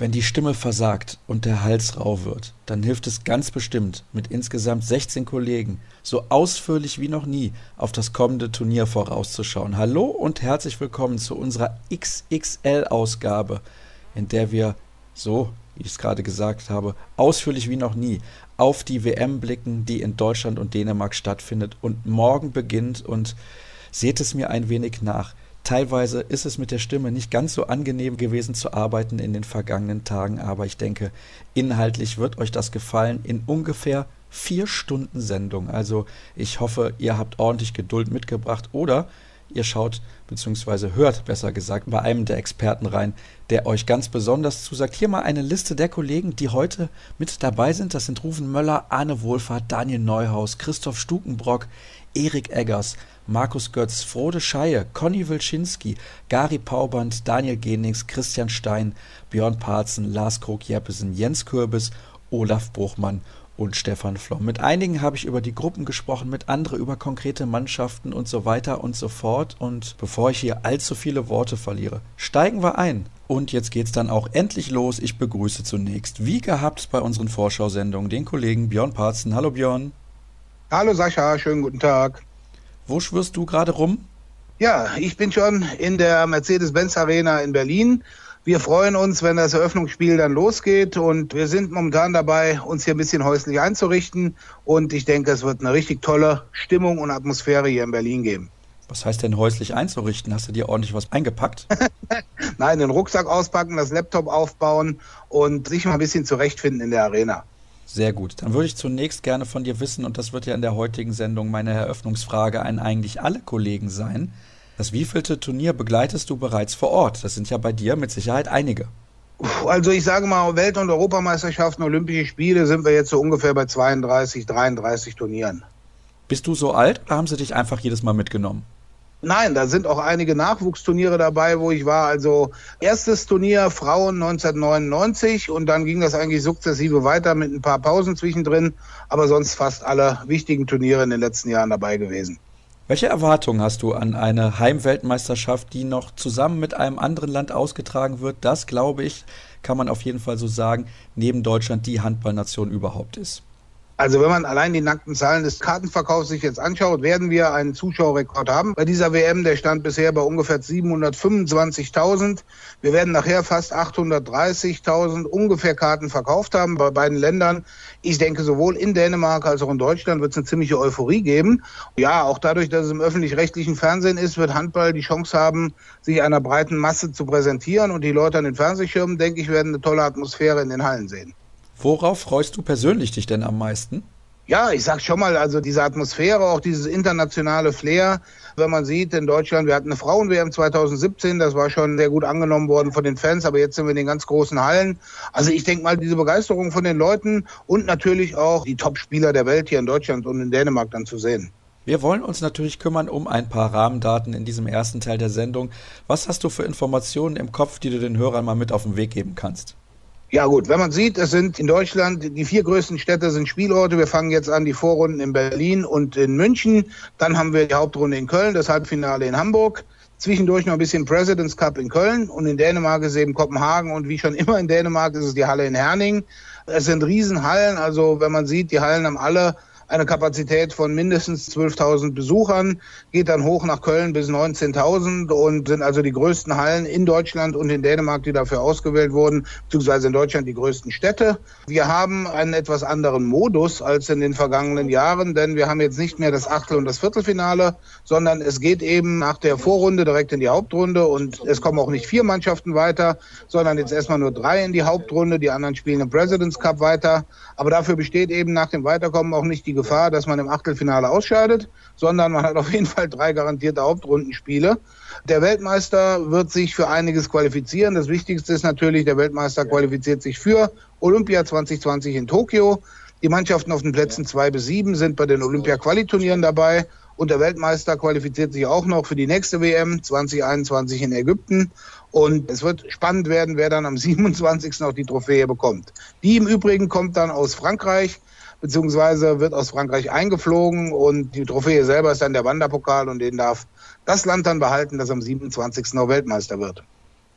Wenn die Stimme versagt und der Hals rau wird, dann hilft es ganz bestimmt, mit insgesamt 16 Kollegen so ausführlich wie noch nie auf das kommende Turnier vorauszuschauen. Hallo und herzlich willkommen zu unserer XXL-Ausgabe, in der wir, so wie ich es gerade gesagt habe, ausführlich wie noch nie auf die WM blicken, die in Deutschland und Dänemark stattfindet und morgen beginnt und seht es mir ein wenig nach. Teilweise ist es mit der Stimme nicht ganz so angenehm gewesen zu arbeiten in den vergangenen Tagen, aber ich denke, inhaltlich wird euch das gefallen in ungefähr vier Stunden Sendung. Also ich hoffe, ihr habt ordentlich Geduld mitgebracht oder ihr schaut bzw. hört besser gesagt bei einem der Experten rein, der euch ganz besonders zusagt. Hier mal eine Liste der Kollegen, die heute mit dabei sind. Das sind Rufen Möller, Arne Wohlfahrt, Daniel Neuhaus, Christoph Stukenbrock, Erik Eggers, Markus Götz, Frode Scheier, Conny Wilczynski, Gary Pauband, Daniel Genix, Christian Stein, Björn Parzen, Lars Krog-Jeppesen, Jens Kürbis, Olaf Bruchmann und Stefan Flom. Mit einigen habe ich über die Gruppen gesprochen, mit anderen über konkrete Mannschaften und so weiter und so fort. Und bevor ich hier allzu viele Worte verliere, steigen wir ein. Und jetzt geht's dann auch endlich los. Ich begrüße zunächst, wie gehabt bei unseren Vorschau-Sendungen, den Kollegen Björn Parzen. Hallo Björn. Hallo Sascha, schönen guten Tag. Wo schwirrst du gerade rum? Ja, ich bin schon in der Mercedes-Benz Arena in Berlin. Wir freuen uns, wenn das Eröffnungsspiel dann losgeht und wir sind momentan dabei, uns hier ein bisschen häuslich einzurichten und ich denke, es wird eine richtig tolle Stimmung und Atmosphäre hier in Berlin geben. Was heißt denn häuslich einzurichten? Hast du dir ordentlich was eingepackt? Nein, den Rucksack auspacken, das Laptop aufbauen und sich mal ein bisschen zurechtfinden in der Arena. Sehr gut. Dann würde ich zunächst gerne von dir wissen, und das wird ja in der heutigen Sendung meine Eröffnungsfrage an eigentlich alle Kollegen sein. Das wievielte Turnier begleitest du bereits vor Ort? Das sind ja bei dir mit Sicherheit einige. Also ich sage mal, Welt- und Europameisterschaften, Olympische Spiele sind wir jetzt so ungefähr bei 32, 33 Turnieren. Bist du so alt oder haben sie dich einfach jedes Mal mitgenommen? Nein, da sind auch einige Nachwuchsturniere dabei, wo ich war. Also erstes Turnier Frauen 1999 und dann ging das eigentlich sukzessive weiter mit ein paar Pausen zwischendrin, aber sonst fast alle wichtigen Turniere in den letzten Jahren dabei gewesen. Welche Erwartungen hast du an eine Heimweltmeisterschaft, die noch zusammen mit einem anderen Land ausgetragen wird? Das, glaube ich, kann man auf jeden Fall so sagen, neben Deutschland die Handballnation überhaupt ist. Also wenn man allein die nackten Zahlen des Kartenverkaufs sich jetzt anschaut, werden wir einen Zuschauerrekord haben. Bei dieser WM, der stand bisher bei ungefähr 725.000. Wir werden nachher fast 830.000 ungefähr Karten verkauft haben bei beiden Ländern. Ich denke, sowohl in Dänemark als auch in Deutschland wird es eine ziemliche Euphorie geben. Ja, auch dadurch, dass es im öffentlich-rechtlichen Fernsehen ist, wird Handball die Chance haben, sich einer breiten Masse zu präsentieren. Und die Leute an den Fernsehschirmen, denke ich, werden eine tolle Atmosphäre in den Hallen sehen. Worauf freust du persönlich dich denn am meisten? Ja, ich sag schon mal, also diese Atmosphäre, auch dieses internationale Flair, wenn man sieht, in Deutschland, wir hatten eine Frauen-WM 2017, das war schon sehr gut angenommen worden von den Fans, aber jetzt sind wir in den ganz großen Hallen. Also ich denke mal, diese Begeisterung von den Leuten und natürlich auch die Top-Spieler der Welt hier in Deutschland und in Dänemark dann zu sehen. Wir wollen uns natürlich kümmern um ein paar Rahmendaten in diesem ersten Teil der Sendung. Was hast du für Informationen im Kopf, die du den Hörern mal mit auf den Weg geben kannst? Ja gut, wenn man sieht, es sind in Deutschland die vier größten Städte sind Spielorte. Wir fangen jetzt an die Vorrunden in Berlin und in München. Dann haben wir die Hauptrunde in Köln, das Halbfinale in Hamburg. Zwischendurch noch ein bisschen President's Cup in Köln und in Dänemark ist eben Kopenhagen und wie schon immer in Dänemark ist es die Halle in Herning. Es sind Riesenhallen, also wenn man sieht, die Hallen haben alle eine Kapazität von mindestens 12.000 Besuchern, geht dann hoch nach Köln bis 19.000 und sind also die größten Hallen in Deutschland und in Dänemark, die dafür ausgewählt wurden, beziehungsweise in Deutschland die größten Städte. Wir haben einen etwas anderen Modus als in den vergangenen Jahren, denn wir haben jetzt nicht mehr das Achtel- und das Viertelfinale, sondern es geht eben nach der Vorrunde direkt in die Hauptrunde und es kommen auch nicht vier Mannschaften weiter, sondern jetzt erstmal nur drei in die Hauptrunde, die anderen spielen im President's Cup weiter. Aber dafür besteht eben nach dem Weiterkommen auch nicht die Gefahr, dass man im Achtelfinale ausscheidet, sondern man hat auf jeden Fall drei garantierte Hauptrundenspiele. Der Weltmeister wird sich für einiges qualifizieren. Das Wichtigste ist natürlich, der Weltmeister qualifiziert sich für Olympia 2020 in Tokio. Die Mannschaften auf den Plätzen zwei bis sieben sind bei den Olympia-Qualiturnieren dabei. Und der Weltmeister qualifiziert sich auch noch für die nächste WM 2021 in Ägypten. Und es wird spannend werden, wer dann am 27. auch die Trophäe bekommt. Die im Übrigen kommt dann aus Frankreich beziehungsweise wird aus Frankreich eingeflogen und die Trophäe selber ist dann der Wanderpokal und den darf das Land dann behalten, das am 27. auch Weltmeister wird.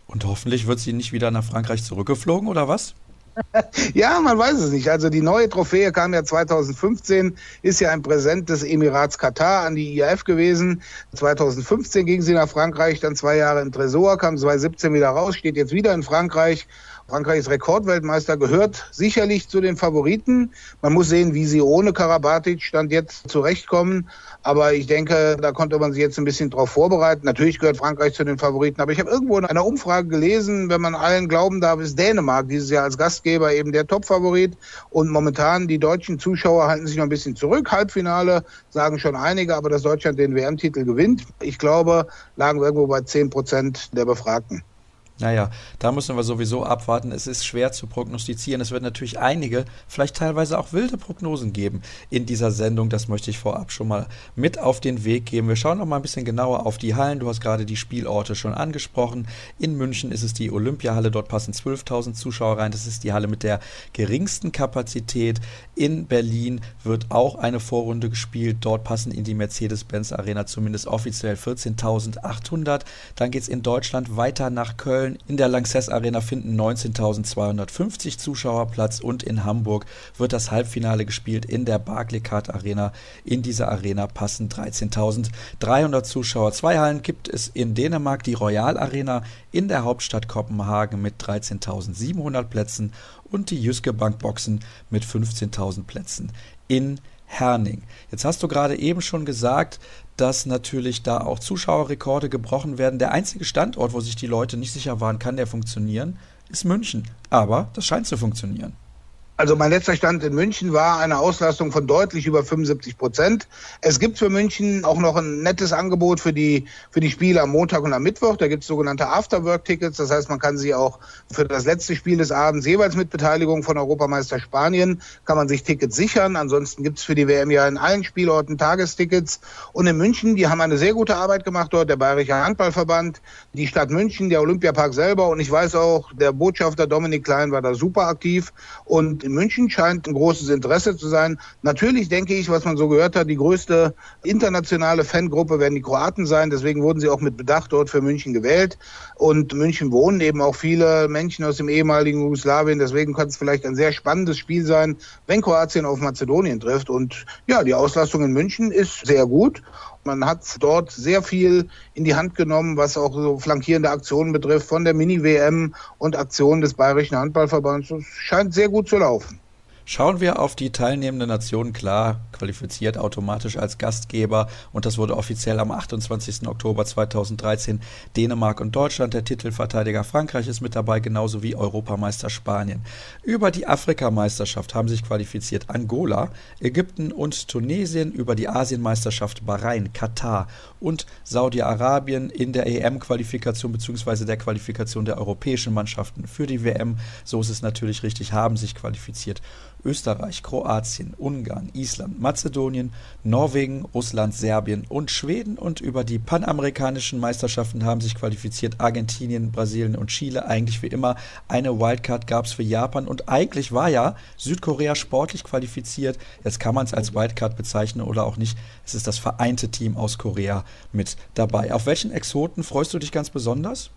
Und hoffentlich wird sie nicht wieder nach Frankreich zurückgeflogen, oder was? ja, man weiß es nicht. Also die neue Trophäe kam ja 2015, ist ja ein Präsent des Emirats Katar an die IAF gewesen. 2015 ging sie nach Frankreich, dann zwei Jahre im Tresor, kam 2017 wieder raus, steht jetzt wieder in Frankreich. Frankreich ist Rekordweltmeister, gehört sicherlich zu den Favoriten. Man muss sehen, wie sie ohne Karabatic stand jetzt zurechtkommen. Aber ich denke, da konnte man sich jetzt ein bisschen drauf vorbereiten. Natürlich gehört Frankreich zu den Favoriten. Aber ich habe irgendwo in einer Umfrage gelesen, wenn man allen glauben darf, ist Dänemark dieses Jahr als Gastgeber eben der Topfavorit. Und momentan die deutschen Zuschauer halten sich noch ein bisschen zurück. Halbfinale sagen schon einige, aber dass Deutschland den WM-Titel gewinnt, ich glaube, lagen wir irgendwo bei 10 Prozent der Befragten. Naja, da müssen wir sowieso abwarten. Es ist schwer zu prognostizieren. Es wird natürlich einige, vielleicht teilweise auch wilde Prognosen geben in dieser Sendung. Das möchte ich vorab schon mal mit auf den Weg geben. Wir schauen noch mal ein bisschen genauer auf die Hallen. Du hast gerade die Spielorte schon angesprochen. In München ist es die Olympiahalle. Dort passen 12.000 Zuschauer rein. Das ist die Halle mit der geringsten Kapazität. In Berlin wird auch eine Vorrunde gespielt. Dort passen in die Mercedes-Benz Arena zumindest offiziell 14.800. Dann geht es in Deutschland weiter nach Köln. Köln in der Lanxess Arena finden 19.250 Zuschauer Platz und in Hamburg wird das Halbfinale gespielt in der Barclaycard Arena. In dieser Arena passen 13.300 Zuschauer. Zwei Hallen gibt es in Dänemark, die Royal Arena in der Hauptstadt Kopenhagen mit 13.700 Plätzen und die Jyske Bank Boxen mit 15.000 Plätzen in Herning. Jetzt hast du gerade eben schon gesagt, dass natürlich da auch Zuschauerrekorde gebrochen werden. Der einzige Standort, wo sich die Leute nicht sicher waren, kann der funktionieren, ist München. Aber das scheint zu funktionieren. Also mein letzter Stand in München war eine Auslastung von deutlich über 75 Prozent. Es gibt für München auch noch ein nettes Angebot für die, für die Spiele am Montag und am Mittwoch. Da gibt es sogenannte Afterwork-Tickets. Das heißt, man kann sie auch für das letzte Spiel des Abends jeweils mit Beteiligung von Europameister Spanien, kann man sich Tickets sichern. Ansonsten gibt es für die WM ja in allen Spielorten Tagestickets. Und in München, die haben eine sehr gute Arbeit gemacht dort, der Bayerische Handballverband, die Stadt München, der Olympiapark selber. Und ich weiß auch, der Botschafter Dominik Klein war da super aktiv. Und in München scheint ein großes Interesse zu sein. Natürlich denke ich, was man so gehört hat, die größte internationale Fangruppe werden die Kroaten sein. Deswegen wurden sie auch mit Bedacht dort für München gewählt. Und München wohnen eben auch viele Menschen aus dem ehemaligen Jugoslawien. Deswegen kann es vielleicht ein sehr spannendes Spiel sein, wenn Kroatien auf Mazedonien trifft. Und ja, die Auslastung in München ist sehr gut. Man hat dort sehr viel in die Hand genommen, was auch so flankierende Aktionen betrifft, von der Mini-WM und Aktionen des Bayerischen Handballverbands. Es scheint sehr gut zu laufen. Schauen wir auf die teilnehmenden Nationen, klar, qualifiziert automatisch als Gastgeber und das wurde offiziell am 28. Oktober 2013 Dänemark und Deutschland. Der Titelverteidiger Frankreich ist mit dabei, genauso wie Europameister Spanien. Über die Afrikameisterschaft haben sich qualifiziert Angola, Ägypten und Tunesien, über die Asienmeisterschaft Bahrain, Katar und Saudi-Arabien in der EM-Qualifikation bzw. der Qualifikation der europäischen Mannschaften für die WM. So ist es natürlich richtig, haben sich qualifiziert Österreich, Kroatien, Ungarn, Island, Mazedonien, Norwegen, Russland, Serbien und Schweden. Und über die panamerikanischen Meisterschaften haben sich qualifiziert Argentinien, Brasilien und Chile. Eigentlich wie immer eine Wildcard gab es für Japan. Und eigentlich war ja Südkorea sportlich qualifiziert. Jetzt kann man es als Wildcard bezeichnen oder auch nicht. Es ist das vereinte Team aus Korea mit dabei. Auf welchen Exoten freust du dich ganz besonders?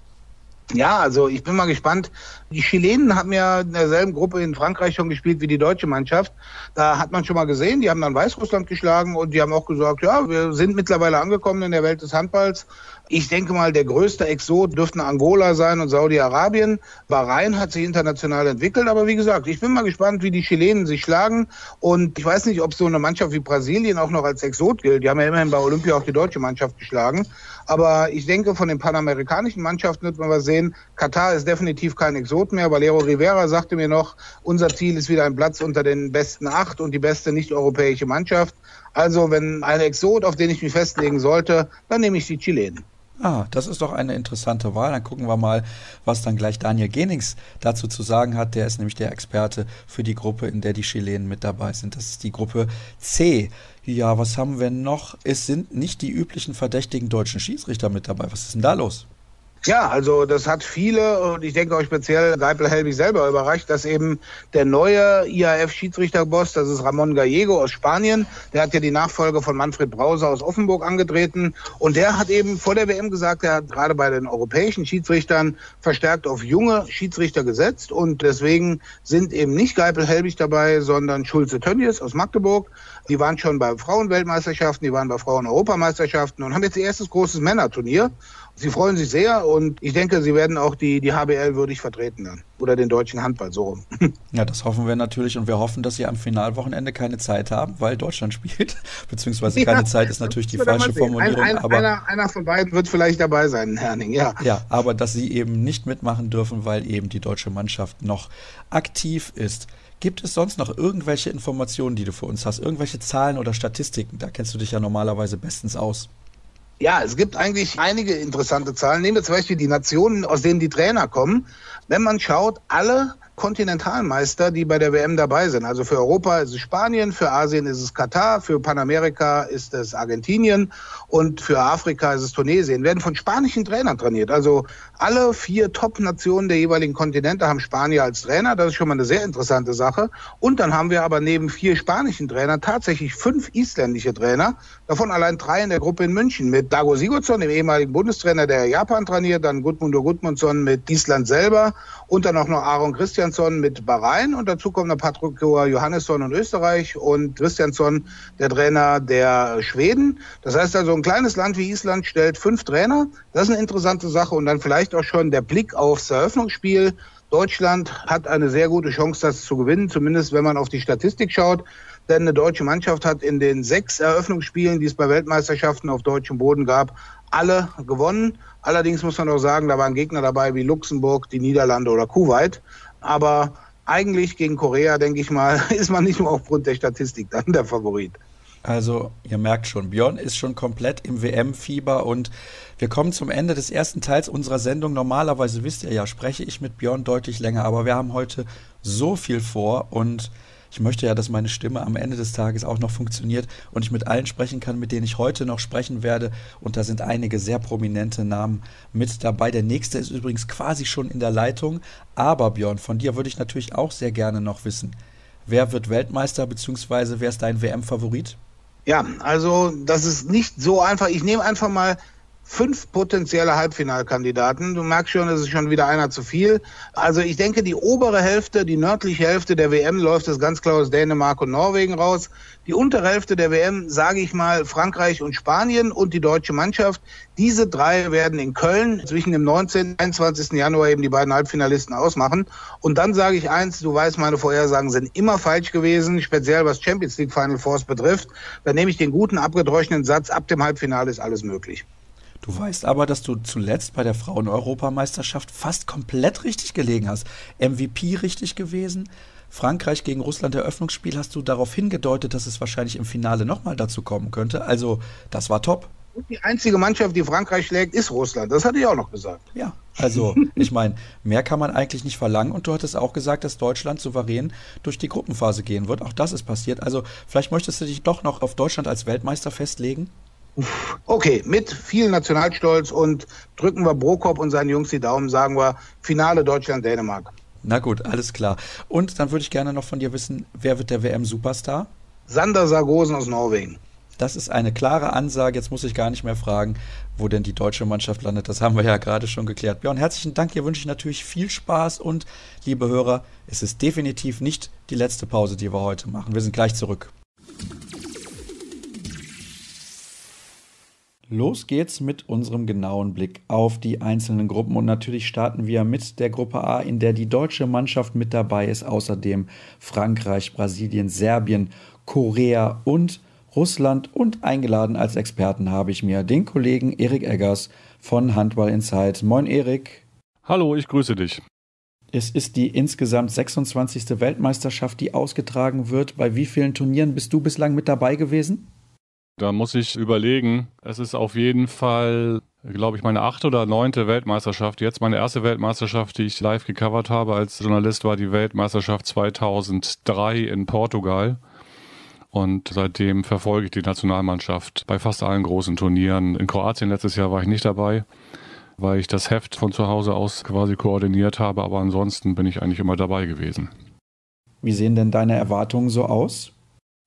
Ja, also ich bin mal gespannt. Die Chilenen haben ja in derselben Gruppe in Frankreich schon gespielt wie die deutsche Mannschaft. Da hat man schon mal gesehen, die haben dann Weißrussland geschlagen und die haben auch gesagt, ja, wir sind mittlerweile angekommen in der Welt des Handballs. Ich denke mal, der größte Exot dürften Angola sein und Saudi-Arabien. Bahrain hat sich international entwickelt, aber wie gesagt, ich bin mal gespannt, wie die Chilenen sich schlagen. Und ich weiß nicht, ob so eine Mannschaft wie Brasilien auch noch als Exot gilt. Die haben ja immerhin bei Olympia auch die deutsche Mannschaft geschlagen. Aber ich denke, von den panamerikanischen Mannschaften wird man was sehen. Katar ist definitiv kein Exot mehr. Valero Rivera sagte mir noch, unser Ziel ist wieder ein Platz unter den besten acht und die beste nicht-europäische Mannschaft. Also wenn ein Exot, auf den ich mich festlegen sollte, dann nehme ich die Chilenen. Ah, das ist doch eine interessante Wahl. Dann gucken wir mal, was dann gleich Daniel Genings dazu zu sagen hat. Der ist nämlich der Experte für die Gruppe, in der die Chilenen mit dabei sind. Das ist die Gruppe C. Ja, was haben wir noch? Es sind nicht die üblichen verdächtigen deutschen Schiedsrichter mit dabei. Was ist denn da los? Ja, also das hat viele und ich denke auch speziell Geipel Helbig selber überrascht, dass eben der neue IAF-Schiedsrichterboss, das ist Ramon Gallego aus Spanien, der hat ja die Nachfolge von Manfred Brauser aus Offenburg angetreten und der hat eben vor der WM gesagt, er hat gerade bei den europäischen Schiedsrichtern verstärkt auf junge Schiedsrichter gesetzt und deswegen sind eben nicht Geipel Helbig dabei, sondern Schulze Tönnies aus Magdeburg. Die waren schon bei Frauenweltmeisterschaften, die waren bei Frauen-Europameisterschaften und haben jetzt ihr erstes großes Männerturnier. Sie freuen sich sehr und ich denke, sie werden auch die, die HBL würdig vertreten dann. Oder den deutschen Handball so rum. Ja, das hoffen wir natürlich und wir hoffen, dass sie am Finalwochenende keine Zeit haben, weil Deutschland spielt. Beziehungsweise ja, keine Zeit ist natürlich die falsche Formulierung. Ein, ein, aber einer, einer von beiden wird vielleicht dabei sein, Herning, ja. Ja, aber dass sie eben nicht mitmachen dürfen, weil eben die deutsche Mannschaft noch aktiv ist. Gibt es sonst noch irgendwelche Informationen, die du für uns hast? Irgendwelche Zahlen oder Statistiken? Da kennst du dich ja normalerweise bestens aus. Ja, es gibt eigentlich einige interessante Zahlen. Nehmen wir zum Beispiel die Nationen, aus denen die Trainer kommen. Wenn man schaut, alle Kontinentalmeister, die bei der WM dabei sind. Also für Europa ist es Spanien, für Asien ist es Katar, für Panamerika ist es Argentinien und für Afrika ist es Tunesien. Werden von spanischen Trainern trainiert. Also alle vier Top-Nationen der jeweiligen Kontinente haben Spanier als Trainer. Das ist schon mal eine sehr interessante Sache. Und dann haben wir aber neben vier spanischen Trainern tatsächlich fünf isländische Trainer. Davon allein drei in der Gruppe in München mit Dago Sigurdsson, dem ehemaligen Bundestrainer, der Japan trainiert, dann Gudmundur Gudmundsson mit Island selber und dann auch noch Aaron Christiansson mit Bahrain und dazu kommen noch Patrick Johannesson und Österreich und Christiansson, der Trainer der Schweden. Das heißt also, ein kleines Land wie Island stellt fünf Trainer. Das ist eine interessante Sache und dann vielleicht auch schon der Blick aufs Eröffnungsspiel. Deutschland hat eine sehr gute Chance, das zu gewinnen, zumindest wenn man auf die Statistik schaut. Denn eine deutsche Mannschaft hat in den sechs Eröffnungsspielen, die es bei Weltmeisterschaften auf deutschem Boden gab, alle gewonnen. Allerdings muss man auch sagen, da waren Gegner dabei wie Luxemburg, die Niederlande oder Kuwait. Aber eigentlich gegen Korea, denke ich mal, ist man nicht nur aufgrund der Statistik dann der Favorit. Also, ihr merkt schon, Björn ist schon komplett im WM-Fieber und wir kommen zum Ende des ersten Teils unserer Sendung. Normalerweise wisst ihr ja, spreche ich mit Björn deutlich länger, aber wir haben heute so viel vor und ich möchte ja, dass meine Stimme am Ende des Tages auch noch funktioniert und ich mit allen sprechen kann, mit denen ich heute noch sprechen werde. Und da sind einige sehr prominente Namen mit dabei. Der nächste ist übrigens quasi schon in der Leitung. Aber Björn, von dir würde ich natürlich auch sehr gerne noch wissen. Wer wird Weltmeister, beziehungsweise wer ist dein WM-Favorit? Ja, also das ist nicht so einfach. Ich nehme einfach mal fünf potenzielle Halbfinalkandidaten. Du merkst schon, es ist schon wieder einer zu viel. Also ich denke, die obere Hälfte, die nördliche Hälfte der WM läuft es ganz klar aus Dänemark und Norwegen raus. Die untere Hälfte der WM, sage ich mal, Frankreich und Spanien und die deutsche Mannschaft. Diese drei werden in Köln zwischen dem 19. und 21. Januar eben die beiden Halbfinalisten ausmachen. Und dann sage ich eins, du weißt, meine Vorhersagen sind immer falsch gewesen, speziell was Champions League Final Fours betrifft. Dann nehme ich den guten, abgedroschenen Satz, ab dem Halbfinale ist alles möglich. Du weißt aber, dass du zuletzt bei der Frauen-Europameisterschaft fast komplett richtig gelegen hast. MVP richtig gewesen. Frankreich gegen Russland Eröffnungsspiel hast du darauf hingedeutet, dass es wahrscheinlich im Finale nochmal dazu kommen könnte. Also, das war top. Und die einzige Mannschaft, die Frankreich schlägt, ist Russland. Das hatte ich auch noch gesagt. Ja, also ich meine, mehr kann man eigentlich nicht verlangen. Und du hattest auch gesagt, dass Deutschland souverän durch die Gruppenphase gehen wird. Auch das ist passiert. Also vielleicht möchtest du dich doch noch auf Deutschland als Weltmeister festlegen? Okay, mit viel Nationalstolz und drücken wir Brokop und seinen Jungs die Daumen, sagen wir Finale Deutschland-Dänemark. Na gut, alles klar. Und dann würde ich gerne noch von dir wissen, wer wird der WM-Superstar? Sander Sargosen aus Norwegen. Das ist eine klare Ansage. Jetzt muss ich gar nicht mehr fragen, wo denn die deutsche Mannschaft landet. Das haben wir ja gerade schon geklärt. Björn, herzlichen Dank. Hier wünsche ich natürlich viel Spaß und, liebe Hörer, es ist definitiv nicht die letzte Pause, die wir heute machen. Wir sind gleich zurück. Los geht's mit unserem genauen Blick auf die einzelnen Gruppen und natürlich starten wir mit der Gruppe A, in der die deutsche Mannschaft mit dabei ist, außerdem Frankreich, Brasilien, Serbien, Korea und Russland und eingeladen als Experten habe ich mir den Kollegen Erik Eggers von Handball Insight. Moin Erik. Hallo, ich grüße dich. Es ist die insgesamt 26. Weltmeisterschaft, die ausgetragen wird. Bei wie vielen Turnieren bist du bislang mit dabei gewesen? Da muss ich überlegen. Es ist auf jeden Fall, glaube ich, meine achte oder neunte Weltmeisterschaft. Jetzt meine erste Weltmeisterschaft, die ich live gecovert habe als Journalist, war die Weltmeisterschaft 2003 in Portugal. Und seitdem verfolge ich die Nationalmannschaft bei fast allen großen Turnieren. In Kroatien letztes Jahr war ich nicht dabei. weil ich das Heft von zu Hause aus quasi koordiniert habe, aber ansonsten bin ich eigentlich immer dabei gewesen. Wie sehen denn deine Erwartungen so aus?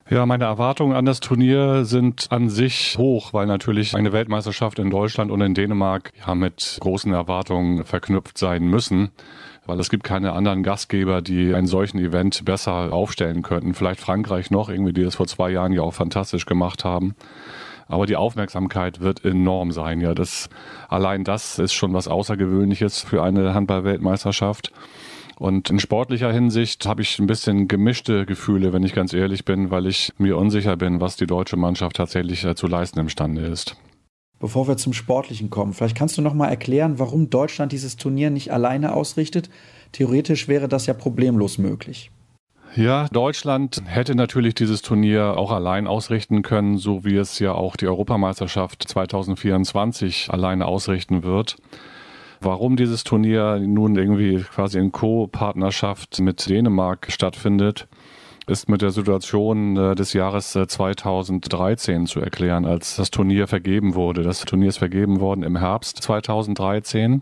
Ja, meine Erwartungen an das Turnier sind an sich hoch, weil natürlich eine Weltmeisterschaft in Deutschland und in Dänemark ja mit großen Erwartungen verknüpft sein müssen, weil es gibt keine anderen Gastgeber, die einen solchen Event besser aufstellen könnten. Vielleicht Frankreich noch, irgendwie, die das vor zwei Jahren ja auch fantastisch gemacht haben. Aber die Aufmerksamkeit wird enorm sein. Ja, das, allein das ist schon was Außergewöhnliches für eine Handball-Weltmeisterschaft. Und in sportlicher Hinsicht habe ich ein bisschen gemischte Gefühle, wenn ich ganz ehrlich bin, weil ich mir unsicher bin, was die deutsche Mannschaft tatsächlich äh, zu leisten imstande ist. Bevor wir zum Sportlichen kommen, vielleicht kannst du noch mal erklären, warum Deutschland dieses Turnier nicht alleine ausrichtet. Theoretisch wäre das ja problemlos möglich. Ja, Deutschland hätte natürlich dieses Turnier auch allein ausrichten können, so wie es ja auch die Europameisterschaft 2024 alleine ausrichten wird. Warum dieses Turnier nun irgendwie quasi in Co-Partnerschaft mit Dänemark stattfindet, ist mit der Situation äh, des Jahres 2013 äh, zu erklären, als das Turnier vergeben wurde. Das Turnier ist vergeben worden im Herbst 2013.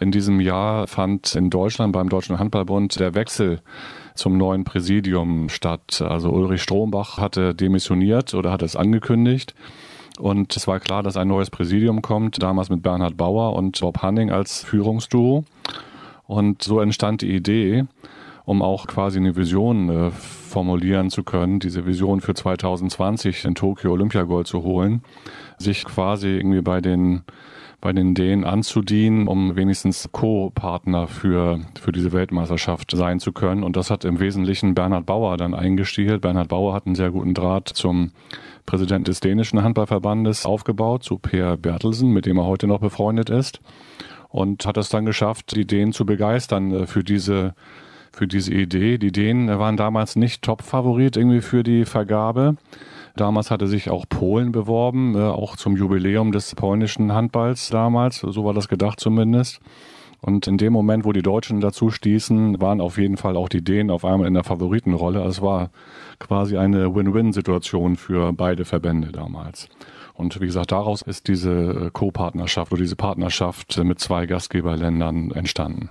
In diesem Jahr fand in Deutschland beim Deutschen Handballbund der Wechsel zum neuen Präsidium statt. Also Ulrich Strombach hatte demissioniert oder hat es angekündigt. Und es war klar, dass ein neues Präsidium kommt, damals mit Bernhard Bauer und Bob Hanning als Führungsduo. Und so entstand die Idee, um auch quasi eine Vision äh, formulieren zu können, diese Vision für 2020 in Tokio Olympiagold zu holen, sich quasi irgendwie bei den bei den Dänen anzudienen, um wenigstens Co-Partner für, für diese Weltmeisterschaft sein zu können. Und das hat im Wesentlichen Bernhard Bauer dann eingestiehlt. Bernhard Bauer hat einen sehr guten Draht zum Präsident des dänischen Handballverbandes aufgebaut, zu Per Bertelsen, mit dem er heute noch befreundet ist. Und hat es dann geschafft, die Dänen zu begeistern äh, für diese für diese Idee. Die Dänen waren damals nicht Top-Favorit irgendwie für die Vergabe. Damals hatte sich auch Polen beworben, äh, auch zum Jubiläum des polnischen Handballs damals. So war das gedacht zumindest. Und in dem Moment, wo die Deutschen dazu stießen, waren auf jeden Fall auch die Dänen auf einmal in der Favoritenrolle. Also es war quasi eine Win-Win-Situation für beide Verbände damals. Und wie gesagt, daraus ist diese äh, Co-Partnerschaft oder diese Partnerschaft mit zwei Gastgeberländern entstanden.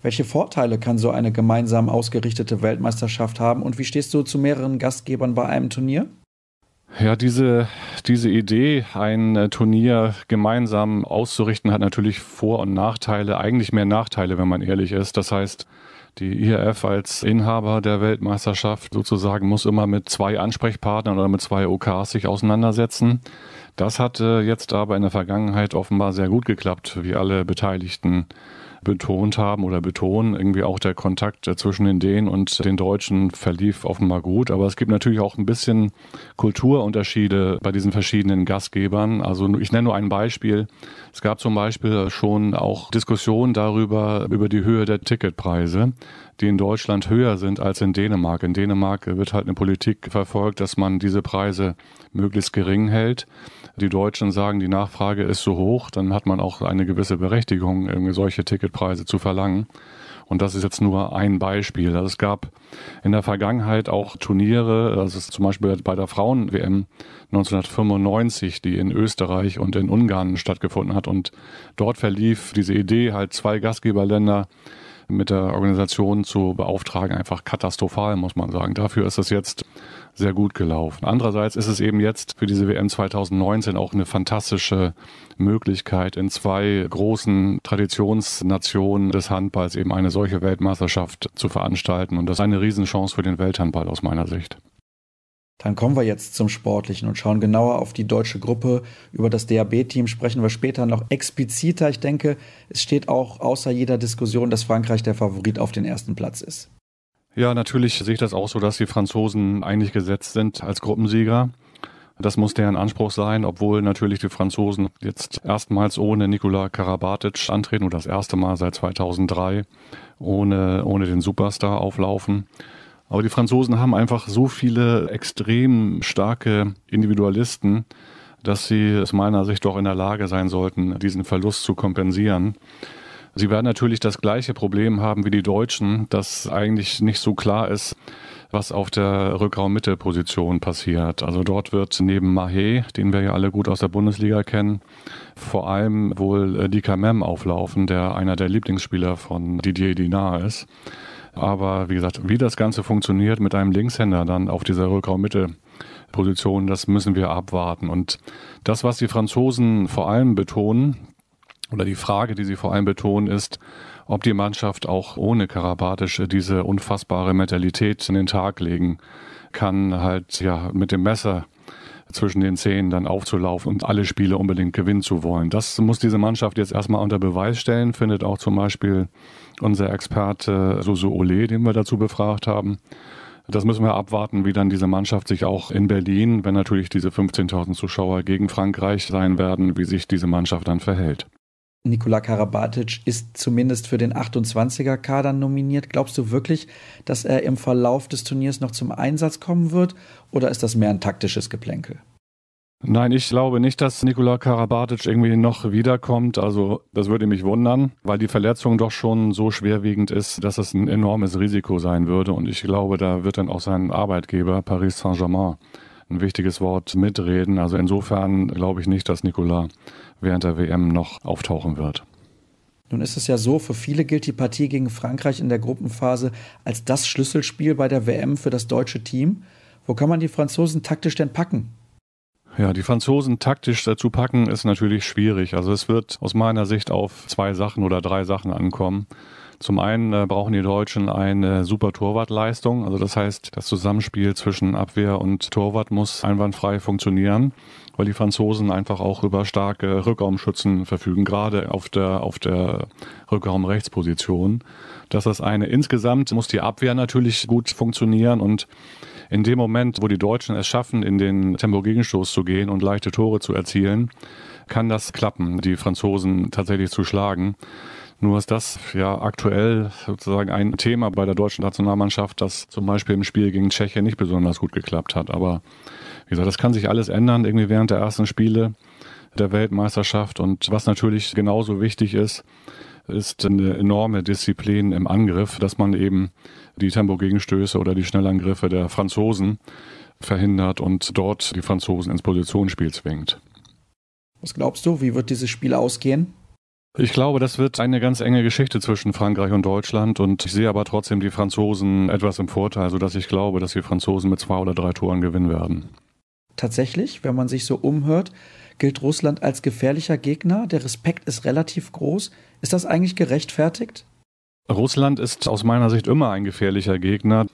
Welche Vorteile kann so eine gemeinsam ausgerichtete Weltmeisterschaft haben und wie stehst du zu mehreren Gastgebern bei einem Turnier? Ja, diese, diese Idee, ein äh, Turnier gemeinsam auszurichten, hat natürlich Vor- und Nachteile, eigentlich mehr Nachteile, wenn man ehrlich ist. Das heißt, die IRF als Inhaber der Weltmeisterschaft sozusagen muss immer mit zwei Ansprechpartnern oder mit zwei OKs sich auseinandersetzen. Das hat jetzt aber in der Vergangenheit offenbar sehr gut geklappt, wie alle Beteiligten betont haben oder betonen. Irgendwie auch der Kontakt zwischen den Dänen und den Deutschen verlief offenbar gut. Aber es gibt natürlich auch ein bisschen Kulturunterschiede bei diesen verschiedenen Gastgebern. Also ich nenne nur ein Beispiel. Es gab zum Beispiel schon auch Diskussionen darüber, über die Höhe der Ticketpreise die in Deutschland höher sind als in Dänemark. In Dänemark wird halt eine Politik verfolgt, dass man diese Preise möglichst gering hält die Deutschen sagen, die Nachfrage ist so hoch, dann hat man auch eine gewisse Berechtigung, solche Ticketpreise zu verlangen. Und das ist jetzt nur ein Beispiel. Also es gab in der Vergangenheit auch Turniere, also zum Beispiel bei der Frauen-WM 1995, die in Österreich und in Ungarn stattgefunden hat. Und dort verlief diese Idee, halt zwei Gastgeberländer mit der Organisation zu beauftragen, einfach katastrophal, muss man sagen. Dafür ist es jetzt sehr gut gelaufen. Andererseits ist es eben jetzt für diese WM 2019 auch eine fantastische Möglichkeit, in zwei großen Traditionsnationen des Handballs eben eine solche Weltmeisterschaft zu veranstalten. Und das ist eine Riesenchance für den Welthandball aus meiner Sicht. Dann kommen wir jetzt zum Sportlichen und schauen genauer auf die deutsche Gruppe. Über das DAB-Team sprechen wir später noch expliziter. Ich denke, es steht auch außer jeder Diskussion, dass Frankreich der Favorit auf den ersten Platz ist. Ja, natürlich sehe ich das auch so, dass die Franzosen eigentlich gesetzt sind als Gruppensieger. Das muss deren Anspruch sein, obwohl natürlich die Franzosen jetzt erstmals ohne Nikola Karabatic antreten oder das erste Mal seit 2003 ohne, ohne den Superstar auflaufen. Aber die Franzosen haben einfach so viele extrem starke Individualisten, dass sie aus meiner Sicht doch in der Lage sein sollten, diesen Verlust zu kompensieren. Sie werden natürlich das gleiche Problem haben wie die Deutschen, dass eigentlich nicht so klar ist, was auf der Rückraummittelposition passiert. Also dort wird neben Mahé, den wir ja alle gut aus der Bundesliga kennen, vor allem wohl äh, Dika Mem auflaufen, der einer der Lieblingsspieler von Didier Dinard ist. Aber wie gesagt, wie das Ganze funktioniert mit einem Linkshänder dann auf dieser Rückraummittelposition, das müssen wir abwarten. Und das, was die Franzosen vor allem betonen, oder die Frage, die sie vor allem betonen, ist, ob die Mannschaft auch ohne Karabatic diese unfassbare Mentalität in den Tag legen kann, halt ja mit dem Messer zwischen den Zähnen dann aufzulaufen und alle Spiele unbedingt gewinnen zu wollen. Das muss diese Mannschaft jetzt erstmal unter Beweis stellen, findet auch zum Beispiel unser Experte Susu Ole, den wir dazu befragt haben. Das müssen wir abwarten, wie dann diese Mannschaft sich auch in Berlin, wenn natürlich diese 15.000 Zuschauer gegen Frankreich sein werden, wie sich diese Mannschaft dann verhält. Nikola Karabatic ist zumindest für den 28er-Kader nominiert. Glaubst du wirklich, dass er im Verlauf des Turniers noch zum Einsatz kommen wird? Oder ist das mehr ein taktisches Geplänkel? Nein, ich glaube nicht, dass Nikola Karabatic irgendwie noch wiederkommt. Also das würde mich wundern, weil die Verletzung doch schon so schwerwiegend ist, dass es ein enormes Risiko sein würde. Und ich glaube, da wird dann auch sein Arbeitgeber Paris Saint-Germain ein wichtiges Wort mitreden. Also insofern glaube ich nicht, dass Nikola während der WM noch auftauchen wird. Nun ist es ja so, für viele gilt die Partie gegen Frankreich in der Gruppenphase als das Schlüsselspiel bei der WM für das deutsche Team. Wo kann man die Franzosen taktisch denn packen? Ja, die Franzosen taktisch dazu packen ist natürlich schwierig. Also es wird aus meiner Sicht auf zwei Sachen oder drei Sachen ankommen. Zum einen äh, brauchen die Deutschen eine super Torwartleistung. Also das heißt, das Zusammenspiel zwischen Abwehr und Torwart muss einwandfrei funktionieren, weil die Franzosen einfach auch über starke Rückraumschützen verfügen, gerade auf der, auf der Rückraumrechtsposition. Das ist eine. Insgesamt muss die Abwehr natürlich gut funktionieren und in dem Moment, wo die Deutschen es schaffen, in den Tempo-Gegenstoß zu gehen und leichte Tore zu erzielen, kann das klappen, die Franzosen tatsächlich zu schlagen. Nur ist das ja aktuell sozusagen ein Thema bei der deutschen Nationalmannschaft, das zum Beispiel im Spiel gegen Tschechien nicht besonders gut geklappt hat. Aber wie gesagt, das kann sich alles ändern, irgendwie während der ersten Spiele der Weltmeisterschaft. Und was natürlich genauso wichtig ist, ist eine enorme Disziplin im Angriff, dass man eben die Tempogegenstöße oder die Schnellangriffe der Franzosen verhindert und dort die Franzosen ins Positionsspiel zwingt. Was glaubst du, wie wird dieses Spiel ausgehen? Ich glaube, das wird eine ganz enge Geschichte zwischen Frankreich und Deutschland und ich sehe aber trotzdem die Franzosen etwas im Vorteil, sodass ich glaube, dass die Franzosen mit zwei oder drei Toren gewinnen werden. Tatsächlich, wenn man sich so umhört, gilt Russland als gefährlicher Gegner. Der Respekt ist relativ groß. Ist das eigentlich gerechtfertigt? Russland ist aus meiner Sicht immer ein gefährlicher Gegner.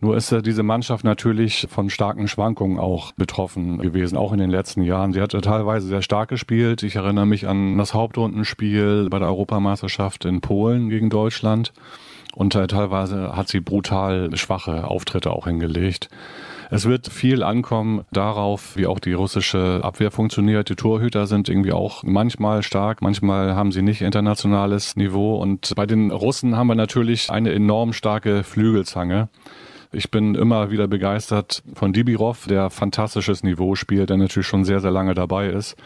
Nur ist diese Mannschaft natürlich von starken Schwankungen auch betroffen gewesen, auch in den letzten Jahren. Sie hat teilweise sehr stark gespielt. Ich erinnere mich an das Hauptrundenspiel bei der Europameisterschaft in Polen gegen Deutschland. Und teilweise hat sie brutal schwache Auftritte auch hingelegt. Es wird viel ankommen darauf, wie auch die russische Abwehr funktioniert. Die Torhüter sind irgendwie auch manchmal stark, manchmal haben sie nicht internationales Niveau. Und bei den Russen haben wir natürlich eine enorm starke Flügelzange. Ich bin immer wieder begeistert von Dibirov, der fantastisches Niveau spielt, der natürlich schon sehr, sehr lange dabei ist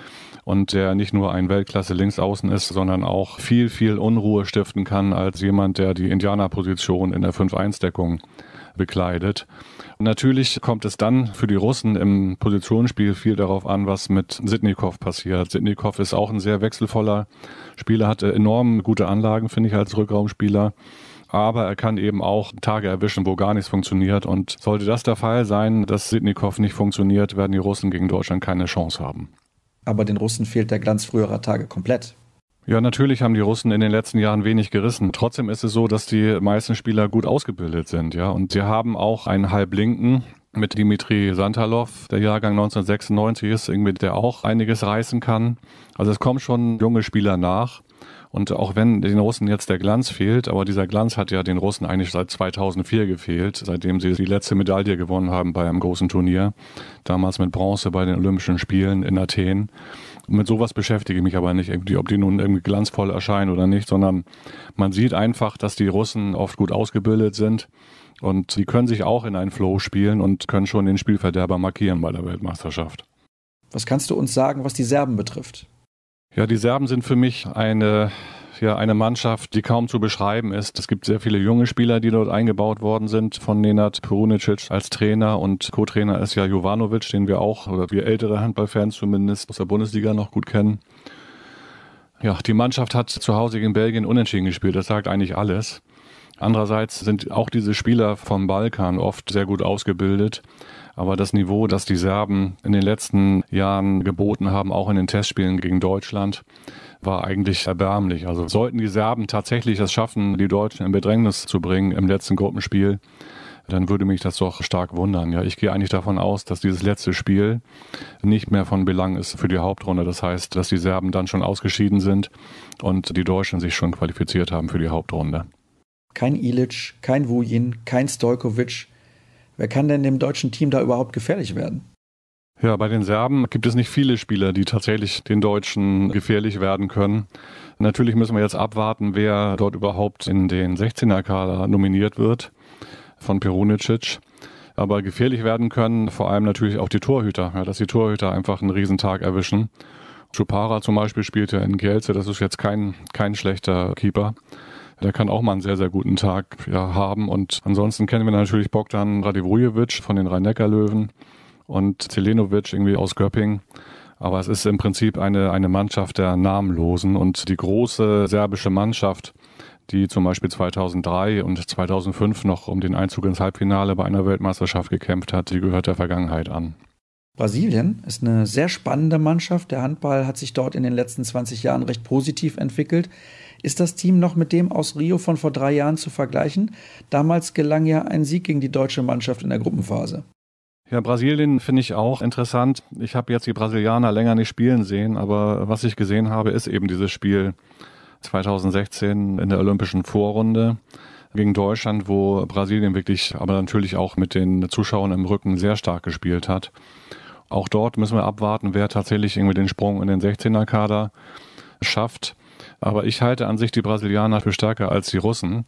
und der nicht nur ein Weltklasse Linksaußen ist, sondern auch viel, viel Unruhe stiften kann als jemand, der die Indianerposition in der 5-1-Deckung bekleidet. Natürlich kommt es dann für die Russen im Positionsspiel viel darauf an, was mit Sitnikov passiert. Sitnikov ist auch ein sehr wechselvoller Spieler, hat enorm gute Anlagen, finde ich, als Rückraumspieler aber er kann eben auch Tage erwischen, wo gar nichts funktioniert. Und sollte das der Fall sein, dass Sidnikow nicht funktioniert, werden die Russen gegen Deutschland keine Chance haben. Aber den Russen fehlt der Glanz früherer Tage komplett. Ja, natürlich haben die Russen in den letzten Jahren wenig gerissen. Trotzdem ist es so, dass die meisten Spieler gut ausgebildet sind, ja. Und sie haben auch einen Halblinken, mit Dimitri Santalov, der Jahrgang 1996 ist, irgendwie, der auch einiges reißen kann. Also es kommen schon junge Spieler nach. Und auch wenn den Russen jetzt der Glanz fehlt, aber dieser Glanz hat ja den Russen eigentlich seit 2004 gefehlt, seitdem sie die letzte Medaille gewonnen haben bei einem großen Turnier. Damals mit Bronze bei den Olympischen Spielen in Athen. Mit sowas beschäftige ich mich aber nicht irgendwie, ob die nun irgendwie glanzvoll erscheinen oder nicht, sondern man sieht einfach, dass die Russen oft gut ausgebildet sind und sie können sich auch in einen Flow spielen und können schon den Spielverderber markieren bei der Weltmeisterschaft. Was kannst du uns sagen, was die Serben betrifft? Ja, die Serben sind für mich eine ja eine Mannschaft, die kaum zu beschreiben ist. Es gibt sehr viele junge Spieler, die dort eingebaut worden sind von Nenad Perunicic als Trainer und Co-Trainer ist ja Jovanovic, den wir auch, oder wir ältere Handballfans zumindest aus der Bundesliga noch gut kennen. Ja, die Mannschaft hat zu Hause gegen Belgien unentschieden gespielt. Das sagt eigentlich alles. Andererseits sind auch diese Spieler vom Balkan oft sehr gut ausgebildet. Aber das Niveau, das die Serben in den letzten Jahren geboten haben, auch in den Testspielen gegen Deutschland, war eigentlich erbärmlich. Also sollten die Serben tatsächlich es schaffen, die Deutschen in Bedrängnis zu bringen im letzten Gruppenspiel, dann würde mich das doch stark wundern. Ja, ich gehe eigentlich davon aus, dass dieses letzte Spiel nicht mehr von Belang ist für die Hauptrunde. Das heißt, dass die Serben dann schon ausgeschieden sind und die Deutschen sich schon qualifiziert haben für die Hauptrunde. Kein Ilic, kein Vujin, kein Stojkovic. Wer kann denn dem deutschen Team da überhaupt gefährlich werden? Ja, bei den Serben gibt es nicht viele Spieler, die tatsächlich den Deutschen gefährlich werden können. Natürlich müssen wir jetzt abwarten, wer dort überhaupt in den 16er-Kader nominiert wird von Perunicic. Aber gefährlich werden können vor allem natürlich auch die Torhüter, ja, dass die Torhüter einfach einen Riesentag erwischen. Chupara zum Beispiel spielt ja in Kielce, das ist jetzt kein, kein schlechter Keeper. Der kann auch mal einen sehr, sehr guten Tag ja, haben. Und ansonsten kennen wir natürlich Bogdan Radivojevic von den Rhein-Neckar-Löwen und Zelenovic irgendwie aus Göpping. Aber es ist im Prinzip eine, eine Mannschaft der Namenlosen und die große serbische Mannschaft, die zum Beispiel 2003 und 2005 noch um den Einzug ins Halbfinale bei einer Weltmeisterschaft gekämpft hat, die gehört der Vergangenheit an. Brasilien ist eine sehr spannende Mannschaft. Der Handball hat sich dort in den letzten 20 Jahren recht positiv entwickelt. Ist das Team noch mit dem aus Rio von vor drei Jahren zu vergleichen? Damals gelang ja ein Sieg gegen die deutsche Mannschaft in der Gruppenphase. Ja, Brasilien finde ich auch interessant. Ich habe jetzt die Brasilianer länger nicht spielen sehen, aber was ich gesehen habe, ist eben dieses Spiel 2016 in der Olympischen Vorrunde gegen Deutschland, wo Brasilien wirklich, aber natürlich auch mit den Zuschauern im Rücken sehr stark gespielt hat. Auch dort müssen wir abwarten, wer tatsächlich irgendwie den Sprung in den 16er-Kader schafft. Aber ich halte an sich die Brasilianer für stärker als die Russen.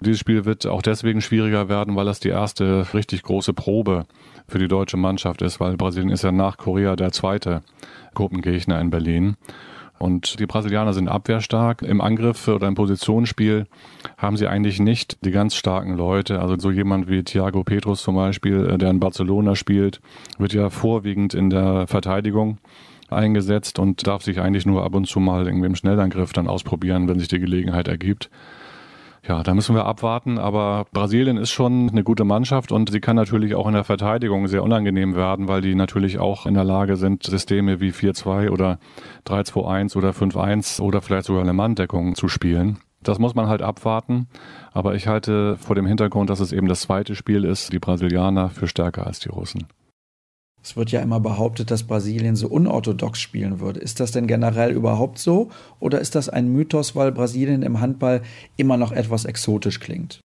Dieses Spiel wird auch deswegen schwieriger werden, weil das die erste richtig große Probe für die deutsche Mannschaft ist, weil Brasilien ist ja nach Korea der zweite Gruppengegner in Berlin. Und die Brasilianer sind abwehrstark. Im Angriff oder im Positionsspiel haben sie eigentlich nicht die ganz starken Leute. Also so jemand wie Thiago Petrus zum Beispiel, äh, der in Barcelona spielt, wird ja vorwiegend in der Verteidigung eingesetzt und darf sich eigentlich nur ab und zu mal irgendwie im Schnellangriff dann ausprobieren, wenn sich die Gelegenheit ergibt. Ja, da müssen wir abwarten, aber Brasilien ist schon eine gute Mannschaft und sie kann natürlich auch in der Verteidigung sehr unangenehm werden, weil die natürlich auch in der Lage sind, Systeme wie 4-2 oder 3-2-1 oder 5-1 oder vielleicht sogar eine Manndeckung zu spielen. Das muss man halt abwarten, aber ich halte vor dem Hintergrund, dass es eben das zweite Spiel ist, die Brasilianer für stärker als die Russen. Es wird ja immer behauptet, dass Brasilien so unorthodox spielen würde. Ist das denn generell überhaupt so? Oder ist das ein Mythos, weil Brasilien im Handball immer noch etwas exotisch klingt?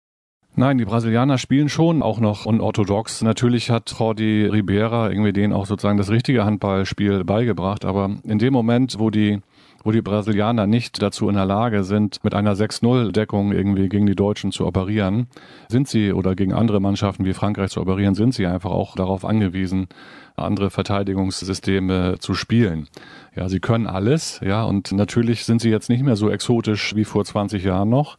Nein, die Brasilianer spielen schon auch noch unorthodox. Natürlich hat Jordi Ribeira irgendwie denen auch sozusagen das richtige Handballspiel beigebracht. Aber in dem Moment, wo die wo die Brasilianer nicht dazu in der Lage sind, mit einer 6-0-Deckung irgendwie gegen die Deutschen zu operieren, sind sie oder gegen andere Mannschaften wie Frankreich zu operieren, sind sie einfach auch darauf angewiesen, andere Verteidigungssysteme zu spielen. Ja, sie können alles, ja, und natürlich sind sie jetzt nicht mehr so exotisch wie vor 20 Jahren noch,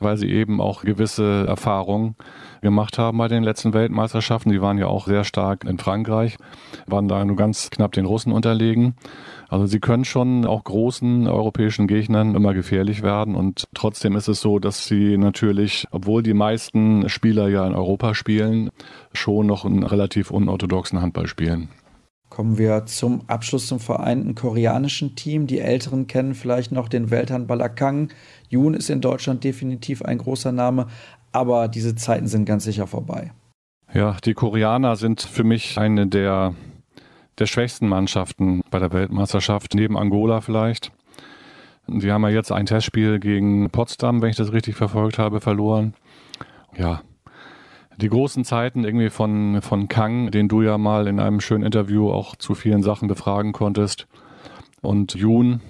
weil sie eben auch gewisse Erfahrungen gemacht haben bei den letzten Weltmeisterschaften. Die waren ja auch sehr stark in Frankreich, waren da nur ganz knapp den Russen unterlegen. Also sie können schon auch großen europäischen Gegnern immer gefährlich werden und trotzdem ist es so, dass sie natürlich, obwohl die meisten Spieler ja in Europa spielen, schon noch einen relativ unorthodoxen Handball spielen. Kommen wir zum Abschluss zum vereinten koreanischen Team. Die Älteren kennen vielleicht noch den Welthandballer Kang. Yoon ist in Deutschland definitiv ein großer Name, aber diese Zeiten sind ganz sicher vorbei. Ja, die Koreaner sind für mich eine der, der schwächsten Mannschaften bei der Weltmeisterschaft, neben Angola vielleicht. Sie haben ja jetzt ein Testspiel gegen Potsdam, wenn ich das richtig verfolgt habe, verloren. Ja, die großen Zeiten irgendwie von, von Kang, den du ja mal in einem schönen Interview auch zu vielen Sachen befragen konntest, und Yoon,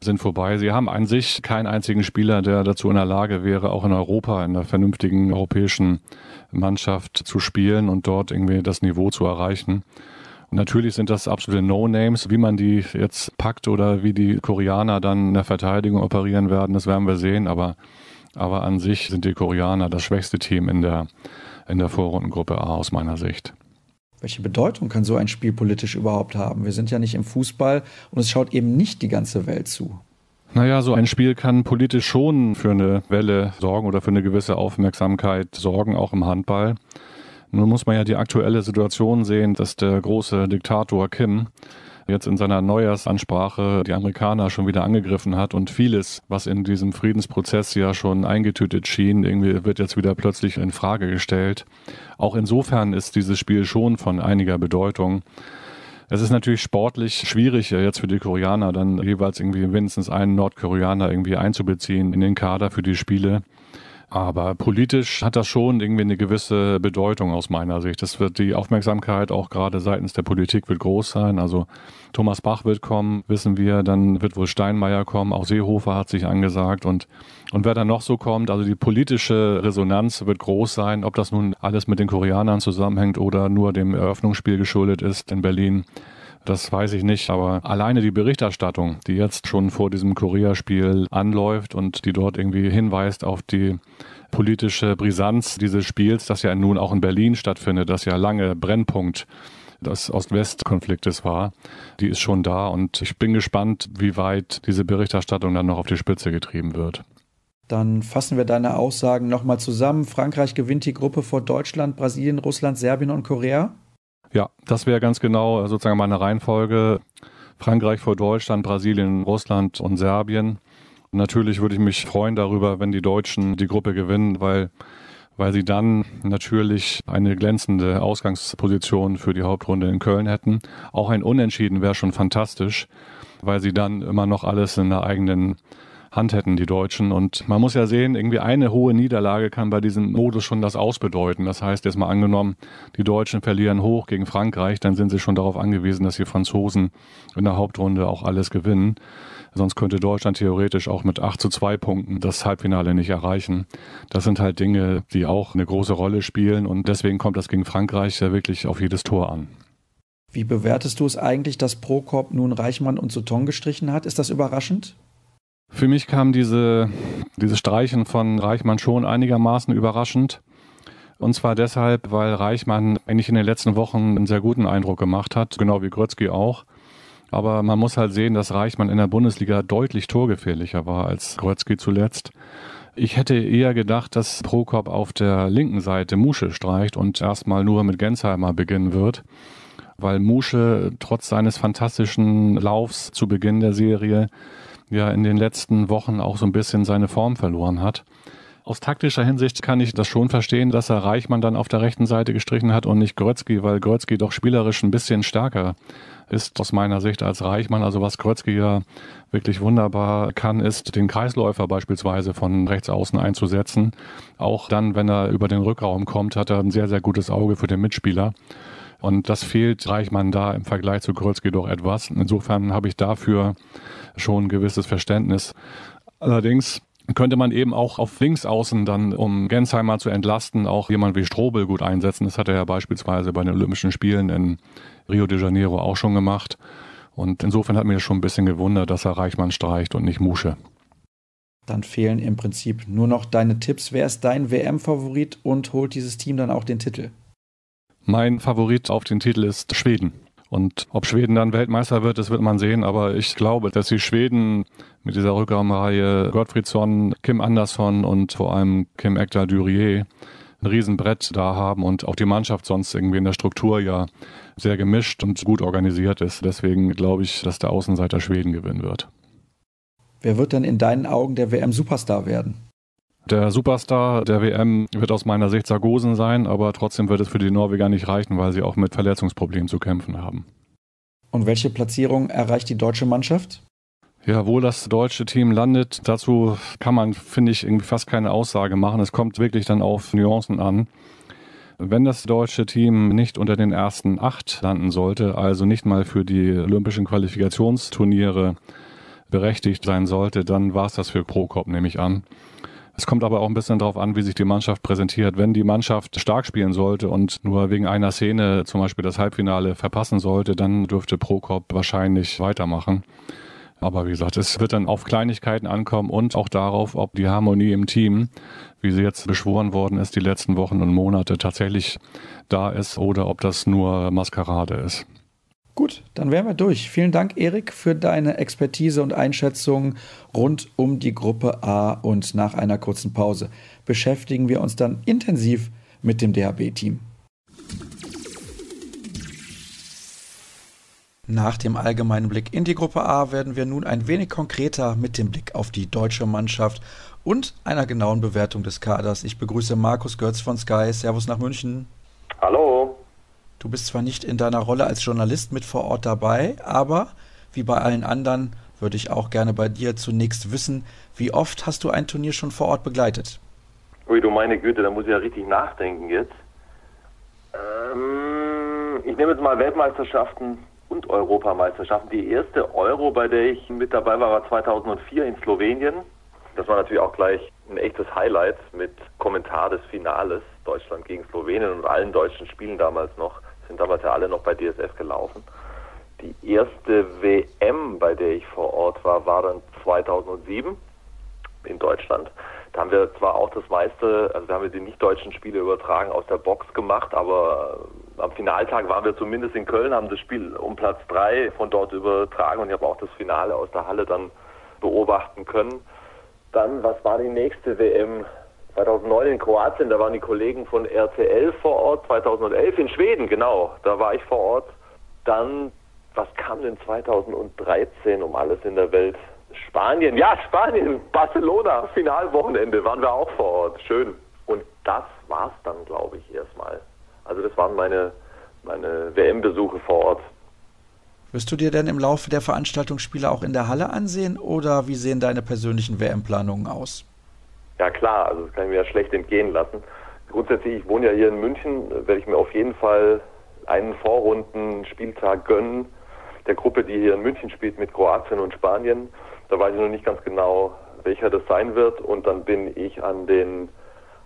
sind vorbei. Sie haben an sich keinen einzigen Spieler, der dazu in der Lage wäre, auch in Europa, in einer vernünftigen europäischen Mannschaft zu spielen und dort irgendwie das Niveau zu erreichen. Natürlich sind das absolute No-Names. Wie man die jetzt packt oder wie die Koreaner dann in der Verteidigung operieren werden, das werden wir sehen. Aber, aber an sich sind die Koreaner das schwächste Team in der, in der Vorrundengruppe A aus meiner Sicht. Welche Bedeutung kann so ein Spiel politisch überhaupt haben? Wir sind ja nicht im Fußball und es schaut eben nicht die ganze Welt zu. Naja, so ein Spiel kann politisch schon für eine Welle sorgen oder für eine gewisse Aufmerksamkeit sorgen, auch im Handball. Nun muss man ja die aktuelle Situation sehen, dass der große Diktator Kim jetzt in seiner Neujahrsansprache die Amerikaner schon wieder angegriffen hat und vieles, was in diesem Friedensprozess ja schon eingetütet schien, irgendwie wird jetzt wieder plötzlich in Frage gestellt. Auch insofern ist dieses Spiel schon von einiger Bedeutung. Es ist natürlich sportlich schwierig, jetzt für die Koreaner dann jeweils irgendwie mindestens einen Nordkoreaner irgendwie einzubeziehen in den Kader für die Spiele. Aber politisch hat das schon irgendwie eine gewisse Bedeutung aus meiner Sicht. Das wird die Aufmerksamkeit auch gerade seitens der Politik wird groß sein. Also Thomas Bach wird kommen, wissen wir, dann wird wohl Steinmeier kommen, auch Seehofer hat sich angesagt und, und wer dann noch so kommt, also die politische Resonanz wird groß sein, ob das nun alles mit den Koreanern zusammenhängt oder nur dem Eröffnungsspiel geschuldet ist in Berlin. Das weiß ich nicht, aber alleine die Berichterstattung, die jetzt schon vor diesem Korea-Spiel anläuft und die dort irgendwie hinweist auf die politische Brisanz dieses Spiels, das ja nun auch in Berlin stattfindet, das ja lange Brennpunkt des Ost-West-Konfliktes war, die ist schon da und ich bin gespannt, wie weit diese Berichterstattung dann noch auf die Spitze getrieben wird. Dann fassen wir deine Aussagen nochmal zusammen. Frankreich gewinnt die Gruppe vor Deutschland, Brasilien, Russland, Serbien und Korea. Ja, das wäre ganz genau sozusagen meine Reihenfolge. Frankreich vor Deutschland, Brasilien, Russland und Serbien. Natürlich würde ich mich freuen darüber, wenn die Deutschen die Gruppe gewinnen, weil, weil sie dann natürlich eine glänzende Ausgangsposition für die Hauptrunde in Köln hätten. Auch ein Unentschieden wäre schon fantastisch, weil sie dann immer noch alles in der eigenen Hand hätten, die Deutschen. Und man muss ja sehen, irgendwie eine hohe Niederlage kann bei diesem Modus schon das ausbedeuten. Das heißt, jetzt mal angenommen, die Deutschen verlieren hoch gegen Frankreich, dann sind sie schon darauf angewiesen, dass die Franzosen in der Hauptrunde auch alles gewinnen. Sonst könnte Deutschland theoretisch auch mit 8 zu 2 Punkten das Halbfinale nicht erreichen. Das sind halt Dinge, die auch eine große Rolle spielen und deswegen kommt das gegen Frankreich ja wirklich auf jedes Tor an. Wie bewertest du es eigentlich, dass Prokop nun Reichmann und Sutton gestrichen hat? Ist das überraschend? Für mich kam diese, diese Streichen von Reichmann schon einigermaßen überraschend. Und zwar deshalb, weil Reichmann eigentlich in den letzten Wochen einen sehr guten Eindruck gemacht hat, genau wie Grötzky auch. Aber man muss halt sehen, dass Reichmann in der Bundesliga deutlich torgefährlicher war als Grötzky zuletzt. Ich hätte eher gedacht, dass Prokop auf der linken Seite Musche streicht und erstmal nur mit Gensheimer beginnen wird, weil Musche trotz seines fantastischen Laufs zu Beginn der Serie ja in den letzten Wochen auch so ein bisschen seine Form verloren hat. Aus taktischer Hinsicht kann ich das schon verstehen, dass er Reichmann dann auf der rechten Seite gestrichen hat und nicht Grötzky, weil Grötzky doch spielerisch ein bisschen stärker ist aus meiner Sicht als Reichmann. Also was Grötzky ja wirklich wunderbar kann, ist den Kreisläufer beispielsweise von rechts außen einzusetzen. Auch dann, wenn er über den Rückraum kommt, hat er ein sehr, sehr gutes Auge für den Mitspieler. Und das fehlt Reichmann da im Vergleich zu Grötzky doch etwas. Insofern habe ich dafür schon ein gewisses Verständnis. Allerdings könnte man eben auch auf Linksaußen dann, um Gensheimer zu entlasten, auch jemand wie Strobel gut einsetzen. Das hat er ja beispielsweise bei den Olympischen Spielen in Rio de Janeiro auch schon gemacht. Und insofern hat mir schon ein bisschen gewundert, dass er Reichmann streicht und nicht Musche. Dann fehlen im Prinzip nur noch deine Tipps. Wer ist dein WM-Favorit und holt dieses Team dann auch den Titel? Mein Favorit auf den Titel ist Schweden. Und ob Schweden dann Weltmeister wird, das wird man sehen. Aber ich glaube, dass die Schweden mit dieser Rückraumreihe Gottfriedsson, Kim Andersson und vor allem Kim Ekdal Durier ein Riesenbrett da haben und auch die Mannschaft sonst irgendwie in der Struktur ja sehr gemischt und gut organisiert ist. Deswegen glaube ich, dass der Außenseiter Schweden gewinnen wird. Wer wird denn in deinen Augen der WM-Superstar werden? Der Superstar der WM wird aus meiner Sicht Sargosen sein, aber trotzdem wird es für die Norweger nicht reichen, weil sie auch mit Verletzungsproblemen zu kämpfen haben. Und welche Platzierung erreicht die deutsche Mannschaft? Ja, wo das deutsche Team landet, dazu kann man, finde ich, irgendwie fast keine Aussage machen. Es kommt wirklich dann auf Nuancen an. Wenn das deutsche Team nicht unter den ersten acht landen sollte, also nicht mal für die olympischen Qualifikationsturniere berechtigt sein sollte, dann war es das für Prokop, nehme ich an. Es kommt aber auch ein bisschen darauf an, wie sich die Mannschaft präsentiert. Wenn die Mannschaft stark spielen sollte und nur wegen einer Szene zum Beispiel das Halbfinale verpassen sollte, dann dürfte Prokop wahrscheinlich weitermachen. Aber wie gesagt, es wird dann auf Kleinigkeiten ankommen und auch darauf, ob die Harmonie im Team, wie sie jetzt beschworen worden ist, die letzten Wochen und Monate tatsächlich da ist oder ob das nur Maskerade ist. Gut, dann wären wir durch. Vielen Dank, Erik, für deine Expertise und Einschätzung rund um die Gruppe A. Und nach einer kurzen Pause beschäftigen wir uns dann intensiv mit dem DHB-Team. Nach dem allgemeinen Blick in die Gruppe A werden wir nun ein wenig konkreter mit dem Blick auf die deutsche Mannschaft und einer genauen Bewertung des Kaders. Ich begrüße Markus Götz von Sky. Servus nach München. Hallo. Du bist zwar nicht in deiner Rolle als Journalist mit vor Ort dabei, aber wie bei allen anderen würde ich auch gerne bei dir zunächst wissen, wie oft hast du ein Turnier schon vor Ort begleitet? Ui, du meine Güte, da muss ich ja richtig nachdenken jetzt. Ähm, ich nehme jetzt mal Weltmeisterschaften und Europameisterschaften. Die erste Euro, bei der ich mit dabei war, war 2004 in Slowenien. Das war natürlich auch gleich ein echtes Highlight mit Kommentar des Finales. Deutschland gegen Slowenien und allen deutschen Spielen damals noch sind damals ja alle noch bei DSF gelaufen. Die erste WM, bei der ich vor Ort war, war dann 2007 in Deutschland. Da haben wir zwar auch das meiste, also da haben wir die nicht-deutschen Spiele übertragen aus der Box gemacht, aber am Finaltag waren wir zumindest in Köln, haben das Spiel um Platz drei von dort übertragen und ich habe auch das Finale aus der Halle dann beobachten können. Dann, was war die nächste WM? 2009 in Kroatien, da waren die Kollegen von RTL vor Ort, 2011 in Schweden, genau, da war ich vor Ort. Dann, was kam denn 2013 um alles in der Welt? Spanien, ja, Spanien, Barcelona, Finalwochenende waren wir auch vor Ort, schön. Und das war's dann, glaube ich, erstmal. Also das waren meine, meine WM-Besuche vor Ort. Wirst du dir denn im Laufe der Veranstaltung Spiele auch in der Halle ansehen oder wie sehen deine persönlichen WM-Planungen aus? Ja klar, also das kann ich mir ja schlecht entgehen lassen. Grundsätzlich, ich wohne ja hier in München, werde ich mir auf jeden Fall einen Vorrunden-Spieltag gönnen der Gruppe, die hier in München spielt mit Kroatien und Spanien. Da weiß ich noch nicht ganz genau, welcher das sein wird. Und dann bin ich an den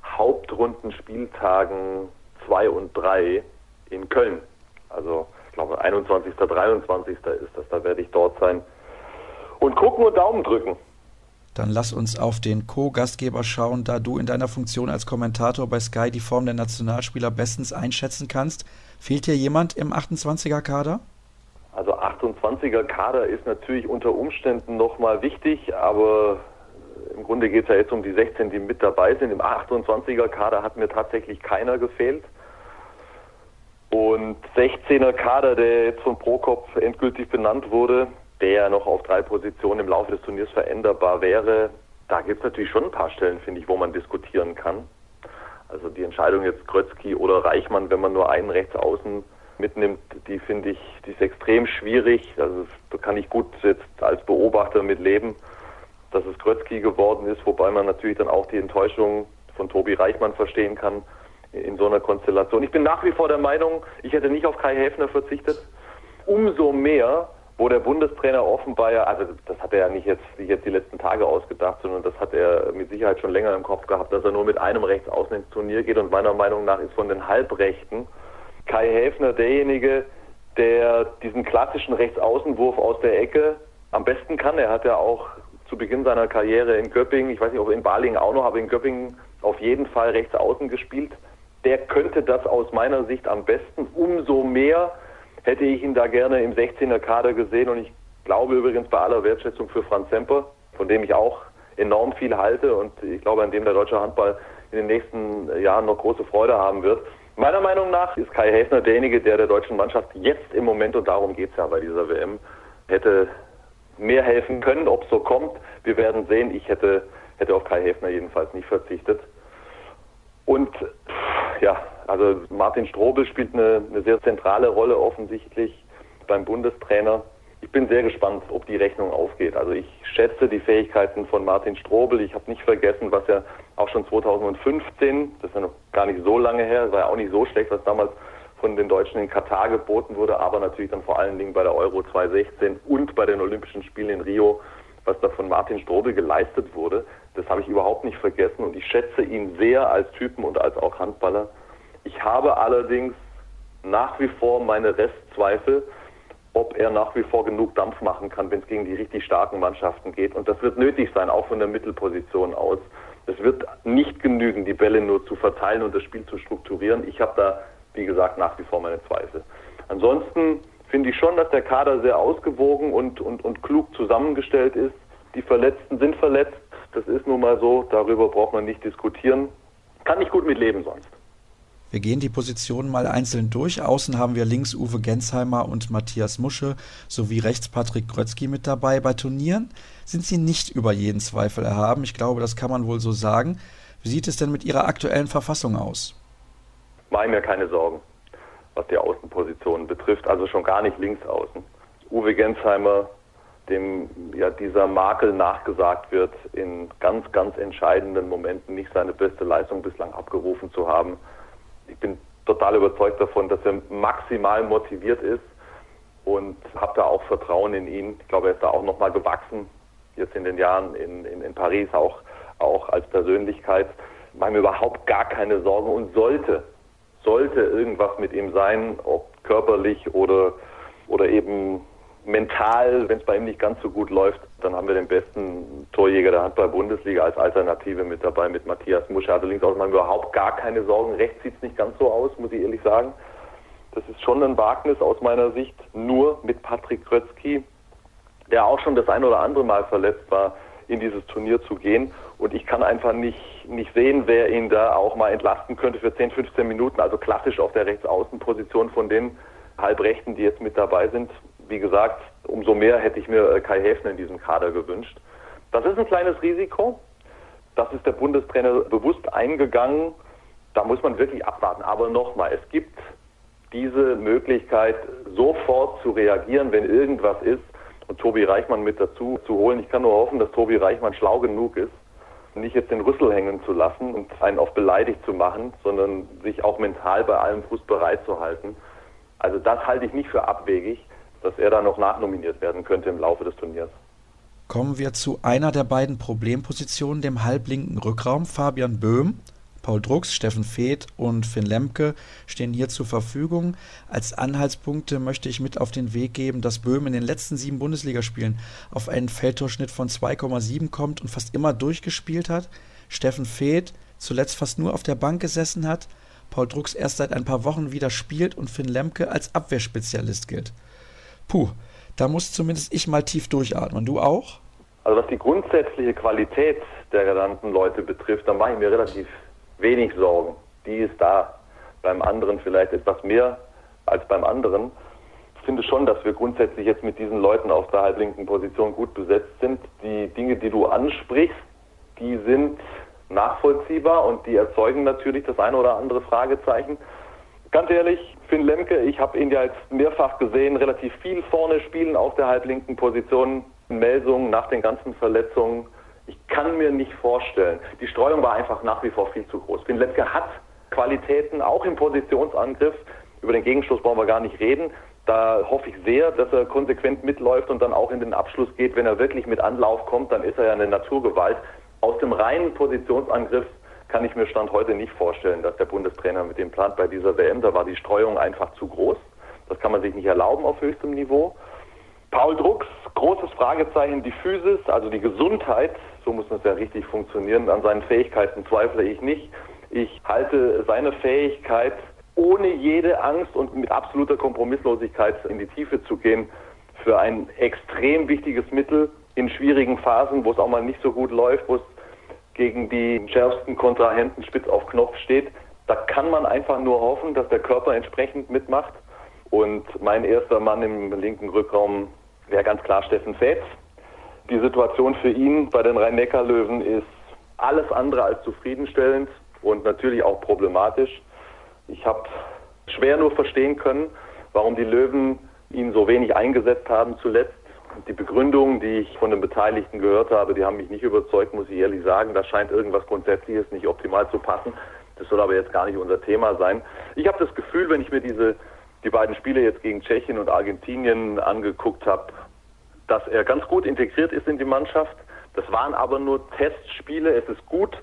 Hauptrundenspieltagen 2 und 3 in Köln. Also ich glaube 21. 23. ist das, da werde ich dort sein. Und gucken und Daumen drücken. Dann lass uns auf den Co-Gastgeber schauen, da du in deiner Funktion als Kommentator bei Sky die Form der Nationalspieler bestens einschätzen kannst. Fehlt hier jemand im 28er-Kader? Also 28er Kader ist natürlich unter Umständen nochmal wichtig, aber im Grunde geht es ja jetzt um die 16, die mit dabei sind. Im 28er Kader hat mir tatsächlich keiner gefehlt. Und 16er Kader, der jetzt von Prokop endgültig benannt wurde, der noch auf drei Positionen im Laufe des Turniers veränderbar wäre. Da gibt es natürlich schon ein paar Stellen, finde ich, wo man diskutieren kann. Also die Entscheidung jetzt Krötzky oder Reichmann, wenn man nur einen Rechtsaußen mitnimmt, die finde ich, die ist extrem schwierig. Also da kann ich gut jetzt als Beobachter mit leben, dass es Krötzky geworden ist, wobei man natürlich dann auch die Enttäuschung von Tobi Reichmann verstehen kann in so einer Konstellation. Ich bin nach wie vor der Meinung, ich hätte nicht auf Kai Häfner verzichtet. Umso mehr, wo der Bundestrainer offenbar ja, also das hat er ja nicht jetzt, jetzt die letzten Tage ausgedacht, sondern das hat er mit Sicherheit schon länger im Kopf gehabt, dass er nur mit einem Rechtsaußen ins Turnier geht und meiner Meinung nach ist von den Halbrechten Kai Häfner derjenige, der diesen klassischen Rechtsaußenwurf aus der Ecke am besten kann. Er hat ja auch zu Beginn seiner Karriere in Göppingen, ich weiß nicht, ob in Balingen auch noch, aber in Göppingen auf jeden Fall rechts außen gespielt. Der könnte das aus meiner Sicht am besten. Umso mehr hätte ich ihn da gerne im 16er Kader gesehen und ich glaube übrigens bei aller Wertschätzung für Franz Semper, von dem ich auch enorm viel halte und ich glaube, an dem der deutsche Handball in den nächsten Jahren noch große Freude haben wird. Meiner Meinung nach ist Kai Häfner derjenige, der der deutschen Mannschaft jetzt im Moment, und darum geht es ja bei dieser WM, hätte mehr helfen können. Ob es so kommt, wir werden sehen. Ich hätte, hätte auf Kai Häfner jedenfalls nicht verzichtet. Und ja, also Martin Strobel spielt eine, eine sehr zentrale Rolle offensichtlich beim Bundestrainer. Ich bin sehr gespannt, ob die Rechnung aufgeht. Also ich schätze die Fähigkeiten von Martin Strobel. Ich habe nicht vergessen, was er auch schon 2015, das ist ja noch gar nicht so lange her, war ja auch nicht so schlecht, was damals von den Deutschen in Katar geboten wurde, aber natürlich dann vor allen Dingen bei der Euro 2016 und bei den Olympischen Spielen in Rio was da von Martin Strobel geleistet wurde, das habe ich überhaupt nicht vergessen und ich schätze ihn sehr als Typen und als auch Handballer. Ich habe allerdings nach wie vor meine Restzweifel, ob er nach wie vor genug Dampf machen kann, wenn es gegen die richtig starken Mannschaften geht. Und das wird nötig sein, auch von der Mittelposition aus. Es wird nicht genügen, die Bälle nur zu verteilen und das Spiel zu strukturieren. Ich habe da, wie gesagt, nach wie vor meine Zweifel. Ansonsten finde ich schon, dass der Kader sehr ausgewogen und, und, und klug zusammengestellt ist. Die Verletzten sind verletzt. Das ist nun mal so. Darüber braucht man nicht diskutieren. Kann ich gut mit leben sonst. Wir gehen die Positionen mal einzeln durch. Außen haben wir links Uwe Gensheimer und Matthias Musche sowie rechts Patrick Grötzky mit dabei. Bei Turnieren sind sie nicht über jeden Zweifel erhaben. Ich glaube, das kann man wohl so sagen. Wie sieht es denn mit Ihrer aktuellen Verfassung aus? Mache mir keine Sorgen, was die Außenpositionen betrifft. Also schon gar nicht links außen. Uwe Gensheimer, dem ja dieser Makel nachgesagt wird, in ganz, ganz entscheidenden Momenten nicht seine beste Leistung bislang abgerufen zu haben ich bin total überzeugt davon, dass er maximal motiviert ist und habe da auch Vertrauen in ihn. Ich glaube, er ist da auch nochmal gewachsen, jetzt in den Jahren in, in, in Paris, auch, auch als Persönlichkeit. Ich mache mir überhaupt gar keine Sorgen und sollte, sollte irgendwas mit ihm sein, ob körperlich oder, oder eben mental, wenn es bei ihm nicht ganz so gut läuft, dann haben wir den besten Torjäger der Handball-Bundesliga als Alternative mit dabei, mit Matthias Musche. Also links außen überhaupt gar keine Sorgen. Rechts sieht es nicht ganz so aus, muss ich ehrlich sagen. Das ist schon ein Wagnis aus meiner Sicht, nur mit Patrick Krötzky, der auch schon das ein oder andere Mal verletzt war, in dieses Turnier zu gehen. Und ich kann einfach nicht, nicht sehen, wer ihn da auch mal entlasten könnte für 10, 15 Minuten. Also klassisch auf der Rechtsaußenposition von den Halbrechten, die jetzt mit dabei sind wie gesagt, umso mehr hätte ich mir äh, Kai Häfner in diesem Kader gewünscht. Das ist ein kleines Risiko. Das ist der Bundestrainer bewusst eingegangen. Da muss man wirklich abwarten. Aber nochmal, es gibt diese Möglichkeit, sofort zu reagieren, wenn irgendwas ist und Tobi Reichmann mit dazu zu holen. Ich kann nur hoffen, dass Tobi Reichmann schlau genug ist, nicht jetzt den Rüssel hängen zu lassen und einen auf beleidigt zu machen, sondern sich auch mental bei allem Fuß bereit zu halten. Also das halte ich nicht für abwegig dass er da noch nachnominiert werden könnte im Laufe des Turniers. Kommen wir zu einer der beiden Problempositionen, dem halblinken Rückraum. Fabian Böhm, Paul Drucks, Steffen Feeth und Finn Lemke stehen hier zur Verfügung. Als Anhaltspunkte möchte ich mit auf den Weg geben, dass Böhm in den letzten sieben Bundesligaspielen auf einen Feldtorschnitt von 2,7 kommt und fast immer durchgespielt hat. Steffen Feeth zuletzt fast nur auf der Bank gesessen hat. Paul Drucks erst seit ein paar Wochen wieder spielt und Finn Lemke als Abwehrspezialist gilt puh, da muss zumindest ich mal tief durchatmen. Du auch? Also was die grundsätzliche Qualität der genannten Leute betrifft, da mache ich mir relativ wenig Sorgen. Die ist da. Beim anderen vielleicht etwas mehr als beim anderen. Ich finde schon, dass wir grundsätzlich jetzt mit diesen Leuten auf der halblinken Position gut besetzt sind. Die Dinge, die du ansprichst, die sind nachvollziehbar und die erzeugen natürlich das eine oder andere Fragezeichen. Ganz ehrlich, Finn Lemke, ich habe ihn ja jetzt mehrfach gesehen, relativ viel vorne spielen auf der halblinken Position. Melsungen nach den ganzen Verletzungen. Ich kann mir nicht vorstellen. Die Streuung war einfach nach wie vor viel zu groß. Finn Lemke hat Qualitäten, auch im Positionsangriff. Über den Gegenstoß brauchen wir gar nicht reden. Da hoffe ich sehr, dass er konsequent mitläuft und dann auch in den Abschluss geht. Wenn er wirklich mit Anlauf kommt, dann ist er ja eine Naturgewalt. Aus dem reinen Positionsangriff kann ich mir Stand heute nicht vorstellen, dass der Bundestrainer mit dem plant bei dieser WM. Da war die Streuung einfach zu groß. Das kann man sich nicht erlauben auf höchstem Niveau. Paul Drucks, großes Fragezeichen, die Physis, also die Gesundheit, so muss es ja richtig funktionieren. An seinen Fähigkeiten zweifle ich nicht. Ich halte seine Fähigkeit, ohne jede Angst und mit absoluter Kompromisslosigkeit in die Tiefe zu gehen, für ein extrem wichtiges Mittel in schwierigen Phasen, wo es auch mal nicht so gut läuft, wo es gegen die schärfsten Kontrahenten spitz auf Knopf steht. Da kann man einfach nur hoffen, dass der Körper entsprechend mitmacht. Und mein erster Mann im linken Rückraum wäre ganz klar Steffen Fetz. Die Situation für ihn bei den Rhein-Neckar-Löwen ist alles andere als zufriedenstellend und natürlich auch problematisch. Ich habe schwer nur verstehen können, warum die Löwen ihn so wenig eingesetzt haben zuletzt. Die Begründungen, die ich von den Beteiligten gehört habe, die haben mich nicht überzeugt, muss ich ehrlich sagen. Da scheint irgendwas Grundsätzliches nicht optimal zu passen. Das soll aber jetzt gar nicht unser Thema sein. Ich habe das Gefühl, wenn ich mir diese, die beiden Spiele jetzt gegen Tschechien und Argentinien angeguckt habe, dass er ganz gut integriert ist in die Mannschaft. Das waren aber nur Testspiele. Es ist gut,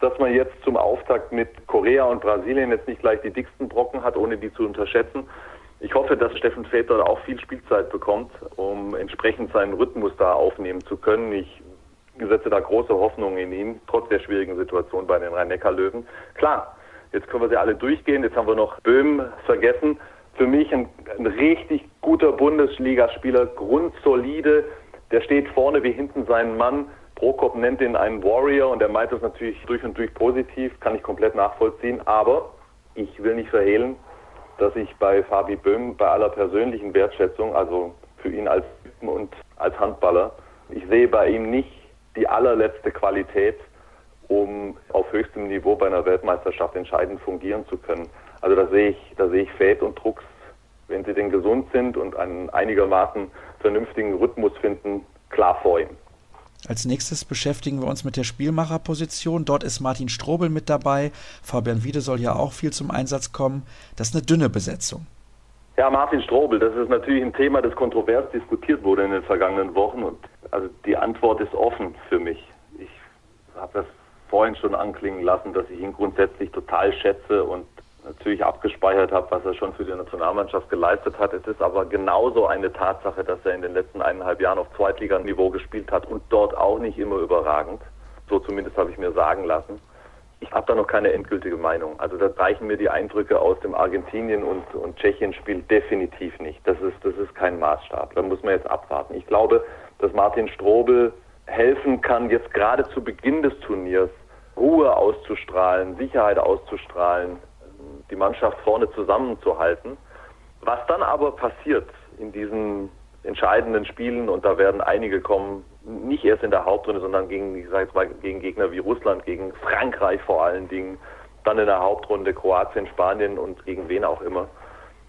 dass man jetzt zum Auftakt mit Korea und Brasilien jetzt nicht gleich die dicksten Brocken hat, ohne die zu unterschätzen. Ich hoffe, dass Steffen Väter auch viel Spielzeit bekommt, um entsprechend seinen Rhythmus da aufnehmen zu können. Ich setze da große Hoffnung in ihn, trotz der schwierigen Situation bei den Rhein-Neckar-Löwen. Klar, jetzt können wir sie alle durchgehen. Jetzt haben wir noch Böhm vergessen. Für mich ein, ein richtig guter Bundesligaspieler, grundsolide. Der steht vorne wie hinten sein Mann. Prokop nennt ihn einen Warrior und er meint das natürlich durch und durch positiv, kann ich komplett nachvollziehen. Aber ich will nicht verhehlen, dass ich bei Fabi Böhm bei aller persönlichen Wertschätzung, also für ihn als Typen und als Handballer, ich sehe bei ihm nicht die allerletzte Qualität, um auf höchstem Niveau bei einer Weltmeisterschaft entscheidend fungieren zu können. Also da sehe ich, da sehe ich Fate und Drucks, wenn sie denn gesund sind und einen einigermaßen vernünftigen Rhythmus finden, klar vor ihm. Als nächstes beschäftigen wir uns mit der Spielmacherposition. Dort ist Martin Strobel mit dabei. Fabian Wiede soll ja auch viel zum Einsatz kommen. Das ist eine dünne Besetzung. Ja, Martin Strobel, das ist natürlich ein Thema, das kontrovers diskutiert wurde in den vergangenen Wochen. Und also die Antwort ist offen für mich. Ich habe das vorhin schon anklingen lassen, dass ich ihn grundsätzlich total schätze und natürlich abgespeichert habe, was er schon für die Nationalmannschaft geleistet hat. Es ist aber genauso eine Tatsache, dass er in den letzten eineinhalb Jahren auf Zweitliganiveau gespielt hat und dort auch nicht immer überragend. So zumindest habe ich mir sagen lassen. Ich habe da noch keine endgültige Meinung. Also da reichen mir die Eindrücke aus dem Argentinien- und, und Tschechien-Spiel definitiv nicht. Das ist, das ist kein Maßstab. Da muss man jetzt abwarten. Ich glaube, dass Martin Strobel helfen kann, jetzt gerade zu Beginn des Turniers Ruhe auszustrahlen, Sicherheit auszustrahlen, die Mannschaft vorne zusammenzuhalten. Was dann aber passiert in diesen entscheidenden Spielen, und da werden einige kommen, nicht erst in der Hauptrunde, sondern gegen, ich sage jetzt mal, gegen Gegner wie Russland, gegen Frankreich vor allen Dingen, dann in der Hauptrunde Kroatien, Spanien und gegen wen auch immer.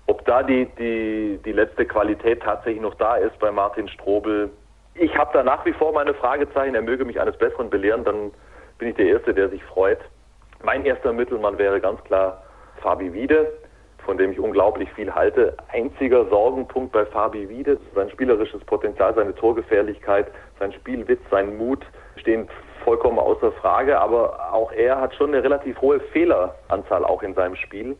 Ob da die, die, die letzte Qualität tatsächlich noch da ist bei Martin Strobel, ich habe da nach wie vor meine Fragezeichen, er möge mich eines Besseren belehren, dann bin ich der Erste, der sich freut. Mein erster Mittelmann wäre ganz klar Fabi Wiede, von dem ich unglaublich viel halte. Einziger Sorgenpunkt bei Fabi Wiede, sein spielerisches Potenzial, seine Torgefährlichkeit, sein Spielwitz, sein Mut stehen vollkommen außer Frage, aber auch er hat schon eine relativ hohe Fehleranzahl auch in seinem Spiel.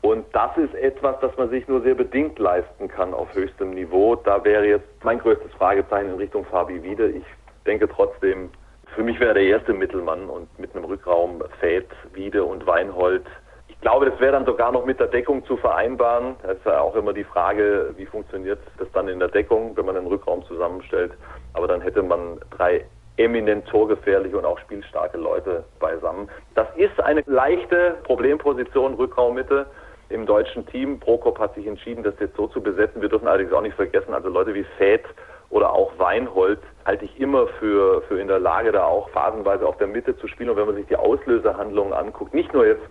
Und das ist etwas, das man sich nur sehr bedingt leisten kann auf höchstem Niveau. Da wäre jetzt mein größtes Fragezeichen in Richtung Fabi Wiede. Ich denke trotzdem, für mich wäre der erste Mittelmann und mit einem Rückraum Fäth, Wiede und Weinhold ich glaube, das wäre dann sogar noch mit der Deckung zu vereinbaren. Das ist ja auch immer die Frage, wie funktioniert das dann in der Deckung, wenn man einen Rückraum zusammenstellt. Aber dann hätte man drei eminent torgefährliche und auch spielstarke Leute beisammen. Das ist eine leichte Problemposition, Rückraummitte im deutschen Team. Prokop hat sich entschieden, das jetzt so zu besetzen. Wir dürfen allerdings auch nicht vergessen, also Leute wie Fett oder auch Weinhold halte ich immer für, für in der Lage, da auch phasenweise auf der Mitte zu spielen. Und wenn man sich die Auslösehandlungen anguckt, nicht nur jetzt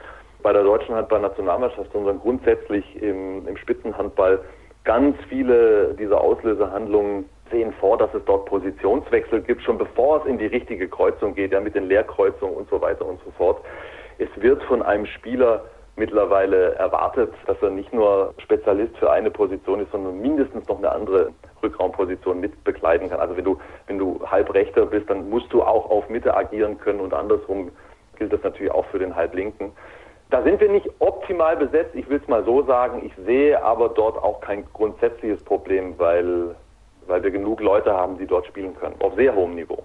bei der deutschen Handballnationalmannschaft, sondern grundsätzlich im, im Spitzenhandball ganz viele dieser Auslösehandlungen sehen vor, dass es dort Positionswechsel gibt, schon bevor es in die richtige Kreuzung geht, ja mit den Leerkreuzungen und so weiter und so fort. Es wird von einem Spieler mittlerweile erwartet, dass er nicht nur Spezialist für eine Position ist, sondern mindestens noch eine andere Rückraumposition mit bekleiden kann. Also wenn du, wenn du Halbrechter bist, dann musst du auch auf Mitte agieren können und andersrum gilt das natürlich auch für den Halblinken. Da sind wir nicht optimal besetzt, ich will es mal so sagen. Ich sehe aber dort auch kein grundsätzliches Problem, weil, weil wir genug Leute haben, die dort spielen können, auf sehr hohem Niveau.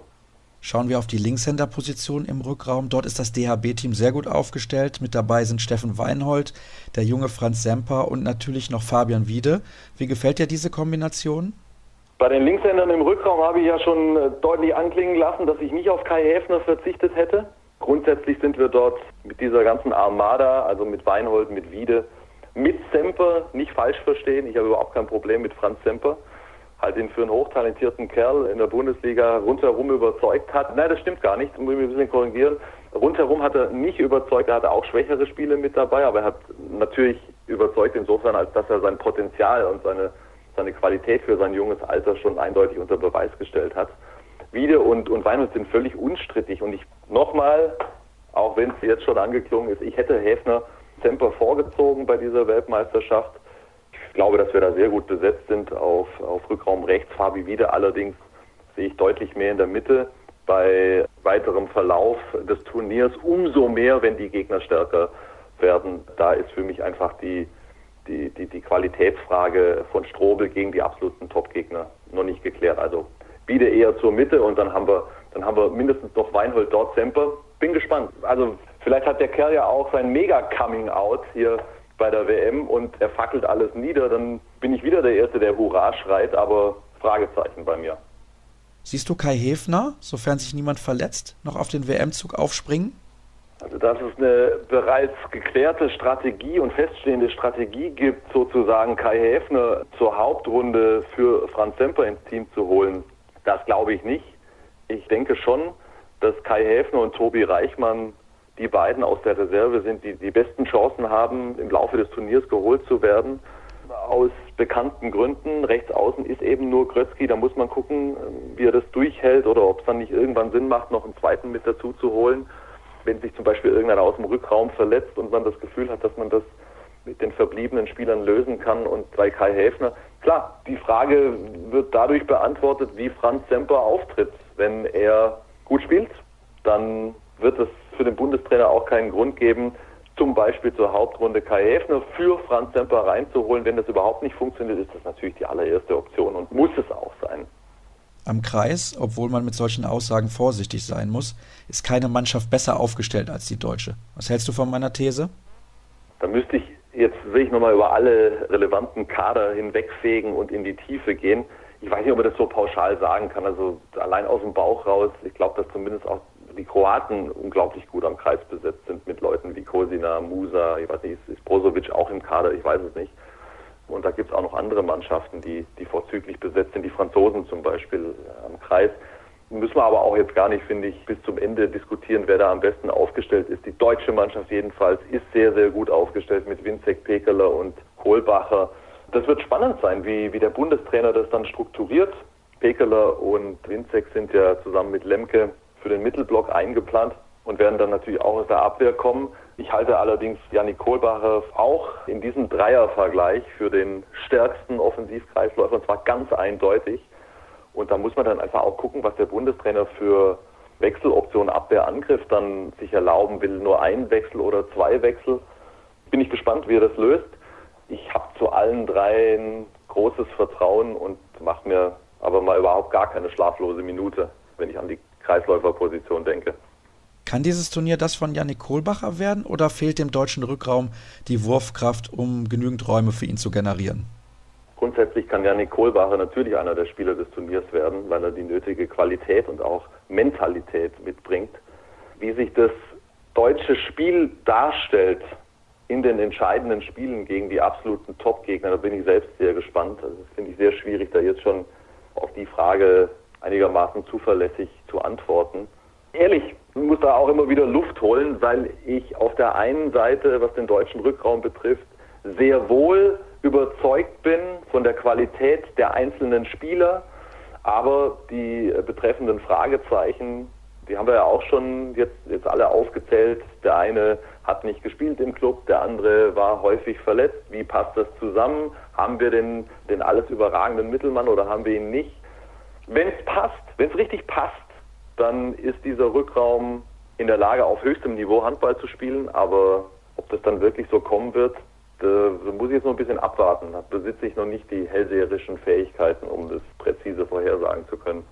Schauen wir auf die Linkshänderposition im Rückraum. Dort ist das DHB-Team sehr gut aufgestellt. Mit dabei sind Steffen Weinhold, der junge Franz Semper und natürlich noch Fabian Wiede. Wie gefällt dir diese Kombination? Bei den Linkshändern im Rückraum habe ich ja schon äh, deutlich anklingen lassen, dass ich nicht auf Kai Häfner verzichtet hätte. Grundsätzlich sind wir dort mit dieser ganzen Armada, also mit Weinhold, mit Wiede, mit Semper, nicht falsch verstehen, ich habe überhaupt kein Problem mit Franz Semper, halt ihn für einen hochtalentierten Kerl in der Bundesliga rundherum überzeugt hat. Nein, das stimmt gar nicht, muss ich ein bisschen korrigieren. Rundherum hat er nicht überzeugt, er hatte auch schwächere Spiele mit dabei, aber er hat natürlich überzeugt insofern, als dass er sein Potenzial und seine, seine Qualität für sein junges Alter schon eindeutig unter Beweis gestellt hat. Wiede und, und Weinhold sind völlig unstrittig. Und ich nochmal, auch wenn es jetzt schon angeklungen ist, ich hätte Häfner Semper vorgezogen bei dieser Weltmeisterschaft. glaube, dass wir da sehr gut besetzt sind auf, auf Rückraum rechts. Fabi wieder allerdings sehe ich deutlich mehr in der Mitte. Bei weiterem Verlauf des Turniers umso mehr, wenn die Gegner stärker werden. Da ist für mich einfach die, die, die, die Qualitätsfrage von Strobel gegen die absoluten Topgegner noch nicht geklärt. Also biete eher zur Mitte und dann haben wir, dann haben wir mindestens noch Weinhold dort Semper. Bin gespannt. Also vielleicht hat der Kerl ja auch sein Mega-Coming-out hier bei der WM und er fackelt alles nieder, dann bin ich wieder der Erste, der Hurra schreit, aber Fragezeichen bei mir. Siehst du Kai Hefner, sofern sich niemand verletzt, noch auf den WM-Zug aufspringen? Also dass es eine bereits geklärte Strategie und feststehende Strategie gibt, sozusagen Kai Häfner zur Hauptrunde für Franz Semper ins Team zu holen, das glaube ich nicht. Ich denke schon, dass Kai Häfner und Tobi Reichmann die beiden aus der Reserve sind, die die besten Chancen haben, im Laufe des Turniers geholt zu werden. Aus bekannten Gründen. Rechts außen ist eben nur Krötzky. Da muss man gucken, wie er das durchhält oder ob es dann nicht irgendwann Sinn macht, noch einen zweiten mit dazu zu holen. Wenn sich zum Beispiel irgendeiner aus dem Rückraum verletzt und man das Gefühl hat, dass man das mit den verbliebenen Spielern lösen kann und bei Kai Häfner. Klar, die Frage wird dadurch beantwortet, wie Franz Semper auftritt. Wenn er gut spielt, dann wird es für den Bundestrainer auch keinen Grund geben, zum Beispiel zur Hauptrunde Kai Häfner für Franz Semper reinzuholen. Wenn das überhaupt nicht funktioniert, ist das natürlich die allererste Option und muss es auch sein. Am Kreis, obwohl man mit solchen Aussagen vorsichtig sein muss, ist keine Mannschaft besser aufgestellt als die deutsche. Was hältst du von meiner These? Da müsste ich jetzt will ich nochmal über alle relevanten Kader hinwegfegen und in die Tiefe gehen. Ich weiß nicht, ob man das so pauschal sagen kann. Also allein aus dem Bauch raus, ich glaube, dass zumindest auch die Kroaten unglaublich gut am Kreis besetzt sind mit Leuten wie Kosina, Musa, ich weiß nicht, ist Brozovic auch im Kader, ich weiß es nicht. Und da gibt es auch noch andere Mannschaften, die, die vorzüglich besetzt sind, die Franzosen zum Beispiel äh, am Kreis. Müssen wir aber auch jetzt gar nicht, finde ich, bis zum Ende diskutieren, wer da am besten aufgestellt ist. Die deutsche Mannschaft jedenfalls ist sehr, sehr gut aufgestellt mit Winzek, Pekeler und Kohlbacher. Das wird spannend sein, wie, wie der Bundestrainer das dann strukturiert. Pekeler und Winzek sind ja zusammen mit Lemke für den Mittelblock eingeplant und werden dann natürlich auch aus der Abwehr kommen. Ich halte allerdings Janik Kohlbacher auch in diesem Dreiervergleich für den stärksten Offensivkreisläufer und zwar ganz eindeutig. Und da muss man dann einfach auch gucken, was der Bundestrainer für Wechseloptionen Abwehrangriff dann sich erlauben will. Nur ein Wechsel oder zwei Wechsel. Bin ich gespannt, wie er das löst. Ich habe zu allen dreien großes Vertrauen und mache mir aber mal überhaupt gar keine schlaflose Minute, wenn ich an die Kreisläuferposition denke. Kann dieses Turnier das von Yannick Kohlbacher werden oder fehlt dem deutschen Rückraum die Wurfkraft, um genügend Räume für ihn zu generieren? Grundsätzlich kann Yannick Kohlbacher natürlich einer der Spieler des Turniers werden, weil er die nötige Qualität und auch Mentalität mitbringt. Wie sich das deutsche Spiel darstellt in den entscheidenden Spielen gegen die absoluten Top-Gegner, da bin ich selbst sehr gespannt. Also das finde ich sehr schwierig, da jetzt schon auf die Frage einigermaßen zuverlässig zu antworten. Ehrlich, ich muss da auch immer wieder Luft holen, weil ich auf der einen Seite, was den deutschen Rückraum betrifft, sehr wohl überzeugt bin von der Qualität der einzelnen Spieler, aber die betreffenden Fragezeichen, die haben wir ja auch schon jetzt, jetzt alle aufgezählt. Der eine hat nicht gespielt im Club, der andere war häufig verletzt. Wie passt das zusammen? Haben wir den, den alles überragenden Mittelmann oder haben wir ihn nicht? Wenn es passt, wenn es richtig passt, dann ist dieser Rückraum in der Lage, auf höchstem Niveau Handball zu spielen. Aber ob das dann wirklich so kommen wird, da muss ich jetzt noch ein bisschen abwarten. Da besitze ich noch nicht die hellseherischen Fähigkeiten, um das präzise vorhersagen zu können.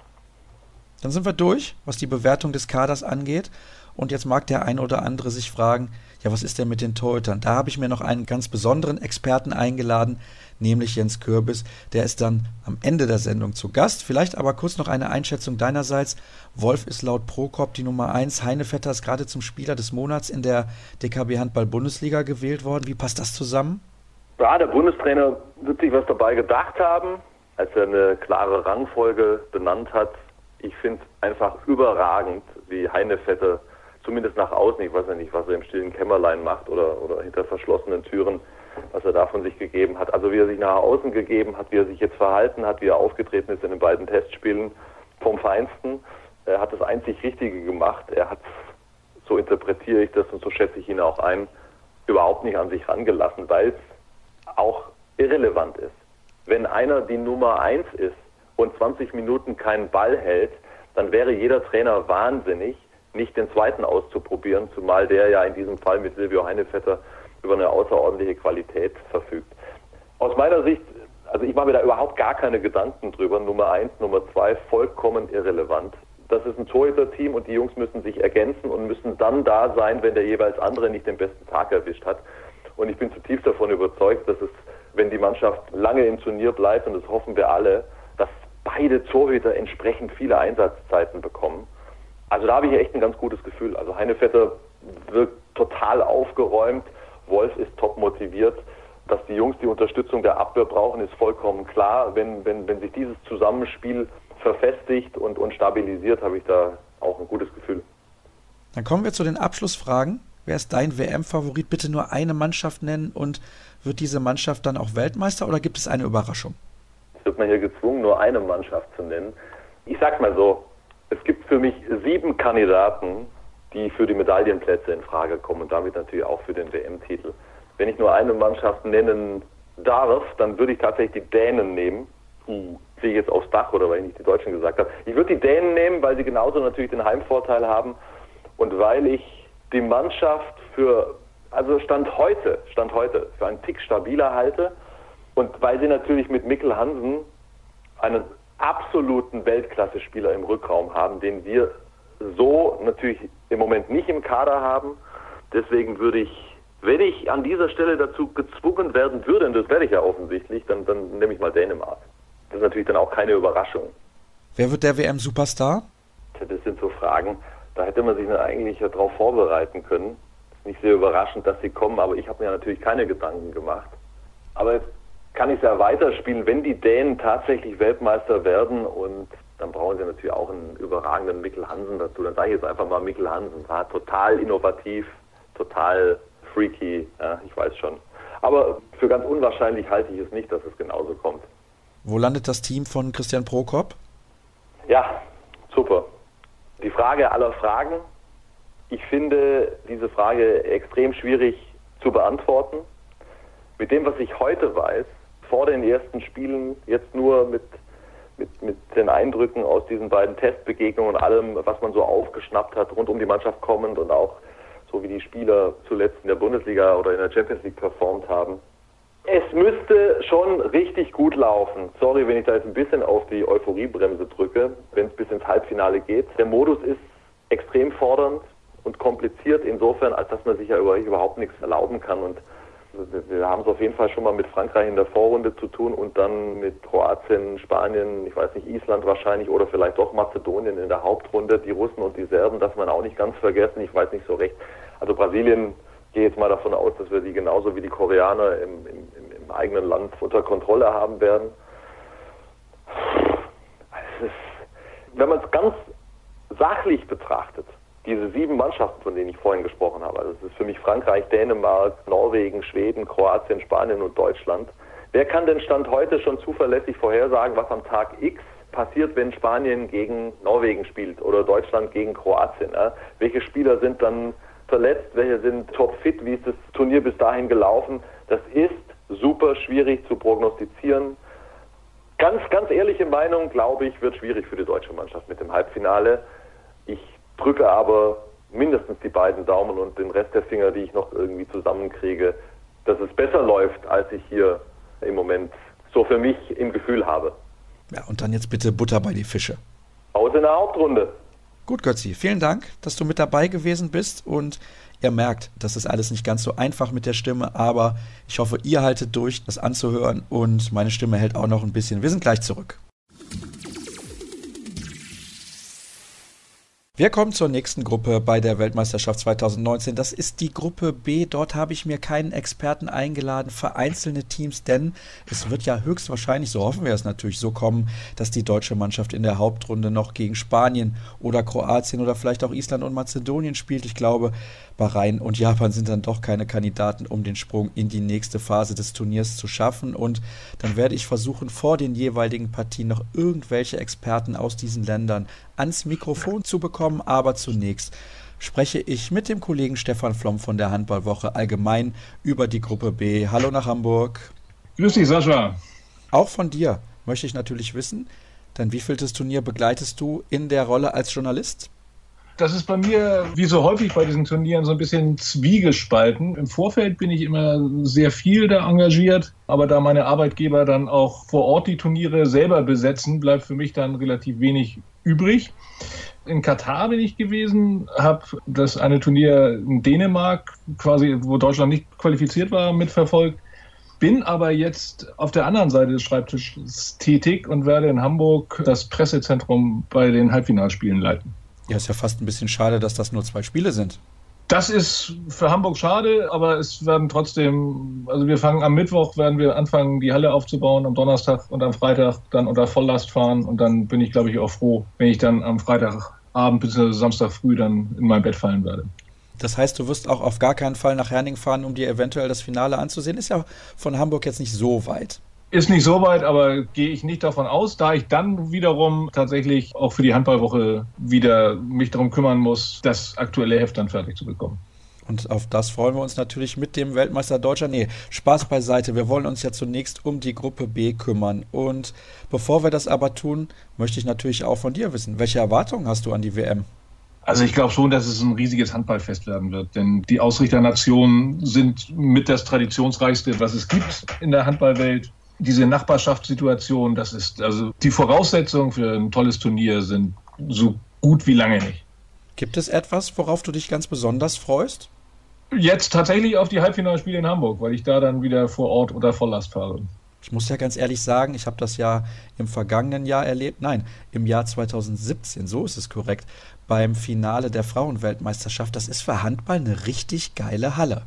Dann sind wir durch, was die Bewertung des Kaders angeht. Und jetzt mag der ein oder andere sich fragen, ja, was ist denn mit den Torhütern? Da habe ich mir noch einen ganz besonderen Experten eingeladen, nämlich Jens Kürbis. Der ist dann am Ende der Sendung zu Gast. Vielleicht aber kurz noch eine Einschätzung deinerseits. Wolf ist laut Prokop die Nummer 1. Heinevetter ist gerade zum Spieler des Monats in der DKB Handball Bundesliga gewählt worden. Wie passt das zusammen? Ja, der Bundestrainer wird sich was dabei gedacht haben, als er eine klare Rangfolge benannt hat. Ich finde einfach überragend, wie Heinevetter zumindest nach außen, ich weiß ja nicht, was er im stillen Kämmerlein macht oder, oder hinter verschlossenen Türen, was er da von sich gegeben hat. Also wie er sich nach außen gegeben hat, wie er sich jetzt verhalten hat, wie er aufgetreten ist in den beiden Testspielen vom Feinsten. Er hat das einzig Richtige gemacht. Er hat, so interpretiere ich das und so schätze ich ihn auch ein, überhaupt nicht an sich rangelassen, weil es auch irrelevant ist. Wenn einer die Nummer eins ist und 20 Minuten keinen Ball hält, dann wäre jeder Trainer wahnsinnig, nicht den zweiten auszuprobieren, zumal der ja in diesem Fall mit Silvio Heinevetter über eine außerordentliche Qualität verfügt. Aus meiner Sicht, also ich mache mir da überhaupt gar keine Gedanken drüber. Nummer eins, Nummer zwei, vollkommen irrelevant. Das ist ein Torhüter-Team und die Jungs müssen sich ergänzen und müssen dann da sein, wenn der jeweils andere nicht den besten Tag erwischt hat. Und ich bin zutiefst davon überzeugt, dass es, wenn die Mannschaft lange im Turnier bleibt, und das hoffen wir alle, dass beide Torhüter entsprechend viele Einsatzzeiten bekommen. Also da habe ich echt ein ganz gutes Gefühl. Also Heinevetter wirkt total aufgeräumt, Wolf ist top motiviert. Dass die Jungs die Unterstützung der Abwehr brauchen, ist vollkommen klar. Wenn, wenn, wenn sich dieses Zusammenspiel verfestigt und, und stabilisiert, habe ich da auch ein gutes Gefühl. Dann kommen wir zu den Abschlussfragen. Wer ist dein WM-Favorit? Bitte nur eine Mannschaft nennen und wird diese Mannschaft dann auch Weltmeister oder gibt es eine Überraschung? Jetzt wird man hier gezwungen, nur eine Mannschaft zu nennen. Ich sag's mal so, es gibt für mich sieben Kandidaten, die für die Medaillenplätze in Frage kommen und damit natürlich auch für den WM-Titel. Wenn ich nur eine Mannschaft nennen darf, dann würde ich tatsächlich die Dänen nehmen. Uh, sehe ich jetzt aufs Dach oder weil ich nicht die Deutschen gesagt habe. Ich würde die Dänen nehmen, weil sie genauso natürlich den Heimvorteil haben und weil ich die Mannschaft für, also Stand heute, Stand heute, für einen Tick stabiler halte und weil sie natürlich mit Mikkel Hansen einen absoluten Weltklasse-Spieler im Rückraum haben, den wir so natürlich im Moment nicht im Kader haben. Deswegen würde ich, wenn ich an dieser Stelle dazu gezwungen werden würde, und das werde ich ja offensichtlich, dann, dann nehme ich mal Dänemark. Das ist natürlich dann auch keine Überraschung. Wer wird der WM-Superstar? Das sind so Fragen, da hätte man sich eigentlich darauf vorbereiten können. Ist nicht sehr überraschend, dass sie kommen, aber ich habe mir natürlich keine Gedanken gemacht. Aber jetzt kann ich es ja weiterspielen, wenn die Dänen tatsächlich Weltmeister werden und dann brauchen sie natürlich auch einen überragenden Mikkel Hansen dazu. Dann sage ich jetzt einfach mal Mikkel Hansen. War total innovativ, total freaky, ja, ich weiß schon. Aber für ganz unwahrscheinlich halte ich es nicht, dass es genauso kommt. Wo landet das Team von Christian Prokop? Ja, super. Die Frage aller Fragen. Ich finde diese Frage extrem schwierig zu beantworten. Mit dem, was ich heute weiß, vor den ersten Spielen, jetzt nur mit mit, mit den Eindrücken aus diesen beiden Testbegegnungen und allem, was man so aufgeschnappt hat, rund um die Mannschaft kommend und auch so wie die Spieler zuletzt in der Bundesliga oder in der Champions League performt haben. Es müsste schon richtig gut laufen. Sorry, wenn ich da jetzt ein bisschen auf die Euphoriebremse drücke, wenn es bis ins Halbfinale geht. Der Modus ist extrem fordernd und kompliziert insofern, als dass man sich ja überhaupt nichts erlauben kann. Und wir haben es auf jeden Fall schon mal mit Frankreich in der Vorrunde zu tun und dann mit Kroatien, Spanien, ich weiß nicht, Island wahrscheinlich oder vielleicht doch Mazedonien in der Hauptrunde. Die Russen und die Serben darf man auch nicht ganz vergessen. Ich weiß nicht so recht. Also Brasilien gehe jetzt mal davon aus, dass wir die genauso wie die Koreaner im, im, im eigenen Land unter Kontrolle haben werden. Ist, wenn man es ganz sachlich betrachtet, diese sieben Mannschaften, von denen ich vorhin gesprochen habe, also es ist für mich Frankreich, Dänemark, Norwegen, Schweden, Kroatien, Spanien und Deutschland. Wer kann denn Stand heute schon zuverlässig vorhersagen, was am Tag X passiert, wenn Spanien gegen Norwegen spielt oder Deutschland gegen Kroatien? Ja? Welche Spieler sind dann verletzt, welche sind topfit, wie ist das Turnier bis dahin gelaufen? Das ist super schwierig zu prognostizieren. Ganz, ganz ehrliche Meinung, glaube ich, wird schwierig für die deutsche Mannschaft mit dem Halbfinale. Ich drücke aber mindestens die beiden Daumen und den Rest der Finger, die ich noch irgendwie zusammenkriege, dass es besser läuft, als ich hier im Moment so für mich im Gefühl habe. Ja, und dann jetzt bitte Butter bei die Fische. Aus in der Hauptrunde. Gut, Götzi, vielen Dank, dass du mit dabei gewesen bist und ihr merkt, das ist alles nicht ganz so einfach mit der Stimme, aber ich hoffe, ihr haltet durch, das anzuhören und meine Stimme hält auch noch ein bisschen. Wir sind gleich zurück. Wir kommen zur nächsten Gruppe bei der Weltmeisterschaft 2019. Das ist die Gruppe B. Dort habe ich mir keinen Experten eingeladen für einzelne Teams, denn es wird ja höchstwahrscheinlich, so hoffen wir es natürlich, so kommen, dass die deutsche Mannschaft in der Hauptrunde noch gegen Spanien oder Kroatien oder vielleicht auch Island und Mazedonien spielt. Ich glaube, Bahrain und Japan sind dann doch keine Kandidaten, um den Sprung in die nächste Phase des Turniers zu schaffen. Und dann werde ich versuchen, vor den jeweiligen Partien noch irgendwelche Experten aus diesen Ländern ans Mikrofon zu bekommen. Aber zunächst spreche ich mit dem Kollegen Stefan Flom von der Handballwoche allgemein über die Gruppe B. Hallo nach Hamburg. Grüß dich, Sascha. Auch von dir möchte ich natürlich wissen, denn wievieltes Turnier begleitest du in der Rolle als Journalist? Das ist bei mir, wie so häufig bei diesen Turnieren, so ein bisschen zwiegespalten. Im Vorfeld bin ich immer sehr viel da engagiert, aber da meine Arbeitgeber dann auch vor Ort die Turniere selber besetzen, bleibt für mich dann relativ wenig übrig. In Katar bin ich gewesen, habe das eine Turnier in Dänemark, quasi, wo Deutschland nicht qualifiziert war, mitverfolgt. Bin aber jetzt auf der anderen Seite des Schreibtisches tätig und werde in Hamburg das Pressezentrum bei den Halbfinalspielen leiten. Ja, ist ja fast ein bisschen schade, dass das nur zwei Spiele sind. Das ist für Hamburg schade, aber es werden trotzdem, also wir fangen am Mittwoch, werden wir anfangen, die Halle aufzubauen, am Donnerstag und am Freitag dann unter Volllast fahren und dann bin ich, glaube ich, auch froh, wenn ich dann am Freitagabend bzw. Samstag früh dann in mein Bett fallen werde. Das heißt, du wirst auch auf gar keinen Fall nach Herning fahren, um dir eventuell das Finale anzusehen. Ist ja von Hamburg jetzt nicht so weit. Ist nicht so weit, aber gehe ich nicht davon aus, da ich dann wiederum tatsächlich auch für die Handballwoche wieder mich darum kümmern muss, das aktuelle Heft dann fertig zu bekommen. Und auf das freuen wir uns natürlich mit dem Weltmeister Deutscher. Nee, Spaß beiseite. Wir wollen uns ja zunächst um die Gruppe B kümmern. Und bevor wir das aber tun, möchte ich natürlich auch von dir wissen, welche Erwartungen hast du an die WM? Also ich glaube schon, dass es ein riesiges Handballfest werden wird, denn die Ausrichternationen sind mit das traditionsreichste, was es gibt in der Handballwelt diese Nachbarschaftssituation, das ist also die Voraussetzungen für ein tolles Turnier sind so gut wie lange nicht. Gibt es etwas, worauf du dich ganz besonders freust? Jetzt tatsächlich auf die Halbfinalspiele in Hamburg, weil ich da dann wieder vor Ort unter Volllast fahre. Ich muss ja ganz ehrlich sagen, ich habe das ja im vergangenen Jahr erlebt, nein, im Jahr 2017, so ist es korrekt, beim Finale der Frauenweltmeisterschaft. Das ist für Handball eine richtig geile Halle.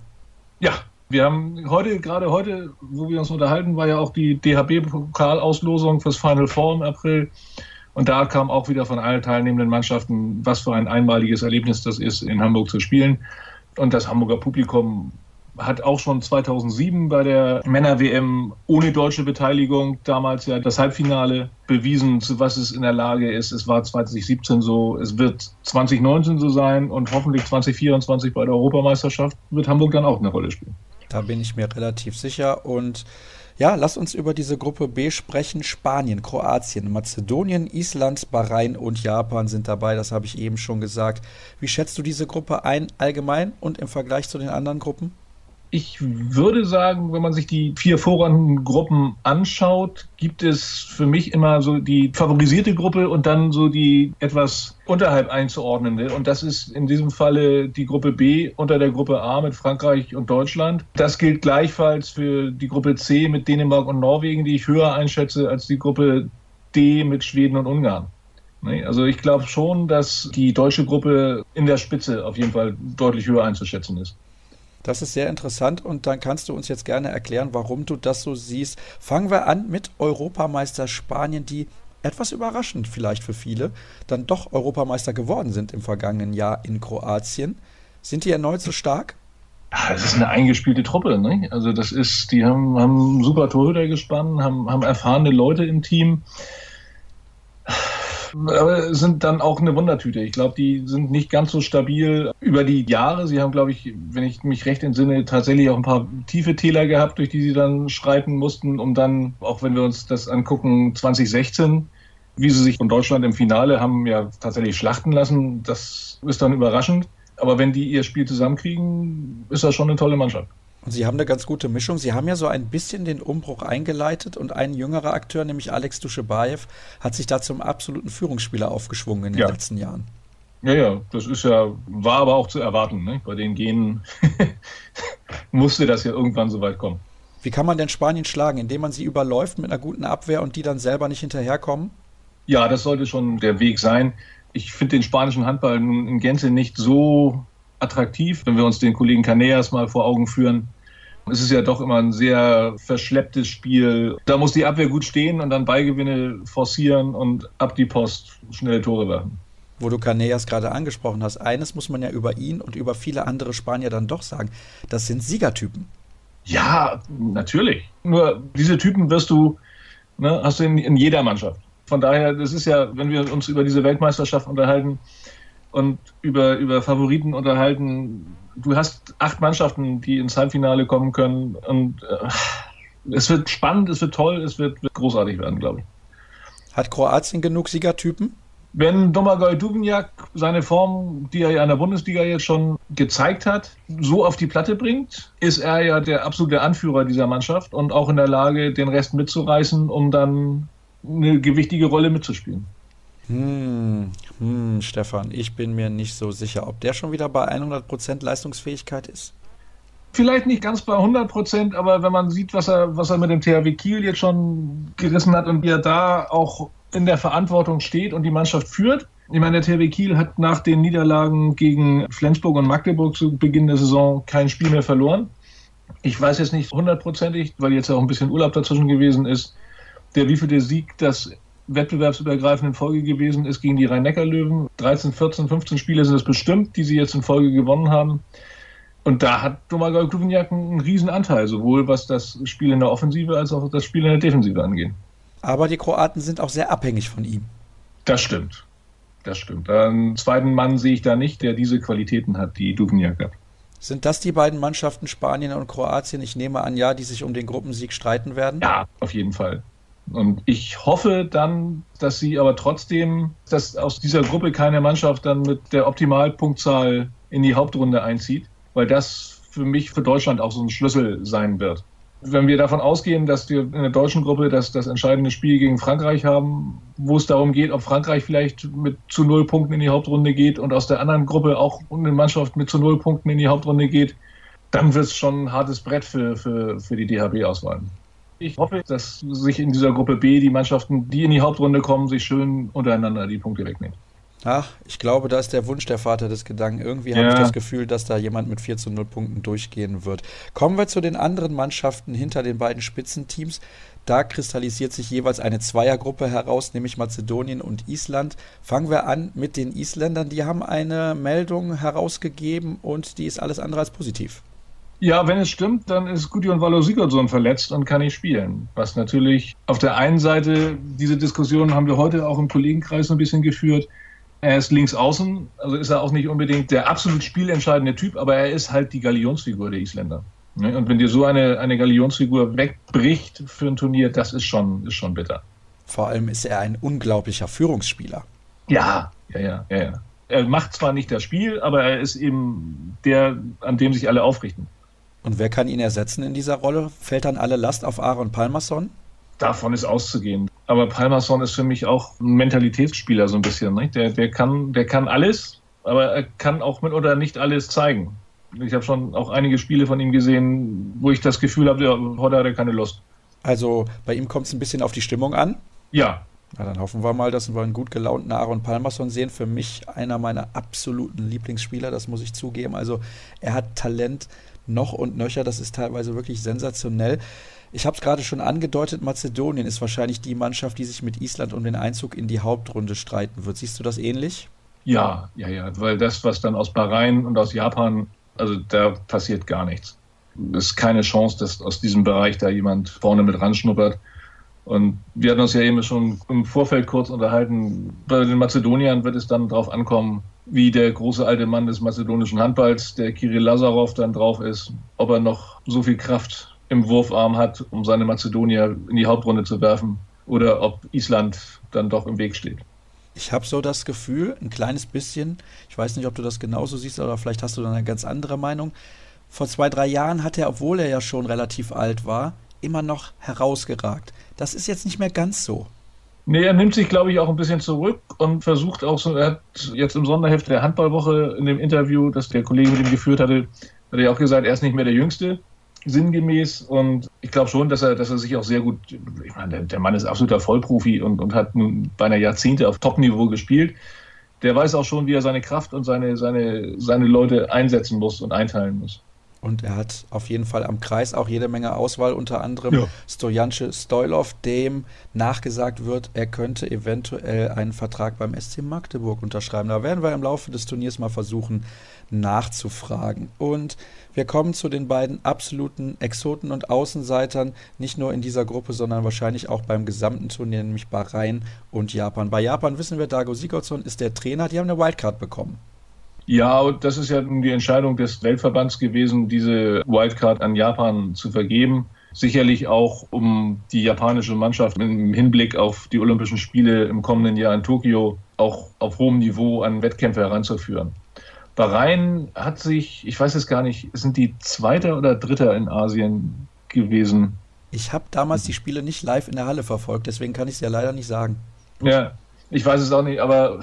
Ja, wir haben heute, gerade heute, wo wir uns unterhalten, war ja auch die DHB-Pokalauslosung fürs Final Four im April. Und da kam auch wieder von allen teilnehmenden Mannschaften, was für ein einmaliges Erlebnis das ist, in Hamburg zu spielen. Und das Hamburger Publikum hat auch schon 2007 bei der Männer-WM ohne deutsche Beteiligung damals ja das Halbfinale bewiesen, zu was es in der Lage ist. Es war 2017 so, es wird 2019 so sein und hoffentlich 2024 bei der Europameisterschaft wird Hamburg dann auch eine Rolle spielen. Da bin ich mir relativ sicher. Und ja, lass uns über diese Gruppe B sprechen. Spanien, Kroatien, Mazedonien, Island, Bahrain und Japan sind dabei. Das habe ich eben schon gesagt. Wie schätzt du diese Gruppe ein allgemein und im Vergleich zu den anderen Gruppen? Ich würde sagen, wenn man sich die vier Vorrundengruppen anschaut, gibt es für mich immer so die favorisierte Gruppe und dann so die etwas unterhalb einzuordnende. Und das ist in diesem Falle die Gruppe B unter der Gruppe A mit Frankreich und Deutschland. Das gilt gleichfalls für die Gruppe C mit Dänemark und Norwegen, die ich höher einschätze als die Gruppe D mit Schweden und Ungarn. Also ich glaube schon, dass die deutsche Gruppe in der Spitze auf jeden Fall deutlich höher einzuschätzen ist. Das ist sehr interessant und dann kannst du uns jetzt gerne erklären, warum du das so siehst. Fangen wir an mit Europameister Spanien, die etwas überraschend vielleicht für viele dann doch Europameister geworden sind im vergangenen Jahr in Kroatien. Sind die erneut so stark? Das ist eine eingespielte Truppe. Ne? Also das ist, die haben, haben super Torhüter gespannt, haben, haben erfahrene Leute im Team aber sind dann auch eine Wundertüte. Ich glaube, die sind nicht ganz so stabil über die Jahre. Sie haben, glaube ich, wenn ich mich recht entsinne, tatsächlich auch ein paar tiefe Täler gehabt, durch die sie dann schreiten mussten, um dann, auch wenn wir uns das angucken, 2016 wie sie sich von Deutschland im Finale haben ja tatsächlich schlachten lassen. Das ist dann überraschend. Aber wenn die ihr Spiel zusammenkriegen, ist das schon eine tolle Mannschaft. Und Sie haben eine ganz gute Mischung. Sie haben ja so ein bisschen den Umbruch eingeleitet und ein jüngerer Akteur, nämlich Alex Duschebaev, hat sich da zum absoluten Führungsspieler aufgeschwungen in den ja. letzten Jahren. Ja, ja, das ist ja, war aber auch zu erwarten. Ne? Bei den Genen musste das ja irgendwann so weit kommen. Wie kann man denn Spanien schlagen? Indem man sie überläuft mit einer guten Abwehr und die dann selber nicht hinterherkommen? Ja, das sollte schon der Weg sein. Ich finde den spanischen Handball in Gänze nicht so attraktiv, wenn wir uns den Kollegen Caneas mal vor Augen führen. Es ist ja doch immer ein sehr verschlepptes Spiel. Da muss die Abwehr gut stehen und dann Beigewinne forcieren und ab die Post schnelle Tore werfen. Wo du Caneas gerade angesprochen hast, eines muss man ja über ihn und über viele andere Spanier dann doch sagen. Das sind Siegertypen. Ja, natürlich. Nur diese Typen wirst du, ne, hast du in, in jeder Mannschaft. Von daher, das ist ja, wenn wir uns über diese Weltmeisterschaft unterhalten, und über, über Favoriten unterhalten. Du hast acht Mannschaften, die ins Halbfinale kommen können und äh, Es wird spannend, es wird toll, es wird, wird großartig werden, glaube ich. Hat Kroatien genug Siegertypen? Wenn Domagoj Dubnjak seine Form, die er ja in der Bundesliga jetzt schon gezeigt hat, so auf die Platte bringt, ist er ja der absolute Anführer dieser Mannschaft und auch in der Lage, den Rest mitzureißen, um dann eine gewichtige Rolle mitzuspielen. Hm, hm, Stefan, ich bin mir nicht so sicher, ob der schon wieder bei 100% Leistungsfähigkeit ist. Vielleicht nicht ganz bei 100 Prozent, aber wenn man sieht, was er, was er mit dem THW Kiel jetzt schon gerissen hat und wie er da auch in der Verantwortung steht und die Mannschaft führt. Ich meine, der THW Kiel hat nach den Niederlagen gegen Flensburg und Magdeburg zu Beginn der Saison kein Spiel mehr verloren. Ich weiß jetzt nicht hundertprozentig, weil jetzt auch ein bisschen Urlaub dazwischen gewesen ist, der wievielte Sieg das wettbewerbsübergreifend in Folge gewesen ist gegen die Rhein-Neckar-Löwen. 13, 14, 15 Spiele sind es bestimmt, die sie jetzt in Folge gewonnen haben. Und da hat Domagoj Kluveniak einen riesen Anteil, sowohl was das Spiel in der Offensive als auch das Spiel in der Defensive angeht. Aber die Kroaten sind auch sehr abhängig von ihm. Das stimmt. Das stimmt. Einen zweiten Mann sehe ich da nicht, der diese Qualitäten hat, die Duvniak hat. Sind das die beiden Mannschaften Spanien und Kroatien? Ich nehme an, ja, die sich um den Gruppensieg streiten werden. Ja, auf jeden Fall. Und ich hoffe dann, dass sie aber trotzdem, dass aus dieser Gruppe keine Mannschaft dann mit der Optimalpunktzahl in die Hauptrunde einzieht, weil das für mich für Deutschland auch so ein Schlüssel sein wird wenn wir davon ausgehen, dass wir in der deutschen Gruppe das, das entscheidende Spiel gegen Frankreich haben, wo es darum geht, ob Frankreich vielleicht mit zu null Punkten in die Hauptrunde geht und aus der anderen Gruppe auch eine Mannschaft mit zu null Punkten in die Hauptrunde geht, dann wird es schon ein hartes Brett für, für, für die DHB-Auswahl. Ich hoffe, dass sich in dieser Gruppe B die Mannschaften, die in die Hauptrunde kommen, sich schön untereinander die Punkte wegnehmen. Ach, ich glaube, da ist der Wunsch der Vater des Gedanken. Irgendwie ja. habe ich das Gefühl, dass da jemand mit 4 zu 0 Punkten durchgehen wird. Kommen wir zu den anderen Mannschaften hinter den beiden Spitzenteams. Da kristallisiert sich jeweils eine Zweiergruppe heraus, nämlich Mazedonien und Island. Fangen wir an mit den Isländern. Die haben eine Meldung herausgegeben und die ist alles andere als positiv. Ja, wenn es stimmt, dann ist Gudjon Valo Sigurdsson verletzt und kann nicht spielen. Was natürlich auf der einen Seite, diese Diskussion haben wir heute auch im Kollegenkreis ein bisschen geführt, er ist links außen, also ist er auch nicht unbedingt der absolut spielentscheidende Typ, aber er ist halt die Galionsfigur der Isländer. Ne? Und wenn dir so eine, eine Galionsfigur wegbricht für ein Turnier, das ist schon, ist schon bitter. Vor allem ist er ein unglaublicher Führungsspieler. Ja, ja, ja, ja, ja. Er macht zwar nicht das Spiel, aber er ist eben der, an dem sich alle aufrichten. Und wer kann ihn ersetzen in dieser Rolle? Fällt dann alle Last auf Aaron Palmerson? davon ist auszugehen. Aber Palmerson ist für mich auch ein Mentalitätsspieler so ein bisschen. Nicht? Der, der, kann, der kann alles, aber er kann auch mit oder nicht alles zeigen. Ich habe schon auch einige Spiele von ihm gesehen, wo ich das Gefühl habe, ja, heute hat er keine Lust. Also bei ihm kommt es ein bisschen auf die Stimmung an? Ja. Na, dann hoffen wir mal, dass wir einen gut gelaunten Aaron Palmerson sehen. Für mich einer meiner absoluten Lieblingsspieler, das muss ich zugeben. Also er hat Talent noch und nöcher, das ist teilweise wirklich sensationell. Ich habe es gerade schon angedeutet, Mazedonien ist wahrscheinlich die Mannschaft, die sich mit Island um den Einzug in die Hauptrunde streiten wird. Siehst du das ähnlich? Ja, ja, ja, weil das, was dann aus Bahrain und aus Japan, also da passiert gar nichts. Es ist keine Chance, dass aus diesem Bereich da jemand vorne mit ranschnuppert. Und wir hatten uns ja eben schon im Vorfeld kurz unterhalten. Bei den Mazedoniern wird es dann darauf ankommen, wie der große alte Mann des mazedonischen Handballs, der Kirill Lazarov, dann drauf ist, ob er noch so viel Kraft im Wurfarm hat, um seine Mazedonier in die Hauptrunde zu werfen, oder ob Island dann doch im Weg steht. Ich habe so das Gefühl, ein kleines bisschen, ich weiß nicht, ob du das genauso siehst, oder vielleicht hast du dann eine ganz andere Meinung. Vor zwei, drei Jahren hat er, obwohl er ja schon relativ alt war, immer noch herausgeragt. Das ist jetzt nicht mehr ganz so. Nee, er nimmt sich, glaube ich, auch ein bisschen zurück und versucht auch so, er hat jetzt im Sonderheft der Handballwoche in dem Interview, das der Kollege mit ihm geführt hatte, hat er auch gesagt, er ist nicht mehr der Jüngste sinngemäß und ich glaube schon, dass er, dass er sich auch sehr gut, ich meine, der, der Mann ist absoluter Vollprofi und, und hat nun beinahe Jahrzehnte auf Top-Niveau gespielt. Der weiß auch schon, wie er seine Kraft und seine, seine, seine Leute einsetzen muss und einteilen muss. Und er hat auf jeden Fall am Kreis auch jede Menge Auswahl, unter anderem ja. Stojanče Stoilov, dem nachgesagt wird, er könnte eventuell einen Vertrag beim SC Magdeburg unterschreiben. Da werden wir im Laufe des Turniers mal versuchen nachzufragen. Und wir kommen zu den beiden absoluten Exoten und Außenseitern, nicht nur in dieser Gruppe, sondern wahrscheinlich auch beim gesamten Turnier, nämlich Bahrain und Japan. Bei Japan wissen wir, Dago Sigurdsson ist der Trainer, die haben eine Wildcard bekommen. Ja, und das ist ja die Entscheidung des Weltverbands gewesen, diese Wildcard an Japan zu vergeben. sicherlich auch um die japanische Mannschaft im Hinblick auf die Olympischen Spiele im kommenden Jahr in Tokio auch auf hohem Niveau an Wettkämpfe heranzuführen. Bahrain hat sich, ich weiß es gar nicht, sind die Zweiter oder Dritter in Asien gewesen? Ich habe damals die Spiele nicht live in der Halle verfolgt, deswegen kann ich es ja leider nicht sagen. Ja, ich weiß es auch nicht, aber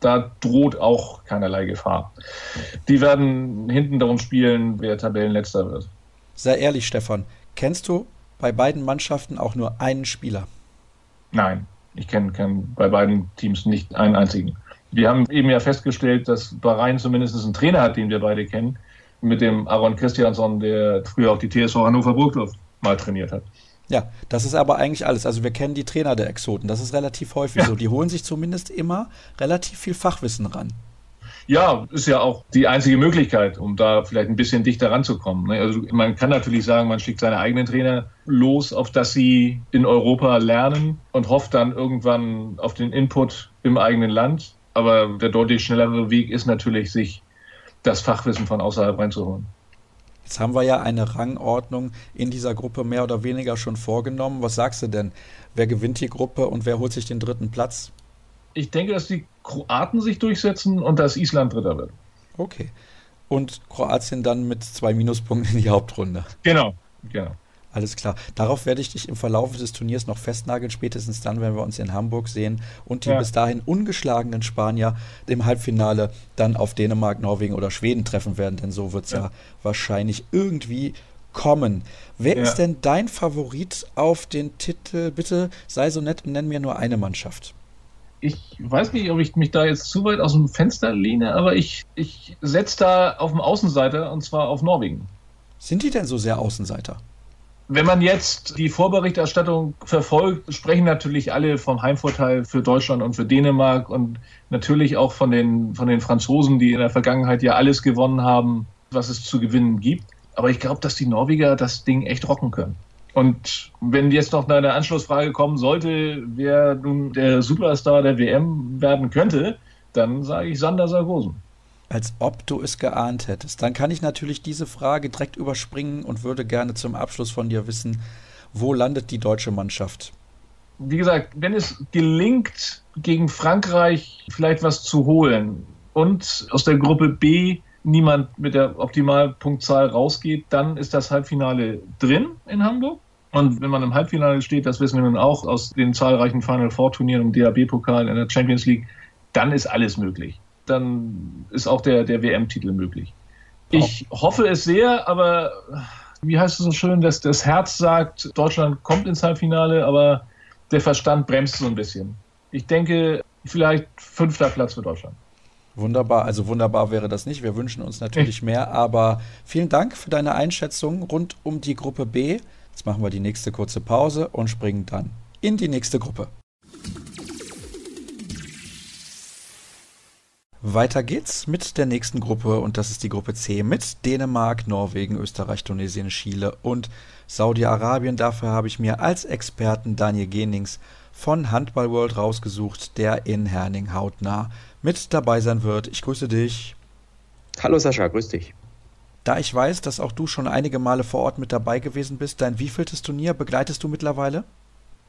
da droht auch keinerlei Gefahr. Die werden hinten darum spielen, wer Tabellenletzter wird. Sei ehrlich, Stefan, kennst du bei beiden Mannschaften auch nur einen Spieler? Nein, ich kenne kenn bei beiden Teams nicht einen einzigen. Wir haben eben ja festgestellt, dass Bahrain zumindest einen Trainer hat, den wir beide kennen, mit dem Aaron Christiansson, der früher auch die TSV Hannover Burgdorf mal trainiert hat. Ja, das ist aber eigentlich alles. Also wir kennen die Trainer der Exoten. Das ist relativ häufig ja. so. Die holen sich zumindest immer relativ viel Fachwissen ran. Ja, ist ja auch die einzige Möglichkeit, um da vielleicht ein bisschen dichter ranzukommen. Ne? Also man kann natürlich sagen, man schickt seine eigenen Trainer los, auf dass sie in Europa lernen und hofft dann irgendwann auf den Input im eigenen Land. Aber der deutlich schnellere Weg ist natürlich, sich das Fachwissen von außerhalb reinzuholen. Jetzt haben wir ja eine Rangordnung in dieser Gruppe mehr oder weniger schon vorgenommen. Was sagst du denn? Wer gewinnt die Gruppe und wer holt sich den dritten Platz? Ich denke, dass die Kroaten sich durchsetzen und dass Island Dritter wird. Okay. Und Kroatien dann mit zwei Minuspunkten in die Hauptrunde. Genau, genau. Alles klar. Darauf werde ich dich im Verlauf des Turniers noch festnageln, spätestens dann, wenn wir uns in Hamburg sehen und die ja. bis dahin ungeschlagenen Spanier im Halbfinale dann auf Dänemark, Norwegen oder Schweden treffen werden, denn so wird es ja. ja. wahrscheinlich irgendwie kommen. Wer ja. ist denn dein Favorit auf den Titel? Bitte sei so nett und nenn mir nur eine Mannschaft. Ich weiß nicht, ob ich mich da jetzt zu weit aus dem Fenster lehne, aber ich, ich setze da auf den Außenseiter und zwar auf Norwegen. Sind die denn so sehr Außenseiter? Wenn man jetzt die Vorberichterstattung verfolgt, sprechen natürlich alle vom Heimvorteil für Deutschland und für Dänemark und natürlich auch von den, von den Franzosen, die in der Vergangenheit ja alles gewonnen haben, was es zu gewinnen gibt. Aber ich glaube, dass die Norweger das Ding echt rocken können. Und wenn jetzt noch eine Anschlussfrage kommen sollte, wer nun der Superstar der WM werden könnte, dann sage ich Sander Sargosen als ob du es geahnt hättest. Dann kann ich natürlich diese Frage direkt überspringen und würde gerne zum Abschluss von dir wissen, wo landet die deutsche Mannschaft? Wie gesagt, wenn es gelingt, gegen Frankreich vielleicht was zu holen und aus der Gruppe B niemand mit der Optimalpunktzahl rausgeht, dann ist das Halbfinale drin in Hamburg. Und wenn man im Halbfinale steht, das wissen wir nun auch aus den zahlreichen Final Four Turnieren im DAB-Pokal in der Champions League, dann ist alles möglich dann ist auch der, der WM-Titel möglich. Ich oh. hoffe es sehr, aber wie heißt es so schön, dass das Herz sagt, Deutschland kommt ins Halbfinale, aber der Verstand bremst so ein bisschen. Ich denke, vielleicht fünfter Platz für Deutschland. Wunderbar, also wunderbar wäre das nicht. Wir wünschen uns natürlich mehr, aber vielen Dank für deine Einschätzung rund um die Gruppe B. Jetzt machen wir die nächste kurze Pause und springen dann in die nächste Gruppe. Weiter geht's mit der nächsten Gruppe und das ist die Gruppe C mit Dänemark, Norwegen, Österreich, Tunesien, Chile und Saudi-Arabien. Dafür habe ich mir als Experten Daniel Genings von Handball World rausgesucht, der in Herning hautnah mit dabei sein wird. Ich grüße dich. Hallo Sascha, grüß dich. Da ich weiß, dass auch du schon einige Male vor Ort mit dabei gewesen bist, dein wievieltes Turnier begleitest du mittlerweile?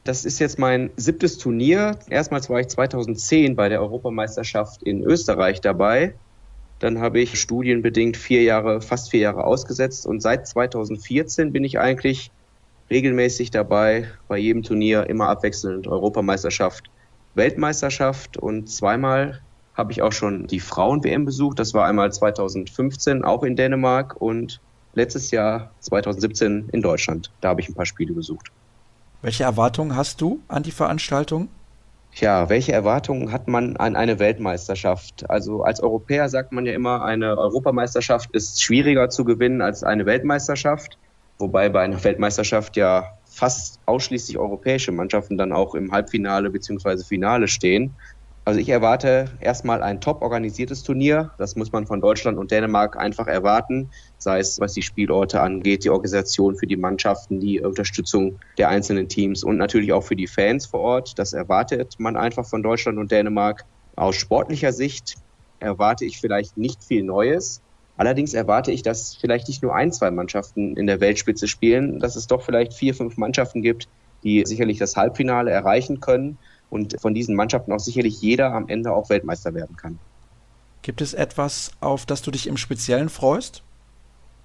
Das ist jetzt mein siebtes Turnier. Erstmals war ich 2010 bei der Europameisterschaft in Österreich dabei. Dann habe ich studienbedingt vier Jahre, fast vier Jahre ausgesetzt und seit 2014 bin ich eigentlich regelmäßig dabei, bei jedem Turnier immer abwechselnd Europameisterschaft, Weltmeisterschaft und zweimal habe ich auch schon die Frauen-WM besucht. Das war einmal 2015 auch in Dänemark und letztes Jahr 2017 in Deutschland. Da habe ich ein paar Spiele besucht. Welche Erwartungen hast du an die Veranstaltung? Ja, welche Erwartungen hat man an eine Weltmeisterschaft? Also als Europäer sagt man ja immer, eine Europameisterschaft ist schwieriger zu gewinnen als eine Weltmeisterschaft, wobei bei einer Weltmeisterschaft ja fast ausschließlich europäische Mannschaften dann auch im Halbfinale bzw. Finale stehen. Also ich erwarte erstmal ein top organisiertes Turnier. Das muss man von Deutschland und Dänemark einfach erwarten. Sei es, was die Spielorte angeht, die Organisation für die Mannschaften, die Unterstützung der einzelnen Teams und natürlich auch für die Fans vor Ort. Das erwartet man einfach von Deutschland und Dänemark. Aus sportlicher Sicht erwarte ich vielleicht nicht viel Neues. Allerdings erwarte ich, dass vielleicht nicht nur ein, zwei Mannschaften in der Weltspitze spielen, dass es doch vielleicht vier, fünf Mannschaften gibt, die sicherlich das Halbfinale erreichen können und von diesen Mannschaften auch sicherlich jeder am Ende auch Weltmeister werden kann. Gibt es etwas, auf das du dich im Speziellen freust?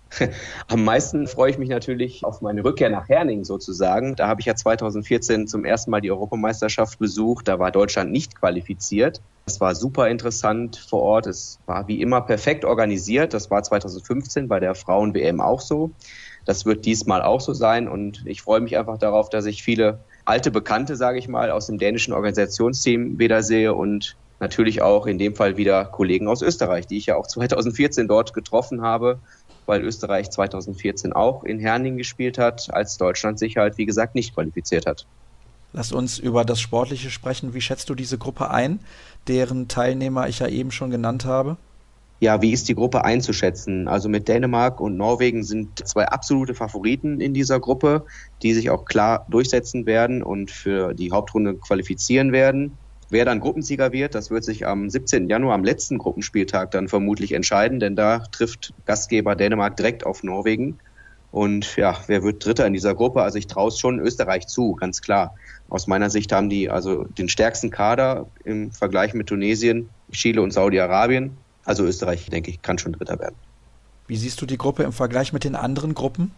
Am meisten freue ich mich natürlich auf meine Rückkehr nach Herning sozusagen. Da habe ich ja 2014 zum ersten Mal die Europameisterschaft besucht. Da war Deutschland nicht qualifiziert. Es war super interessant vor Ort. Es war wie immer perfekt organisiert. Das war 2015 bei der Frauen-WM auch so. Das wird diesmal auch so sein. Und ich freue mich einfach darauf, dass ich viele alte Bekannte, sage ich mal, aus dem dänischen Organisationsteam wiedersehe und natürlich auch in dem Fall wieder Kollegen aus Österreich, die ich ja auch 2014 dort getroffen habe, weil Österreich 2014 auch in Herning gespielt hat, als Deutschland sich halt, wie gesagt, nicht qualifiziert hat. Lass uns über das Sportliche sprechen. Wie schätzt du diese Gruppe ein, deren Teilnehmer ich ja eben schon genannt habe? Ja, wie ist die Gruppe einzuschätzen? Also mit Dänemark und Norwegen sind zwei absolute Favoriten in dieser Gruppe, die sich auch klar durchsetzen werden und für die Hauptrunde qualifizieren werden. Wer dann Gruppensieger wird, das wird sich am 17. Januar, am letzten Gruppenspieltag dann vermutlich entscheiden, denn da trifft Gastgeber Dänemark direkt auf Norwegen. Und ja, wer wird Dritter in dieser Gruppe? Also ich traue es schon Österreich zu, ganz klar. Aus meiner Sicht haben die also den stärksten Kader im Vergleich mit Tunesien, Chile und Saudi-Arabien. Also Österreich, denke ich, kann schon Dritter werden. Wie siehst du die Gruppe im Vergleich mit den anderen Gruppen?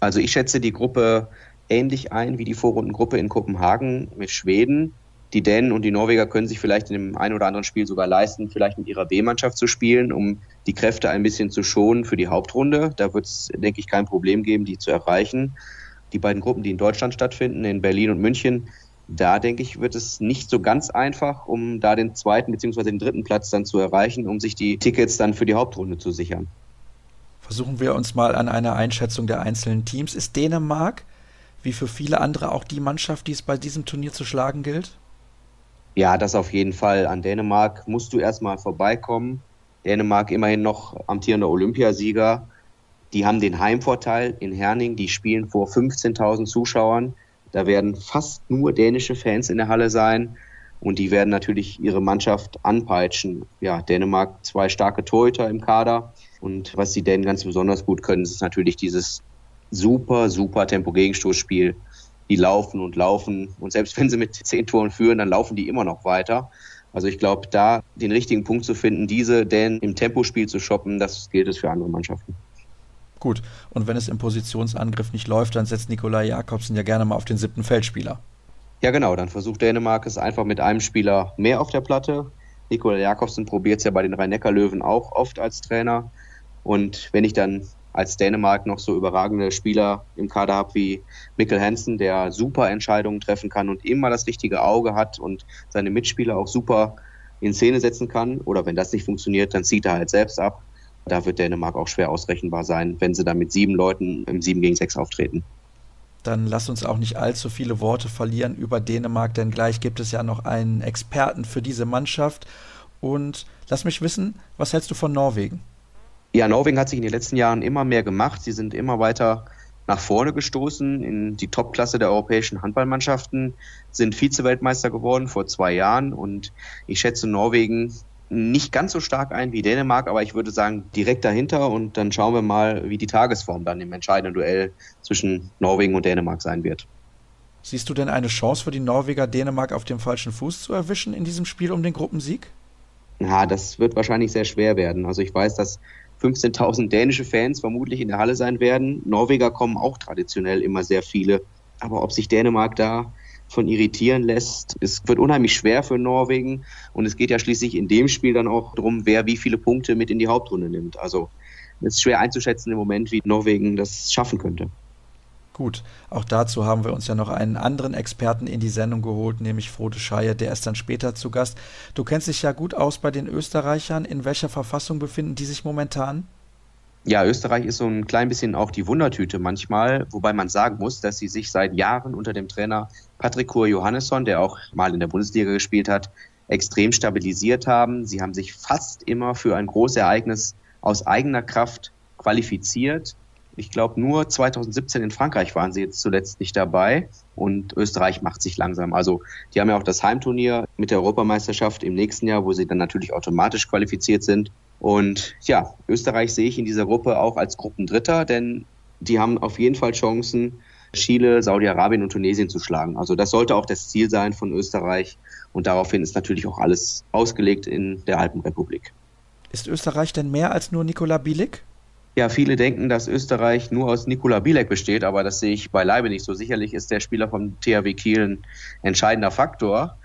Also ich schätze die Gruppe ähnlich ein wie die Vorrundengruppe in Kopenhagen mit Schweden die Dänen und die Norweger können sich vielleicht in dem einen oder anderen Spiel sogar leisten, vielleicht mit ihrer B-Mannschaft zu spielen, um die Kräfte ein bisschen zu schonen für die Hauptrunde. Da wird es, denke ich, kein Problem geben, die zu erreichen. Die beiden Gruppen, die in Deutschland stattfinden, in Berlin und München, da denke ich, wird es nicht so ganz einfach, um da den zweiten bzw. den dritten Platz dann zu erreichen, um sich die Tickets dann für die Hauptrunde zu sichern. Versuchen wir uns mal an einer Einschätzung der einzelnen Teams. Ist Dänemark, wie für viele andere, auch die Mannschaft, die es bei diesem Turnier zu schlagen gilt? Ja, das auf jeden Fall. An Dänemark musst du erstmal vorbeikommen. Dänemark immerhin noch amtierender Olympiasieger. Die haben den Heimvorteil in Herning. Die spielen vor 15.000 Zuschauern. Da werden fast nur dänische Fans in der Halle sein. Und die werden natürlich ihre Mannschaft anpeitschen. Ja, Dänemark zwei starke Torhüter im Kader. Und was die Dänen ganz besonders gut können, ist natürlich dieses super, super Tempo-Gegenstoßspiel die laufen und laufen. Und selbst wenn sie mit zehn Toren führen, dann laufen die immer noch weiter. Also ich glaube, da den richtigen Punkt zu finden, diese denn im Tempospiel zu shoppen, das gilt es für andere Mannschaften. Gut, und wenn es im Positionsangriff nicht läuft, dann setzt Nikolai Jakobsen ja gerne mal auf den siebten Feldspieler. Ja, genau, dann versucht Dänemark es einfach mit einem Spieler mehr auf der Platte. Nikolai Jakobsen probiert es ja bei den Rhein-Neckar-Löwen auch oft als Trainer. Und wenn ich dann als Dänemark noch so überragende Spieler im Kader habe wie Mikkel Hansen, der super Entscheidungen treffen kann und immer das richtige Auge hat und seine Mitspieler auch super in Szene setzen kann. Oder wenn das nicht funktioniert, dann zieht er halt selbst ab. Da wird Dänemark auch schwer ausrechenbar sein, wenn sie dann mit sieben Leuten im 7 gegen 6 auftreten. Dann lass uns auch nicht allzu viele Worte verlieren über Dänemark, denn gleich gibt es ja noch einen Experten für diese Mannschaft. Und lass mich wissen, was hältst du von Norwegen? Ja, Norwegen hat sich in den letzten Jahren immer mehr gemacht. Sie sind immer weiter nach vorne gestoßen in die Topklasse der europäischen Handballmannschaften, sind Vize-Weltmeister geworden vor zwei Jahren und ich schätze Norwegen nicht ganz so stark ein wie Dänemark, aber ich würde sagen direkt dahinter und dann schauen wir mal, wie die Tagesform dann im entscheidenden Duell zwischen Norwegen und Dänemark sein wird. Siehst du denn eine Chance für die Norweger, Dänemark auf dem falschen Fuß zu erwischen in diesem Spiel um den Gruppensieg? Ja, das wird wahrscheinlich sehr schwer werden. Also ich weiß, dass 15.000 dänische Fans vermutlich in der Halle sein werden. Norweger kommen auch traditionell immer sehr viele. Aber ob sich Dänemark da von irritieren lässt, es wird unheimlich schwer für Norwegen. Und es geht ja schließlich in dem Spiel dann auch darum, wer wie viele Punkte mit in die Hauptrunde nimmt. Also es ist schwer einzuschätzen im Moment, wie Norwegen das schaffen könnte. Gut, auch dazu haben wir uns ja noch einen anderen Experten in die Sendung geholt, nämlich Frode Scheier, der ist dann später zu Gast. Du kennst dich ja gut aus bei den Österreichern. In welcher Verfassung befinden die sich momentan? Ja, Österreich ist so ein klein bisschen auch die Wundertüte manchmal, wobei man sagen muss, dass sie sich seit Jahren unter dem Trainer Patrick Kur Johannesson, der auch mal in der Bundesliga gespielt hat, extrem stabilisiert haben. Sie haben sich fast immer für ein Großereignis aus eigener Kraft qualifiziert ich glaube, nur 2017 in Frankreich waren sie jetzt zuletzt nicht dabei und Österreich macht sich langsam. Also die haben ja auch das Heimturnier mit der Europameisterschaft im nächsten Jahr, wo sie dann natürlich automatisch qualifiziert sind. Und ja, Österreich sehe ich in dieser Gruppe auch als Gruppendritter, denn die haben auf jeden Fall Chancen, Chile, Saudi-Arabien und Tunesien zu schlagen. Also das sollte auch das Ziel sein von Österreich. Und daraufhin ist natürlich auch alles ausgelegt in der Alpenrepublik. Ist Österreich denn mehr als nur Nikola Bielik? Ja, viele denken, dass Österreich nur aus Nikola Bielek besteht, aber das sehe ich beileibe nicht so. Sicherlich ist der Spieler vom THW Kiel ein entscheidender Faktor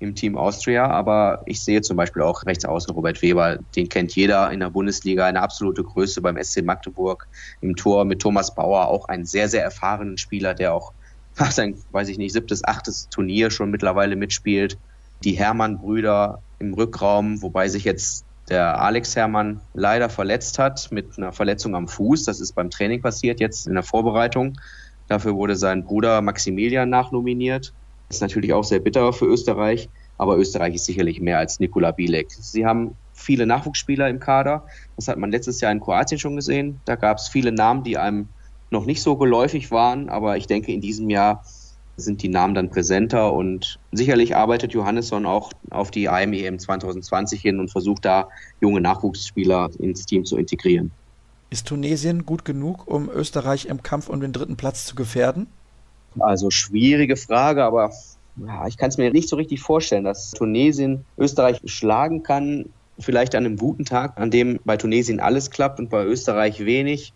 im Team Austria, aber ich sehe zum Beispiel auch rechts außen Robert Weber, den kennt jeder in der Bundesliga, eine absolute Größe beim SC Magdeburg im Tor mit Thomas Bauer, auch ein sehr, sehr erfahrenen Spieler, der auch sein, weiß ich nicht, siebtes, achtes Turnier schon mittlerweile mitspielt. Die Hermann-Brüder im Rückraum, wobei sich jetzt der Alex Hermann leider verletzt hat mit einer Verletzung am Fuß. Das ist beim Training passiert, jetzt in der Vorbereitung. Dafür wurde sein Bruder Maximilian nachnominiert. Ist natürlich auch sehr bitter für Österreich, aber Österreich ist sicherlich mehr als Nikola Bilek. Sie haben viele Nachwuchsspieler im Kader. Das hat man letztes Jahr in Kroatien schon gesehen. Da gab es viele Namen, die einem noch nicht so geläufig waren, aber ich denke, in diesem Jahr sind die Namen dann präsenter und sicherlich arbeitet Johannesson auch auf die IMEM 2020 hin und versucht da junge Nachwuchsspieler ins Team zu integrieren. Ist Tunesien gut genug, um Österreich im Kampf um den dritten Platz zu gefährden? Also schwierige Frage, aber ja, ich kann es mir nicht so richtig vorstellen, dass Tunesien Österreich schlagen kann. Vielleicht an einem guten Tag, an dem bei Tunesien alles klappt und bei Österreich wenig.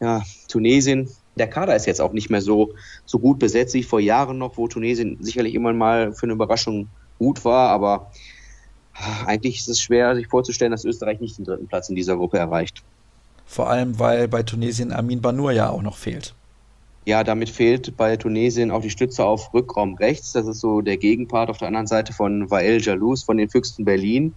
Ja, Tunesien der Kader ist jetzt auch nicht mehr so, so gut besetzt wie vor Jahren noch, wo Tunesien sicherlich immer mal für eine Überraschung gut war, aber eigentlich ist es schwer, sich vorzustellen, dass Österreich nicht den dritten Platz in dieser Gruppe erreicht. Vor allem, weil bei Tunesien Amin Banur ja auch noch fehlt. Ja, damit fehlt bei Tunesien auch die Stütze auf Rückraum rechts. Das ist so der Gegenpart auf der anderen Seite von Wael Jalous von den Füchsen Berlin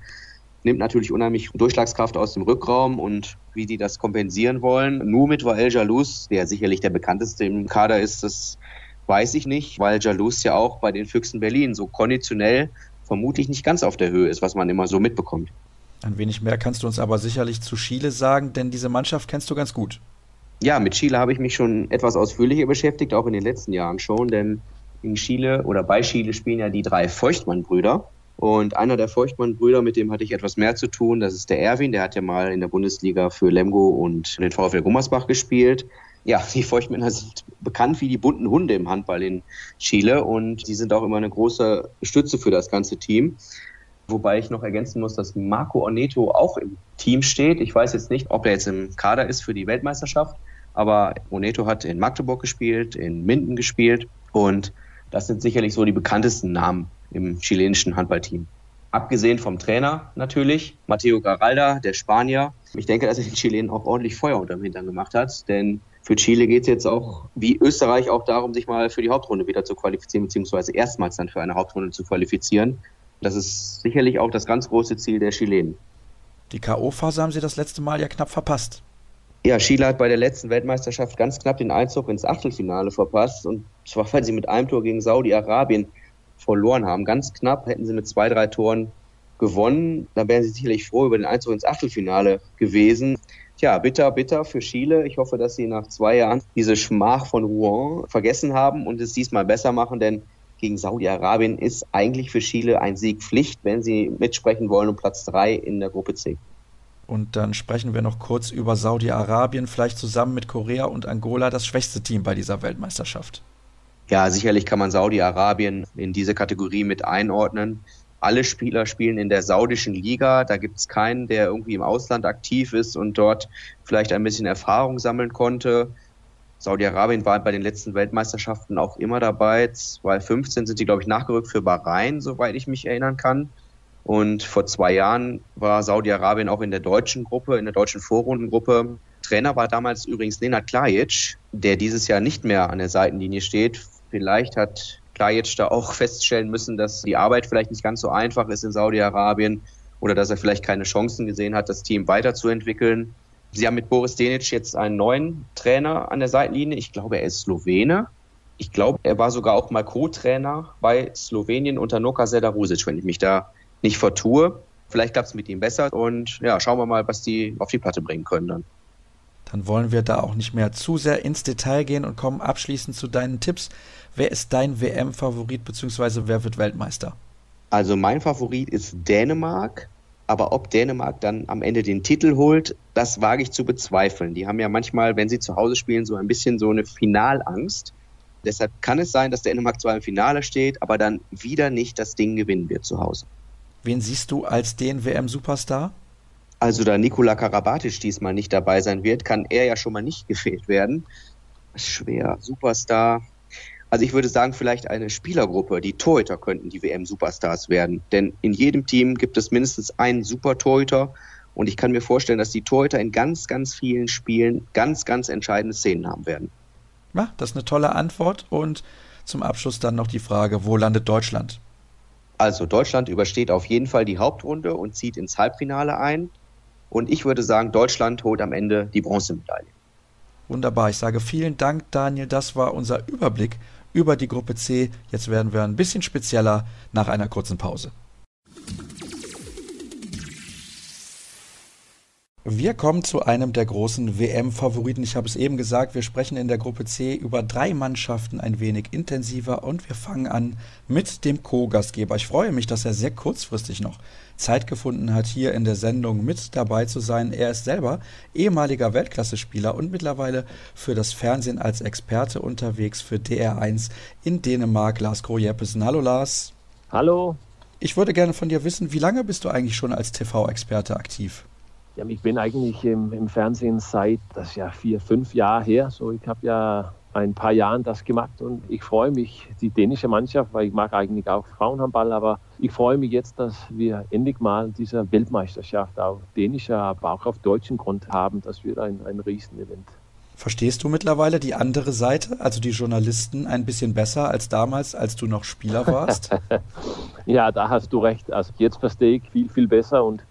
nimmt natürlich unheimlich Durchschlagskraft aus dem Rückraum und wie die das kompensieren wollen. Nur mit Wael Jalous, der sicherlich der bekannteste im Kader ist, das weiß ich nicht, weil Jalous ja auch bei den Füchsen Berlin so konditionell vermutlich nicht ganz auf der Höhe ist, was man immer so mitbekommt. Ein wenig mehr kannst du uns aber sicherlich zu Chile sagen, denn diese Mannschaft kennst du ganz gut. Ja, mit Chile habe ich mich schon etwas ausführlicher beschäftigt, auch in den letzten Jahren schon, denn in Chile oder bei Chile spielen ja die drei Feuchtmann-Brüder. Und einer der Feuchtmann-Brüder, mit dem hatte ich etwas mehr zu tun, das ist der Erwin, der hat ja mal in der Bundesliga für Lemgo und den VfL Gummersbach gespielt. Ja, die Feuchtmänner sind bekannt wie die bunten Hunde im Handball in Chile und die sind auch immer eine große Stütze für das ganze Team. Wobei ich noch ergänzen muss, dass Marco Orneto auch im Team steht. Ich weiß jetzt nicht, ob er jetzt im Kader ist für die Weltmeisterschaft, aber Orneto hat in Magdeburg gespielt, in Minden gespielt und das sind sicherlich so die bekanntesten Namen im chilenischen Handballteam. Abgesehen vom Trainer natürlich, Matteo Garalda, der Spanier. Ich denke, dass er den Chilenen auch ordentlich Feuer unterm Hintern gemacht hat, denn für Chile geht es jetzt auch, wie Österreich, auch darum, sich mal für die Hauptrunde wieder zu qualifizieren, beziehungsweise erstmals dann für eine Hauptrunde zu qualifizieren. Das ist sicherlich auch das ganz große Ziel der Chilenen. Die K.O.-Phase haben sie das letzte Mal ja knapp verpasst. Ja, Chile hat bei der letzten Weltmeisterschaft ganz knapp den Einzug ins Achtelfinale verpasst und zwar, weil sie mit einem Tor gegen Saudi-Arabien verloren haben. Ganz knapp hätten sie mit zwei, drei Toren gewonnen. Da wären sie sicherlich froh über den Einzug ins Achtelfinale gewesen. Tja, bitter, bitter für Chile. Ich hoffe, dass sie nach zwei Jahren diese Schmach von Rouen vergessen haben und es diesmal besser machen, denn gegen Saudi-Arabien ist eigentlich für Chile ein Sieg Pflicht, wenn sie mitsprechen wollen um Platz drei in der Gruppe C. Und dann sprechen wir noch kurz über Saudi-Arabien, vielleicht zusammen mit Korea und Angola das schwächste Team bei dieser Weltmeisterschaft. Ja, sicherlich kann man Saudi-Arabien in diese Kategorie mit einordnen. Alle Spieler spielen in der saudischen Liga. Da gibt es keinen, der irgendwie im Ausland aktiv ist und dort vielleicht ein bisschen Erfahrung sammeln konnte. Saudi-Arabien war bei den letzten Weltmeisterschaften auch immer dabei. 2015 sind die, glaube ich, nachgerückt für Bahrain, soweit ich mich erinnern kann. Und vor zwei Jahren war Saudi-Arabien auch in der deutschen Gruppe, in der deutschen Vorrundengruppe. Trainer war damals übrigens Nenad Klajic, der dieses Jahr nicht mehr an der Seitenlinie steht. Vielleicht hat Klajic da auch feststellen müssen, dass die Arbeit vielleicht nicht ganz so einfach ist in Saudi-Arabien oder dass er vielleicht keine Chancen gesehen hat, das Team weiterzuentwickeln. Sie haben mit Boris Denic jetzt einen neuen Trainer an der Seitenlinie. Ich glaube, er ist Slowene. Ich glaube, er war sogar auch mal Co-Trainer bei Slowenien unter Noka Sedarusic, wenn ich mich da nicht vertue. Vielleicht klappt es mit ihm besser und ja, schauen wir mal, was die auf die Platte bringen können dann dann wollen wir da auch nicht mehr zu sehr ins Detail gehen und kommen abschließend zu deinen Tipps. Wer ist dein WM-Favorit bzw. wer wird Weltmeister? Also mein Favorit ist Dänemark, Aber ob Dänemark dann am Ende den Titel holt, das wage ich zu bezweifeln. Die haben ja manchmal, wenn sie zu Hause spielen, so ein bisschen so eine Finalangst. Deshalb kann es sein, dass Dänemark zwar im Finale steht, aber dann wieder nicht das Ding gewinnen wird zu Hause. Wen siehst du als den WM-Superstar? Also da Nikola Karabatic diesmal nicht dabei sein wird, kann er ja schon mal nicht gefehlt werden. Schwer. Superstar. Also ich würde sagen, vielleicht eine Spielergruppe. Die Torhüter könnten die WM-Superstars werden. Denn in jedem Team gibt es mindestens einen Super-Torhüter. Und ich kann mir vorstellen, dass die Torhüter in ganz, ganz vielen Spielen ganz, ganz entscheidende Szenen haben werden. Ja, das ist eine tolle Antwort. Und zum Abschluss dann noch die Frage, wo landet Deutschland? Also Deutschland übersteht auf jeden Fall die Hauptrunde und zieht ins Halbfinale ein. Und ich würde sagen, Deutschland holt am Ende die Bronzemedaille. Wunderbar. Ich sage vielen Dank, Daniel. Das war unser Überblick über die Gruppe C. Jetzt werden wir ein bisschen spezieller nach einer kurzen Pause. Wir kommen zu einem der großen WM-Favoriten. Ich habe es eben gesagt, wir sprechen in der Gruppe C über drei Mannschaften ein wenig intensiver und wir fangen an mit dem Co-Gastgeber. Ich freue mich, dass er sehr kurzfristig noch Zeit gefunden hat, hier in der Sendung mit dabei zu sein. Er ist selber ehemaliger Weltklasse-Spieler und mittlerweile für das Fernsehen als Experte unterwegs für DR1 in Dänemark. Lars Kroh-Jeppesen. Hallo Lars. Hallo. Ich würde gerne von dir wissen, wie lange bist du eigentlich schon als TV-Experte aktiv? Ja, ich bin eigentlich im, im, Fernsehen seit, das ist ja vier, fünf Jahre her. So, ich habe ja ein paar Jahren das gemacht und ich freue mich, die dänische Mannschaft, weil ich mag eigentlich auch Frauenhandball, aber ich freue mich jetzt, dass wir endlich mal diese Weltmeisterschaft auf dänischer, aber auch auf deutschem Grund haben. Das wird ein, ein Riesenevent. Verstehst du mittlerweile die andere Seite, also die Journalisten, ein bisschen besser als damals, als du noch Spieler warst? ja, da hast du recht. Also jetzt verstehe ich viel, viel besser und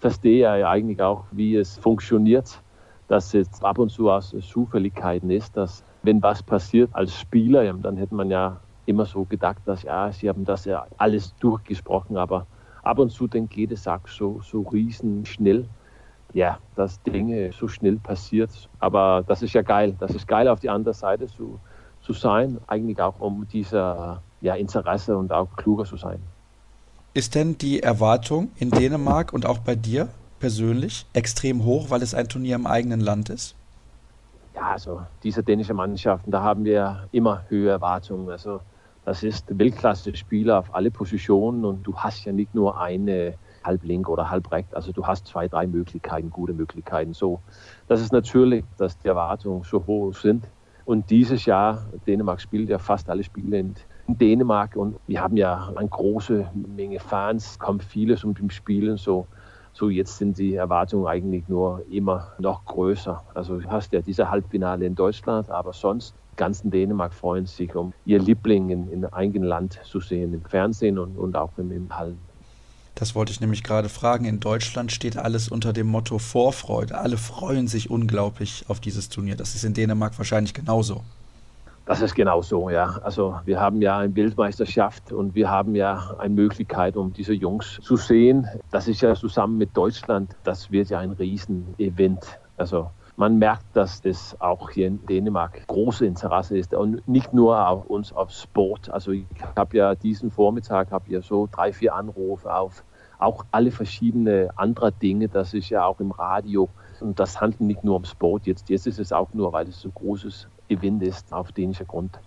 verstehe ja eigentlich auch, wie es funktioniert, dass es ab und zu aus Zufälligkeiten ist, dass wenn was passiert als Spieler, dann hätte man ja immer so gedacht, dass ja, sie haben das ja alles durchgesprochen, aber ab und zu dann geht es auch so, so riesen schnell. Ja, dass Dinge so schnell passiert. Aber das ist ja geil. Das ist geil, auf die andere Seite zu, zu sein, eigentlich auch um dieser ja, Interesse und auch kluger zu sein. Ist denn die Erwartung in Dänemark und auch bei dir persönlich extrem hoch, weil es ein Turnier im eigenen Land ist? Ja, also diese dänischen Mannschaften, da haben wir immer höhere Erwartungen. Also das ist Weltklasse-Spieler auf alle Positionen und du hast ja nicht nur eine halblink oder halbrecht, also du hast zwei, drei Möglichkeiten, gute Möglichkeiten. So, das ist natürlich, dass die Erwartungen so hoch sind. Und dieses Jahr, Dänemark spielt ja fast alle Spiele in in Dänemark und wir haben ja eine große Menge Fans, kommen viele zum Spielen. So, so jetzt sind die Erwartungen eigentlich nur immer noch größer. Also du hast ja diese Halbfinale in Deutschland, aber sonst ganz in Dänemark freuen sich, um ihr Liebling in, in eigenem Land zu sehen, im Fernsehen und, und auch im, im Hallen. Das wollte ich nämlich gerade fragen. In Deutschland steht alles unter dem Motto Vorfreude. Alle freuen sich unglaublich auf dieses Turnier. Das ist in Dänemark wahrscheinlich genauso. Das ist genau so, ja. Also wir haben ja eine Weltmeisterschaft und wir haben ja eine Möglichkeit, um diese Jungs zu sehen. Das ist ja zusammen mit Deutschland, das wird ja ein Riesenevent. Also man merkt, dass das auch hier in Dänemark große Interesse ist und nicht nur auf uns auf Sport. Also ich habe ja diesen Vormittag habe ja so drei, vier Anrufe auf auch alle verschiedene andere Dinge. Das ist ja auch im Radio und das handelt nicht nur um Sport. Jetzt, jetzt ist es auch nur, weil es so großes Gewinn ist auf dänischer Grund.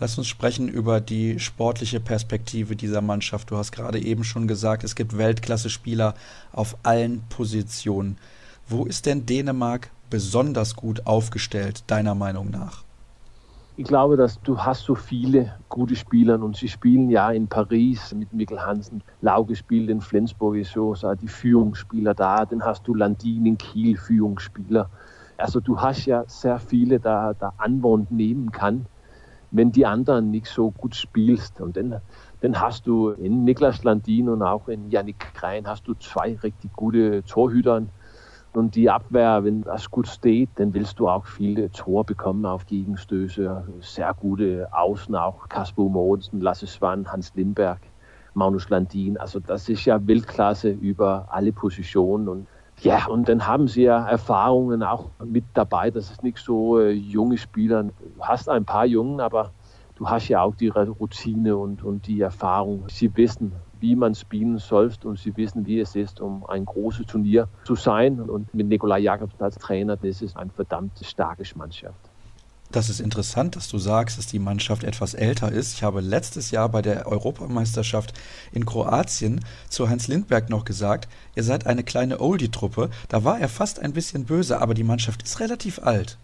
Lass uns sprechen über die sportliche Perspektive dieser Mannschaft. Du hast gerade eben schon gesagt, es gibt Weltklasse-Spieler auf allen Positionen. Wo ist denn Dänemark besonders gut aufgestellt, deiner Meinung nach? Ich glaube, dass du hast so viele gute Spieler und sie spielen ja in Paris mit Mikkel Hansen. Lauge spielt in Flensburg, so die Führungsspieler da. Dann hast du Landin in Kiel, Führungsspieler. Also du hast ja sehr viele da, da Anwohner nehmen kann, wenn die anderen nicht so gut spielst. Und dann, dann hast du in Niklas Landin und auch in Jannik Krein hast du zwei richtig gute Torhütern. Und die Abwehr, wenn das gut steht, dann willst du auch viele Tor bekommen auf Gegenstöße. Sehr gute Außen, auch Kasper Modensen, Lasse Swan, Hans Lindberg, Magnus Landin. Also das ist ja Weltklasse über alle Positionen. Und ja, und dann haben sie ja Erfahrungen auch mit dabei. Das ist nicht so äh, junge Spieler. Du hast ein paar Jungen, aber du hast ja auch die Routine und, und die Erfahrung. Sie wissen, wie man spielen soll und sie wissen, wie es ist, um ein großes Turnier zu sein. Und mit Nikolai Jakobsen als Trainer, das ist eine verdammt starke Mannschaft. Das ist interessant, dass du sagst, dass die Mannschaft etwas älter ist. Ich habe letztes Jahr bei der Europameisterschaft in Kroatien zu Hans Lindberg noch gesagt, ihr seid eine kleine Oldie-Truppe. Da war er fast ein bisschen böse, aber die Mannschaft ist relativ alt.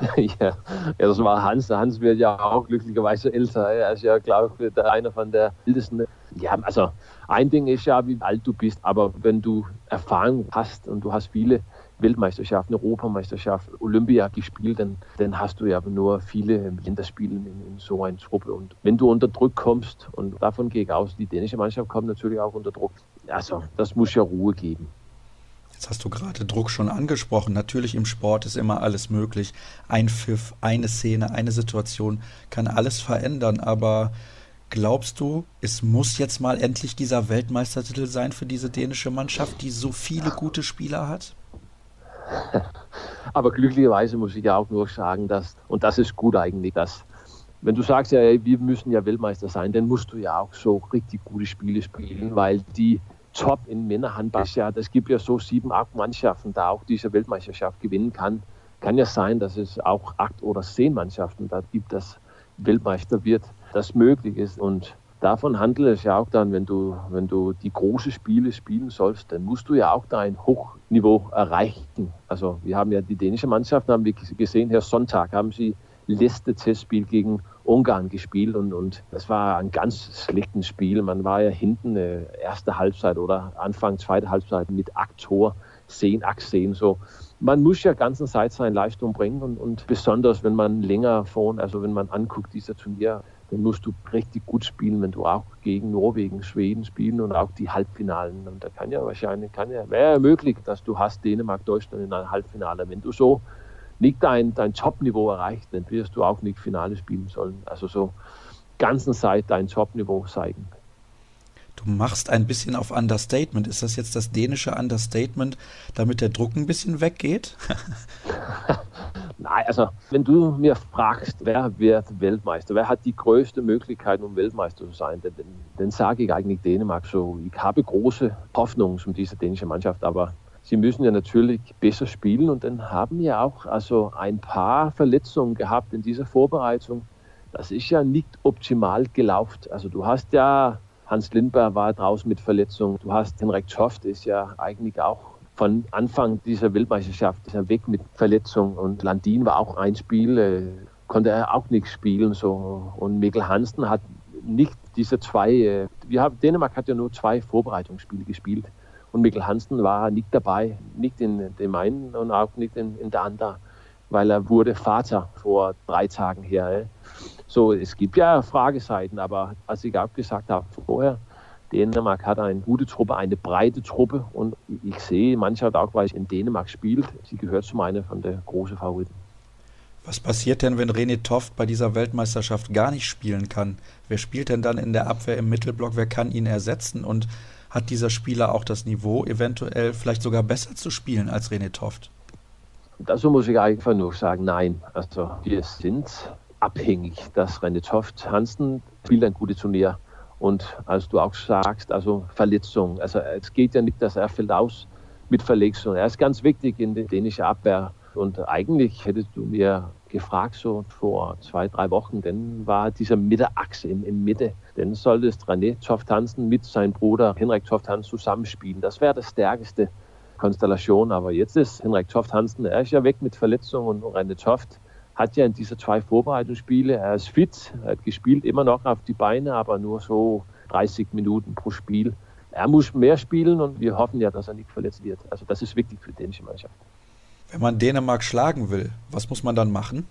ja, das war Hans. Hans wird ja auch glücklicherweise älter. Er ist ja, glaube ich, einer von der ältesten. Ja, also ein Ding ist ja, wie alt du bist, aber wenn du Erfahrung hast und du hast viele Weltmeisterschaften, Europameisterschaften, Olympia gespielt, dann, dann hast du ja nur viele Länderspiele in, in, so einer Truppe. Und wenn du unter Druck kommst, und davon gehe ich aus, die dänische Mannschaft kommt natürlich auch unter Druck, also das muss ja Ruhe geben. Jetzt hast du gerade Druck schon angesprochen. Natürlich im Sport ist immer alles möglich. Ein Pfiff, eine Szene, eine Situation kann alles verändern. Aber glaubst du, es muss jetzt mal endlich dieser Weltmeistertitel sein für diese dänische Mannschaft, die so viele gute Spieler hat? Aber glücklicherweise muss ich ja auch nur sagen, dass, und das ist gut eigentlich, dass, wenn du sagst, ja, wir müssen ja Weltmeister sein, dann musst du ja auch so richtig gute Spiele spielen, weil die Top in Männerhandball ist ja, es gibt ja so sieben, acht Mannschaften, da auch diese Weltmeisterschaft gewinnen kann. Kann ja sein, dass es auch acht oder zehn Mannschaften da gibt, dass Weltmeister wird, das möglich ist. Und davon handelt es ja auch dann, wenn du, wenn du die großen Spiele spielen sollst, dann musst du ja auch dein Hochniveau erreichen. Also wir haben ja die dänische Mannschaft, haben wir gesehen, Herr Sonntag haben sie letzte Testspiel gegen Ungarn gespielt und, und das war ein ganz schlechtes Spiel. Man war ja hinten äh, erste Halbzeit oder Anfang zweite Halbzeit mit Aktor, Tor, 10, 8, so. Man muss ja ganze Zeit seine Leistung bringen und, und besonders wenn man länger vorn, also wenn man anguckt, dieser Turnier, dann musst du richtig gut spielen, wenn du auch gegen Norwegen, Schweden spielen und auch die Halbfinalen. Und da kann ja wahrscheinlich, kann ja, wäre ja möglich, dass du hast Dänemark, Deutschland in einem Halbfinale. Wenn du so nicht dein, dein Top-Niveau erreicht, dann wirst du auch nicht Finale spielen sollen. Also so ganzen Zeit dein Top-Niveau zeigen. Du machst ein bisschen auf Understatement. Ist das jetzt das dänische Understatement, damit der Druck ein bisschen weggeht? Nein, also wenn du mir fragst, wer wird Weltmeister, wer hat die größte Möglichkeit, um Weltmeister zu sein, dann, dann sage ich eigentlich Dänemark so. Ich habe große Hoffnungen um diese dänische Mannschaft, aber sie müssen ja natürlich besser spielen und dann haben ja auch also ein paar Verletzungen gehabt in dieser Vorbereitung. Das ist ja nicht optimal gelaufen. Also du hast ja Hans Lindberg war draußen mit Verletzungen. Du hast Henrik Toft ist ja eigentlich auch von Anfang dieser Weltmeisterschaft ist er weg mit Verletzungen und Landin war auch ein Spiel, äh, konnte er auch nicht spielen so und Mikkel Hansen hat nicht diese zwei. Äh, wir haben Dänemark hat ja nur zwei Vorbereitungsspiele gespielt und Mikkel Hansen war nicht dabei, nicht in dem einen und auch nicht in, in der anderen, weil er wurde Vater vor drei Tagen her. So, es gibt ja Fragezeiten, aber als ich auch gesagt habe vorher, Dänemark hat eine gute Truppe, eine breite Truppe und ich sehe Mannschaft auch, weil ich in Dänemark spielt, sie gehört zu meiner von der großen Favoriten. Was passiert denn, wenn René Toft bei dieser Weltmeisterschaft gar nicht spielen kann? Wer spielt denn dann in der Abwehr im Mittelblock? Wer kann ihn ersetzen? Und hat dieser Spieler auch das Niveau, eventuell vielleicht sogar besser zu spielen als René Toft? Dazu muss ich einfach nur sagen, nein. Also wir sind abhängig, dass René Toft Hansen spielt ein gutes Turnier. Und als du auch sagst, also Verletzung, also es geht ja nicht, dass er fällt aus mit Verletzung. Er ist ganz wichtig in der dänischen Abwehr. Und eigentlich hättest du mir gefragt, so vor zwei, drei Wochen, dann war diese Mitteachse in, in Mitte. Dann solltest René Toft Hansen mit seinem Bruder Henrik Toft Hansen zusammenspielen. Das wäre das stärkste Konstellation. Aber jetzt ist Henrik Toft Hansen, er ist ja weg mit Verletzung und René Toft hat ja in diese zwei Vorbereitungsspiele, er ist fit, er hat gespielt, immer noch auf die Beine, aber nur so 30 Minuten pro Spiel. Er muss mehr spielen und wir hoffen ja, dass er nicht verletzt wird. Also das ist wichtig für die dänische Mannschaft. Wenn man Dänemark schlagen will, was muss man dann machen?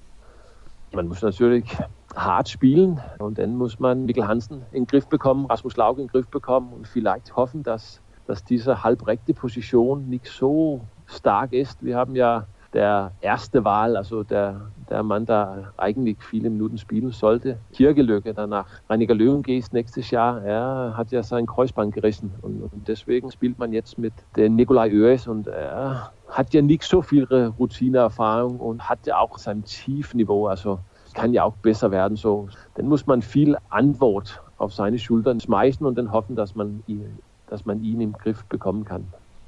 Man muss natürlich hart spielen und dann muss man Mikkel Hansen in den Griff bekommen, Rasmus Lauge in den Griff bekommen und vielleicht hoffen, dass, dass diese halbrechte Position nicht so stark ist. Wir haben ja der erste Wahl, also der, der Mann, der eigentlich viele Minuten spielen sollte. Kirgelöge danach. Reiniger Löwengeest nächstes Jahr, er hat ja sein Kreuzband gerissen und, und deswegen spielt man jetzt mit den Nikolai Oes und er hat ja nicht so viel Routineerfahrung und hat ja auch sein Tiefniveau, also kann ja auch besser werden. So, dann muss man viel Antwort auf seine Schultern schmeißen und dann hoffen, dass man ihn, dass man ihn im Griff bekommen kann.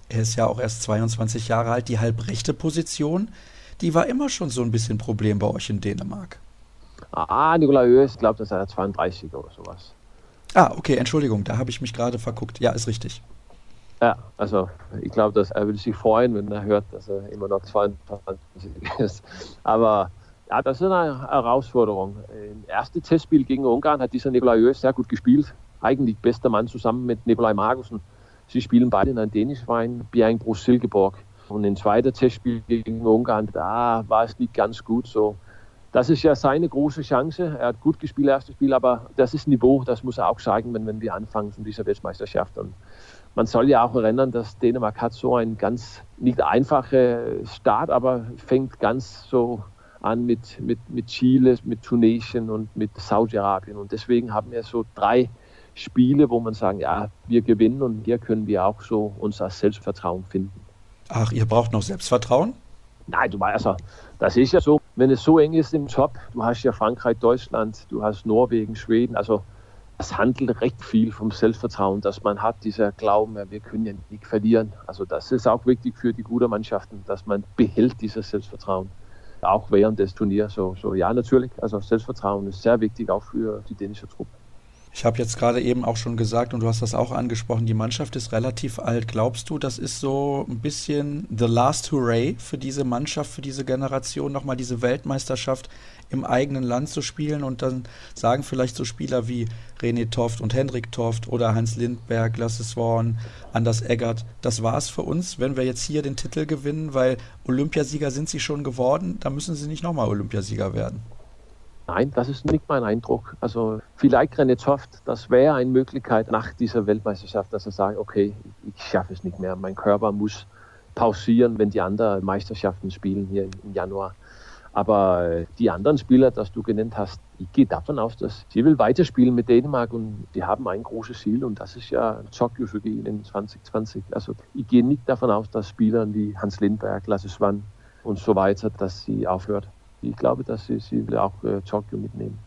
Er ist ja auch erst 22 Jahre alt. Die halbrechte Position, die war immer schon so ein bisschen Problem bei euch in Dänemark. Ah, Nikolai Ös, ich glaube, das ist er 32 oder sowas. Ah, okay, Entschuldigung, da habe ich mich gerade verguckt. Ja, ist richtig. Ja, also ich glaube, dass er würde sich freuen, wenn er hört, dass er immer noch 22 ist. Aber ja, das ist eine Herausforderung. Im ersten Testspiel gegen Ungarn hat dieser Nikolai Ös sehr gut gespielt. Eigentlich bester Mann zusammen mit Nikolai Magussen. Sie spielen beide in einem dänischen Verein, Bjerringbro Silkeborg. Und im zweiten Testspiel gegen Ungarn, da war es nicht ganz gut so. Das ist ja seine große Chance. Er hat gut gespielt, erstes Spiel, aber das ist Niveau, das muss er auch zeigen, wenn, wenn wir anfangen von dieser Weltmeisterschaft. Und man soll ja auch erinnern, dass Dänemark hat so einen ganz nicht einfachen Start, aber fängt ganz so an mit, mit, mit Chile, mit Tunesien und mit Saudi-Arabien. Und deswegen haben wir so drei Spiele, wo man sagen, ja, wir gewinnen und hier können wir auch so unser Selbstvertrauen finden. Ach, ihr braucht noch Selbstvertrauen? Nein, du weißt ja, das ist ja so, wenn es so eng ist im Top, du hast ja Frankreich, Deutschland, du hast Norwegen, Schweden, also das handelt recht viel vom Selbstvertrauen, dass man hat, dieser Glauben, wir können ja nicht verlieren. Also das ist auch wichtig für die guten Mannschaften, dass man behält dieses Selbstvertrauen, auch während des Turniers. So, so ja, natürlich, also Selbstvertrauen ist sehr wichtig, auch für die dänische Truppe. Ich habe jetzt gerade eben auch schon gesagt, und du hast das auch angesprochen, die Mannschaft ist relativ alt. Glaubst du, das ist so ein bisschen the last hooray für diese Mannschaft, für diese Generation, nochmal diese Weltmeisterschaft im eigenen Land zu spielen und dann sagen vielleicht so Spieler wie René Toft und Hendrik Toft oder Hans Lindberg, Lasse Swan, Anders Eggert, das war's für uns, wenn wir jetzt hier den Titel gewinnen, weil Olympiasieger sind sie schon geworden, da müssen sie nicht nochmal Olympiasieger werden. Nein, das ist nicht mein Eindruck. Also vielleicht René Toft, das wäre eine Möglichkeit nach dieser Weltmeisterschaft, dass er sagt, okay, ich schaffe es nicht mehr. Mein Körper muss pausieren, wenn die anderen Meisterschaften spielen hier im Januar. Aber äh, die anderen Spieler, das du genannt hast, ich gehe davon aus, dass sie will weiterspielen mit Dänemark und die haben ein großes Ziel und das ist ja Tokyo für in 2020. Also ich gehe nicht davon aus, dass Spieler wie Hans Lindberg, Lasse Swann und so weiter, dass sie aufhört ich glaube, dass sie, sie auch äh, Tokio mitnehmen.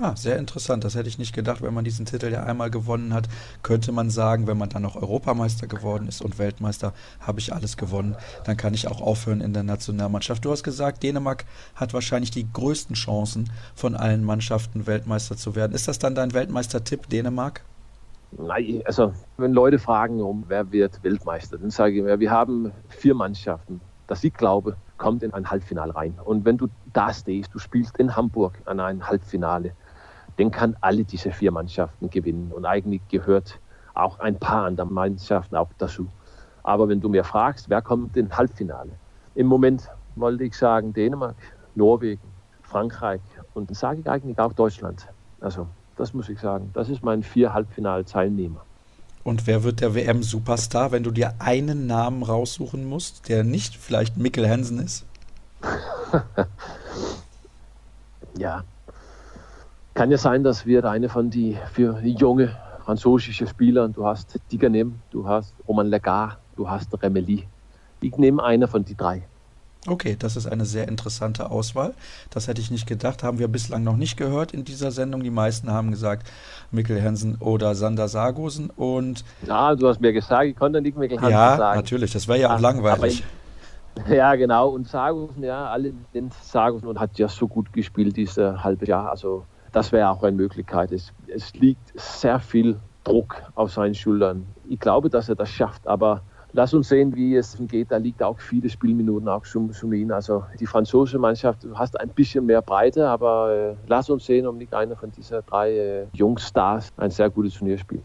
Ah, sehr interessant. Das hätte ich nicht gedacht. Wenn man diesen Titel ja einmal gewonnen hat, könnte man sagen, wenn man dann noch Europameister geworden ist und Weltmeister, habe ich alles gewonnen. Dann kann ich auch aufhören in der Nationalmannschaft. Du hast gesagt, Dänemark hat wahrscheinlich die größten Chancen von allen Mannschaften Weltmeister zu werden. Ist das dann dein Weltmeistertipp, Dänemark? Nein, also wenn Leute fragen, um wer wird Weltmeister, dann sage ich mir, wir haben vier Mannschaften, dass ich glaube, kommt in ein Halbfinale rein. Und wenn du da stehst, du spielst in Hamburg an ein Halbfinale, dann kann alle diese vier Mannschaften gewinnen. Und eigentlich gehört auch ein paar andere Mannschaften auch dazu. Aber wenn du mir fragst, wer kommt in Halbfinale? Im Moment wollte ich sagen Dänemark, Norwegen, Frankreich und dann sage ich eigentlich auch Deutschland. Also das muss ich sagen. Das ist mein vier Halbfinalteilnehmer. Und wer wird der WM-Superstar, wenn du dir einen Namen raussuchen musst, der nicht vielleicht Mikkel Hansen ist? ja. Kann ja sein, dass wir eine von die für junge französische Spieler, du hast Diganem, du hast Roman Lagarde, du hast Remeli. Ich nehme eine von die drei. Okay, das ist eine sehr interessante Auswahl. Das hätte ich nicht gedacht, haben wir bislang noch nicht gehört in dieser Sendung. Die meisten haben gesagt Mikkel Hansen oder Sander Sargosen und Ja, du hast mir gesagt, ich konnte nicht Mikkel Hansen ja, sagen. Ja, natürlich, das wäre ja auch langweilig. Aber, ja, genau. Und Sargosen, ja, alle den Sargosen und hat ja so gut gespielt dieses halbe Jahr. Also das wäre auch eine Möglichkeit. Es, es liegt sehr viel Druck auf seinen Schultern. Ich glaube, dass er das schafft, aber Lass uns sehen, wie es geht. Da liegt auch viele Spielminuten auch schon, schon ihn. Also die französische Mannschaft, hast ein bisschen mehr Breite, aber äh, lass uns sehen, ob nicht einer von diesen drei äh, Jungstars ein sehr gutes Turnier spielt.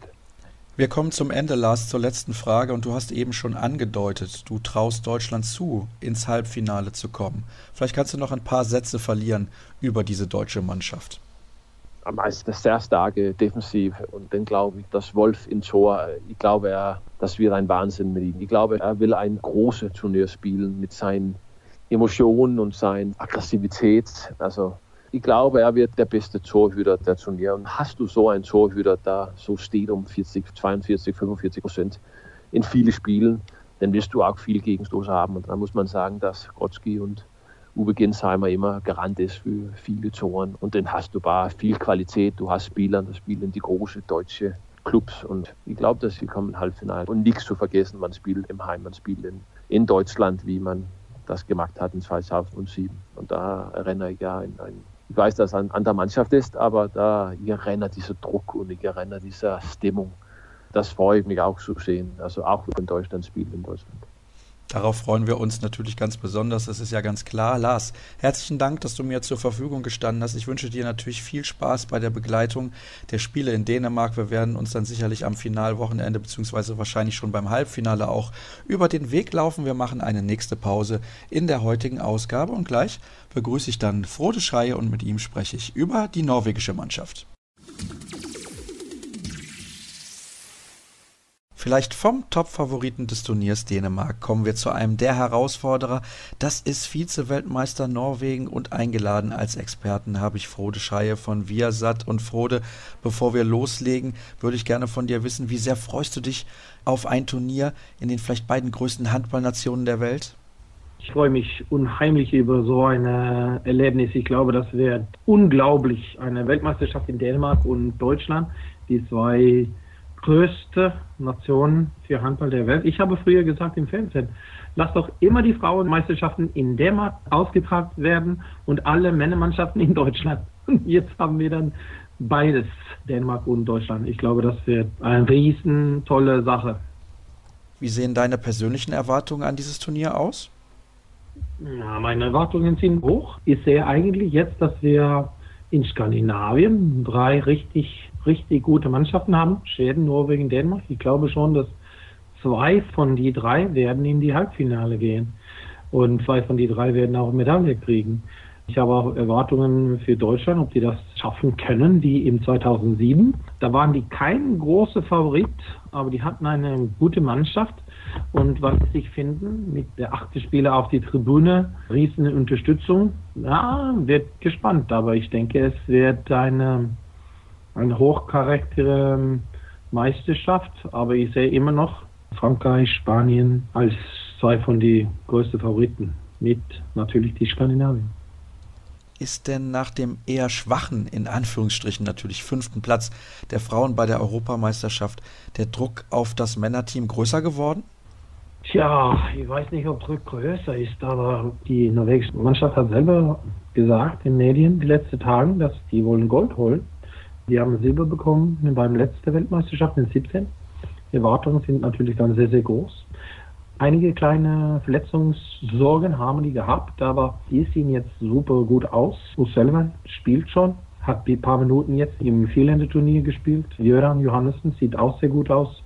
Wir kommen zum Ende, Lars, zur letzten Frage. Und du hast eben schon angedeutet, du traust Deutschland zu, ins Halbfinale zu kommen. Vielleicht kannst du noch ein paar Sätze verlieren über diese deutsche Mannschaft meist sehr starke Defensiv und dann glaube ich, dass Wolf in Tor, ich glaube, er, das wird ein Wahnsinn mit ihm. Ich glaube, er will ein großes Turnier spielen mit seinen Emotionen und seiner Aggressivität. Also ich glaube, er wird der beste Torhüter der Turnier. Und hast du so einen Torhüter, der so steht um 40, 42, 45 Prozent in viele Spielen, dann wirst du auch viel Gegenstoß haben. Und dann muss man sagen, dass Grotzky und Uwe Gensheimer immer Garant ist für viele Toren. Und dann hast du bare viel Qualität. Du hast Spieler, die spielen die große deutsche Clubs. Und ich glaube, dass sie kommen Halbfinale. Und nichts zu vergessen, man spielt im Heim, man spielt in, in Deutschland, wie man das gemacht hat in 2007. Und da erinnere ich ja in ein ich weiß, dass es eine andere Mannschaft ist, aber da ich erinnere dieser Druck und ich erinnere dieser Stimmung. Das freue ich mich auch zu sehen. Also auch wenn Deutschland spielt in Deutschland. Darauf freuen wir uns natürlich ganz besonders, das ist ja ganz klar. Lars, herzlichen Dank, dass du mir zur Verfügung gestanden hast. Ich wünsche dir natürlich viel Spaß bei der Begleitung der Spiele in Dänemark. Wir werden uns dann sicherlich am Finalwochenende beziehungsweise wahrscheinlich schon beim Halbfinale auch über den Weg laufen. Wir machen eine nächste Pause in der heutigen Ausgabe und gleich begrüße ich dann Frode Schreie und mit ihm spreche ich über die norwegische Mannschaft. Vielleicht vom Top-Favoriten des Turniers Dänemark kommen wir zu einem der Herausforderer. Das ist Vize-Weltmeister Norwegen und eingeladen als Experten habe ich Frode Schreie von Viasat. Und Frode, bevor wir loslegen, würde ich gerne von dir wissen, wie sehr freust du dich auf ein Turnier in den vielleicht beiden größten Handballnationen der Welt? Ich freue mich unheimlich über so ein Erlebnis. Ich glaube, das wird unglaublich. Eine Weltmeisterschaft in Dänemark und Deutschland, die zwei größte Nation für Handball der Welt. Ich habe früher gesagt im Fernsehen, lass doch immer die Frauenmeisterschaften in Dänemark ausgetragen werden und alle Männermannschaften in Deutschland. Jetzt haben wir dann beides, Dänemark und Deutschland. Ich glaube, das wird eine riesen tolle Sache. Wie sehen deine persönlichen Erwartungen an dieses Turnier aus? Ja, meine Erwartungen sind hoch. Ich sehe eigentlich jetzt, dass wir in Skandinavien drei richtig richtig gute Mannschaften haben. Schweden, Norwegen, Dänemark. Ich glaube schon, dass zwei von die drei werden in die Halbfinale gehen. Und zwei von die drei werden auch Medaille kriegen. Ich habe auch Erwartungen für Deutschland, ob die das schaffen können, wie im 2007. Da waren die kein großer Favorit, aber die hatten eine gute Mannschaft. Und was sie sich finden, mit der achte Spieler auf die Tribüne, riesen Unterstützung, ja, wird gespannt. Aber ich denke, es wird eine eine hochcharaktere Meisterschaft, aber ich sehe immer noch Frankreich, Spanien als zwei von den größten Favoriten, mit natürlich die Skandinavien. Ist denn nach dem eher schwachen, in Anführungsstrichen natürlich fünften Platz der Frauen bei der Europameisterschaft der Druck auf das Männerteam größer geworden? Tja, ich weiß nicht, ob Druck größer ist, aber die norwegische Mannschaft hat selber gesagt in Medien die letzten Tage, dass die wollen Gold holen. Die haben Silber bekommen beim letzten Weltmeisterschaft in 17. Die Erwartungen sind natürlich dann sehr, sehr groß. Einige kleine Verletzungssorgen haben die gehabt, aber die sehen jetzt super gut aus. O'Sullivan spielt schon, hat ein paar Minuten jetzt im Vierländerturnier gespielt. Jöran Johannessen sieht auch sehr gut aus,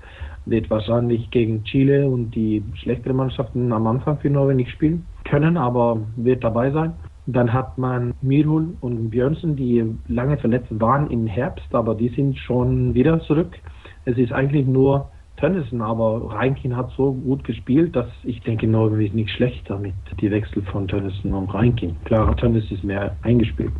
wird wahrscheinlich gegen Chile und die schlechteren Mannschaften am Anfang für Norwegen nicht spielen können, aber wird dabei sein. Dann hat man Mirhul und Björnsen, die lange verletzt waren im Herbst, aber die sind schon wieder zurück. Es ist eigentlich nur Tönnissen, aber Reinkin hat so gut gespielt, dass ich denke, Norwegen ist nicht schlecht damit, die Wechsel von Tönnissen und Reinkin. Klar, Tönnissen ist mehr eingespielt.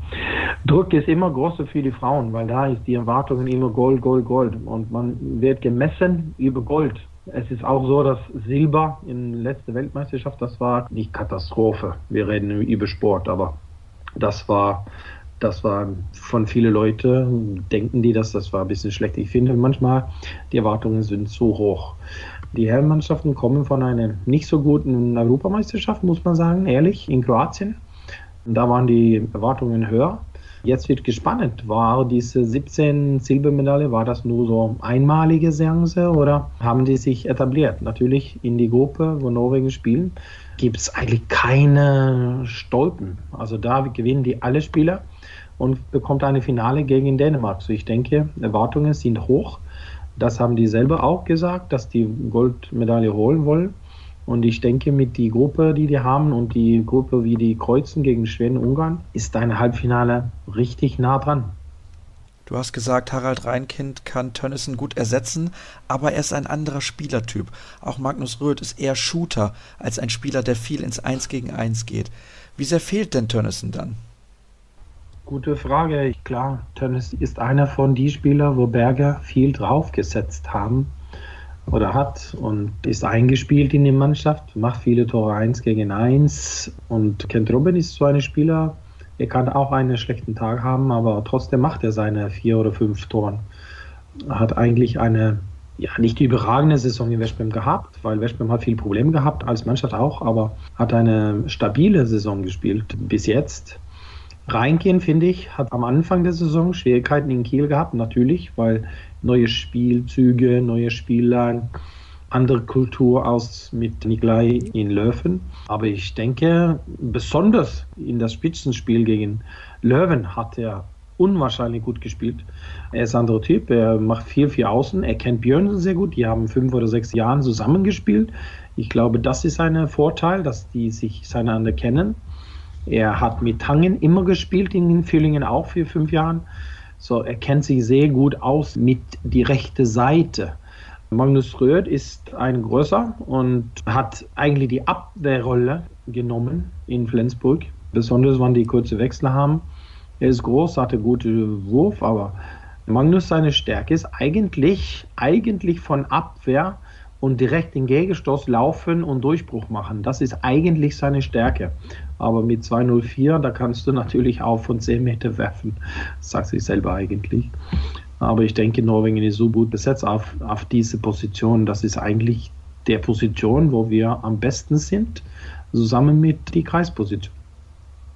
Druck ist immer größer für die Frauen, weil da ist die Erwartungen immer Gold, Gold, Gold. Und man wird gemessen über Gold. Es ist auch so, dass Silber in der letzten Weltmeisterschaft, das war nicht Katastrophe. Wir reden über Sport, aber das war, das war von vielen Leuten, denken die, dass das war ein bisschen schlecht. Ich finde manchmal, die Erwartungen sind zu hoch. Die Herrenmannschaften kommen von einer nicht so guten Europameisterschaft, muss man sagen, ehrlich, in Kroatien. Da waren die Erwartungen höher. Jetzt wird gespannt, war diese 17 Silbermedaille, war das nur so einmalige Seance oder haben die sich etabliert? Natürlich in die Gruppe, wo Norwegen spielen, gibt es eigentlich keine Stolpen. Also da gewinnen die alle Spieler und bekommt eine Finale gegen Dänemark. So ich denke, Erwartungen sind hoch. Das haben die selber auch gesagt, dass die Goldmedaille holen wollen. Und ich denke, mit die Gruppe, die die haben und die Gruppe, wie die kreuzen gegen Schweden und Ungarn, ist dein Halbfinale richtig nah dran. Du hast gesagt, Harald Reinkind kann Tönnissen gut ersetzen, aber er ist ein anderer Spielertyp. Auch Magnus Röth ist eher Shooter als ein Spieler, der viel ins Eins gegen Eins geht. Wie sehr fehlt denn Tönnissen dann? Gute Frage. Klar, Tönnissen ist einer von die Spieler, wo Berger viel draufgesetzt haben oder hat und ist eingespielt in die Mannschaft, macht viele Tore 1 gegen 1 und Kent Robin ist so ein Spieler, er kann auch einen schlechten Tag haben, aber trotzdem macht er seine vier oder fünf Toren. Er hat eigentlich eine ja, nicht überragende Saison in Westbrem gehabt, weil Westbrem hat viel Probleme gehabt, als Mannschaft auch, aber hat eine stabile Saison gespielt bis jetzt. Reingehen, finde ich, hat am Anfang der Saison Schwierigkeiten in Kiel gehabt, natürlich, weil neue Spielzüge, neue Spieler, andere Kultur aus mit Nikolai in Löwen. Aber ich denke, besonders in das Spitzenspiel gegen Löwen hat er unwahrscheinlich gut gespielt. Er ist ein anderer Typ, er macht viel für Außen, er kennt Björn sehr gut, die haben fünf oder sechs Jahre zusammengespielt. Ich glaube, das ist ein Vorteil, dass die sich seinander kennen. Er hat mit Tangen immer gespielt, in Füllingen auch für fünf Jahren. So, er kennt sich sehr gut aus mit die rechte Seite. Magnus Röth ist ein größer und hat eigentlich die Abwehrrolle genommen in Flensburg, besonders wenn die kurze Wechsel haben. Er ist groß, hat einen guten Wurf, aber Magnus seine Stärke ist eigentlich, eigentlich von Abwehr und direkt den Gegenstoß laufen und Durchbruch machen. Das ist eigentlich seine Stärke. Aber mit 204, da kannst du natürlich auch von 10 Meter werfen. Das sagt sich selber eigentlich. Aber ich denke, Norwegen ist so gut besetzt auf, auf diese Position. Das ist eigentlich der Position, wo wir am besten sind, zusammen mit die Kreisposition.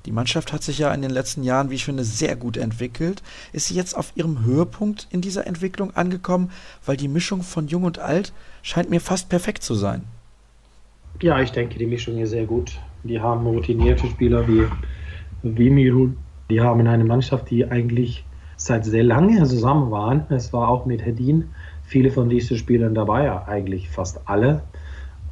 Die Mannschaft hat sich ja in den letzten Jahren, wie ich finde, sehr gut entwickelt. Ist sie jetzt auf ihrem Höhepunkt in dieser Entwicklung angekommen? Weil die Mischung von Jung und Alt scheint mir fast perfekt zu sein. Ja, ich denke, die Mischung ist sehr gut. Die haben routinierte Spieler wie Wimiru. Die haben eine Mannschaft, die eigentlich seit sehr lange zusammen waren. Es war auch mit Hedin viele von diesen Spielern dabei, eigentlich fast alle.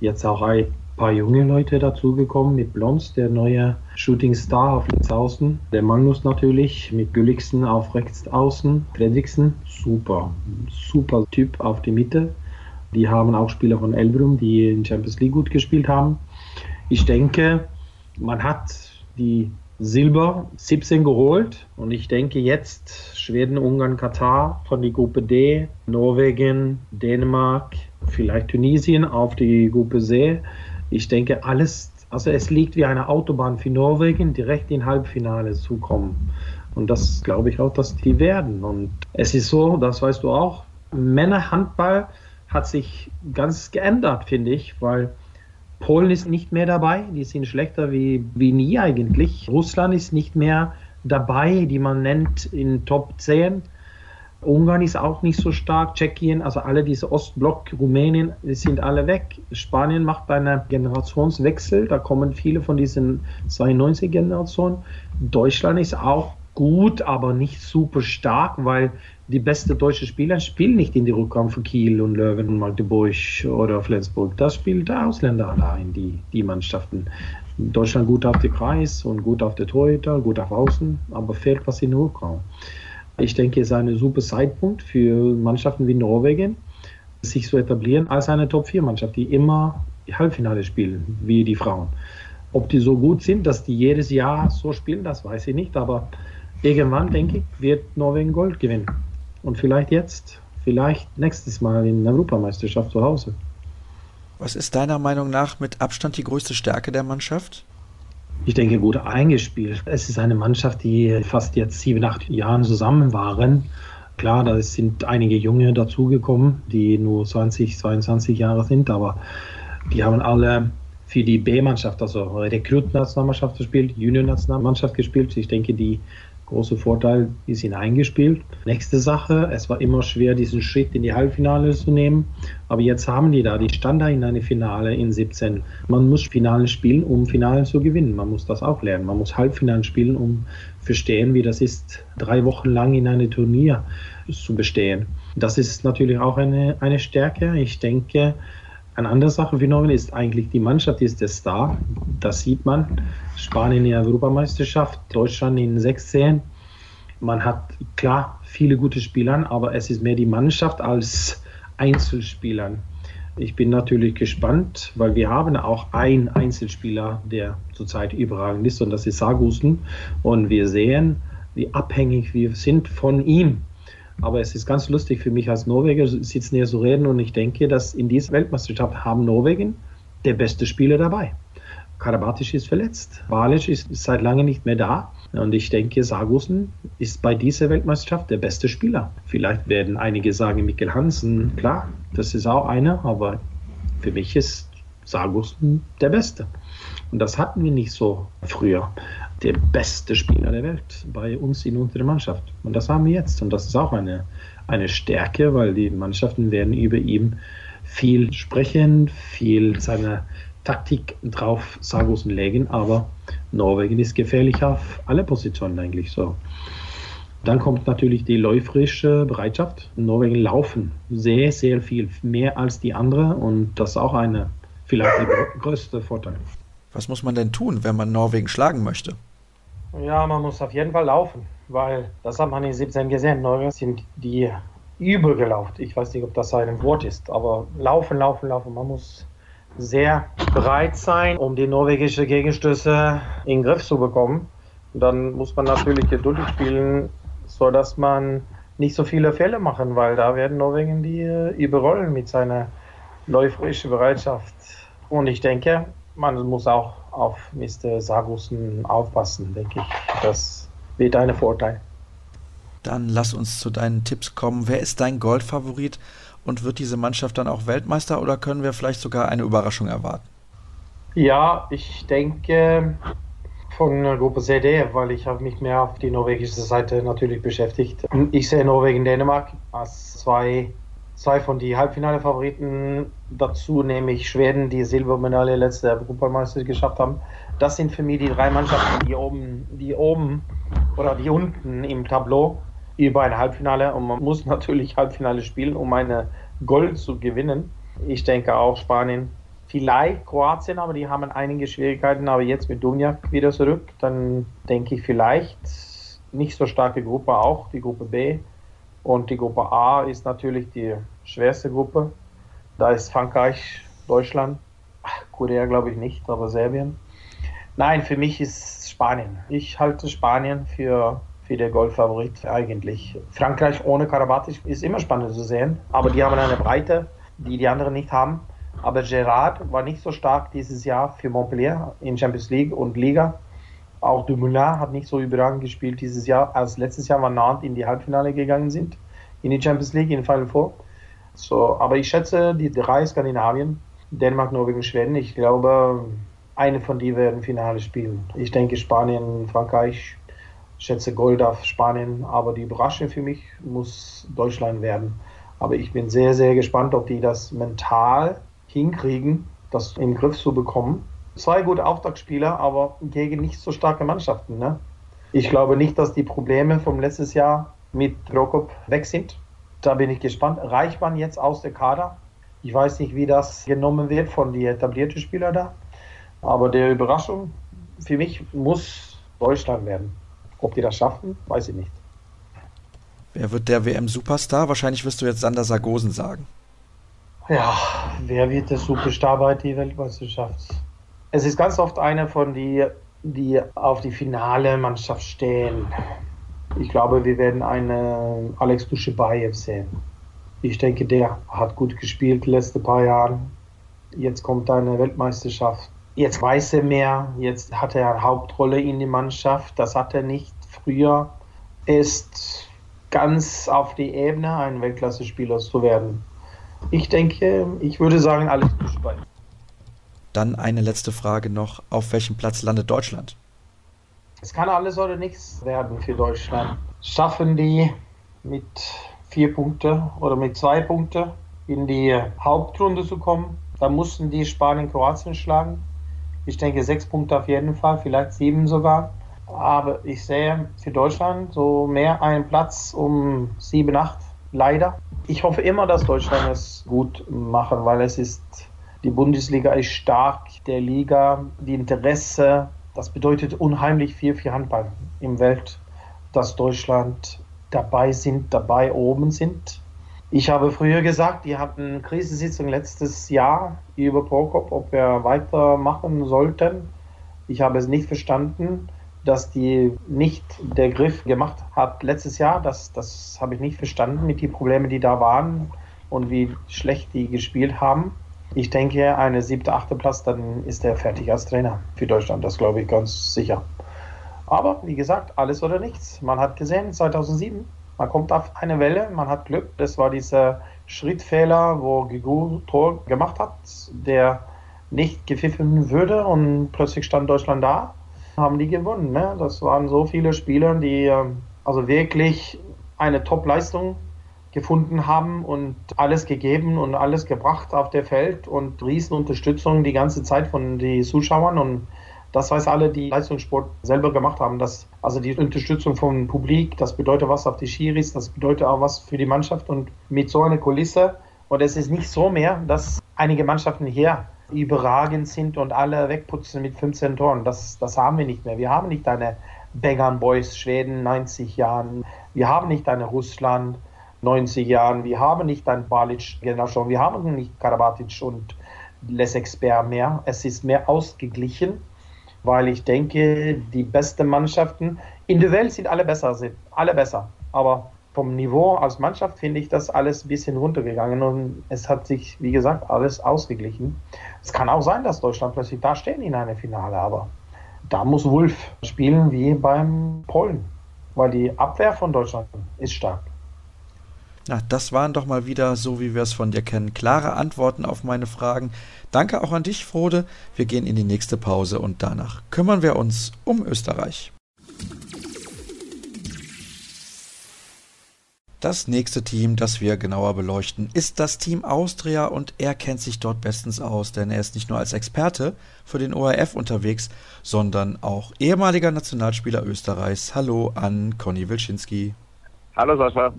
Jetzt auch ein paar junge Leute dazugekommen mit Blons, der neue Shooting Star auf links außen, der Magnus natürlich mit Gülligsen auf rechts außen, Fredriksen, super, super Typ auf die Mitte. Die haben auch Spieler von Elbrum, die in Champions League gut gespielt haben. Ich denke, man hat die Silber 17 geholt und ich denke jetzt Schweden, Ungarn, Katar von der Gruppe D, Norwegen, Dänemark, vielleicht Tunesien auf die Gruppe C ich denke, alles, also es liegt wie eine Autobahn für Norwegen, direkt in Halbfinale zu kommen. Und das glaube ich auch, dass die werden. Und es ist so, das weißt du auch, Männerhandball hat sich ganz geändert, finde ich, weil Polen ist nicht mehr dabei, die sind schlechter wie, wie nie eigentlich. Russland ist nicht mehr dabei, die man nennt in Top 10. Ungarn ist auch nicht so stark, Tschechien, also alle diese Ostblock, Rumänien, die sind alle weg. Spanien macht einen Generationswechsel, da kommen viele von diesen 92-Generationen. Deutschland ist auch gut, aber nicht super stark, weil die beste deutsche Spieler spielen nicht in die Rückraum für Kiel und Löwen und Magdeburg oder Flensburg. Das spielt der Ausländer da in die, die Mannschaften. Deutschland gut auf den Kreis und gut auf der Torhüter, gut auf Außen, aber fehlt was in den Rückraum. Ich denke, es ist ein super Zeitpunkt für Mannschaften wie Norwegen, sich zu etablieren als eine Top-4-Mannschaft, die immer Halbfinale spielen, wie die Frauen. Ob die so gut sind, dass die jedes Jahr so spielen, das weiß ich nicht, aber irgendwann, denke ich, wird Norwegen Gold gewinnen. Und vielleicht jetzt, vielleicht nächstes Mal in der Europameisterschaft zu Hause. Was ist deiner Meinung nach mit Abstand die größte Stärke der Mannschaft? ich denke, gut eingespielt. Es ist eine Mannschaft, die fast jetzt sieben, acht Jahren zusammen waren. Klar, da sind einige Junge dazugekommen, die nur 20, 22 Jahre sind, aber die haben alle für die B-Mannschaft, also Rekrut-Nationalmannschaft gespielt, Junior-Nationalmannschaft gespielt. Ich denke, die große Vorteil ist hineingespielt. Nächste Sache, es war immer schwer, diesen Schritt in die Halbfinale zu nehmen. Aber jetzt haben die da die Standard in eine Finale in 17. Man muss Finale spielen, um Finale zu gewinnen. Man muss das auch lernen. Man muss Halbfinale spielen, um verstehen, wie das ist, drei Wochen lang in einem Turnier zu bestehen. Das ist natürlich auch eine, eine Stärke. Ich denke, eine andere Sache für ist eigentlich, die Mannschaft ist der Star. Das sieht man. Spanien in der Europameisterschaft, Deutschland in 16. Man hat klar viele gute Spieler, aber es ist mehr die Mannschaft als Einzelspielern. Ich bin natürlich gespannt, weil wir haben auch einen Einzelspieler, der zurzeit überragend ist, und das ist Sargussen. Und wir sehen, wie abhängig wir sind von ihm. Aber es ist ganz lustig für mich als Norweger, sitzen hier zu reden und ich denke, dass in dieser Weltmeisterschaft haben Norwegen der beste Spieler dabei. Karabatic ist verletzt. Balic ist seit langem nicht mehr da. Und ich denke, Sargussen ist bei dieser Weltmeisterschaft der beste Spieler. Vielleicht werden einige sagen, Mikkel Hansen, klar, das ist auch einer, aber für mich ist Sargussen der Beste. Und das hatten wir nicht so früher. Der beste Spieler der Welt bei uns in unserer Mannschaft. Und das haben wir jetzt. Und das ist auch eine, eine Stärke, weil die Mannschaften werden über ihm viel sprechen, viel seiner Taktik drauf Sargussen legen. Aber Norwegen ist gefährlich auf alle Positionen eigentlich so. Dann kommt natürlich die läuferische Bereitschaft. Norwegen laufen sehr, sehr viel mehr als die anderen und das ist auch eine vielleicht der größte Vorteil. Was muss man denn tun, wenn man Norwegen schlagen möchte? Ja, man muss auf jeden Fall laufen, weil das hat man in 17 gesehen. Norwegen sind die übergelaufen. Ich weiß nicht, ob das ein Wort ist, aber laufen, laufen, laufen. Man muss sehr bereit sein, um die norwegische Gegenstöße in den Griff zu bekommen. Und dann muss man natürlich geduldig spielen, sodass man nicht so viele Fälle machen, weil da werden Norwegen die überrollen mit seiner läuferischen Bereitschaft. Und ich denke, man muss auch auf Mr. Sargussen aufpassen, denke ich. Das wird ein Vorteil. Dann lass uns zu deinen Tipps kommen. Wer ist dein Goldfavorit und wird diese Mannschaft dann auch Weltmeister oder können wir vielleicht sogar eine Überraschung erwarten? Ja, ich denke von Gruppe CD, weil ich habe mich mehr auf die norwegische Seite natürlich beschäftigt. Ich sehe Norwegen-Dänemark als zwei, zwei von den Halbfinale-Favoriten. Dazu nehme ich Schweden, die Silbermedaille letzte Europameisterschaft geschafft haben. Das sind für mich die drei Mannschaften, die oben, die oben oder die unten im Tableau über ein Halbfinale und man muss natürlich Halbfinale spielen, um eine Gold zu gewinnen. Ich denke auch Spanien, vielleicht Kroatien, aber die haben einige Schwierigkeiten, aber jetzt mit Dunjak wieder zurück, dann denke ich vielleicht nicht so starke Gruppe auch, die Gruppe B. Und die Gruppe A ist natürlich die schwerste Gruppe. Da ist Frankreich, Deutschland, Korea glaube ich nicht, aber Serbien. Nein, für mich ist Spanien. Ich halte Spanien für für der Golffavorit eigentlich. Frankreich ohne Karabatic ist immer spannend zu sehen, aber die haben eine Breite, die die anderen nicht haben. Aber Gerard war nicht so stark dieses Jahr für Montpellier in Champions League und Liga. Auch Dumoulin hat nicht so überragend gespielt dieses Jahr, als letztes Jahr, wann Nantes in die Halbfinale gegangen sind, in die Champions League, in Final Four. So, aber ich schätze die drei Skandinavien, Dänemark, Norwegen, Schweden. Ich glaube, eine von die werden Finale spielen. Ich denke Spanien, Frankreich, schätze Gold auf Spanien, aber die Überraschung für mich muss Deutschland werden. Aber ich bin sehr, sehr gespannt, ob die das mental hinkriegen, das in den Griff zu bekommen. Zwei gute Auftaktspieler, aber gegen nicht so starke Mannschaften. Ne? Ich glaube nicht, dass die Probleme vom letzten Jahr mit Prokop weg sind. Da bin ich gespannt. Reicht man jetzt aus der Kader? Ich weiß nicht, wie das genommen wird von den etablierten Spielern da. Aber der Überraschung für mich muss Deutschland werden. Ob die das schaffen, weiß ich nicht. Wer wird der WM-Superstar? Wahrscheinlich wirst du jetzt Sander Sargosen sagen. Ja, wer wird der Superstar bei der Weltmeisterschaft? Es ist ganz oft einer von die, die auf die finale Mannschaft stehen. Ich glaube, wir werden einen Alex Duschebaev sehen. Ich denke, der hat gut gespielt die letzten paar Jahre. Jetzt kommt eine Weltmeisterschaft. Jetzt weiß er mehr, jetzt hat er eine Hauptrolle in der Mannschaft. Das hat er nicht früher. Er ist ganz auf die Ebene, ein Weltklasse-Spieler zu werden. Ich denke, ich würde sagen, alles Duschbein. Dann eine letzte Frage noch. Auf welchem Platz landet Deutschland? Es kann alles oder nichts werden für Deutschland. Schaffen die mit vier Punkten oder mit zwei Punkten in die Hauptrunde zu kommen, dann mussten die Spanien Kroatien schlagen. Ich denke sechs Punkte auf jeden Fall, vielleicht sieben sogar. Aber ich sehe für Deutschland so mehr einen Platz um sieben, acht, leider. Ich hoffe immer, dass Deutschland es gut machen, weil es ist, die Bundesliga ist stark, der Liga, die Interesse, das bedeutet unheimlich viel für Handball im Welt, dass Deutschland dabei sind, dabei oben sind. Ich habe früher gesagt, die hatten Krisensitzung letztes Jahr über Prokop, ob wir weitermachen sollten. Ich habe es nicht verstanden. dass die nicht der Griff gemacht hat letztes Jahr. Das, das habe ich nicht verstanden mit den Problemen, die da waren und wie schlecht die gespielt haben. Ich denke, eine siebte, achte Platz, dann ist er fertig als Trainer für Deutschland. Das glaube ich ganz sicher. Aber wie gesagt, alles oder nichts. Man hat gesehen, 2007, man kommt auf eine Welle, man hat Glück. Das war dieser Schrittfehler, wo Gigu Tor gemacht hat, der nicht gepfiffen würde und plötzlich stand Deutschland da, haben die gewonnen. Ne? Das waren so viele Spieler, die ähm, also wirklich eine Top-Leistung gefunden haben und alles gegeben und alles gebracht auf der Feld und Riesenunterstützung die ganze Zeit von den Zuschauern und das weiß alle, die Leistungssport selber gemacht haben. Dass, also die Unterstützung vom Publik, das bedeutet was auf die Schiris, das bedeutet auch was für die Mannschaft und mit so einer Kulisse. Und es ist nicht so mehr, dass einige Mannschaften hier überragend sind und alle wegputzen mit 15 Toren. Das, das haben wir nicht mehr. Wir haben nicht eine Bangern Boys Schweden 90 Jahren. Wir haben nicht eine Russland 90 Jahren. Wir haben nicht ein Balic-Generation. Wir haben nicht Karabatic und Les Experts mehr. Es ist mehr ausgeglichen, weil ich denke, die besten Mannschaften in der Welt sind alle besser, sind alle besser. Aber vom Niveau als Mannschaft finde ich das alles ein bisschen runtergegangen und es hat sich, wie gesagt, alles ausgeglichen. Es kann auch sein, dass Deutschland plötzlich da stehen in einem Finale, aber da muss Wolf spielen wie beim Polen, weil die Abwehr von Deutschland ist stark. Na, das waren doch mal wieder, so wie wir es von dir kennen, klare Antworten auf meine Fragen. Danke auch an dich, Frode. Wir gehen in die nächste Pause und danach kümmern wir uns um Österreich. Das nächste Team, das wir genauer beleuchten, ist das Team Austria und er kennt sich dort bestens aus, denn er ist nicht nur als Experte für den ORF unterwegs, sondern auch ehemaliger Nationalspieler Österreichs. Hallo an Conny Wilczynski. Hallo Sascha.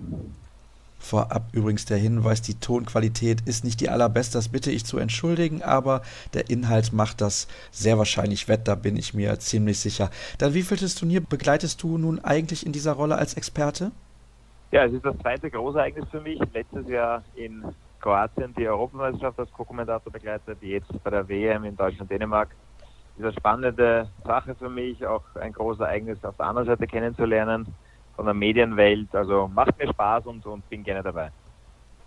Vorab übrigens der Hinweis, die Tonqualität ist nicht die allerbeste, das bitte ich zu entschuldigen, aber der Inhalt macht das sehr wahrscheinlich wett, da bin ich mir ziemlich sicher. Dann wievieltes Turnier begleitest du nun eigentlich in dieser Rolle als Experte? Ja, es ist das zweite Großereignis für mich. Letztes Jahr in Kroatien die Europameisterschaft als Co-Kommentator begleitet, jetzt bei der WM in Deutschland-Dänemark. Ist eine spannende Sache für mich, auch ein großes Ereignis auf der anderen Seite kennenzulernen von der Medienwelt. Also macht mir Spaß und, und bin gerne dabei.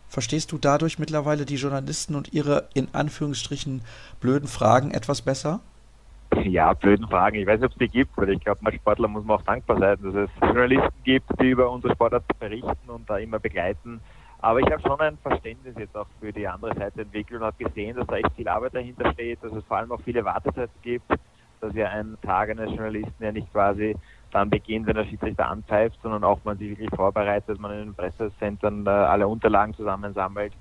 Verstehst du dadurch mittlerweile die Journalisten und ihre in Anführungsstrichen blöden Fragen etwas besser? Ja, blöden Fragen. Ich weiß nicht, ob es die gibt, weil ich glaube, als Sportler muss man auch dankbar sein, dass es Journalisten gibt, die über unsere Sportart berichten und da immer begleiten. Aber ich habe schon ein Verständnis jetzt auch für die andere Seite entwickelt und habe gesehen, dass da echt viel Arbeit dahinter steht, dass es vor allem auch viele Wartezeiten gibt, dass ja ein Tag eines Journalisten ja nicht quasi dann beginnt, wenn der Schiedsrichter anpfeift, sondern auch man sich wirklich vorbereitet, man in den Pressezentren äh, alle Unterlagen zusammensammelt,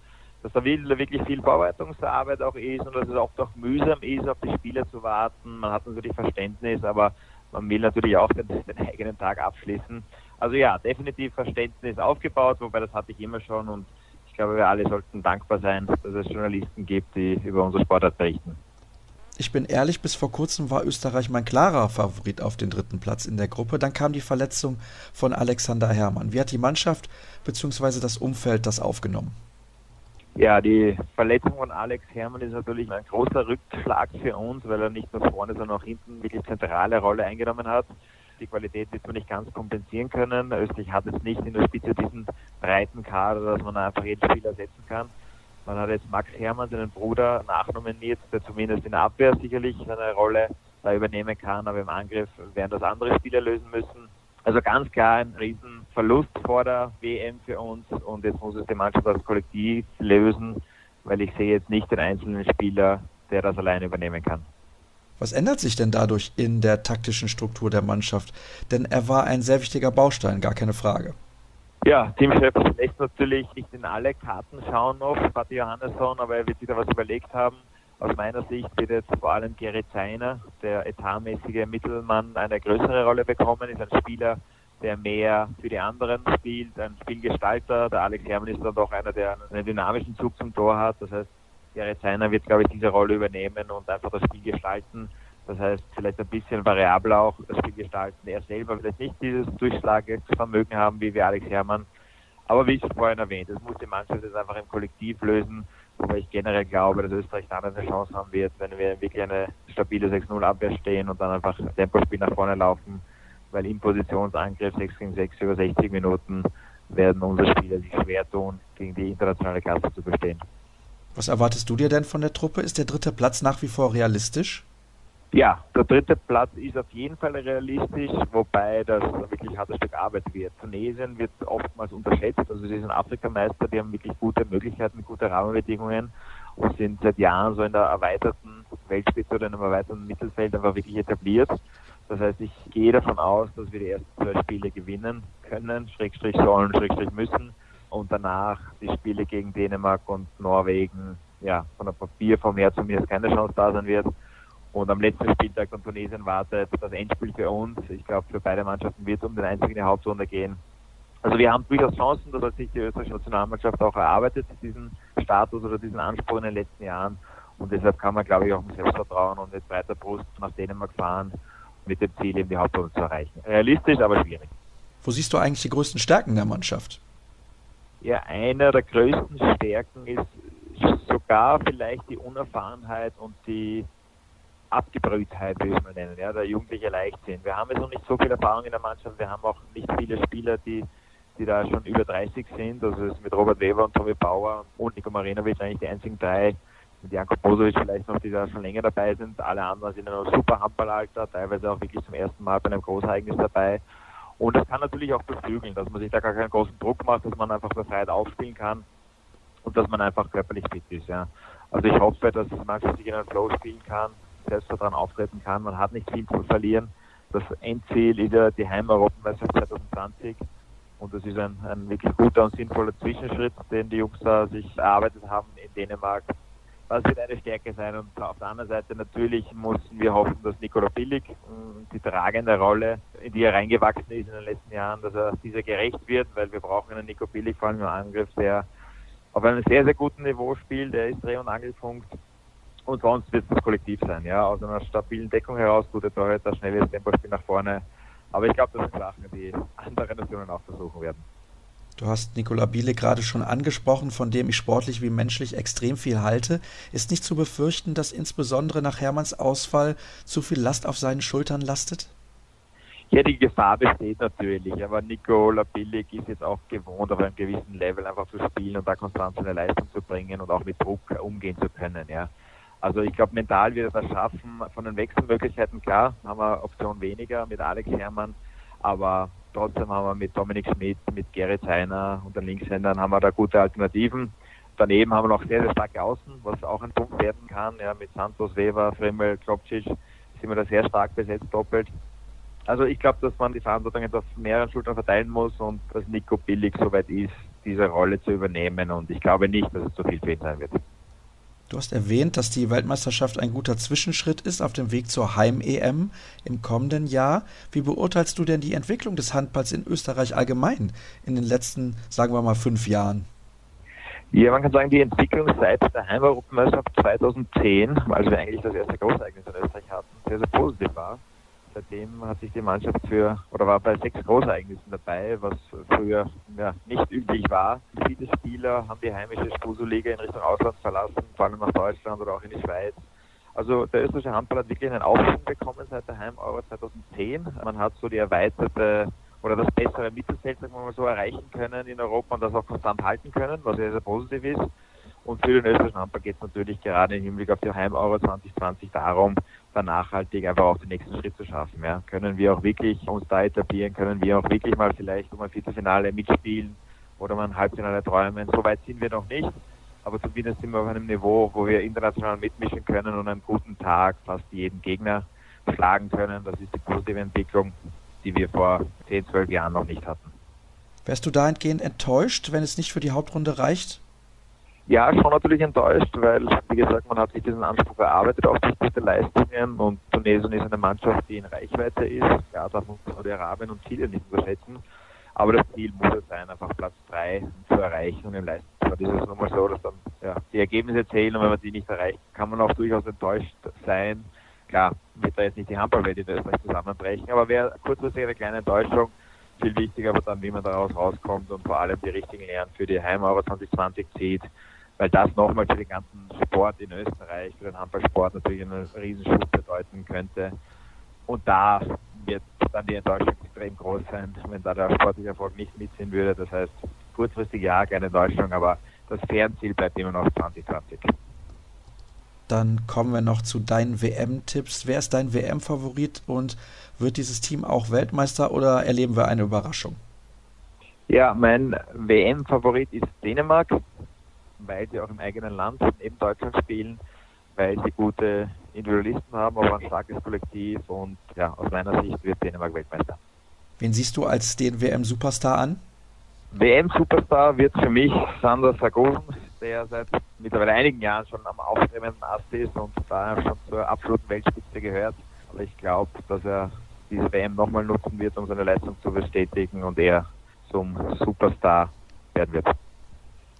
dass da wirklich viel Vorbereitungsarbeit auch ist und dass es oft auch mühsam ist, auf die Spieler zu warten. Man hat natürlich Verständnis, aber man will natürlich auch den, den eigenen Tag abschließen. Also ja, definitiv Verständnis aufgebaut, wobei das hatte ich immer schon und ich glaube, wir alle sollten dankbar sein, dass es Journalisten gibt, die über unsere Sportart berichten. Ich bin ehrlich, bis vor kurzem war Österreich mein klarer Favorit auf den dritten Platz in der Gruppe. Dann kam die Verletzung von Alexander Herrmann. Wie hat die Mannschaft bzw. das Umfeld das aufgenommen? Ja, die Verletzung von Alex Herrmann ist natürlich ein großer Rückschlag für uns, weil er nicht nur vorne, sondern auch hinten wirklich zentrale Rolle eingenommen hat. Die Qualität wird man nicht ganz kompensieren können. Österreich hat jetzt nicht in der Spitze diesen breiten Kader, dass man einfach jeden Spieler setzen kann. Man hat jetzt Max Hermann, seinen Bruder, nachnominiert, der zumindest in der Abwehr sicherlich eine Rolle da übernehmen kann, aber im Angriff werden das andere Spieler lösen müssen. Also ganz klar ein Riesenverlust vor der WM für uns und jetzt muss es die Mannschaft als Kollektiv lösen, weil ich sehe jetzt nicht den einzelnen Spieler, der das alleine übernehmen kann. Was ändert sich denn dadurch in der taktischen Struktur der Mannschaft? Denn er war ein sehr wichtiger Baustein, gar keine Frage. Ja, Teamchef lässt natürlich nicht in alle Karten schauen noch, Patti Johannesson, aber er wird sich da was überlegt haben. Aus meiner Sicht wird jetzt vor allem Gerrit Zeiner, der etatmäßige Mittelmann, eine größere Rolle bekommen, ist ein Spieler, der mehr für die anderen spielt, ein Spielgestalter. Der Alex Hermann ist dann doch einer, der einen dynamischen Zug zum Tor hat. Das heißt, Gerrit Zeiner wird, glaube ich, diese Rolle übernehmen und einfach das Spiel gestalten. Das heißt, vielleicht ein bisschen variabel auch das Spiel gestalten. Er selber vielleicht nicht dieses Durchschlagsvermögen haben wie wir Alex Herrmann. Aber wie ich es vorhin erwähnt, das muss die Mannschaft jetzt einfach im Kollektiv lösen, wobei ich generell glaube, dass Österreich dann eine Chance haben wird, wenn wir wirklich eine stabile 6-0 Abwehr stehen und dann einfach Tempospiel nach vorne laufen, weil im Positionsangriff 6 gegen 6 über 60 Minuten werden unsere Spieler sich schwer tun, gegen die internationale Klasse zu bestehen. Was erwartest du dir denn von der Truppe? Ist der dritte Platz nach wie vor realistisch? Ja, der dritte Platz ist auf jeden Fall realistisch, wobei das ein wirklich hartes Stück Arbeit wird. Tunesien wird oftmals unterschätzt, also sie sind Afrikameister, die haben wirklich gute Möglichkeiten, gute Rahmenbedingungen und sind seit Jahren so in der erweiterten Weltspitze oder in einem erweiterten Mittelfeld einfach wirklich etabliert. Das heißt, ich gehe davon aus, dass wir die ersten zwei Spiele gewinnen können, Schrägstrich sollen, Schrägstrich müssen und danach die Spiele gegen Dänemark und Norwegen, ja, von der Papierform her zumindest keine Chance da sein wird. Und am letzten Spieltag von Tunesien wartet das Endspiel für uns. Ich glaube, für beide Mannschaften wird es um den einzigen in der Hauptrunde gehen. Also wir haben durchaus Chancen, das hat sich die österreichische Nationalmannschaft auch erarbeitet, diesen Status oder diesen Anspruch in den letzten Jahren. Und deshalb kann man, glaube ich, auch mit Selbstvertrauen und mit breiter Brust nach Dänemark fahren mit dem Ziel, eben die Hauptrunde zu erreichen. Realistisch, aber schwierig. Wo siehst du eigentlich die größten Stärken der Mannschaft? Ja, einer der größten Stärken ist sogar vielleicht die Unerfahrenheit und die Abgebrühtheit, würde ich mal nennen, ja, der jugendliche Leichtsinn. Wir haben jetzt noch nicht so viel Erfahrung in der Mannschaft, wir haben auch nicht viele Spieler, die, die da schon über 30 sind, also es ist mit Robert Weber und Tommy Bauer und Nico Marinovic eigentlich die einzigen drei, mit Janko Bosovic vielleicht noch, die da schon länger dabei sind. Alle anderen sind in einem super Handballalter, teilweise auch wirklich zum ersten Mal bei einem Großereignis dabei. Und das kann natürlich auch beflügeln, dass man sich da gar keinen großen Druck macht, dass man einfach befreit aufspielen kann und dass man einfach körperlich fit ist. Ja. Also ich hoffe, dass Mannschaft sich in einen Flow spielen kann, Selbstvertrauen auftreten kann. Man hat nicht viel zu verlieren. Das Endziel ist ja die Heimeuropameisterschaft 2020 und das ist ein, ein wirklich guter und sinnvoller Zwischenschritt, den die Jungs da sich erarbeitet haben in Dänemark das wird eine Stärke sein. Und auf der anderen Seite natürlich mussten wir hoffen, dass Nikola Billig die tragende Rolle, in die er reingewachsen ist in den letzten Jahren, dass er dieser gerecht wird, weil wir brauchen einen Nico Billig, vor allem im Angriff, der auf einem sehr, sehr guten Niveau spielt, der ist Dreh- und Angelpunkt. Und sonst wird es das Kollektiv sein, ja, aus einer stabilen Deckung heraus, gute Torhüter, schnelles Tempospiel nach vorne. Aber ich glaube, das sind Sachen, die andere Nationen auch versuchen werden. Du hast Nikola Biele gerade schon angesprochen, von dem ich sportlich wie menschlich extrem viel halte. Ist nicht zu befürchten, dass insbesondere nach Hermanns Ausfall zu viel Last auf seinen Schultern lastet? Ja, die Gefahr besteht natürlich, aber Nikola Billig ist jetzt auch gewohnt, auf einem gewissen Level einfach zu spielen und da konstant seine Leistung zu bringen und auch mit Druck umgehen zu können, ja. Also ich glaube, mental wird er das schaffen. Von den Wechselmöglichkeiten, klar, haben wir Option weniger mit Alex Hermann, aber Trotzdem haben wir mit Dominik Schmidt, mit Gerrit Heiner und den Linkshändern haben wir da gute Alternativen. Daneben haben wir noch sehr, sehr starke Außen, was auch ein Punkt werden kann. Ja, mit Santos, Weber, Frimmel, Klopcic sind wir da sehr stark besetzt, doppelt. Also ich glaube, dass man die Verantwortung jetzt auf mehreren Schultern verteilen muss und dass Nico Billig soweit ist, diese Rolle zu übernehmen. Und ich glaube nicht, dass es zu viel für ihn sein wird. Du hast erwähnt, dass die Weltmeisterschaft ein guter Zwischenschritt ist auf dem Weg zur Heim-EM im kommenden Jahr. Wie beurteilst du denn die Entwicklung des Handballs in Österreich allgemein in den letzten, sagen wir mal, fünf Jahren? Ja, man kann sagen, die Entwicklung seit der Heimeuropameisterschaft 2010, als wir eigentlich das erste Großereignis in Österreich hatten, sehr, sehr positiv war. Seitdem hat sich die Mannschaft für, oder war bei sechs Großereignissen dabei, was früher ja, nicht üblich war. Viele Spieler haben die heimische Spusu-Liga in Richtung Ausland verlassen, vor allem nach Deutschland oder auch in die Schweiz. Also der österreichische Handball hat wirklich einen Aufschwung bekommen seit der Heim-Euro 2010. Man hat so die erweiterte oder das bessere Mittelfeld, sagen wir mal so, erreichen können in Europa und das auch konstant halten können, was sehr, sehr positiv ist. Und für den österreichischen Handball geht es natürlich gerade im Hinblick auf die Heim-Euro 2020 darum, da nachhaltig einfach auch den nächsten Schritt zu schaffen. Ja. Können wir auch wirklich uns da etablieren, können wir auch wirklich mal vielleicht um ein Viertelfinale mitspielen oder mal ein Halbfinale träumen. So weit sind wir noch nicht, aber zumindest sind wir auf einem Niveau, wo wir international mitmischen können und einen guten Tag fast jeden Gegner schlagen können. Das ist die positive Entwicklung, die wir vor 10, 12 Jahren noch nicht hatten. Wärst du dahingehend enttäuscht, wenn es nicht für die Hauptrunde reicht? Ja, schon natürlich enttäuscht, weil, wie gesagt, man hat sich diesen Anspruch erarbeitet auf gute Leistungen und Tunesien ist eine Mannschaft, die in Reichweite ist. Ja, darf man Saudi-Arabien und Chile nicht unterschätzen. Aber das Ziel muss es sein, einfach Platz 3 zu erreichen und im Leistungssport ist es nun mal so, dass dann ja, die Ergebnisse zählen und wenn man die nicht erreicht, kann man auch durchaus enttäuscht sein. Klar, wird da jetzt nicht die Handballwelt in Österreich zusammenbrechen, aber wäre kurzfristig eine kleine Enttäuschung, Viel wichtiger aber dann, wie man daraus rauskommt und vor allem die richtigen Lehren für die Heimauer 2020 zieht, weil das nochmal für den ganzen Sport in Österreich, für den Handballsport natürlich einen Riesenschub bedeuten könnte. Und da wird dann die Enttäuschung extrem groß sein, wenn da der sportliche Erfolg nicht mitziehen würde. Das heißt, kurzfristig ja, keine Enttäuschung, aber das Fernziel bleibt immer noch 2020. Dann kommen wir noch zu deinen WM-Tipps. Wer ist dein WM-Favorit und wird dieses Team auch Weltmeister oder erleben wir eine Überraschung? Ja, mein WM-Favorit ist Dänemark, weil sie auch im eigenen Land neben Deutschland spielen, weil sie gute Individualisten haben, aber ein starkes Kollektiv und ja, aus meiner Sicht wird Dänemark Weltmeister. Wen siehst du als den WM-Superstar an? WM-Superstar wird für mich Sander Sargosen, der seit mittlerweile einigen Jahren schon am aufstrebenden Ast ist und da schon zur absoluten Weltspitze gehört. Aber ich glaube, dass er diese WM nochmal nutzen wird, um seine Leistung zu bestätigen und er zum Superstar werden wird.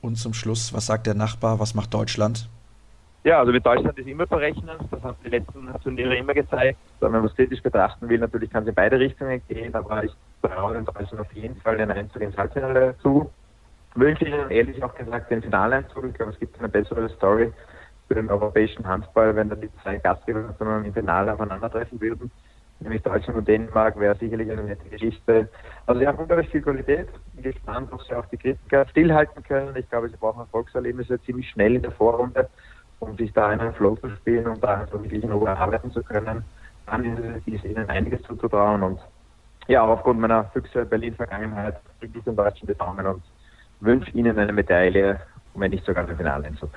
Und zum Schluss, was sagt der Nachbar, was macht Deutschland? Ja, also mit Deutschland ist immer zu rechnen. Das haben die letzten Turniere immer gezeigt. Wenn man was kritisch betrachten will, natürlich kann es in beide Richtungen gehen, aber ich traue den Deutschen auf jeden Fall den Einzug ins Halbfinale zu. Wünsche Ihnen ehrlich auch gesagt den Finaleinzug. Ich glaube, es gibt eine bessere Story für den europäischen Handball, wenn dann die zwei Gastgeber im Finale aufeinandertreffen würden. Nämlich Deutschland und Dänemark wäre sicherlich eine nette Geschichte. Also sie haben unglaublich viel Qualität. Ich bin gespannt, ob sie auch die Kritiker stillhalten können. Ich glaube, sie brauchen Erfolgserlebnisse ziemlich schnell in der Vorrunde, um sich da einen Flow zu spielen und da einfach wirklich in Ruhe arbeiten zu können. Dann ist ihnen einiges zuzutrauen und ja, auch aufgrund meiner Füchse Berlin-Vergangenheit drücke ich den Deutschen die Daumen und wünsche Ihnen eine Medaille, wenn nicht sogar den Finaleinzug.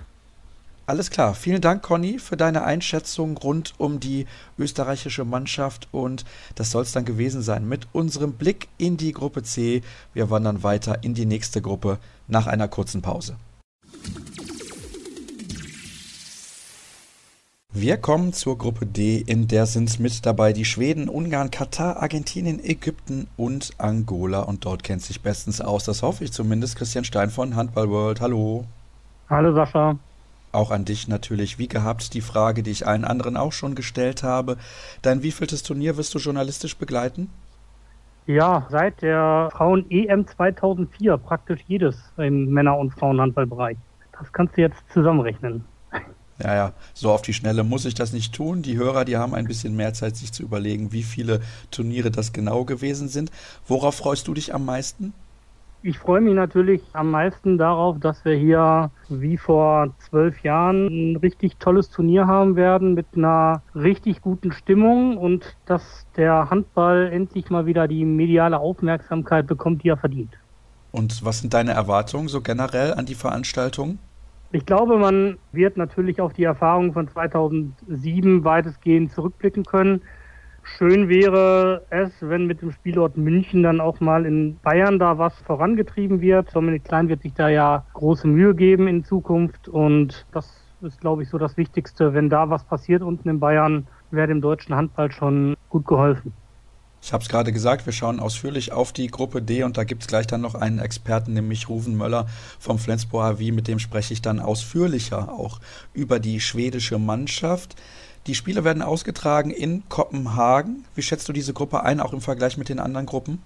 Alles klar. Vielen Dank, Conny, für deine Einschätzung rund um die österreichische Mannschaft. Und das soll es dann gewesen sein mit unserem Blick in die Gruppe C. Wir wandern weiter in die nächste Gruppe nach einer kurzen Pause. Wir kommen zur Gruppe D, in der sind mit dabei die Schweden, Ungarn, Katar, Argentinien, Ägypten und Angola. Und dort kennt sich bestens aus, das hoffe ich zumindest, Christian Stein von Handball World. Hallo. Hallo Sascha. Auch an dich natürlich, wie gehabt, die Frage, die ich allen anderen auch schon gestellt habe. Dein wievieltes Turnier wirst du journalistisch begleiten? Ja, seit der Frauen-EM 2004 praktisch jedes im Männer- und Frauenhandballbereich. Das kannst du jetzt zusammenrechnen. Ja, ja, so auf die Schnelle muss ich das nicht tun. Die Hörer, die haben ein bisschen mehr Zeit, sich zu überlegen, wie viele Turniere das genau gewesen sind. Worauf freust du dich am meisten? Ich freue mich natürlich am meisten darauf, dass wir hier wie vor zwölf Jahren ein richtig tolles Turnier haben werden mit einer richtig guten Stimmung und dass der Handball endlich mal wieder die mediale Aufmerksamkeit bekommt, die er verdient. Und was sind deine Erwartungen so generell an die Veranstaltung? Ich glaube, man wird natürlich auf die Erfahrungen von 2007 weitestgehend zurückblicken können. Schön wäre es, wenn mit dem Spielort München dann auch mal in Bayern da was vorangetrieben wird. Dominik Klein wird sich da ja große Mühe geben in Zukunft und das ist, glaube ich, so das Wichtigste. Wenn da was passiert unten in Bayern, wäre dem deutschen Handball schon gut geholfen. Ich habe es gerade gesagt, wir schauen ausführlich auf die Gruppe D und da gibt es gleich dann noch einen Experten, nämlich Ruven Möller vom Flensburger AV, mit dem spreche ich dann ausführlicher auch über die schwedische Mannschaft. Die Spiele werden ausgetragen in Kopenhagen. Wie schätzt du diese Gruppe ein, auch im Vergleich mit den anderen Gruppen?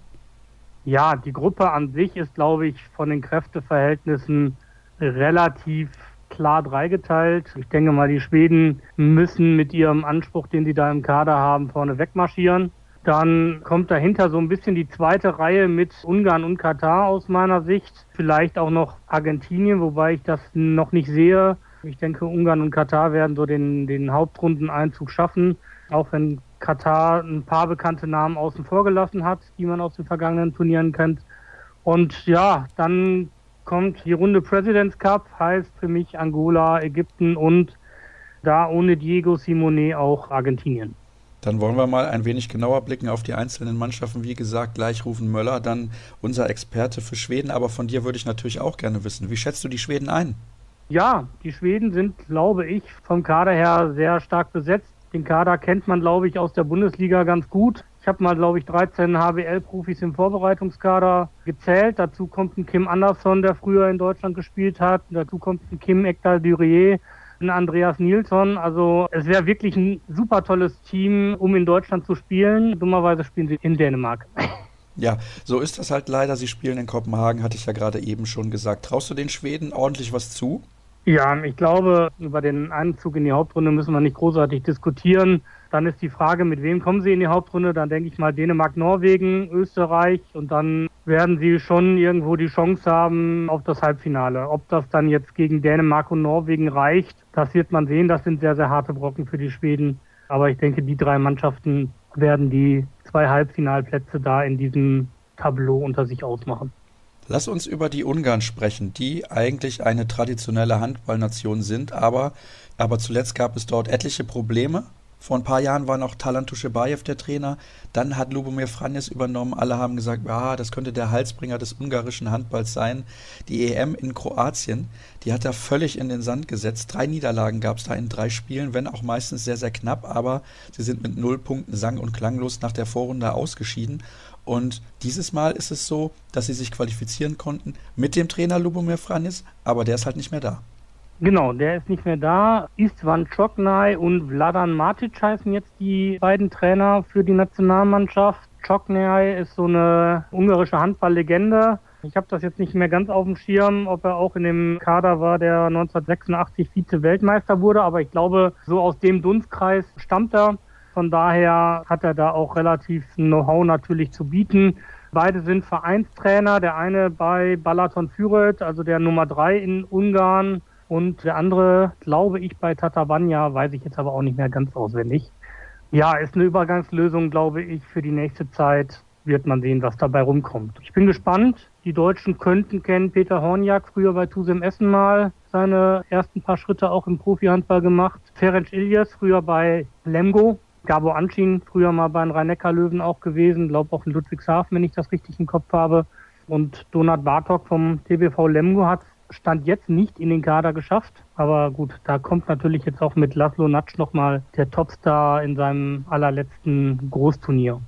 Ja, die Gruppe an sich ist, glaube ich, von den Kräfteverhältnissen relativ klar dreigeteilt. Ich denke mal, die Schweden müssen mit ihrem Anspruch, den sie da im Kader haben, vorne wegmarschieren. Dann kommt dahinter so ein bisschen die zweite Reihe mit Ungarn und Katar aus meiner Sicht. Vielleicht auch noch Argentinien, wobei ich das noch nicht sehe. Ich denke, Ungarn und Katar werden so den, den Hauptrundeneinzug schaffen, auch wenn Katar ein paar bekannte Namen außen vor gelassen hat, die man aus den vergangenen Turnieren kennt. Und ja, dann kommt die Runde Presidents Cup, heißt für mich Angola, Ägypten und da ohne Diego Simone auch Argentinien. Dann wollen wir mal ein wenig genauer blicken auf die einzelnen Mannschaften. Wie gesagt, gleich rufen Möller, dann unser Experte für Schweden. Aber von dir würde ich natürlich auch gerne wissen. Wie schätzt du die Schweden ein? Ja, die Schweden sind, glaube ich, vom Kader her sehr stark besetzt. Den Kader kennt man, glaube ich, aus der Bundesliga ganz gut. Ich habe mal, glaube ich, 13 HBL-Profis im Vorbereitungskader gezählt. Dazu kommt ein Kim Andersson, der früher in Deutschland gespielt hat. Dazu kommt ein Kim Ekdal Durier, ein Andreas Nilsson. Also es wäre wirklich ein super tolles Team, um in Deutschland zu spielen. Dummerweise spielen sie in Dänemark. Ja, so ist das halt leider. Sie spielen in Kopenhagen, hatte ich ja gerade eben schon gesagt. Traust du den Schweden ordentlich was zu? Ja, ich glaube, über den Einzug in die Hauptrunde müssen wir nicht großartig diskutieren. Dann ist die Frage, mit wem kommen sie in die Hauptrunde? Dann denke ich mal Dänemark, Norwegen, Österreich und dann werden sie schon irgendwo die Chance haben auf das Halbfinale. Ob das dann jetzt gegen Dänemark und Norwegen reicht, das wird man sehen. Das sind sehr, sehr harte Brocken für die Schweden. Aber ich denke, die drei Mannschaften werden die zwei Halbfinalplätze da in diesem Tableau unter sich ausmachen. Lass uns über die Ungarn sprechen, die eigentlich eine traditionelle Handballnation sind, aber, aber zuletzt gab es dort etliche Probleme. Vor ein paar Jahren war noch Talan Tuschebaev der Trainer, dann hat Lubomir Franjes übernommen. Alle haben gesagt, ja, das könnte der Halsbringer des ungarischen Handballs sein. Die EM in Kroatien, die hat er völlig in den Sand gesetzt. Drei Niederlagen gab es da in drei Spielen, wenn auch meistens sehr, sehr knapp, aber sie sind mit null Punkten sang- und klanglos nach der Vorrunde ausgeschieden. Und dieses Mal ist es so, dass sie sich qualifizieren konnten mit dem Trainer Lubomir Franis, aber der ist halt nicht mehr da. Genau, der ist nicht mehr da. Istvan Czoknai und Vladan Matic heißen jetzt die beiden Trainer für die Nationalmannschaft. Czoknai ist so eine ungarische Handballlegende. Ich habe das jetzt nicht mehr ganz auf dem Schirm, ob er auch in dem Kader war, der 1986 Vize-Weltmeister wurde, aber ich glaube, so aus dem Dunstkreis stammt er. Von daher hat er da auch relativ Know-how natürlich zu bieten. Beide sind Vereinstrainer. Der eine bei Balaton Füret, also der Nummer drei in Ungarn. Und der andere, glaube ich, bei Tatabanya, weiß ich jetzt aber auch nicht mehr ganz auswendig. Ja, ist eine Übergangslösung, glaube ich, für die nächste Zeit. Wird man sehen, was dabei rumkommt. Ich bin gespannt. Die Deutschen könnten kennen Peter Hornjak, früher bei Tusem Essen mal seine ersten paar Schritte auch im Profihandball gemacht. Ferenc Ilyes, früher bei Lemgo, Gabo Anschin, früher mal bei den Rhein-Neckar-Löwen auch gewesen, glaube auch in Ludwigshafen, wenn ich das richtig im Kopf habe. Und Donat Bartok vom TBV Lemgo hat Stand jetzt nicht in den Kader geschafft. Aber gut, da kommt natürlich jetzt auch mit Laszlo Natsch nochmal der Topstar in seinem allerletzten Großturnier.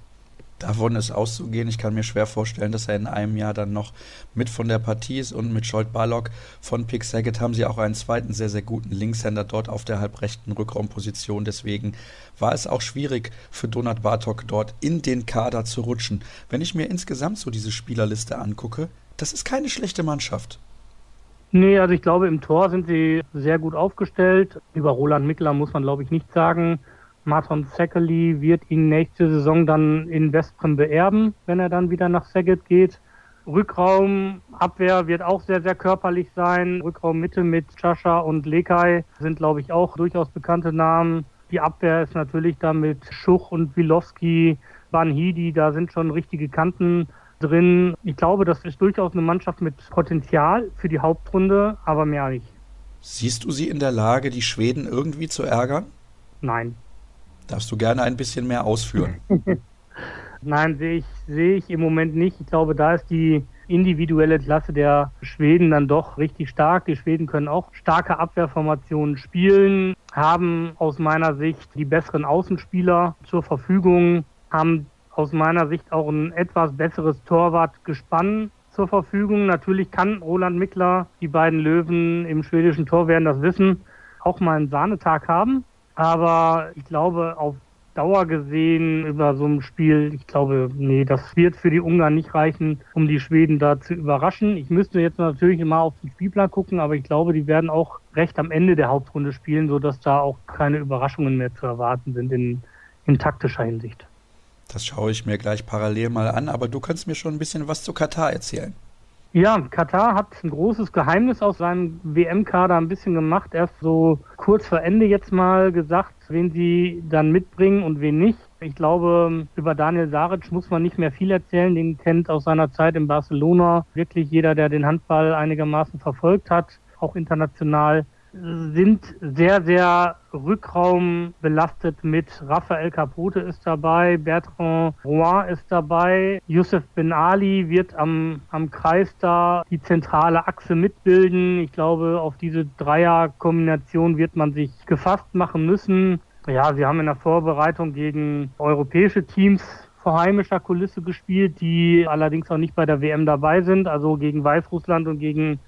Davon ist auszugehen. Ich kann mir schwer vorstellen, dass er in einem Jahr dann noch mit von der Partie ist. Und mit Scholt Barlock von Pick Saget haben sie auch einen zweiten sehr, sehr guten Linkshänder dort auf der halbrechten Rückraumposition. Deswegen war es auch schwierig für Donat Bartok dort in den Kader zu rutschen. Wenn ich mir insgesamt so diese Spielerliste angucke, das ist keine schlechte Mannschaft. Nee, also ich glaube, im Tor sind sie sehr gut aufgestellt. Über Roland Mickler muss man, glaube ich, nichts sagen. Martin Zeckerli wird ihn nächste Saison dann in Westbrem beerben, wenn er dann wieder nach Saget geht. Rückraumabwehr wird auch sehr, sehr körperlich sein. Rückraummitte mit Chascha und Lekai sind, glaube ich, auch durchaus bekannte Namen. Die Abwehr ist natürlich da mit Schuch und Wilowski, Banhidi, da sind schon richtige Kanten drin. Ich glaube, das ist durchaus eine Mannschaft mit Potenzial für die Hauptrunde, aber mehr nicht. Siehst du sie in der Lage, die Schweden irgendwie zu ärgern? Nein. Darfst du gerne ein bisschen mehr ausführen? Nein, sehe ich, sehe ich im Moment nicht. Ich glaube, da ist die individuelle Klasse der Schweden dann doch richtig stark. Die Schweden können auch starke Abwehrformationen spielen, haben aus meiner Sicht die besseren Außenspieler zur Verfügung, haben aus meiner Sicht auch ein etwas besseres Torwartgespann zur Verfügung. Natürlich kann Roland Mickler, die beiden Löwen im schwedischen Tor werden das wissen, auch mal einen Sahnetag haben. Aber ich glaube, auf Dauer gesehen über so ein Spiel, ich glaube, nee, das wird für die Ungarn nicht reichen, um die Schweden da zu überraschen. Ich müsste jetzt natürlich mal auf den Spielplan gucken, aber ich glaube, die werden auch recht am Ende der Hauptrunde spielen, sodass da auch keine Überraschungen mehr zu erwarten sind in, in taktischer Hinsicht. Das schaue ich mir gleich parallel mal an, aber du kannst mir schon ein bisschen was zu Katar erzählen. Ja, Katar hat ein großes Geheimnis aus seinem WM-Kader ein bisschen gemacht. Erst so kurz vor Ende jetzt mal gesagt, wen sie dann mitbringen und wen nicht. Ich glaube, über Daniel Saric muss man nicht mehr viel erzählen. Den kennt aus seiner Zeit in Barcelona wirklich jeder, der den Handball einigermaßen verfolgt hat, auch international sind sehr, sehr rückraumbelastet mit Rafael Capote ist dabei, Bertrand Rouen ist dabei, Youssef Ben Ali wird am, am Kreis da die zentrale Achse mitbilden. Ich glaube, auf diese Dreierkombination wird man sich gefasst machen müssen. Ja, sie haben in der Vorbereitung gegen europäische Teams vor heimischer Kulisse gespielt, die allerdings auch nicht bei der WM dabei sind, also gegen Weißrussland und gegen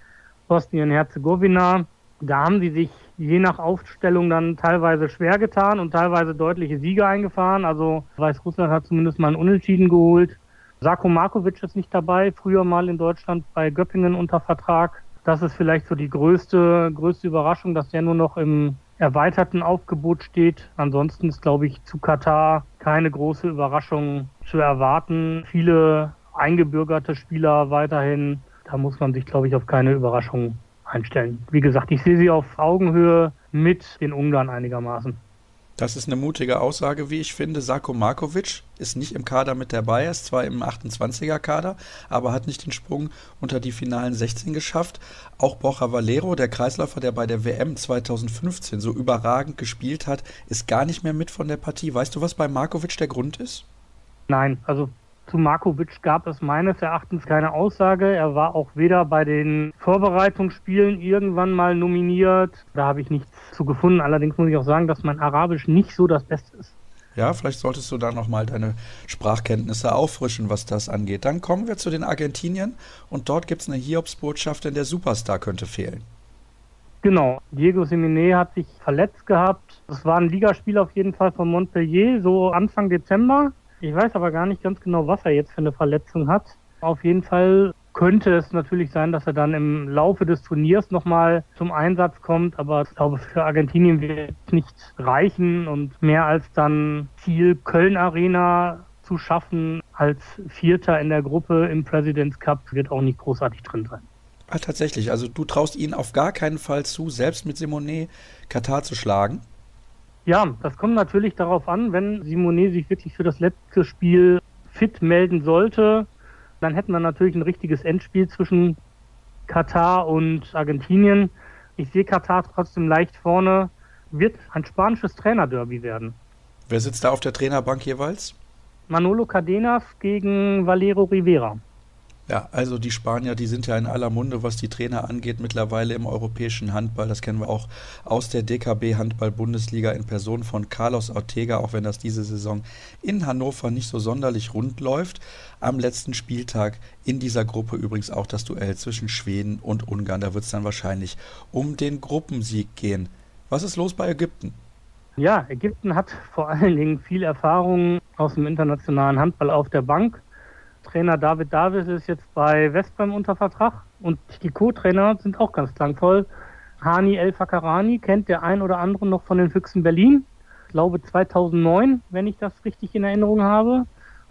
Bosnien-Herzegowina. Da haben sie sich je nach Aufstellung dann teilweise schwer getan und teilweise deutliche Siege eingefahren. Also Weißrussland hat zumindest mal einen Unentschieden geholt. Sako Markovic ist nicht dabei, früher mal in Deutschland bei Göppingen unter Vertrag. Das ist vielleicht so die größte, größte Überraschung, dass der nur noch im erweiterten Aufgebot steht. Ansonsten ist, glaube ich, zu Katar keine große Überraschung zu erwarten. Viele eingebürgerte Spieler weiterhin. Da muss man sich, glaube ich, auf keine Überraschung einstellen. Wie gesagt, ich sehe sie auf Augenhöhe mit den Ungarn einigermaßen. Das ist eine mutige Aussage, wie ich finde. Sako Markovic ist nicht im Kader mit dabei, er ist zwar im 28er-Kader, aber hat nicht den Sprung unter die finalen 16 geschafft. Auch Borja Valero, der Kreisläufer, der bei der WM 2015 so überragend gespielt hat, ist gar nicht mehr mit von der Partie. Weißt du, was bei Markovic der Grund ist? Nein, also zu Markovic gab es meines Erachtens keine Aussage. Er war auch weder bei den Vorbereitungsspielen irgendwann mal nominiert. Da habe ich nichts zu gefunden. Allerdings muss ich auch sagen, dass mein Arabisch nicht so das Beste ist. Ja, vielleicht solltest du da nochmal deine Sprachkenntnisse auffrischen, was das angeht. Dann kommen wir zu den Argentiniern und dort gibt es eine Hiobsbotschaft, denn der Superstar könnte fehlen. Genau, Diego Simone hat sich verletzt gehabt. Das war ein Ligaspiel auf jeden Fall von Montpellier, so Anfang Dezember. Ich weiß aber gar nicht ganz genau, was er jetzt für eine Verletzung hat. Auf jeden Fall könnte es natürlich sein, dass er dann im Laufe des Turniers nochmal zum Einsatz kommt, aber ich glaube, für Argentinien wird es nicht reichen und mehr als dann Ziel Köln Arena zu schaffen als Vierter in der Gruppe im Presidents Cup wird auch nicht großartig drin sein. Ah, tatsächlich. Also du traust ihnen auf gar keinen Fall zu, selbst mit Simone Katar zu schlagen? Ja, das kommt natürlich darauf an, wenn Simone sich wirklich für das letzte Spiel fit melden sollte, dann hätten wir natürlich ein richtiges Endspiel zwischen Katar und Argentinien. Ich sehe Katar trotzdem leicht vorne. Wird ein spanisches Trainerderby werden. Wer sitzt da auf der Trainerbank jeweils? Manolo Cadenas gegen Valero Rivera. Ja, also die Spanier, die sind ja in aller Munde, was die Trainer angeht, mittlerweile im europäischen Handball. Das kennen wir auch aus der DKB Handball-Bundesliga in Person von Carlos Ortega, auch wenn das diese Saison in Hannover nicht so sonderlich rund läuft. Am letzten Spieltag in dieser Gruppe übrigens auch das Duell zwischen Schweden und Ungarn. Da wird es dann wahrscheinlich um den Gruppensieg gehen. Was ist los bei Ägypten? Ja, Ägypten hat vor allen Dingen viel Erfahrung aus dem internationalen Handball auf der Bank Trainer David Davis ist jetzt bei Westbrem unter Vertrag und die Co-Trainer sind auch ganz klangvoll. Hani El Fakarani kennt der ein oder andere noch von den Füchsen Berlin. Ich glaube 2009, wenn ich das richtig in Erinnerung habe.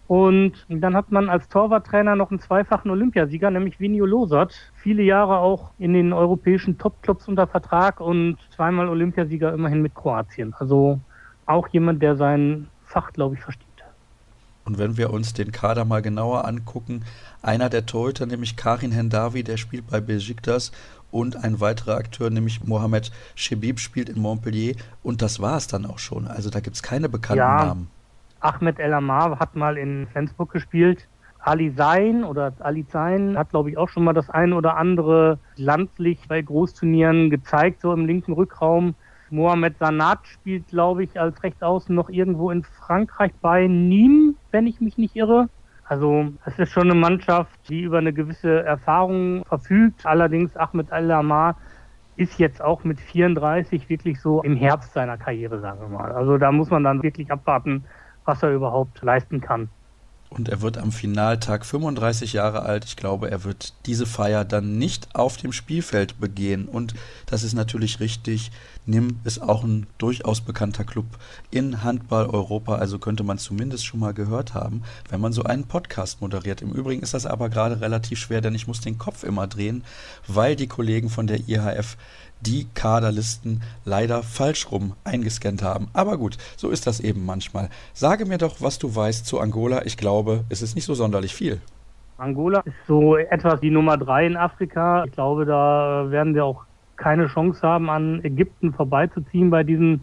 Und dann hat man als Torwarttrainer noch einen zweifachen Olympiasieger, nämlich Vinio Losert. Viele Jahre auch in den europäischen Topclubs unter Vertrag und zweimal Olympiasieger immerhin mit Kroatien. Also auch jemand, der sein Fach, glaube ich, versteht. Und wenn wir uns den Kader mal genauer angucken, einer der Torhüter, nämlich Karin Hendavi, der spielt bei Besiktas und ein weiterer Akteur, nämlich Mohamed Shebib, spielt in Montpellier und das war es dann auch schon. Also da gibt es keine bekannten ja, Namen. Ahmed El Amar hat mal in Flensburg gespielt. Ali Zain oder Ali Zain hat, glaube ich, auch schon mal das ein oder andere landlich bei Großturnieren gezeigt, so im linken Rückraum. Mohamed Sanat spielt, glaube ich, als Rechtsaußen noch irgendwo in Frankreich bei Nîmes, wenn ich mich nicht irre. Also es ist schon eine Mannschaft, die über eine gewisse Erfahrung verfügt. Allerdings Ahmed Al-Lamar ist jetzt auch mit 34 wirklich so im Herbst seiner Karriere, sagen wir mal. Also da muss man dann wirklich abwarten, was er überhaupt leisten kann. Und er wird am Finaltag 35 Jahre alt. Ich glaube, er wird diese Feier dann nicht auf dem Spielfeld begehen. Und das ist natürlich richtig. NIM ist auch ein durchaus bekannter Club in Handball Europa. Also könnte man zumindest schon mal gehört haben, wenn man so einen Podcast moderiert. Im Übrigen ist das aber gerade relativ schwer, denn ich muss den Kopf immer drehen, weil die Kollegen von der IHF die Kaderlisten leider falsch rum eingescannt haben. Aber gut, so ist das eben manchmal. Sage mir doch, was du weißt zu Angola. Ich glaube, es ist nicht so sonderlich viel. Angola ist so etwas die Nummer drei in Afrika. Ich glaube, da werden wir auch keine Chance haben, an Ägypten vorbeizuziehen bei diesem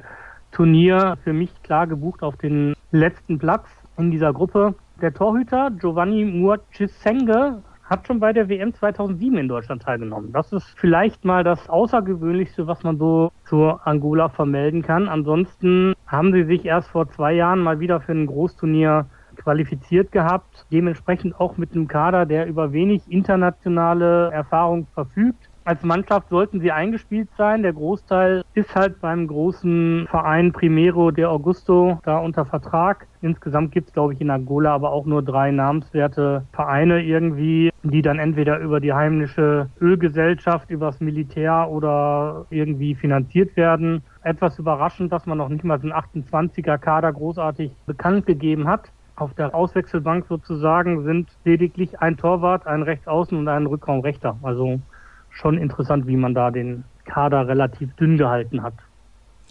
Turnier. Für mich klar gebucht auf den letzten Platz in dieser Gruppe. Der Torhüter Giovanni Muachisenge hat schon bei der WM 2007 in Deutschland teilgenommen. Das ist vielleicht mal das Außergewöhnlichste, was man so zur Angola vermelden kann. Ansonsten haben sie sich erst vor zwei Jahren mal wieder für ein Großturnier qualifiziert gehabt. Dementsprechend auch mit einem Kader, der über wenig internationale Erfahrung verfügt. Als Mannschaft sollten sie eingespielt sein. Der Großteil ist halt beim großen Verein Primero de Augusto da unter Vertrag. Insgesamt gibt es, glaube ich, in Angola aber auch nur drei namenswerte Vereine irgendwie, die dann entweder über die heimische Ölgesellschaft, übers Militär oder irgendwie finanziert werden. Etwas überraschend, dass man noch nicht mal so einen 28er Kader großartig bekannt gegeben hat. Auf der Auswechselbank sozusagen sind lediglich ein Torwart, ein Rechtsaußen und ein Rückraumrechter. Also schon interessant, wie man da den Kader relativ dünn gehalten hat.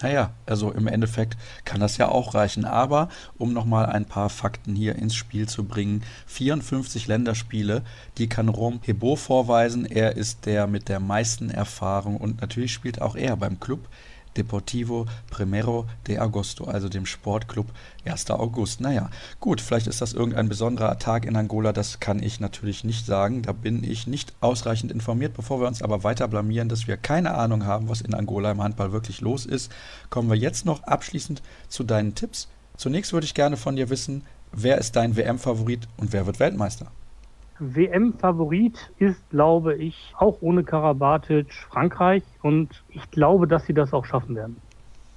Naja, also im Endeffekt kann das ja auch reichen. Aber um nochmal ein paar Fakten hier ins Spiel zu bringen, 54 Länderspiele, die kann Rom Hebo vorweisen. Er ist der mit der meisten Erfahrung und natürlich spielt auch er beim Club Deportivo Primero de Agosto, also dem Sportclub 1. August. Naja, gut, vielleicht ist das irgendein besonderer Tag in Angola, das kann ich natürlich nicht sagen. Da bin ich nicht ausreichend informiert. Bevor wir uns aber weiter blamieren, dass wir keine Ahnung haben, was in Angola im Handball wirklich los ist, kommen wir jetzt noch abschließend zu deinen Tipps. Zunächst würde ich gerne von dir wissen, wer ist dein WM-Favorit und wer wird Weltmeister? WM-Favorit ist, glaube ich, auch ohne Karabatic Frankreich und ich glaube, dass sie das auch schaffen werden.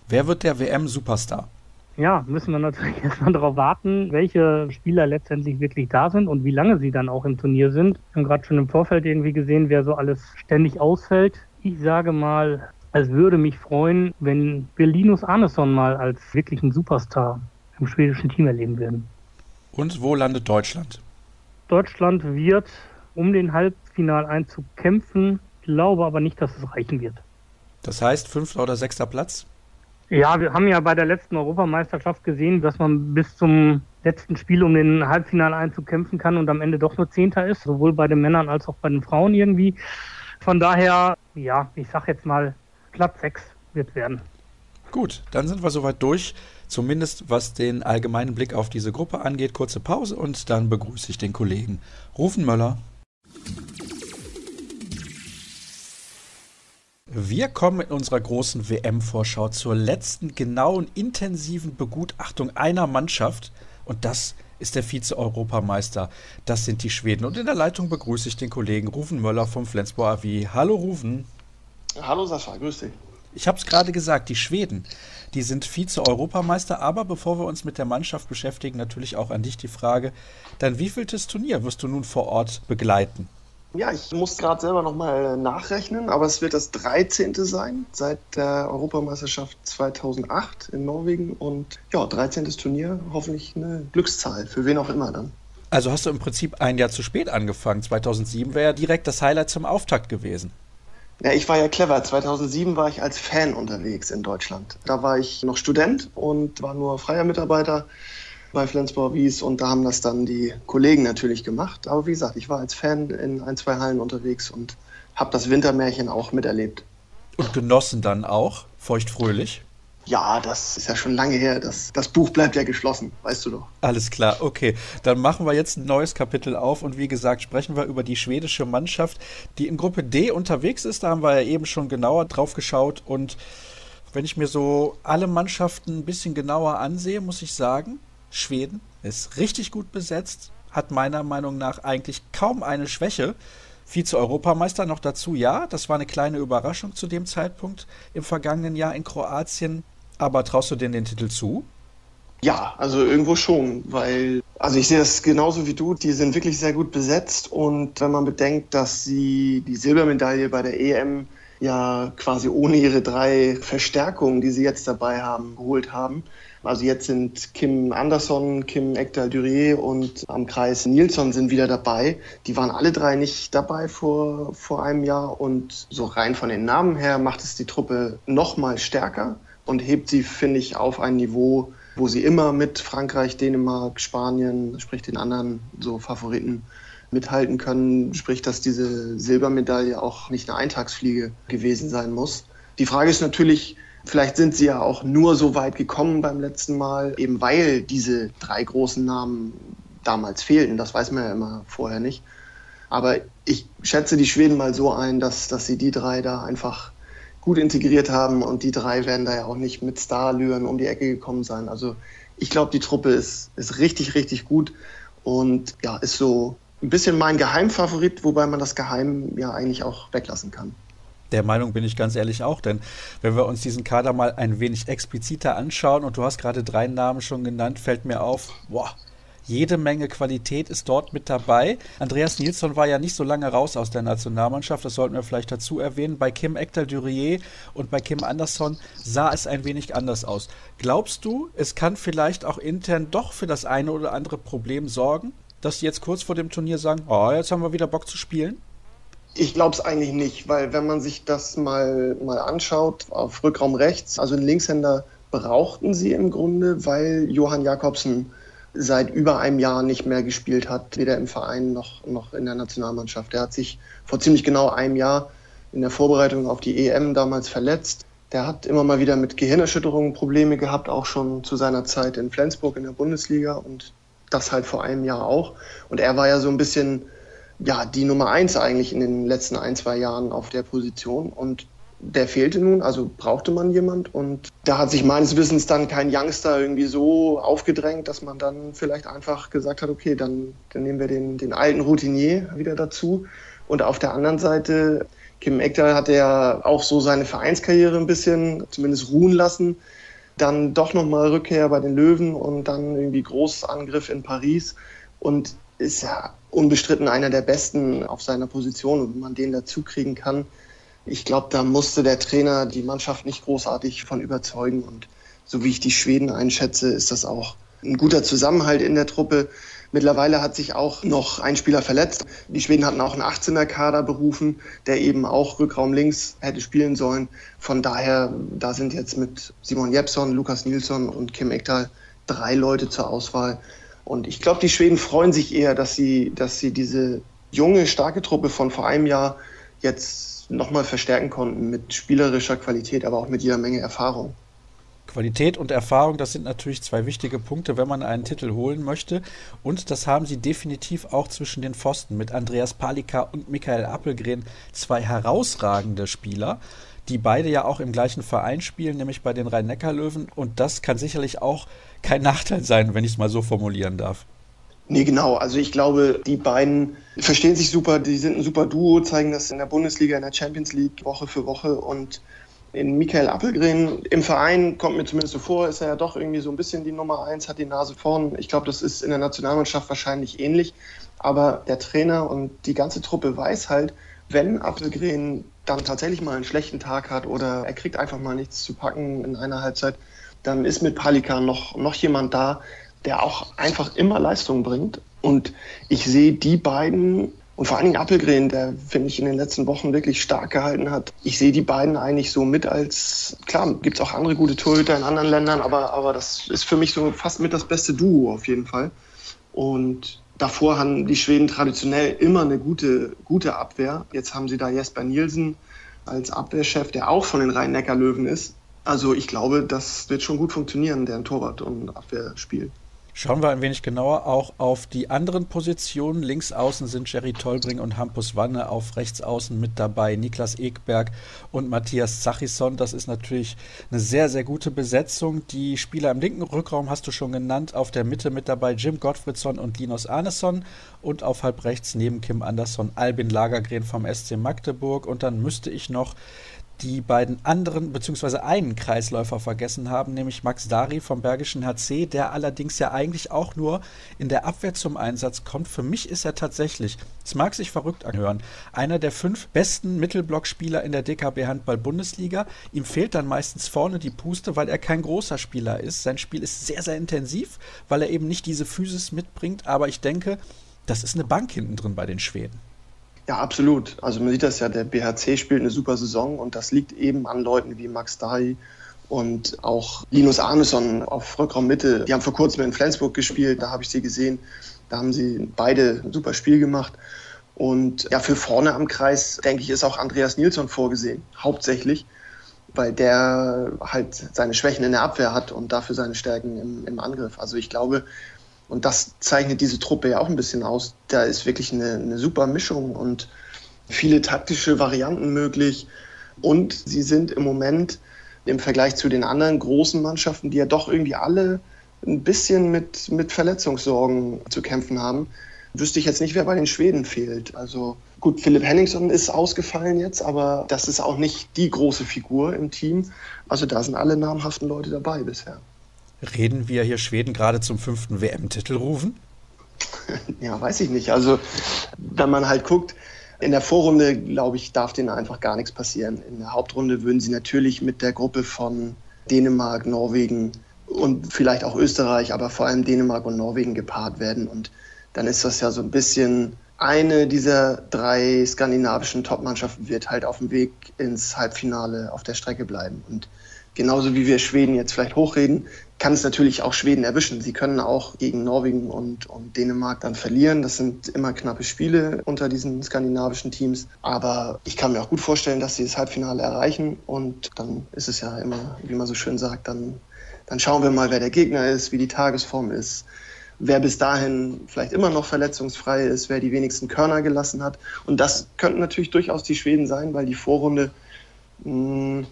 Wer wird der WM-Superstar? Ja, müssen wir natürlich erstmal darauf warten, welche Spieler letztendlich wirklich da sind und wie lange sie dann auch im Turnier sind. Wir haben gerade schon im Vorfeld irgendwie gesehen, wer so alles ständig ausfällt. Ich sage mal, es würde mich freuen, wenn wir Linus Arneson mal als wirklichen Superstar im schwedischen Team erleben würden. Und wo landet Deutschland? Deutschland wird um den Halbfinaleinzug kämpfen, glaube aber nicht, dass es reichen wird. Das heißt, fünfter oder sechster Platz? Ja, wir haben ja bei der letzten Europameisterschaft gesehen, dass man bis zum letzten Spiel um den Halbfinaleinzug kämpfen kann und am Ende doch nur Zehnter ist, sowohl bei den Männern als auch bei den Frauen irgendwie. Von daher, ja, ich sag jetzt mal, Platz 6 wird werden. Gut, dann sind wir soweit durch. Zumindest was den allgemeinen Blick auf diese Gruppe angeht. Kurze Pause und dann begrüße ich den Kollegen Rufen Möller. Wir kommen in unserer großen WM-Vorschau zur letzten genauen, intensiven Begutachtung einer Mannschaft. Und das ist der Vize-Europameister. Das sind die Schweden. Und in der Leitung begrüße ich den Kollegen Rufen Möller vom Flensburg AW. Hallo Rufen. Hallo Sascha, grüß dich. Ich habe es gerade gesagt, die Schweden, die sind Vize-Europameister. Aber bevor wir uns mit der Mannschaft beschäftigen, natürlich auch an dich die Frage, dein wievieltes Turnier wirst du nun vor Ort begleiten? Ja, ich muss gerade selber nochmal nachrechnen, aber es wird das 13. sein seit der Europameisterschaft 2008 in Norwegen und ja, 13. Turnier, hoffentlich eine Glückszahl, für wen auch immer dann. Also hast du im Prinzip ein Jahr zu spät angefangen. 2007 wäre ja direkt das Highlight zum Auftakt gewesen. Ja, ich war ja clever. 2007 war ich als Fan unterwegs in Deutschland. Da war ich noch Student und war nur freier Mitarbeiter bei Flensburg Wies und da haben das dann die Kollegen natürlich gemacht. Aber wie gesagt, ich war als Fan in ein, zwei Hallen unterwegs und habe das Wintermärchen auch miterlebt. Und genossen dann auch, feuchtfröhlich? Ja, das ist ja schon lange her. Das, das Buch bleibt ja geschlossen, weißt du doch. Alles klar, okay. Dann machen wir jetzt ein neues Kapitel auf und wie gesagt, sprechen wir über die schwedische Mannschaft, die in Gruppe D unterwegs ist. Da haben wir ja eben schon genauer drauf geschaut und wenn ich mir so alle Mannschaften ein bisschen genauer ansehe, muss ich sagen, Schweden ist richtig gut besetzt, hat meiner Meinung nach eigentlich kaum eine Schwäche. Vize-Europameister noch dazu, ja, das war eine kleine Überraschung zu dem Zeitpunkt im vergangenen Jahr in Kroatien. Aber traust du denen den Titel zu? Ja, also irgendwo schon, weil, also ich sehe das genauso wie du, die sind wirklich sehr gut besetzt und wenn man bedenkt, dass sie die Silbermedaille bei der EM ja quasi ohne ihre drei Verstärkungen, die sie jetzt dabei haben, geholt haben. Also jetzt sind Kim Andersson, Kim Ekdal Durier und am Kreis Nilsson sind wieder dabei. Die waren alle drei nicht dabei vor, vor einem Jahr und so rein von den Namen her macht es die Truppe noch mal stärker und hebt sie, finde ich, auf ein Niveau, wo sie immer mit Frankreich, Dänemark, Spanien, sprich den anderen so Favoriten mithalten können, sprich, dass diese Silbermedaille auch nicht eine Eintagsfliege gewesen sein muss. Die Frage ist natürlich, vielleicht sind sie ja auch nur so weit gekommen beim letzten Mal, eben weil diese drei großen Namen damals fehlten. Das weiß man ja immer vorher nicht. Aber ich schätze die Schweden mal so ein, dass, dass sie die drei da einfach gut integriert haben und die drei werden da ja auch nicht mit Starlüren um die Ecke gekommen sein. Also ich glaube, die Truppe ist, ist richtig, richtig gut und ja, ist so ein bisschen mein Geheimfavorit, wobei man das Geheim ja eigentlich auch weglassen kann. Der Meinung bin ich ganz ehrlich auch, denn wenn wir uns diesen Kader mal ein wenig expliziter anschauen und du hast gerade drei Namen schon genannt, fällt mir auf, boah, jede Menge Qualität ist dort mit dabei. Andreas Nilsson war ja nicht so lange raus aus der Nationalmannschaft, das sollten wir vielleicht dazu erwähnen. Bei Kim Ekdal-Durier und bei Kim Andersson sah es ein wenig anders aus. Glaubst du, es kann vielleicht auch intern doch für das eine oder andere Problem sorgen, dass die jetzt kurz vor dem Turnier sagen, oh, jetzt haben wir wieder Bock zu spielen? Ich glaube es eigentlich nicht, weil wenn man sich das mal, mal anschaut, auf Rückraum rechts, also den Linkshänder brauchten sie im Grunde, weil Johann Jakobsen seit über einem Jahr nicht mehr gespielt hat, weder im Verein noch, noch in der Nationalmannschaft. Er hat sich vor ziemlich genau einem Jahr in der Vorbereitung auf die EM damals verletzt. Der hat immer mal wieder mit Gehirnerschütterungen Probleme gehabt, auch schon zu seiner Zeit in Flensburg in der Bundesliga und das halt vor einem Jahr auch. Und er war ja so ein bisschen ja, die Nummer eins eigentlich in den letzten ein, zwei Jahren auf der Position. Und der fehlte nun, also brauchte man jemand. Und da hat sich meines Wissens dann kein Youngster irgendwie so aufgedrängt, dass man dann vielleicht einfach gesagt hat, okay, dann, dann nehmen wir den, den alten Routinier wieder dazu. Und auf der anderen Seite, Kim Ekdal hat ja auch so seine Vereinskarriere ein bisschen zumindest ruhen lassen. Dann doch nochmal Rückkehr bei den Löwen und dann irgendwie Großangriff in Paris. Und ist ja unbestritten einer der besten auf seiner Position. Und wenn man den dazu kriegen kann, ich glaube, da musste der Trainer die Mannschaft nicht großartig von überzeugen. Und so wie ich die Schweden einschätze, ist das auch ein guter Zusammenhalt in der Truppe. Mittlerweile hat sich auch noch ein Spieler verletzt. Die Schweden hatten auch einen 18er-Kader berufen, der eben auch Rückraum links hätte spielen sollen. Von daher, da sind jetzt mit Simon Jepson, Lukas Nilsson und Kim Ekdal drei Leute zur Auswahl. Und ich glaube, die Schweden freuen sich eher, dass sie, dass sie diese junge, starke Truppe von vor einem Jahr jetzt nochmal verstärken konnten mit spielerischer Qualität, aber auch mit jeder Menge Erfahrung. Qualität und Erfahrung, das sind natürlich zwei wichtige Punkte, wenn man einen Titel holen möchte. Und das haben sie definitiv auch zwischen den Pfosten mit Andreas Palika und Michael Appelgren, zwei herausragende Spieler, die beide ja auch im gleichen Verein spielen, nämlich bei den Rhein-Neckar-Löwen. Und das kann sicherlich auch kein Nachteil sein, wenn ich es mal so formulieren darf. Nee, genau. Also ich glaube, die beiden verstehen sich super, die sind ein super Duo, zeigen das in der Bundesliga, in der Champions League Woche für Woche und in Michael Appelgren im Verein kommt mir zumindest so vor, ist er ja doch irgendwie so ein bisschen die Nummer eins, hat die Nase vorn. Ich glaube, das ist in der Nationalmannschaft wahrscheinlich ähnlich. Aber der Trainer und die ganze Truppe weiß halt, wenn Appelgren dann tatsächlich mal einen schlechten Tag hat oder er kriegt einfach mal nichts zu packen in einer Halbzeit, dann ist mit Palika noch, noch jemand da, der auch einfach immer Leistung bringt. Und ich sehe die beiden und vor allen Dingen Appelgren, der, finde ich, in den letzten Wochen wirklich stark gehalten hat. Ich sehe die beiden eigentlich so mit als, klar, gibt es auch andere gute Torhüter in anderen Ländern, aber, aber das ist für mich so fast mit das beste Duo auf jeden Fall. Und davor haben die Schweden traditionell immer eine gute, gute Abwehr. Jetzt haben sie da Jesper Nielsen als Abwehrchef, der auch von den Rhein-Neckar-Löwen ist. Also ich glaube, das wird schon gut funktionieren, deren Torwart- und Abwehrspiel. Schauen wir ein wenig genauer auch auf die anderen Positionen. Links außen sind Jerry Tolbring und Hampus Wanne, auf rechts außen mit dabei Niklas Ekberg und Matthias Zachisson. Das ist natürlich eine sehr, sehr gute Besetzung. Die Spieler im linken Rückraum hast du schon genannt. Auf der Mitte mit dabei Jim Gottfriedsson und Linus Arneson und auf halb rechts neben Kim Andersson Albin Lagergren vom SC Magdeburg. Und dann müsste ich noch die beiden anderen, beziehungsweise einen Kreisläufer vergessen haben, nämlich Max Dari vom Bergischen HC, der allerdings ja eigentlich auch nur in der Abwehr zum Einsatz kommt. Für mich ist er tatsächlich, es mag sich verrückt anhören, einer der fünf besten Mittelblockspieler in der DKB Handball Bundesliga. Ihm fehlt dann meistens vorne die Puste, weil er kein großer Spieler ist. Sein Spiel ist sehr, sehr intensiv, weil er eben nicht diese Physis mitbringt, aber ich denke, das ist eine Bank hinten drin bei den Schweden. Ja, absolut. Also man sieht das ja, der BHC spielt eine super Saison und das liegt eben an Leuten wie Max Dahi und auch Linus Arneson auf Rückraummitte. Die haben vor kurzem in Flensburg gespielt, da habe ich sie gesehen. Da haben sie beide ein super Spiel gemacht. Und ja, für vorne am Kreis, denke ich, ist auch Andreas Nilsson vorgesehen, hauptsächlich, weil der halt seine Schwächen in der Abwehr hat und dafür seine Stärken im, im Angriff. Also ich glaube, und das zeichnet diese Truppe ja auch ein bisschen aus. Da ist wirklich eine, eine super Mischung und viele taktische Varianten möglich. Und sie sind im Moment im Vergleich zu den anderen großen Mannschaften, die ja doch irgendwie alle ein bisschen mit, mit Verletzungssorgen zu kämpfen haben, wüsste ich jetzt nicht, wer bei den Schweden fehlt. Also Gut, Philipp Henningson ist ausgefallen jetzt, aber das ist auch nicht die große Figur im Team. Also da sind alle namhaften Leute dabei bisher. Reden wir hier Schweden gerade zum fünften WM-Titel rufen? ja, weiß ich nicht. Also, wenn man halt guckt, in der Vorrunde, glaube ich, darf denen einfach gar nichts passieren. In der Hauptrunde würden sie natürlich mit der Gruppe von Dänemark, Norwegen und vielleicht auch Österreich, aber vor allem Dänemark und Norwegen gepaart werden. Und dann ist das ja so ein bisschen eine dieser drei skandinavischen Topmannschaften wird halt auf dem Weg ins Halbfinale auf der Strecke bleiben. Und genauso wie wir Schweden jetzt vielleicht hochreden, kann es natürlich auch Schweden erwischen. Sie können auch gegen Norwegen und, und Dänemark dann verlieren. Das sind immer knappe Spiele unter diesen skandinavischen Teams. Aber ich kann mir auch gut vorstellen, dass sie das Halbfinale erreichen. Und dann ist es ja immer, wie man so schön sagt, dann, dann schauen wir mal, wer der Gegner ist, wie die Tagesform ist wer bis dahin vielleicht immer noch verletzungsfrei ist, wer die wenigsten Körner gelassen hat. Und das könnten natürlich durchaus die Schweden sein, weil die Vorrunde, mh, hm,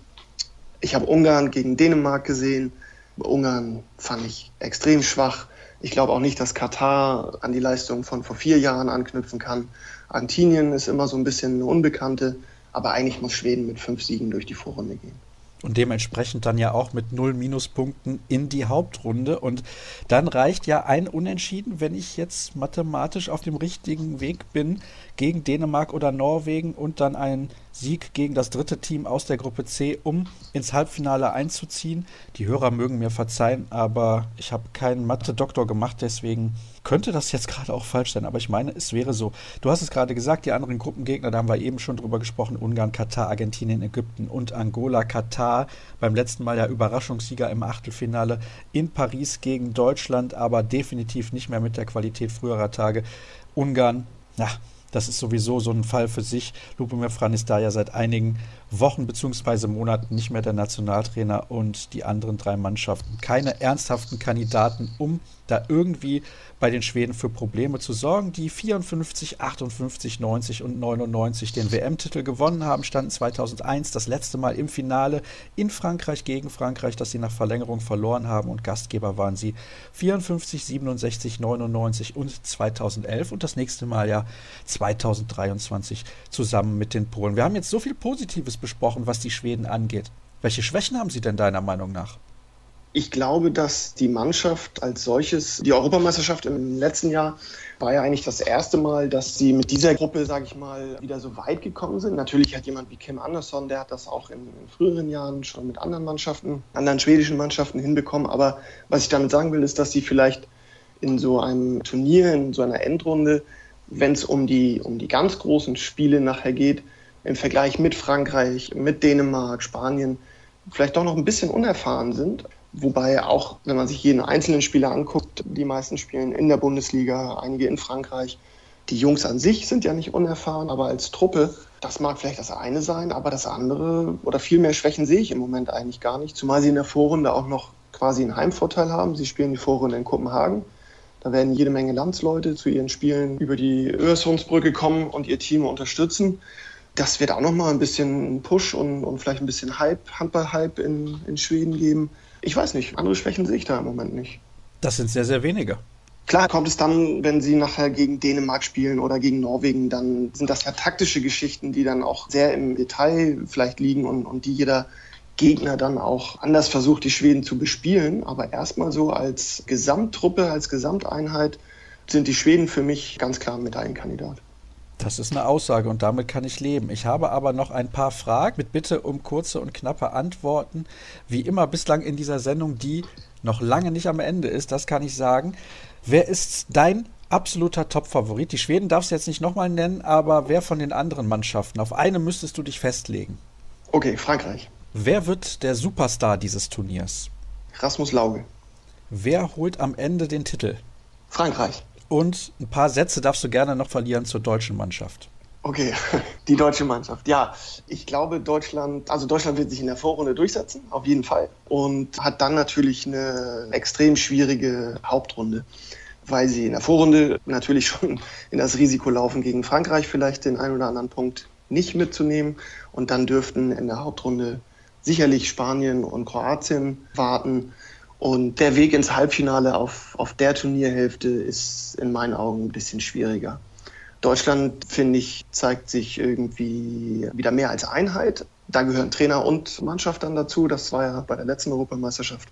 ich habe Ungarn gegen Dänemark gesehen. Ungarn fand ich extrem schwach. Ich glaube auch nicht, dass Katar an die Leistung von vor vier Jahren anknüpfen kann. Argentinien ist immer so ein bisschen eine Unbekannte, aber eigentlich muss Schweden mit fünf Siegen durch die Vorrunde gehen und dementsprechend dann ja auch mit null Minuspunkten in die Hauptrunde. Und dann reicht ja ein Unentschieden, wenn ich jetzt mathematisch auf dem richtigen Weg bin, gegen Dänemark oder Norwegen und dann ein Sieg gegen das dritte Team aus der Gruppe C, um ins Halbfinale einzuziehen. Die Hörer mögen mir verzeihen, aber ich habe keinen Mathe-Doktor gemacht, deswegen könnte das jetzt gerade auch falsch sein, aber ich meine, es wäre so. Du hast es gerade gesagt, die anderen Gruppengegner, da haben wir eben schon drüber gesprochen, Ungarn, Katar, Argentinien, Ägypten und Angola. Katar beim letzten Mal ja Überraschungssieger im Achtelfinale in Paris gegen Deutschland, aber definitiv nicht mehr mit der Qualität früherer Tage. Ungarn, na, das ist sowieso so ein Fall für sich. Lupomir Fran ist da ja seit einigen Wochen bzw. Monaten nicht mehr der Nationaltrainer und die anderen drei Mannschaften keine ernsthaften Kandidaten, um da irgendwie bei den Schweden für Probleme zu sorgen. Die 54, 58, 90 und 99 den WM-Titel gewonnen haben, standen 2001 das letzte Mal im Finale in Frankreich gegen Frankreich, das sie nach Verlängerung verloren haben und Gastgeber waren sie 54, 67, 99 und 2011 und das nächste Mal ja 2023 zusammen mit den Polen. Wir haben jetzt so viel Positives besprochen, was die Schweden angeht. Welche Schwächen haben sie denn deiner Meinung nach? Ich glaube, dass die Mannschaft als solches, die Europameisterschaft im letzten Jahr war ja eigentlich das erste Mal, dass sie mit dieser Gruppe, sage ich mal, wieder so weit gekommen sind. Natürlich hat jemand wie Kim Andersson, der hat das auch in, in früheren Jahren schon mit anderen Mannschaften, anderen schwedischen Mannschaften hinbekommen. Aber was ich damit sagen will, ist, dass sie vielleicht in so einem Turnier, in so einer Endrunde, wenn es um die, um die ganz großen Spiele nachher geht, im Vergleich mit Frankreich, mit Dänemark, Spanien, vielleicht doch noch ein bisschen unerfahren sind. Wobei auch, wenn man sich jeden einzelnen Spieler anguckt, die meisten spielen in der Bundesliga, einige in Frankreich. Die Jungs an sich sind ja nicht unerfahren, aber als Truppe, das mag vielleicht das eine sein, aber das andere oder viel mehr Schwächen sehe ich im Moment eigentlich gar nicht. Zumal sie in der Vorrunde auch noch quasi einen Heimvorteil haben. Sie spielen die Vorrunde in Kopenhagen. Da werden jede Menge Landsleute zu ihren Spielen über die Öresundsbrücke kommen und ihr Team unterstützen. Das wird auch nochmal ein bisschen Push und, und vielleicht ein bisschen Hype, Handball-Hype in, in Schweden geben ich weiß nicht, andere Schwächen sehe ich da im Moment nicht. Das sind sehr, sehr wenige. Klar kommt es dann, wenn sie nachher gegen Dänemark spielen oder gegen Norwegen, dann sind das ja taktische Geschichten, die dann auch sehr im Detail vielleicht liegen und, und die jeder Gegner dann auch anders versucht, die Schweden zu bespielen. Aber erstmal so als Gesamttruppe, als Gesamteinheit sind die Schweden für mich ganz klar ein Medaillenkandidat. Das ist eine Aussage und damit kann ich leben. Ich habe aber noch ein paar Fragen mit Bitte um kurze und knappe Antworten. Wie immer bislang in dieser Sendung, die noch lange nicht am Ende ist, das kann ich sagen. Wer ist dein absoluter Top-Favorit? Die Schweden darfst du jetzt nicht nochmal nennen, aber wer von den anderen Mannschaften? Auf eine müsstest du dich festlegen. Okay, Frankreich. Wer wird der Superstar dieses Turniers? Rasmus Lauge. Wer holt am Ende den Titel? Frankreich. Und ein paar Sätze darfst du gerne noch verlieren zur deutschen Mannschaft. Okay, die deutsche Mannschaft. Ja, ich glaube, Deutschland, also Deutschland wird sich in der Vorrunde durchsetzen, auf jeden Fall. Und hat dann natürlich eine extrem schwierige Hauptrunde, weil sie in der Vorrunde natürlich schon in das Risiko laufen, gegen Frankreich vielleicht den einen oder anderen Punkt nicht mitzunehmen. Und dann dürften in der Hauptrunde sicherlich Spanien und Kroatien warten. Und der Weg ins Halbfinale auf, auf der Turnierhälfte ist in meinen Augen ein bisschen schwieriger. Deutschland, finde ich, zeigt sich irgendwie wieder mehr als Einheit. Da gehören Trainer und Mannschaft dann dazu. Das war ja bei der letzten Europameisterschaft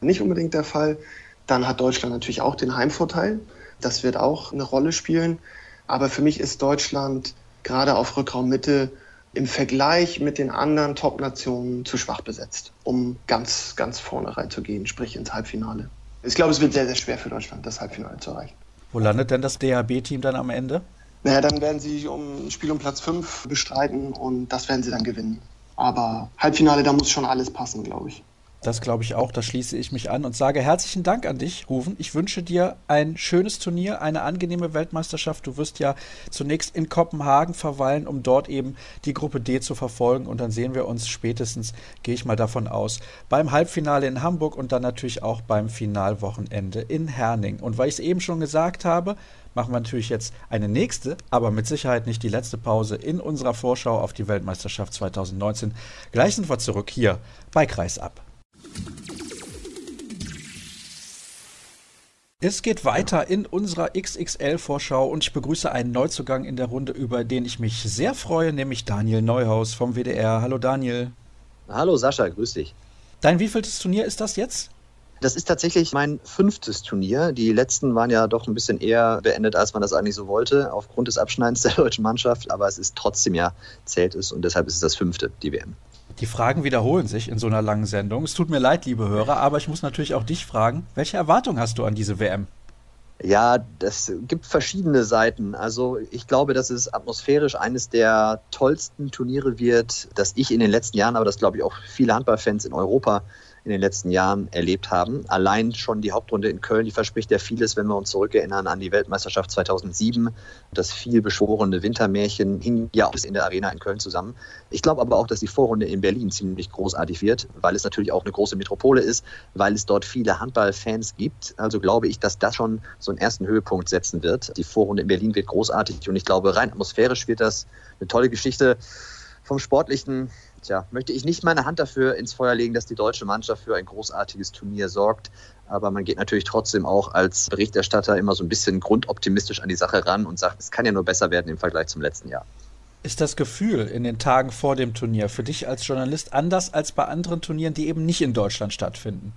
nicht unbedingt der Fall. Dann hat Deutschland natürlich auch den Heimvorteil. Das wird auch eine Rolle spielen. Aber für mich ist Deutschland gerade auf Rückraummitte im Vergleich mit den anderen Top-Nationen zu schwach besetzt, um ganz, ganz vorne reinzugehen, sprich ins Halbfinale. Ich glaube, es wird sehr, sehr schwer für Deutschland, das Halbfinale zu erreichen. Wo landet denn das DHB-Team dann am Ende? Naja, dann werden sie um ein Spiel um Platz 5 bestreiten und das werden sie dann gewinnen. Aber Halbfinale, da muss schon alles passen, glaube ich. Das glaube ich auch, da schließe ich mich an und sage herzlichen Dank an dich, Rufen. Ich wünsche dir ein schönes Turnier, eine angenehme Weltmeisterschaft. Du wirst ja zunächst in Kopenhagen verweilen, um dort eben die Gruppe D zu verfolgen. Und dann sehen wir uns spätestens, gehe ich mal davon aus, beim Halbfinale in Hamburg und dann natürlich auch beim Finalwochenende in Herning. Und weil ich es eben schon gesagt habe, machen wir natürlich jetzt eine nächste, aber mit Sicherheit nicht die letzte Pause in unserer Vorschau auf die Weltmeisterschaft 2019. Gleich sind wir zurück hier bei Kreisab. Es geht weiter in unserer XXL-Vorschau und ich begrüße einen Neuzugang in der Runde, über den ich mich sehr freue, nämlich Daniel Neuhaus vom WDR. Hallo Daniel. Hallo Sascha, grüß dich. Dein wievieltes Turnier ist das jetzt? Das ist tatsächlich mein fünftes Turnier. Die letzten waren ja doch ein bisschen eher beendet, als man das eigentlich so wollte, aufgrund des Abschneidens der deutschen Mannschaft. Aber es ist trotzdem ja, zählt es und deshalb ist es das fünfte, die WM. Die Fragen wiederholen sich in so einer langen Sendung. Es tut mir leid, liebe Hörer, aber ich muss natürlich auch dich fragen, welche Erwartungen hast du an diese WM? Ja, das gibt verschiedene Seiten. Also ich glaube, dass es atmosphärisch eines der tollsten Turniere wird, das ich in den letzten Jahren, aber das glaube ich auch viele Handballfans in Europa in den letzten Jahren erlebt haben. Allein schon die Hauptrunde in Köln, die verspricht ja vieles, wenn wir uns zurückerinnern an die Weltmeisterschaft 2007. Das viel beschworene Wintermärchen hing ja auch in der Arena in Köln zusammen. Ich glaube aber auch, dass die Vorrunde in Berlin ziemlich großartig wird, weil es natürlich auch eine große Metropole ist, weil es dort viele Handballfans gibt. Also glaube ich, dass das schon so einen ersten Höhepunkt setzen wird. Die Vorrunde in Berlin wird großartig und ich glaube, rein atmosphärisch wird das eine tolle Geschichte. Vom Sportlichen tja, möchte ich nicht meine Hand dafür ins Feuer legen, dass die deutsche Mannschaft für ein großartiges Turnier sorgt. Aber man geht natürlich trotzdem auch als Berichterstatter immer so ein bisschen grundoptimistisch an die Sache ran und sagt, es kann ja nur besser werden im Vergleich zum letzten Jahr. Ist das Gefühl in den Tagen vor dem Turnier für dich als Journalist anders als bei anderen Turnieren, die eben nicht in Deutschland stattfinden?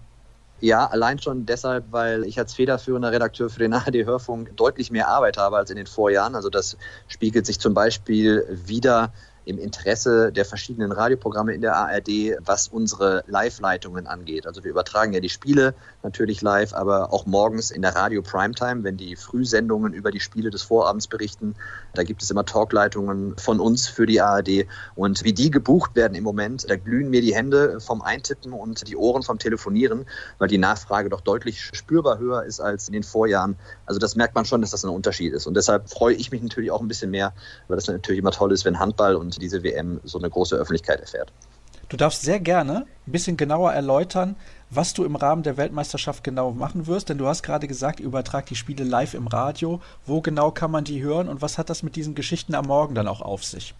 Ja, allein schon deshalb, weil ich als federführender Redakteur für den ARD-Hörfunk deutlich mehr Arbeit habe als in den Vorjahren. Also das spiegelt sich zum Beispiel wieder im Interesse der verschiedenen Radioprogramme in der ARD, was unsere Live-Leitungen angeht. Also wir übertragen ja die Spiele natürlich live, aber auch morgens in der Radio Primetime, wenn die Frühsendungen über die Spiele des Vorabends berichten. Da gibt es immer Talkleitungen von uns für die ARD. Und wie die gebucht werden im Moment, da glühen mir die Hände vom Eintippen und die Ohren vom Telefonieren, weil die Nachfrage doch deutlich spürbar höher ist als in den Vorjahren. Also das merkt man schon, dass das ein Unterschied ist. Und deshalb freue ich mich natürlich auch ein bisschen mehr, weil das natürlich immer toll ist, wenn Handball und diese WM so eine große Öffentlichkeit erfährt. Du darfst sehr gerne ein bisschen genauer erläutern, was du im Rahmen der Weltmeisterschaft genau machen wirst, denn du hast gerade gesagt, ihr übertragt die Spiele live im Radio. Wo genau kann man die hören und was hat das mit diesen Geschichten am Morgen dann auch auf sich?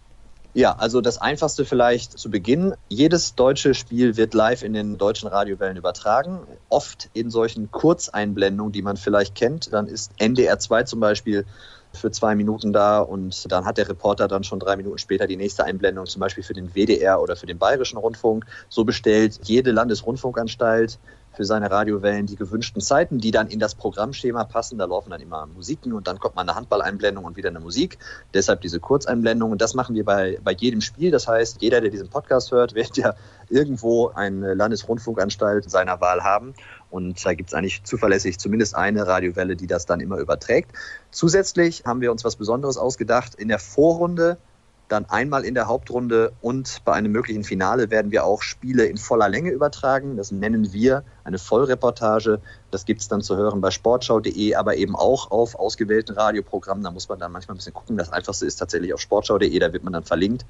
Ja, also das Einfachste vielleicht zu Beginn. Jedes deutsche Spiel wird live in den deutschen Radiowellen übertragen. Oft in solchen Kurzeinblendungen, die man vielleicht kennt. Dann ist NDR 2 zum Beispiel für zwei Minuten da und dann hat der Reporter dann schon drei Minuten später die nächste Einblendung, zum Beispiel für den WDR oder für den Bayerischen Rundfunk. So bestellt jede Landesrundfunkanstalt für seine Radiowellen die gewünschten Zeiten, die dann in das Programmschema passen. Da laufen dann immer Musiken und dann kommt mal eine Handballeinblendung und wieder eine Musik. Deshalb diese Kurzeinblendung. Und das machen wir bei, bei jedem Spiel. Das heißt, jeder, der diesen Podcast hört, wird ja irgendwo eine Landesrundfunkanstalt seiner Wahl haben. Und da gibt es eigentlich zuverlässig zumindest eine Radiowelle, die das dann immer überträgt. Zusätzlich haben wir uns was Besonderes ausgedacht. In der Vorrunde dann einmal in der Hauptrunde und bei einem möglichen Finale werden wir auch Spiele in voller Länge übertragen. Das nennen wir eine Vollreportage. Das gibt es dann zu hören bei sportschau.de, aber eben auch auf ausgewählten Radioprogrammen. Da muss man dann manchmal ein bisschen gucken. Das einfachste ist tatsächlich auf sportschau.de, da wird man dann verlinkt.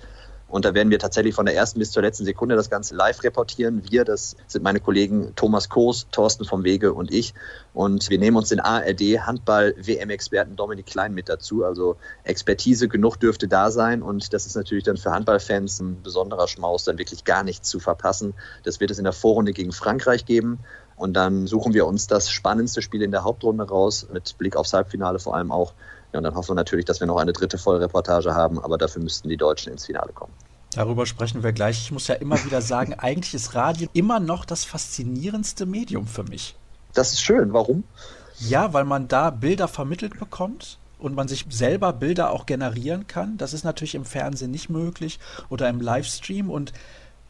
Und da werden wir tatsächlich von der ersten bis zur letzten Sekunde das Ganze live reportieren. Wir, das sind meine Kollegen Thomas Koos, Thorsten vom Wege und ich. Und wir nehmen uns den ARD Handball WM-Experten Dominik Klein mit dazu. Also Expertise genug dürfte da sein. Und das ist natürlich dann für Handballfans ein besonderer Schmaus, dann wirklich gar nichts zu verpassen. Das wird es in der Vorrunde gegen Frankreich geben und dann suchen wir uns das spannendste Spiel in der Hauptrunde raus, mit Blick aufs Halbfinale vor allem auch. Ja, und dann hoffen wir natürlich, dass wir noch eine dritte Vollreportage haben, aber dafür müssten die Deutschen ins Finale kommen. Darüber sprechen wir gleich. Ich muss ja immer wieder sagen, eigentlich ist Radio immer noch das faszinierendste Medium für mich. Das ist schön. Warum? Ja, weil man da Bilder vermittelt bekommt und man sich selber Bilder auch generieren kann. Das ist natürlich im Fernsehen nicht möglich oder im Livestream und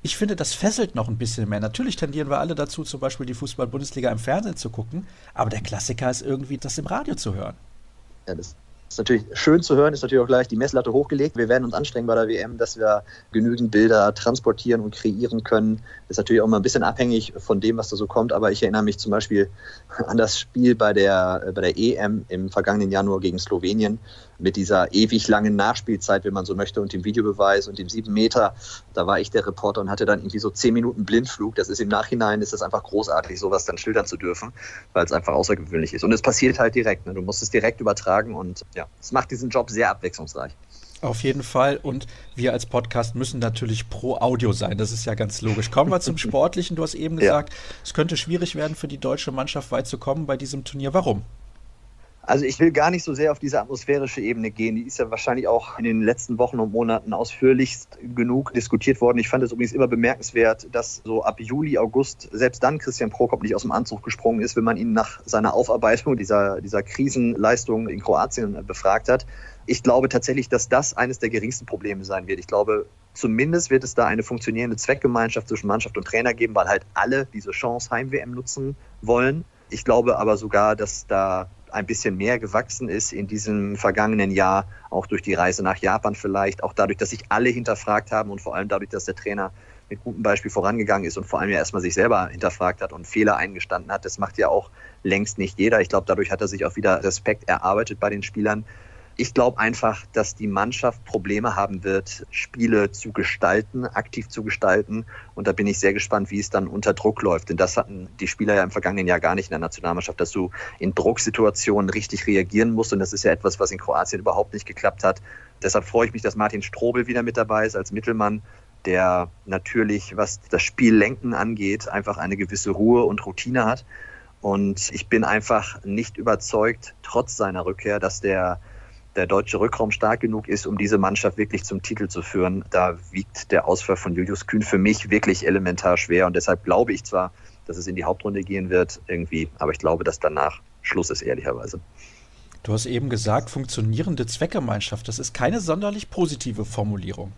ich finde, das fesselt noch ein bisschen mehr. Natürlich tendieren wir alle dazu, zum Beispiel die Fußball-Bundesliga im Fernsehen zu gucken, aber der Klassiker ist irgendwie, das im Radio zu hören. Ja, das ist natürlich schön zu hören, ist natürlich auch gleich die Messlatte hochgelegt. Wir werden uns anstrengen bei der WM, dass wir genügend Bilder transportieren und kreieren können. Ist natürlich auch mal ein bisschen abhängig von dem, was da so kommt. Aber ich erinnere mich zum Beispiel an das Spiel bei der, bei der EM im vergangenen Januar gegen Slowenien mit dieser ewig langen Nachspielzeit, wenn man so möchte, und dem Videobeweis und dem sieben Meter. Da war ich der Reporter und hatte dann irgendwie so zehn Minuten Blindflug. Das ist im Nachhinein, ist das einfach großartig, sowas dann schildern zu dürfen, weil es einfach außergewöhnlich ist. Und es passiert halt direkt. Ne? Du musst es direkt übertragen und ja, es macht diesen Job sehr abwechslungsreich. Auf jeden Fall. Und wir als Podcast müssen natürlich pro Audio sein. Das ist ja ganz logisch. Kommen wir zum Sportlichen. Du hast eben gesagt, ja. es könnte schwierig werden für die deutsche Mannschaft weit zu kommen bei diesem Turnier. Warum? Also ich will gar nicht so sehr auf diese atmosphärische Ebene gehen. Die ist ja wahrscheinlich auch in den letzten Wochen und Monaten ausführlichst genug diskutiert worden. Ich fand es übrigens immer bemerkenswert, dass so ab Juli, August selbst dann Christian Prokop nicht aus dem Anzug gesprungen ist, wenn man ihn nach seiner Aufarbeitung dieser, dieser Krisenleistung in Kroatien befragt hat. Ich glaube tatsächlich, dass das eines der geringsten Probleme sein wird. Ich glaube, zumindest wird es da eine funktionierende Zweckgemeinschaft zwischen Mannschaft und Trainer geben, weil halt alle diese Chance Heim-WM nutzen wollen. Ich glaube aber sogar, dass da ein bisschen mehr gewachsen ist in diesem vergangenen Jahr, auch durch die Reise nach Japan vielleicht, auch dadurch, dass sich alle hinterfragt haben und vor allem dadurch, dass der Trainer mit gutem Beispiel vorangegangen ist und vor allem ja erstmal sich selber hinterfragt hat und Fehler eingestanden hat. Das macht ja auch längst nicht jeder. Ich glaube, dadurch hat er sich auch wieder Respekt erarbeitet bei den Spielern. Ich glaube einfach, dass die Mannschaft Probleme haben wird, Spiele zu gestalten, aktiv zu gestalten. Und da bin ich sehr gespannt, wie es dann unter Druck läuft. Denn das hatten die Spieler ja im vergangenen Jahr gar nicht in der Nationalmannschaft, dass du in Drucksituationen richtig reagieren musst. Und das ist ja etwas, was in Kroatien überhaupt nicht geklappt hat. Deshalb freue ich mich, dass Martin Strobel wieder mit dabei ist als Mittelmann der natürlich, was das Spiellenken angeht, einfach eine gewisse Ruhe und Routine hat. Und ich bin einfach nicht überzeugt, trotz seiner Rückkehr, dass der der deutsche Rückraum stark genug ist, um diese Mannschaft wirklich zum Titel zu führen. Da wiegt der Ausfall von Julius Kühn für mich wirklich elementar schwer. Und deshalb glaube ich zwar, dass es in die Hauptrunde gehen wird, irgendwie, aber ich glaube, dass danach Schluss ist, ehrlicherweise. Du hast eben gesagt, funktionierende Zweckgemeinschaft. Das ist keine sonderlich positive Formulierung.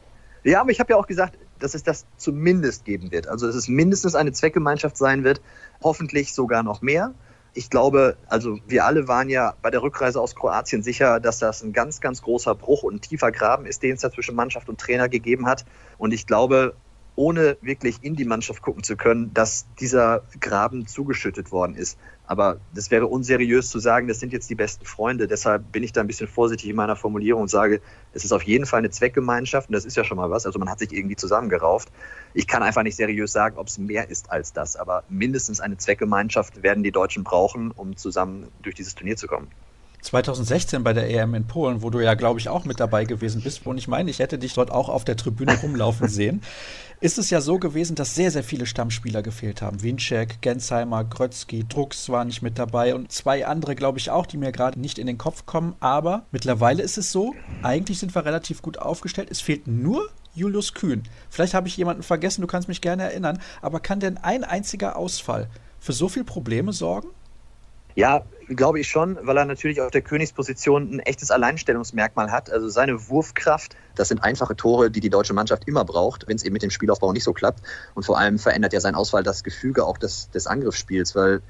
Ja, aber ich habe ja auch gesagt, dass es das zumindest geben wird. Also, dass es mindestens eine Zweckgemeinschaft sein wird, hoffentlich sogar noch mehr ich glaube, also wir alle waren ja bei der Rückreise aus Kroatien sicher, dass das ein ganz, ganz großer Bruch und ein tiefer Graben ist, den es da zwischen Mannschaft und Trainer gegeben hat. Und ich glaube, ohne wirklich in die Mannschaft gucken zu können, dass dieser Graben zugeschüttet worden ist. Aber das wäre unseriös zu sagen, das sind jetzt die besten Freunde. Deshalb bin ich da ein bisschen vorsichtig in meiner Formulierung und sage, es ist auf jeden Fall eine Zweckgemeinschaft und das ist ja schon mal was. Also man hat sich irgendwie zusammengerauft. Ich kann einfach nicht seriös sagen, ob es mehr ist als das. Aber mindestens eine Zweckgemeinschaft werden die Deutschen brauchen, um zusammen durch dieses Turnier zu kommen. 2016 bei der EM in Polen, wo du ja, glaube ich, auch mit dabei gewesen bist. Und ich meine, ich hätte dich dort auch auf der Tribüne rumlaufen sehen. Ist es ja so gewesen, dass sehr, sehr viele Stammspieler gefehlt haben. Winczek, Gensheimer, Grötzky, Drucks waren nicht mit dabei und zwei andere, glaube ich, auch, die mir gerade nicht in den Kopf kommen. Aber mittlerweile ist es so, eigentlich sind wir relativ gut aufgestellt. Es fehlt nur Julius Kühn. Vielleicht habe ich jemanden vergessen, du kannst mich gerne erinnern. Aber kann denn ein einziger Ausfall für so viele Probleme sorgen? Ja, glaube ich schon, weil er natürlich auf der Königsposition ein echtes Alleinstellungsmerkmal hat. Also seine Wurfkraft, das sind einfache Tore, die die deutsche Mannschaft immer braucht, wenn es eben mit dem Spielaufbau nicht so klappt. Und vor allem verändert ja sein Ausfall das Gefüge auch des, des Angriffsspiels, weil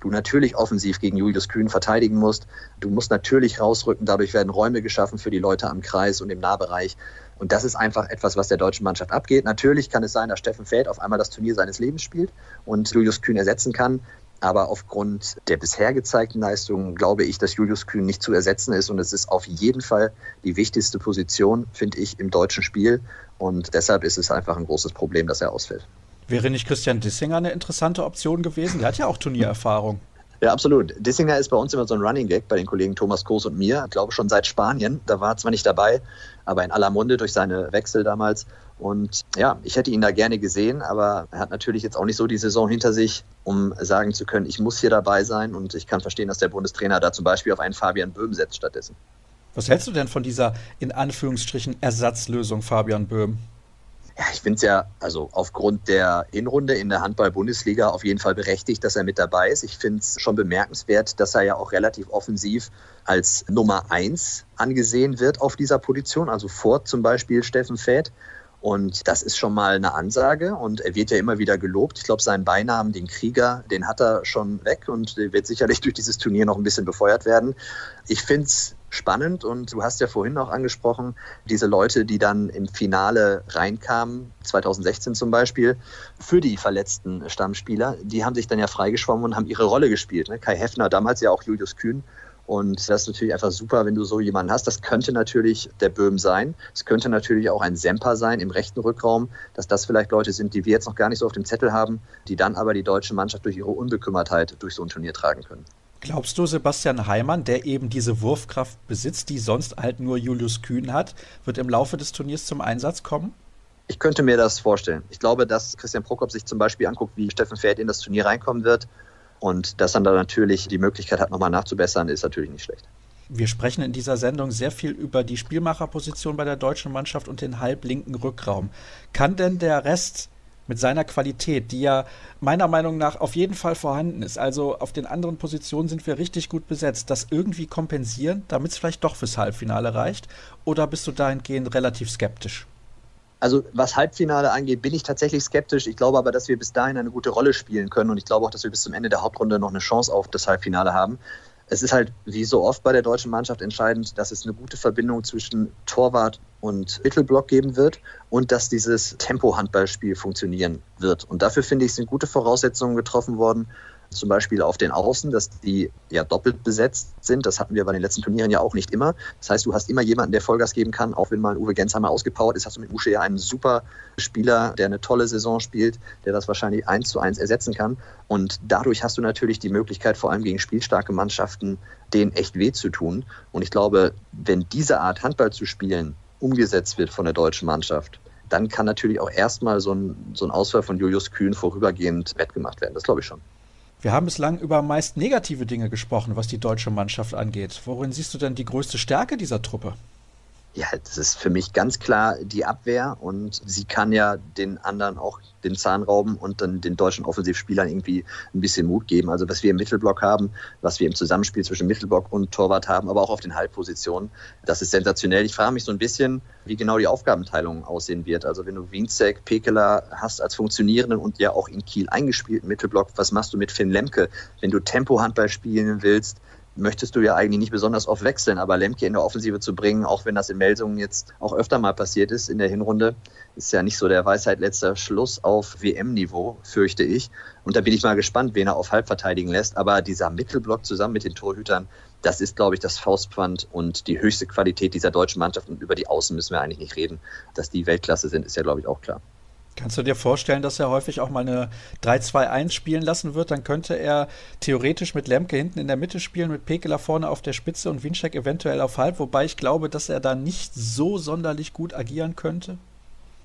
du natürlich offensiv gegen Julius Kühn verteidigen musst. Du musst natürlich rausrücken, dadurch werden Räume geschaffen für die Leute am Kreis und im Nahbereich. Und das ist einfach etwas, was der deutschen Mannschaft abgeht. Natürlich kann es sein, dass Steffen Feld auf einmal das Turnier seines Lebens spielt und Julius Kühn ersetzen kann. Aber aufgrund der bisher gezeigten Leistungen glaube ich, dass Julius Kühn nicht zu ersetzen ist. Und es ist auf jeden Fall die wichtigste Position, finde ich, im deutschen Spiel. Und deshalb ist es einfach ein großes Problem, dass er ausfällt. Wäre nicht Christian Dissinger eine interessante Option gewesen? Der hat ja auch Turniererfahrung. Ja, absolut. Dissinger ist bei uns immer so ein Running Gag bei den Kollegen Thomas Koos und mir. Ich glaube schon seit Spanien. Da war er zwar nicht dabei, aber in aller Munde durch seine Wechsel damals. Und ja, ich hätte ihn da gerne gesehen, aber er hat natürlich jetzt auch nicht so die Saison hinter sich, um sagen zu können, ich muss hier dabei sein. Und ich kann verstehen, dass der Bundestrainer da zum Beispiel auf einen Fabian Böhm setzt stattdessen. Was hältst du denn von dieser in Anführungsstrichen Ersatzlösung Fabian Böhm? Ja, ich finde es ja, also aufgrund der Hinrunde in der Handball-Bundesliga auf jeden Fall berechtigt, dass er mit dabei ist. Ich finde es schon bemerkenswert, dass er ja auch relativ offensiv als Nummer eins angesehen wird auf dieser Position, also vor zum Beispiel Steffen Fäth. Und das ist schon mal eine Ansage und er wird ja immer wieder gelobt. Ich glaube, seinen Beinamen, den Krieger, den hat er schon weg und wird sicherlich durch dieses Turnier noch ein bisschen befeuert werden. Ich finde es spannend und du hast ja vorhin auch angesprochen, diese Leute, die dann im Finale reinkamen, 2016 zum Beispiel, für die verletzten Stammspieler, die haben sich dann ja freigeschwommen und haben ihre Rolle gespielt. Ne? Kai Heffner, damals ja auch Julius Kühn. Und das ist natürlich einfach super, wenn du so jemanden hast. Das könnte natürlich der Böhm sein. Es könnte natürlich auch ein Semper sein im rechten Rückraum, dass das vielleicht Leute sind, die wir jetzt noch gar nicht so auf dem Zettel haben, die dann aber die deutsche Mannschaft durch ihre Unbekümmertheit durch so ein Turnier tragen können. Glaubst du, Sebastian Heimann, der eben diese Wurfkraft besitzt, die sonst halt nur Julius Kühn hat, wird im Laufe des Turniers zum Einsatz kommen? Ich könnte mir das vorstellen. Ich glaube, dass Christian Prokop sich zum Beispiel anguckt, wie Steffen Pferd in das Turnier reinkommen wird. Und dass dann natürlich die Möglichkeit hat, nochmal nachzubessern, ist natürlich nicht schlecht. Wir sprechen in dieser Sendung sehr viel über die Spielmacherposition bei der deutschen Mannschaft und den halblinken Rückraum. Kann denn der Rest mit seiner Qualität, die ja meiner Meinung nach auf jeden Fall vorhanden ist. Also auf den anderen Positionen sind wir richtig gut besetzt. Das irgendwie kompensieren, damit es vielleicht doch fürs Halbfinale reicht? Oder bist du dahingehend relativ skeptisch? Also was Halbfinale angeht, bin ich tatsächlich skeptisch. Ich glaube aber, dass wir bis dahin eine gute Rolle spielen können und ich glaube auch, dass wir bis zum Ende der Hauptrunde noch eine Chance auf das Halbfinale haben es ist halt wie so oft bei der deutschen Mannschaft entscheidend, dass es eine gute Verbindung zwischen Torwart und Mittelblock geben wird und dass dieses Tempo-Handballspiel funktionieren wird. Und dafür finde ich, sind gute Voraussetzungen getroffen worden zum Beispiel auf den Außen, dass die ja doppelt besetzt sind. Das hatten wir bei den letzten Turnieren ja auch nicht immer. Das heißt, du hast immer jemanden, der Vollgas geben kann. Auch wenn mal Uwe Gensheimer ausgepowert ist, hast du mit Usche ja einen super Spieler, der eine tolle Saison spielt, der das wahrscheinlich eins zu eins ersetzen kann. Und dadurch hast du natürlich die Möglichkeit, vor allem gegen spielstarke Mannschaften, denen echt weh zu tun. Und ich glaube, wenn diese Art Handball zu spielen umgesetzt wird von der deutschen Mannschaft, dann kann natürlich auch erstmal so ein, so ein Ausfall von Julius Kühn vorübergehend wettgemacht werden. Das glaube ich schon. Wir haben bislang über meist negative Dinge gesprochen, was die deutsche Mannschaft angeht. Worin siehst du denn die größte Stärke dieser Truppe? Ja, das ist für mich ganz klar die Abwehr und sie kann ja den anderen auch den Zahn rauben und dann den deutschen Offensivspielern irgendwie ein bisschen Mut geben. Also was wir im Mittelblock haben, was wir im Zusammenspiel zwischen Mittelblock und Torwart haben, aber auch auf den Halbpositionen, das ist sensationell. Ich frage mich so ein bisschen, wie genau die Aufgabenteilung aussehen wird. Also wenn du Wienzek, Pekela hast als funktionierenden und ja auch in Kiel eingespielten Mittelblock, was machst du mit Finn Lemke? Wenn du Tempo-Handball spielen willst, möchtest du ja eigentlich nicht besonders oft wechseln, aber Lemke in der Offensive zu bringen, auch wenn das in Meldungen jetzt auch öfter mal passiert ist in der Hinrunde, ist ja nicht so der Weisheit letzter Schluss auf WM-Niveau, fürchte ich. Und da bin ich mal gespannt, wen er auf halb verteidigen lässt. Aber dieser Mittelblock zusammen mit den Torhütern, das ist, glaube ich, das Faustpfand und die höchste Qualität dieser deutschen Mannschaft. Und über die Außen müssen wir eigentlich nicht reden. Dass die Weltklasse sind, ist ja, glaube ich, auch klar. Kannst du dir vorstellen, dass er häufig auch mal eine 3-2-1 spielen lassen wird? Dann könnte er theoretisch mit Lemke hinten in der Mitte spielen, mit Pekela vorne auf der Spitze und Winczek eventuell auf halb, wobei ich glaube, dass er da nicht so sonderlich gut agieren könnte.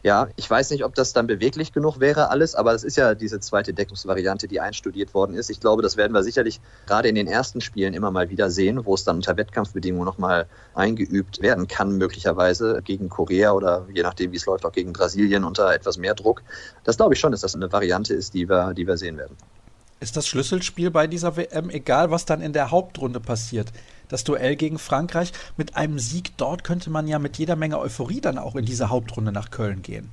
Ja, ich weiß nicht, ob das dann beweglich genug wäre alles, aber es ist ja diese zweite Deckungsvariante, die einstudiert worden ist. Ich glaube, das werden wir sicherlich gerade in den ersten Spielen immer mal wieder sehen, wo es dann unter Wettkampfbedingungen nochmal eingeübt werden kann, möglicherweise gegen Korea oder je nachdem, wie es läuft, auch gegen Brasilien unter etwas mehr Druck. Das glaube ich schon, dass das eine Variante ist, die wir, die wir sehen werden. Ist das Schlüsselspiel bei dieser WM, egal was dann in der Hauptrunde passiert, das Duell gegen Frankreich. Mit einem Sieg dort könnte man ja mit jeder Menge Euphorie dann auch in diese Hauptrunde nach Köln gehen.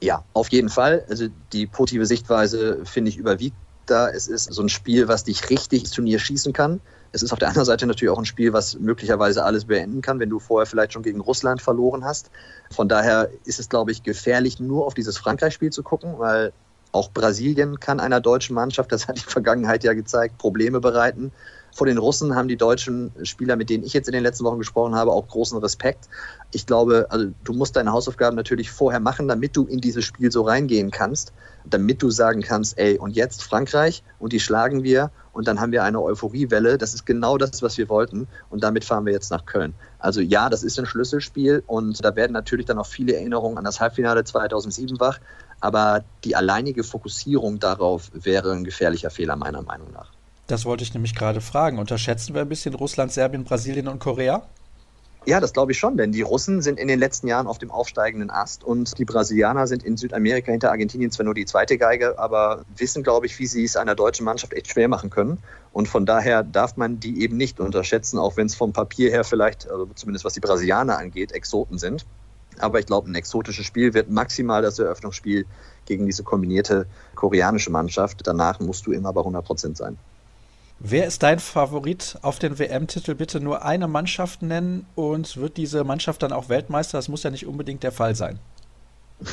Ja, auf jeden Fall. Also die positive Sichtweise finde ich überwiegt da. Es ist so ein Spiel, was dich richtig ins Turnier schießen kann. Es ist auf der anderen Seite natürlich auch ein Spiel, was möglicherweise alles beenden kann, wenn du vorher vielleicht schon gegen Russland verloren hast. Von daher ist es, glaube ich, gefährlich, nur auf dieses Frankreich-Spiel zu gucken, weil auch Brasilien kann einer deutschen Mannschaft, das hat die Vergangenheit ja gezeigt, Probleme bereiten. Vor den Russen haben die deutschen Spieler, mit denen ich jetzt in den letzten Wochen gesprochen habe, auch großen Respekt. Ich glaube, also du musst deine Hausaufgaben natürlich vorher machen, damit du in dieses Spiel so reingehen kannst, damit du sagen kannst, ey, und jetzt Frankreich und die schlagen wir und dann haben wir eine Euphoriewelle. Das ist genau das, was wir wollten und damit fahren wir jetzt nach Köln. Also ja, das ist ein Schlüsselspiel und da werden natürlich dann auch viele Erinnerungen an das Halbfinale 2007 wach, aber die alleinige Fokussierung darauf wäre ein gefährlicher Fehler meiner Meinung nach. Das wollte ich nämlich gerade fragen. Unterschätzen wir ein bisschen Russland, Serbien, Brasilien und Korea? Ja, das glaube ich schon, denn die Russen sind in den letzten Jahren auf dem aufsteigenden Ast und die Brasilianer sind in Südamerika hinter Argentinien zwar nur die zweite Geige, aber wissen, glaube ich, wie sie es einer deutschen Mannschaft echt schwer machen können. Und von daher darf man die eben nicht unterschätzen, auch wenn es vom Papier her vielleicht, also zumindest was die Brasilianer angeht, Exoten sind. Aber ich glaube, ein exotisches Spiel wird maximal das Eröffnungsspiel gegen diese kombinierte koreanische Mannschaft. Danach musst du immer bei 100 Prozent sein. Wer ist dein Favorit auf den WM-Titel? Bitte nur eine Mannschaft nennen und wird diese Mannschaft dann auch Weltmeister? Das muss ja nicht unbedingt der Fall sein.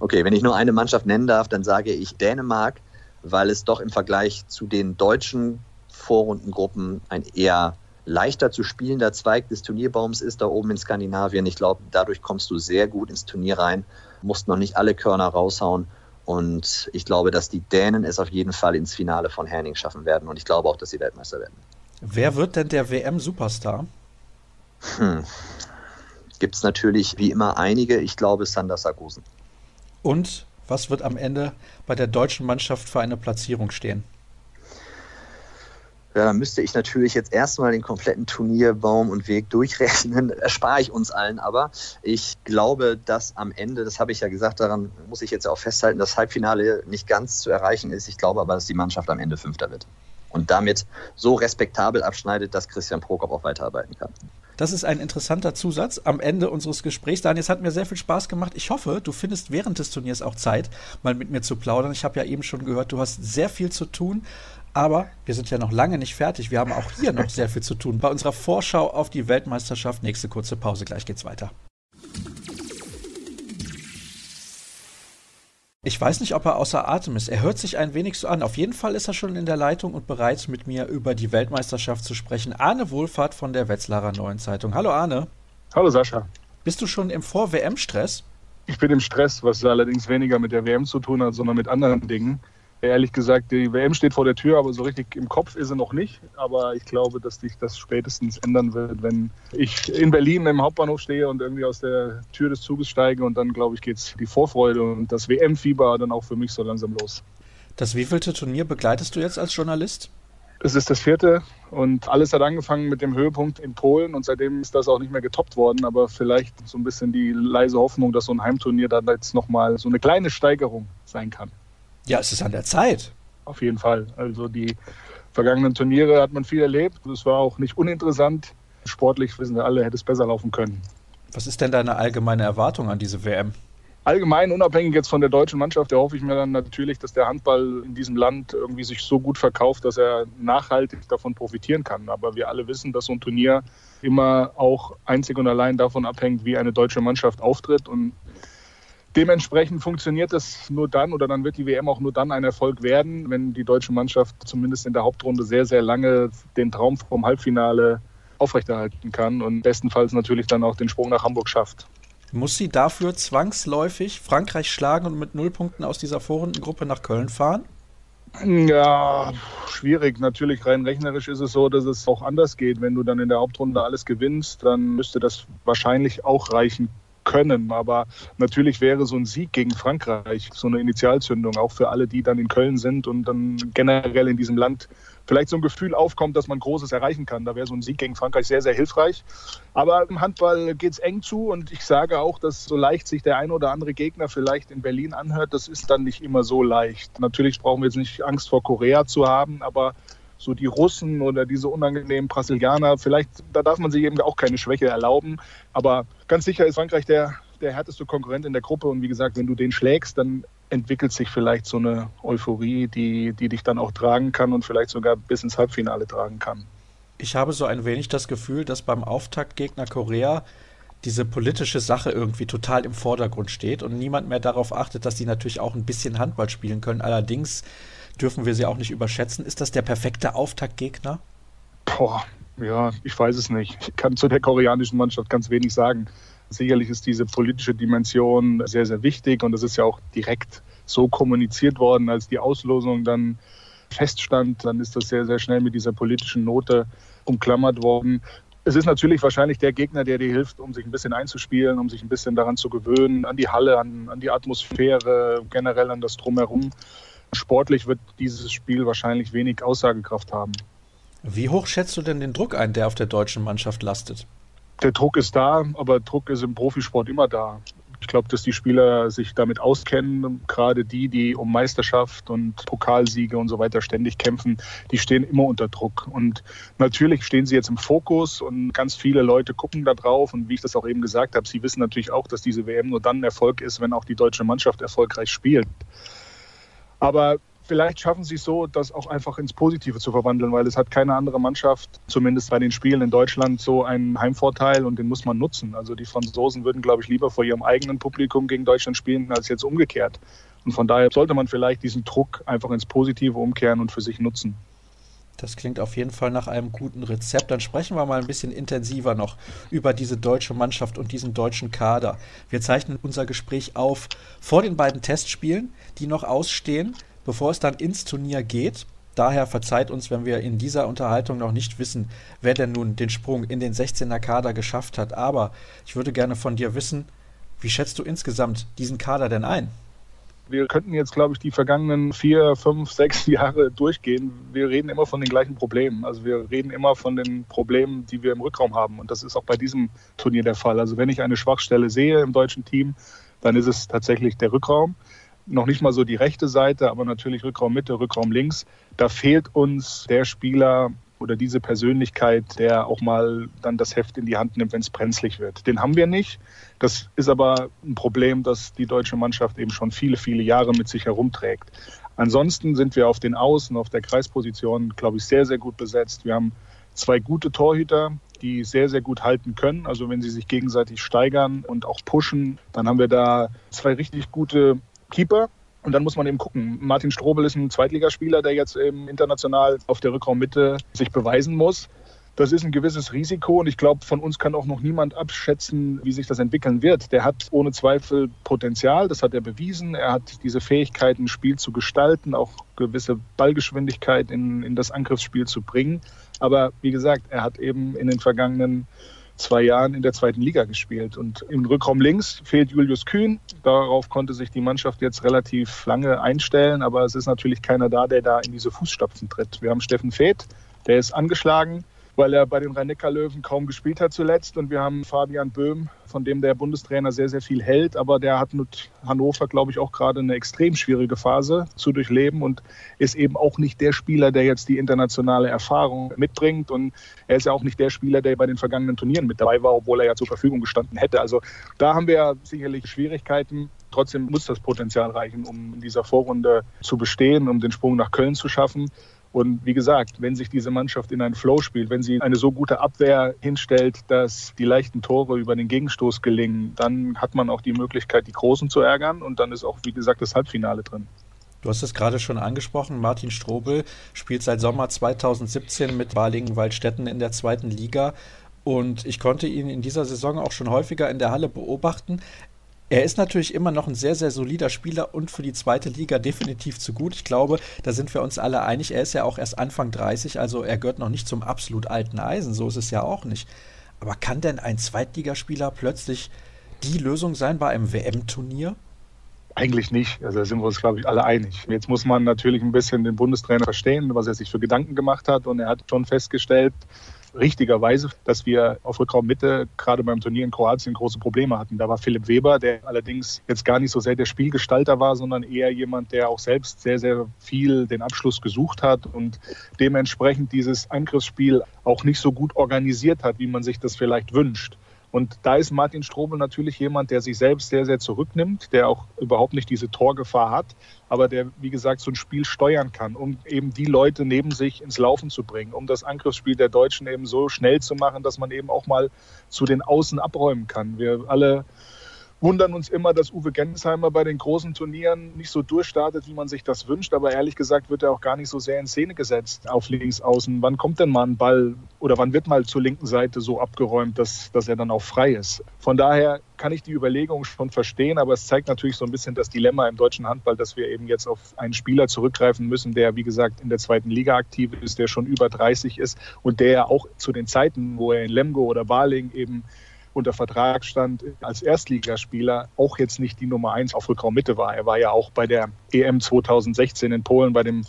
Okay, wenn ich nur eine Mannschaft nennen darf, dann sage ich Dänemark, weil es doch im Vergleich zu den deutschen Vorrundengruppen ein eher leichter zu spielender Zweig des Turnierbaums ist da oben in Skandinavien. Ich glaube, dadurch kommst du sehr gut ins Turnier rein, musst noch nicht alle Körner raushauen und ich glaube, dass die Dänen es auf jeden Fall ins Finale von Herning schaffen werden. Und ich glaube auch, dass sie Weltmeister werden. Wer wird denn der WM-Superstar? Hm. Gibt es natürlich wie immer einige. Ich glaube, Sander Sargosen. Und was wird am Ende bei der deutschen Mannschaft für eine Platzierung stehen? Ja, müsste ich natürlich jetzt erstmal den kompletten Turnierbaum und Weg durchrechnen. Erspare ich uns allen aber. Ich glaube, dass am Ende, das habe ich ja gesagt, daran muss ich jetzt auch festhalten, das Halbfinale nicht ganz zu erreichen ist. Ich glaube aber, dass die Mannschaft am Ende Fünfter wird. Und damit so respektabel abschneidet, dass Christian Prokop auch weiterarbeiten kann. Das ist ein interessanter Zusatz am Ende unseres Gesprächs. Daniel, es hat mir sehr viel Spaß gemacht. Ich hoffe, du findest während des Turniers auch Zeit, mal mit mir zu plaudern. Ich habe ja eben schon gehört, du hast sehr viel zu tun. Aber wir sind ja noch lange nicht fertig. Wir haben auch hier noch sehr viel zu tun. Bei unserer Vorschau auf die Weltmeisterschaft. Nächste kurze Pause. Gleich geht's weiter. Ich weiß nicht, ob er außer Atem ist. Er hört sich ein wenig so an. Auf jeden Fall ist er schon in der Leitung und bereit, mit mir über die Weltmeisterschaft zu sprechen. Arne Wohlfahrt von der Wetzlarer Neuen Zeitung. Hallo Arne. Hallo Sascha. Bist du schon im Vor-WM-Stress? Ich bin im Stress, was allerdings weniger mit der WM zu tun hat, sondern mit anderen Dingen. Ehrlich gesagt, die WM steht vor der Tür, aber so richtig im Kopf ist sie noch nicht. Aber ich glaube, dass sich das spätestens ändern wird, wenn ich in Berlin im Hauptbahnhof stehe und irgendwie aus der Tür des Zuges steige. Und dann, glaube ich, geht es die Vorfreude und das WM-Fieber dann auch für mich so langsam los. Das wievielte Turnier begleitest du jetzt als Journalist? Es ist das vierte und alles hat angefangen mit dem Höhepunkt in Polen und seitdem ist das auch nicht mehr getoppt worden. Aber vielleicht so ein bisschen die leise Hoffnung, dass so ein Heimturnier dann jetzt nochmal so eine kleine Steigerung sein kann. Ja, es ist an der Zeit. Auf jeden Fall. Also die vergangenen Turniere hat man viel erlebt. Es war auch nicht uninteressant. Sportlich wissen wir alle, hätte es besser laufen können. Was ist denn deine allgemeine Erwartung an diese WM? Allgemein, unabhängig jetzt von der deutschen Mannschaft, erhoffe ich mir dann natürlich, dass der Handball in diesem Land irgendwie sich so gut verkauft, dass er nachhaltig davon profitieren kann. Aber wir alle wissen, dass so ein Turnier immer auch einzig und allein davon abhängt, wie eine deutsche Mannschaft auftritt. Und Dementsprechend funktioniert das nur dann oder dann wird die WM auch nur dann ein Erfolg werden, wenn die deutsche Mannschaft zumindest in der Hauptrunde sehr, sehr lange den Traum vom Halbfinale aufrechterhalten kann und bestenfalls natürlich dann auch den Sprung nach Hamburg schafft. Muss sie dafür zwangsläufig Frankreich schlagen und mit Nullpunkten aus dieser Vorrundengruppe nach Köln fahren? Ja, schwierig. Natürlich rein rechnerisch ist es so, dass es auch anders geht. Wenn du dann in der Hauptrunde alles gewinnst, dann müsste das wahrscheinlich auch reichen können. Aber natürlich wäre so ein Sieg gegen Frankreich so eine Initialzündung, auch für alle, die dann in Köln sind und dann generell in diesem Land vielleicht so ein Gefühl aufkommt, dass man Großes erreichen kann. Da wäre so ein Sieg gegen Frankreich sehr, sehr hilfreich. Aber im Handball geht es eng zu und ich sage auch, dass so leicht sich der ein oder andere Gegner vielleicht in Berlin anhört, das ist dann nicht immer so leicht. Natürlich brauchen wir jetzt nicht Angst vor Korea zu haben, aber so die Russen oder diese unangenehmen Brasilianer, vielleicht, da darf man sich eben auch keine Schwäche erlauben. Aber ganz sicher ist Frankreich der, der härteste Konkurrent in der Gruppe. Und wie gesagt, wenn du den schlägst, dann entwickelt sich vielleicht so eine Euphorie, die, die dich dann auch tragen kann und vielleicht sogar bis ins Halbfinale tragen kann. Ich habe so ein wenig das Gefühl, dass beim Auftaktgegner Korea diese politische Sache irgendwie total im Vordergrund steht und niemand mehr darauf achtet, dass die natürlich auch ein bisschen Handball spielen können. Allerdings dürfen wir sie auch nicht überschätzen. Ist das der perfekte Auftaktgegner? Boah, ja, ich weiß es nicht. Ich kann zu der koreanischen Mannschaft ganz wenig sagen. Sicherlich ist diese politische Dimension sehr, sehr wichtig und es ist ja auch direkt so kommuniziert worden, als die Auslosung dann feststand, dann ist das sehr, sehr schnell mit dieser politischen Note umklammert worden. Es ist natürlich wahrscheinlich der Gegner, der dir hilft, um sich ein bisschen einzuspielen, um sich ein bisschen daran zu gewöhnen, an die Halle, an, an die Atmosphäre, generell an das Drumherum. Sportlich wird dieses Spiel wahrscheinlich wenig Aussagekraft haben. Wie hoch schätzt du denn den Druck ein, der auf der deutschen Mannschaft lastet? Der Druck ist da, aber Druck ist im Profisport immer da. Ich glaube, dass die Spieler sich damit auskennen, gerade die, die um Meisterschaft und Pokalsiege und so weiter ständig kämpfen, die stehen immer unter Druck. Und natürlich stehen sie jetzt im Fokus und ganz viele Leute gucken da drauf. Und wie ich das auch eben gesagt habe, sie wissen natürlich auch, dass diese WM nur dann ein Erfolg ist, wenn auch die deutsche Mannschaft erfolgreich spielt. Aber vielleicht schaffen sie es so, das auch einfach ins Positive zu verwandeln, weil es hat keine andere Mannschaft, zumindest bei den Spielen in Deutschland, so einen Heimvorteil und den muss man nutzen. Also die Franzosen würden, glaube ich, lieber vor ihrem eigenen Publikum gegen Deutschland spielen, als jetzt umgekehrt. Und von daher sollte man vielleicht diesen Druck einfach ins Positive umkehren und für sich nutzen. Das klingt auf jeden Fall nach einem guten Rezept. Dann sprechen wir mal ein bisschen intensiver noch über diese deutsche Mannschaft und diesen deutschen Kader. Wir zeichnen unser Gespräch auf vor den beiden Testspielen, die noch ausstehen bevor es dann ins Turnier geht. Daher verzeiht uns, wenn wir in dieser Unterhaltung noch nicht wissen, wer denn nun den Sprung in den 16er Kader geschafft hat. Aber ich würde gerne von dir wissen, wie schätzt du insgesamt diesen Kader denn ein? Wir könnten jetzt, glaube ich, die vergangenen vier, fünf, sechs Jahre durchgehen. Wir reden immer von den gleichen Problemen. Also wir reden immer von den Problemen, die wir im Rückraum haben. Und das ist auch bei diesem Turnier der Fall. Also wenn ich eine Schwachstelle sehe im deutschen Team, dann ist es tatsächlich der Rückraum noch nicht mal so die rechte Seite, aber natürlich Rückraum Mitte, Rückraum links. Da fehlt uns der Spieler oder diese Persönlichkeit, der auch mal dann das Heft in die Hand nimmt, wenn es brenzlig wird. Den haben wir nicht. Das ist aber ein Problem, das die deutsche Mannschaft eben schon viele, viele Jahre mit sich herumträgt. Ansonsten sind wir auf den Außen, auf der Kreisposition, glaube ich, sehr, sehr gut besetzt. Wir haben zwei gute Torhüter, die sehr, sehr gut halten können. Also wenn sie sich gegenseitig steigern und auch pushen, dann haben wir da zwei richtig gute Keeper. Und dann muss man eben gucken. Martin Strobel ist ein Zweitligaspieler, der jetzt eben international auf der Rückraummitte sich beweisen muss. Das ist ein gewisses Risiko und ich glaube, von uns kann auch noch niemand abschätzen, wie sich das entwickeln wird. Der hat ohne Zweifel Potenzial, das hat er bewiesen. Er hat diese Fähigkeit, ein Spiel zu gestalten, auch gewisse Ballgeschwindigkeit in, in das Angriffsspiel zu bringen. Aber wie gesagt, er hat eben in den vergangenen zwei Jahren in der zweiten Liga gespielt. Und im Rückraum links fehlt Julius Kühn. Darauf konnte sich die Mannschaft jetzt relativ lange einstellen, aber es ist natürlich keiner da, der da in diese Fußstapfen tritt. Wir haben Steffen Feeth, der ist angeschlagen weil er bei den Rhein-Neckar-Löwen kaum gespielt hat zuletzt. Und wir haben Fabian Böhm, von dem der Bundestrainer sehr, sehr viel hält. Aber der hat mit Hannover, glaube ich, auch gerade eine extrem schwierige Phase zu durchleben und ist eben auch nicht der Spieler, der jetzt die internationale Erfahrung mitbringt. Und er ist ja auch nicht der Spieler, der bei den vergangenen Turnieren mit dabei war, obwohl er ja zur Verfügung gestanden hätte. Also da haben wir sicherlich Schwierigkeiten. Trotzdem muss das Potenzial reichen, um in dieser Vorrunde zu bestehen, um den Sprung nach Köln zu schaffen. Und wie gesagt, wenn sich diese Mannschaft in einen Flow spielt, wenn sie eine so gute Abwehr hinstellt, dass die leichten Tore über den Gegenstoß gelingen, dann hat man auch die Möglichkeit, die Großen zu ärgern. Und dann ist auch, wie gesagt, das Halbfinale drin. Du hast es gerade schon angesprochen, Martin Strobel spielt seit Sommer 2017 mit Balingen-Waldstätten in der zweiten Liga. Und ich konnte ihn in dieser Saison auch schon häufiger in der Halle beobachten. Er ist natürlich immer noch ein sehr, sehr solider Spieler und für die zweite Liga definitiv zu gut. Ich glaube, da sind wir uns alle einig. Er ist ja auch erst Anfang 30, also er gehört noch nicht zum absolut alten Eisen. So ist es ja auch nicht. Aber kann denn ein Zweitligaspieler plötzlich die Lösung sein bei einem WM-Turnier? Eigentlich nicht. Also da sind wir uns, glaube ich, alle einig. Jetzt muss man natürlich ein bisschen den Bundestrainer verstehen, was er sich für Gedanken gemacht hat. Und er hat schon festgestellt, richtigerweise, dass wir auf Rückraummitte gerade beim Turnier in Kroatien große Probleme hatten. Da war Philipp Weber, der allerdings jetzt gar nicht so sehr der Spielgestalter war, sondern eher jemand, der auch selbst sehr, sehr viel den Abschluss gesucht hat und dementsprechend dieses Angriffsspiel auch nicht so gut organisiert hat, wie man sich das vielleicht wünscht. Und da ist Martin Strobel natürlich jemand, der sich selbst sehr, sehr zurücknimmt, der auch überhaupt nicht diese Torgefahr hat, aber der, wie gesagt, so ein Spiel steuern kann, um eben die Leute neben sich ins Laufen zu bringen, um das Angriffsspiel der Deutschen eben so schnell zu machen, dass man eben auch mal zu den Außen abräumen kann. Wir alle wundern uns immer, dass Uwe Gensheimer bei den großen Turnieren nicht so durchstartet, wie man sich das wünscht. Aber ehrlich gesagt wird er auch gar nicht so sehr in Szene gesetzt auf links außen. Wann kommt denn mal ein Ball oder wann wird mal zur linken Seite so abgeräumt, dass, dass er dann auch frei ist? Von daher kann ich die Überlegung schon verstehen, aber es zeigt natürlich so ein bisschen das Dilemma im deutschen Handball, dass wir eben jetzt auf einen Spieler zurückgreifen müssen, der, wie gesagt, in der zweiten Liga aktiv ist, der schon über 30 ist und der auch zu den Zeiten, wo er in Lemgo oder Baling eben unter Vertrag stand, als Erstligaspieler auch jetzt nicht die Nummer eins auf Rückraummitte war. Er war ja auch bei der EM 2016 in Polen bei dem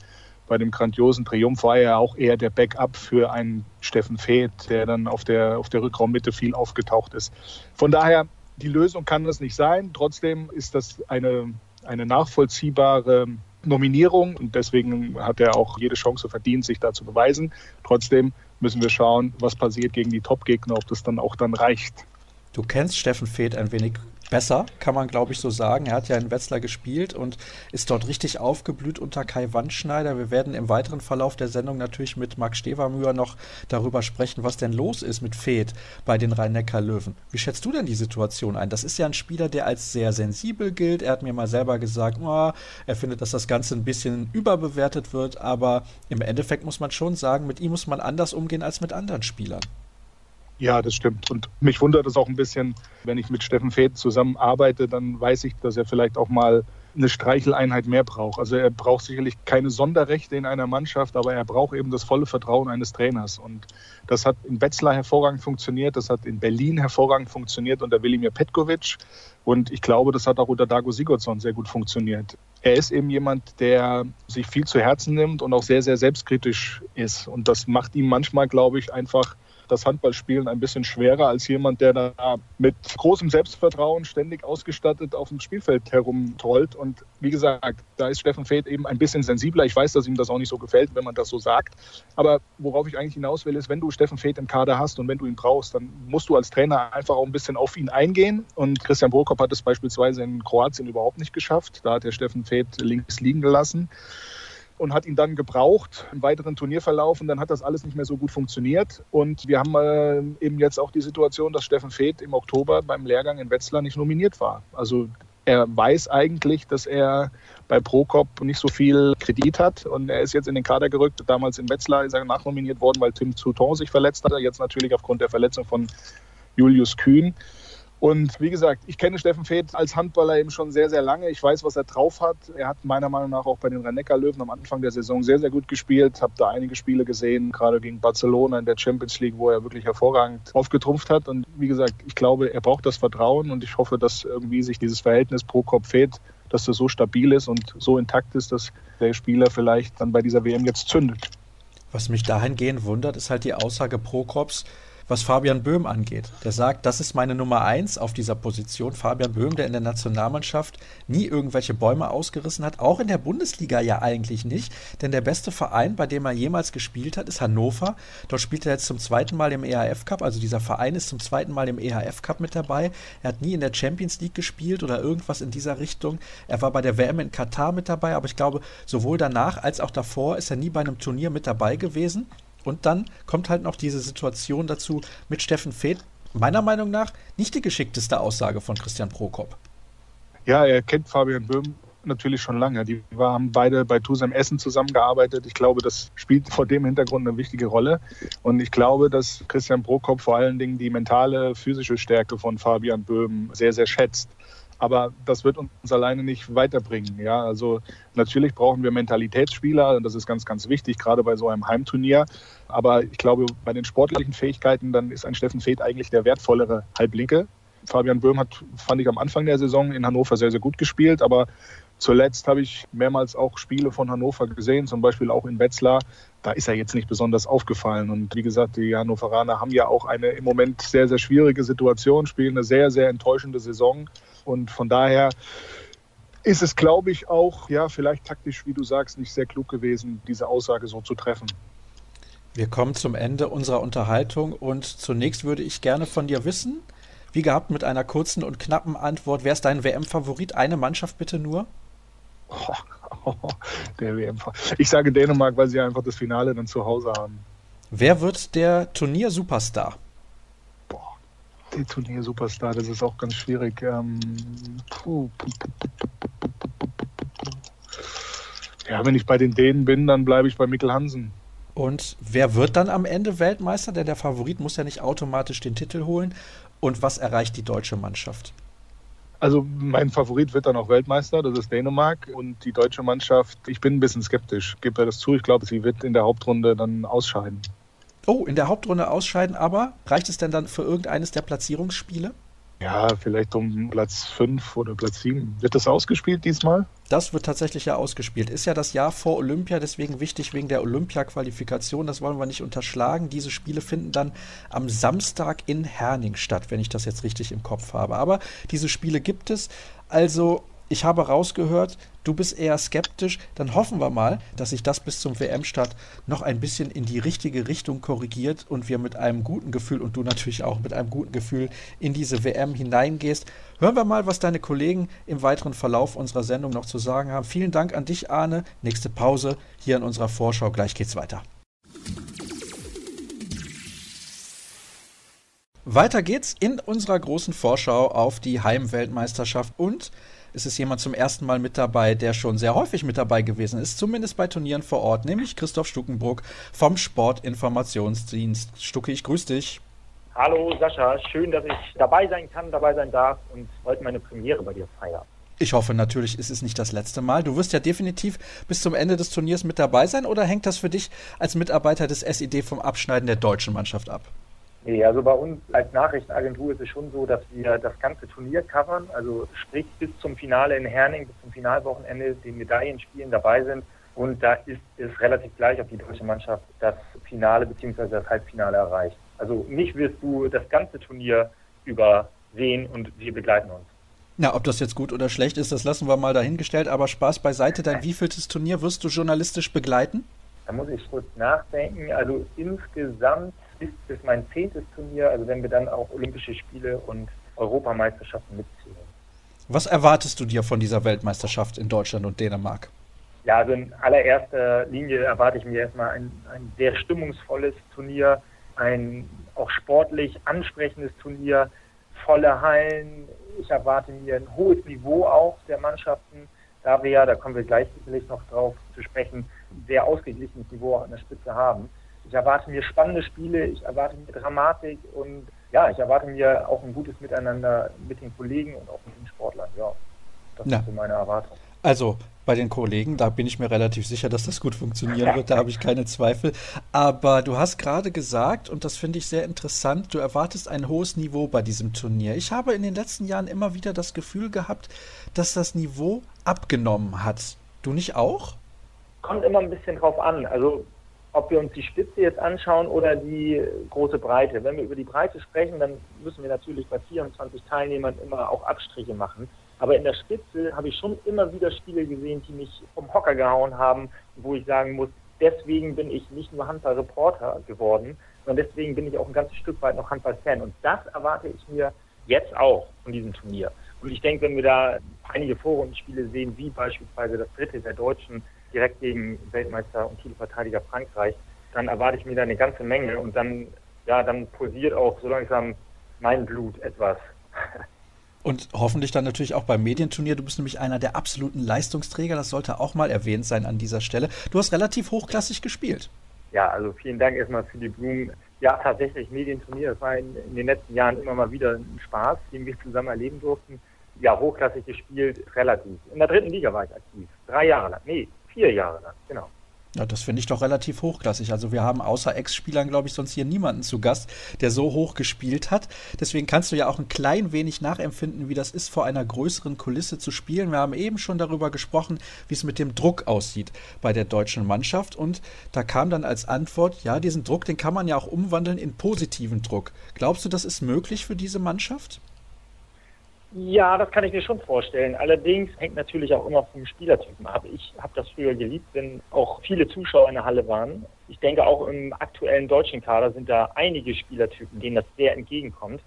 bei dem grandiosen Triumph war er auch eher der Backup für einen Steffen Feeth, der dann auf der, auf der Rückraummitte viel aufgetaucht ist. Von daher, die Lösung kann das nicht sein. Trotzdem ist das eine, eine nachvollziehbare Nominierung und deswegen hat er auch jede Chance verdient, sich da zu beweisen. Trotzdem müssen wir schauen, was passiert gegen die Top-Gegner, ob das dann auch dann reicht. Du kennst Steffen Feeth ein wenig besser, kann man glaube ich so sagen. Er hat ja in Wetzlar gespielt und ist dort richtig aufgeblüht unter Kai Wandschneider. Wir werden im weiteren Verlauf der Sendung natürlich mit Max Stevermüher noch darüber sprechen, was denn los ist mit Fed bei den Rhein-Neckar-Löwen. Wie schätzt du denn die Situation ein? Das ist ja ein Spieler, der als sehr sensibel gilt. Er hat mir mal selber gesagt, oh, er findet, dass das Ganze ein bisschen überbewertet wird, aber im Endeffekt muss man schon sagen, mit ihm muss man anders umgehen als mit anderen Spielern. Ja, das stimmt. Und mich wundert es auch ein bisschen, wenn ich mit Steffen Feth zusammenarbeite, dann weiß ich, dass er vielleicht auch mal eine Streicheleinheit mehr braucht. Also er braucht sicherlich keine Sonderrechte in einer Mannschaft, aber er braucht eben das volle Vertrauen eines Trainers. Und das hat in Wetzlar hervorragend funktioniert, das hat in Berlin hervorragend funktioniert unter Wilimir Petkovic. Und ich glaube, das hat auch unter Dago Sigurdsson sehr gut funktioniert. Er ist eben jemand, der sich viel zu Herzen nimmt und auch sehr, sehr selbstkritisch ist. Und das macht ihm manchmal, glaube ich, einfach das Handballspielen ein bisschen schwerer als jemand, der da mit großem Selbstvertrauen ständig ausgestattet auf dem Spielfeld herumtrollt. Und wie gesagt, da ist Steffen Feth eben ein bisschen sensibler. Ich weiß, dass ihm das auch nicht so gefällt, wenn man das so sagt. Aber worauf ich eigentlich hinaus will, ist, wenn du Steffen Feth im Kader hast und wenn du ihn brauchst, dann musst du als Trainer einfach auch ein bisschen auf ihn eingehen. Und Christian Burkop hat es beispielsweise in Kroatien überhaupt nicht geschafft. Da hat der Steffen Feth links liegen gelassen und hat ihn dann gebraucht im weiteren Turnierverlauf und dann hat das alles nicht mehr so gut funktioniert. Und wir haben äh, eben jetzt auch die Situation, dass Steffen Feeth im Oktober beim Lehrgang in Wetzlar nicht nominiert war. Also er weiß eigentlich, dass er bei Prokop nicht so viel Kredit hat und er ist jetzt in den Kader gerückt. Damals in Wetzlar ist er nachnominiert worden, weil Tim Zouton sich verletzt hat. Jetzt natürlich aufgrund der Verletzung von Julius Kühn. Und wie gesagt, ich kenne Steffen Feeth als Handballer eben schon sehr, sehr lange. Ich weiß, was er drauf hat. Er hat meiner Meinung nach auch bei den rhein löwen am Anfang der Saison sehr, sehr gut gespielt. Habe da einige Spiele gesehen, gerade gegen Barcelona in der Champions League, wo er wirklich hervorragend aufgetrumpft hat. Und wie gesagt, ich glaube, er braucht das Vertrauen und ich hoffe, dass irgendwie sich dieses Verhältnis pro Kopf Feeth, dass das so stabil ist und so intakt ist, dass der Spieler vielleicht dann bei dieser WM jetzt zündet. Was mich dahingehend wundert, ist halt die Aussage Prokops, was Fabian Böhm angeht. Der sagt, das ist meine Nummer eins auf dieser Position. Fabian Böhm, der in der Nationalmannschaft nie irgendwelche Bäume ausgerissen hat, auch in der Bundesliga ja eigentlich nicht, denn der beste Verein, bei dem er jemals gespielt hat, ist Hannover. Dort spielt er jetzt zum zweiten Mal im EHF Cup, also dieser Verein ist zum zweiten Mal im EHF Cup mit dabei. Er hat nie in der Champions League gespielt oder irgendwas in dieser Richtung. Er war bei der WM in Katar mit dabei, aber ich glaube, sowohl danach als auch davor ist er nie bei einem Turnier mit dabei gewesen. Und dann kommt halt noch diese Situation dazu mit Steffen Feeth. Meiner Meinung nach nicht die geschickteste Aussage von Christian Prokop. Ja, er kennt Fabian Böhm natürlich schon lange. Die haben beide bei Tusem Essen zusammengearbeitet. Ich glaube, das spielt vor dem Hintergrund eine wichtige Rolle. Und ich glaube, dass Christian Prokop vor allen Dingen die mentale, physische Stärke von Fabian Böhm sehr, sehr schätzt. Aber das wird uns alleine nicht weiterbringen. Ja, also natürlich brauchen wir Mentalitätsspieler und das ist ganz, ganz wichtig, gerade bei so einem Heimturnier. Aber ich glaube, bei den sportlichen Fähigkeiten, dann ist ein Steffen Feeth eigentlich der wertvollere Halblinke. Fabian Böhm hat, fand ich am Anfang der Saison in Hannover sehr, sehr gut gespielt, aber Zuletzt habe ich mehrmals auch Spiele von Hannover gesehen, zum Beispiel auch in Wetzlar. Da ist er jetzt nicht besonders aufgefallen. Und wie gesagt, die Hannoveraner haben ja auch eine im Moment sehr, sehr schwierige Situation, spielen eine sehr, sehr enttäuschende Saison. Und von daher ist es, glaube ich, auch, ja, vielleicht taktisch, wie du sagst, nicht sehr klug gewesen, diese Aussage so zu treffen. Wir kommen zum Ende unserer Unterhaltung und zunächst würde ich gerne von dir wissen, wie gehabt mit einer kurzen und knappen Antwort, wer ist dein WM-Favorit? Eine Mannschaft bitte nur? Oh, oh, der WM. Ich sage Dänemark, weil sie einfach das Finale dann zu Hause haben. Wer wird der Turnier-Superstar? Die Turnier-Superstar, das ist auch ganz schwierig. Ähm, puh, puh, puh, ja, wenn ich bei den Dänen bin, dann bleibe ich bei Mikkel Hansen. Und wer wird dann am Ende Weltmeister? Denn der Favorit muss ja nicht automatisch den Titel holen. Und was erreicht die deutsche Mannschaft? Also mein Favorit wird dann auch Weltmeister, das ist Dänemark. Und die deutsche Mannschaft, ich bin ein bisschen skeptisch, gebe das zu. Ich glaube, sie wird in der Hauptrunde dann ausscheiden. Oh, in der Hauptrunde ausscheiden, aber reicht es denn dann für irgendeines der Platzierungsspiele? Ja, vielleicht um Platz 5 oder Platz 7. Wird das ausgespielt diesmal? Das wird tatsächlich ja ausgespielt. Ist ja das Jahr vor Olympia, deswegen wichtig wegen der Olympia-Qualifikation. Das wollen wir nicht unterschlagen. Diese Spiele finden dann am Samstag in Herning statt, wenn ich das jetzt richtig im Kopf habe. Aber diese Spiele gibt es. Also ich habe rausgehört, du bist eher skeptisch. Dann hoffen wir mal, dass sich das bis zum WM-Start noch ein bisschen in die richtige Richtung korrigiert und wir mit einem guten Gefühl und du natürlich auch mit einem guten Gefühl in diese WM hineingehst. Hören wir mal, was deine Kollegen im weiteren Verlauf unserer Sendung noch zu sagen haben. Vielen Dank an dich, Arne. Nächste Pause hier in unserer Vorschau. Gleich geht's weiter. Weiter geht's in unserer großen Vorschau auf die Heimweltmeisterschaft und es ist jemand zum ersten Mal mit dabei, der schon sehr häufig mit dabei gewesen ist, zumindest bei Turnieren vor Ort, nämlich Christoph Stuckenbruck vom Sportinformationsdienst. Stucke, ich grüße dich. Hallo Sascha, schön, dass ich dabei sein kann, dabei sein darf und heute meine Premiere bei dir feiern. Ich hoffe natürlich, ist es nicht das letzte Mal. Du wirst ja definitiv bis zum Ende des Turniers mit dabei sein oder hängt das für dich als Mitarbeiter des SED vom Abschneiden der deutschen Mannschaft ab? Nee, also bei uns als Nachrichtenagentur ist es schon so, dass wir das ganze Turnier covern, also sprich bis zum Finale in Herning, bis zum Finalwochenende den Medaillenspielen dabei sind. Und da ist es relativ gleich, ob die deutsche Mannschaft das Finale bzw. das Halbfinale erreicht. Also mich wirst du das ganze Turnier über sehen und wir begleiten uns. Na, ob das jetzt gut oder schlecht ist, das lassen wir mal dahingestellt. Aber Spaß beiseite, dein wievieltes Turnier wirst du journalistisch begleiten? Da muss ich kurz nachdenken. Also insgesamt ist es mein zehntes Turnier, also wenn wir dann auch Olympische Spiele und Europameisterschaften mitzählen. Was erwartest du dir von dieser Weltmeisterschaft in Deutschland und Dänemark? Ja, also in allererster Linie erwarte ich mir erstmal ein, ein sehr stimmungsvolles Turnier, ein auch sportlich ansprechendes Turnier, volle Hallen. Ich erwarte mir ein hohes Niveau auch der Mannschaften, da wir ja, da kommen wir gleich sicherlich noch drauf zu sprechen, sehr ausgeglichenes Niveau auch an der Spitze haben. Ich erwarte mir spannende Spiele, ich erwarte mir Dramatik und ja, ich erwarte mir auch ein gutes Miteinander mit den Kollegen und auch mit den Sportlern. Ja, das ja. ist so meine Erwartung. Also bei den Kollegen, da bin ich mir relativ sicher, dass das gut funktionieren wird, da habe ich keine Zweifel. Aber du hast gerade gesagt, und das finde ich sehr interessant, du erwartest ein hohes Niveau bei diesem Turnier. Ich habe in den letzten Jahren immer wieder das Gefühl gehabt, dass das Niveau abgenommen hat. Du nicht auch? Kommt immer ein bisschen drauf an. Also ob wir uns die Spitze jetzt anschauen oder die große Breite. Wenn wir über die Breite sprechen, dann müssen wir natürlich bei 24 Teilnehmern immer auch Abstriche machen. Aber in der Spitze habe ich schon immer wieder Spiele gesehen, die mich vom Hocker gehauen haben, wo ich sagen muss, deswegen bin ich nicht nur Handballreporter geworden, sondern deswegen bin ich auch ein ganzes Stück weit noch Handballfan. Und das erwarte ich mir jetzt auch von diesem Turnier. Und ich denke, wenn wir da einige Vorrundenspiele sehen, wie beispielsweise das dritte der Deutschen, direkt gegen Weltmeister und Titelverteidiger Frankreich, dann erwarte ich mir da eine ganze Menge und dann, ja, dann pulsiert auch so langsam mein Blut etwas. Und hoffentlich dann natürlich auch beim Medienturnier. Du bist nämlich einer der absoluten Leistungsträger. Das sollte auch mal erwähnt sein an dieser Stelle. Du hast relativ hochklassig gespielt. Ja, also vielen Dank erstmal für die Blumen. Ja, tatsächlich Medienturnier. Das war in, in den letzten Jahren immer mal wieder ein Spaß, den wir zusammen erleben durften. Ja, hochklassig gespielt, relativ. In der dritten Liga war ich aktiv. Drei Jahre lang. Nee, vier Jahre lang, genau. Ja, das finde ich doch relativ hochklassig. Also wir haben außer Ex-Spielern, glaube ich, sonst hier niemanden zu Gast, der so hoch gespielt hat. Deswegen kannst du ja auch ein klein wenig nachempfinden, wie das ist, vor einer größeren Kulisse zu spielen. Wir haben eben schon darüber gesprochen, wie es mit dem Druck aussieht bei der deutschen Mannschaft. Und da kam dann als Antwort, ja, diesen Druck, den kann man ja auch umwandeln in positiven Druck. Glaubst du, das ist möglich für diese Mannschaft? Ja, das kann ich mir schon vorstellen. Allerdings hängt natürlich auch immer vom Spielertypen ab. Ich habe das früher geliebt, wenn auch viele Zuschauer in der Halle waren. Ich denke, auch im aktuellen deutschen Kader sind da einige Spielertypen, denen das sehr entgegenkommt.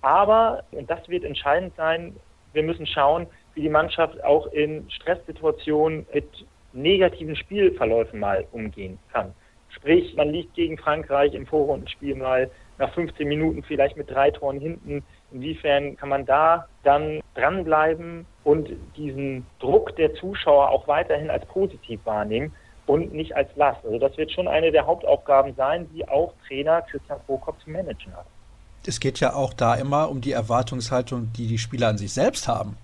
Aber, und das wird entscheidend sein, wir müssen schauen, wie die Mannschaft auch in Stresssituationen mit negativen Spielverläufen mal umgehen kann. Sprich, man liegt gegen Frankreich im Vorrundenspiel mal nach 15 Minuten vielleicht mit drei Toren hinten. Inwiefern kann man da dann dranbleiben und diesen Druck der Zuschauer auch weiterhin als positiv wahrnehmen und nicht als Last? Also das wird schon eine der Hauptaufgaben sein, die auch Trainer Christian Prokop zu managen hat. Es geht ja auch da immer um die Erwartungshaltung, die die Spieler an sich selbst haben.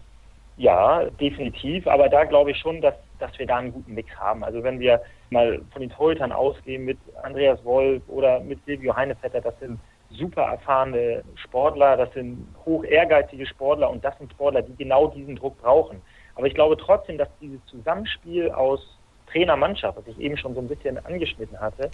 Ja, definitiv. Aber da glaube ich schon, dass, dass wir da einen guten Mix haben. Also wenn wir mal von den Torhütern ausgehen mit Andreas Wolf oder mit Silvio Heinevetter, das sind super erfahrene Sportler, das sind hoch ehrgeizige Sportler und das sind Sportler, die genau diesen Druck brauchen. Aber ich glaube trotzdem, dass dieses Zusammenspiel aus Trainer-Mannschaft, was ich eben schon so ein bisschen angeschnitten hatte,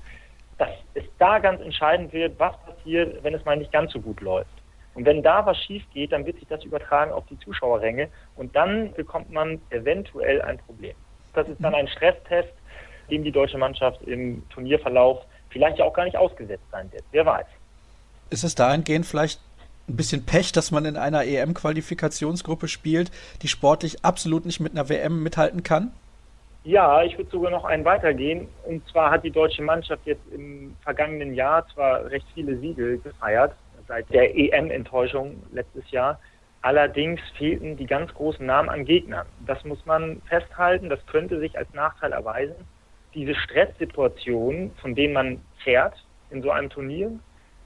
dass es da ganz entscheidend wird, was passiert, wenn es mal nicht ganz so gut läuft. Und wenn da was schief geht, dann wird sich das übertragen auf die Zuschauerränge und dann bekommt man eventuell ein Problem. Das ist dann ein Stresstest, dem die deutsche Mannschaft im Turnierverlauf vielleicht ja auch gar nicht ausgesetzt sein wird. Wer weiß. Ist es dahingehend vielleicht ein bisschen Pech, dass man in einer EM-Qualifikationsgruppe spielt, die sportlich absolut nicht mit einer WM mithalten kann? Ja, ich würde sogar noch einen weitergehen. Und zwar hat die deutsche Mannschaft jetzt im vergangenen Jahr zwar recht viele Siege gefeiert, seit der EM-Enttäuschung letztes Jahr. Allerdings fehlten die ganz großen Namen an Gegnern. Das muss man festhalten, das könnte sich als Nachteil erweisen. Diese Stresssituation, von denen man fährt in so einem Turnier,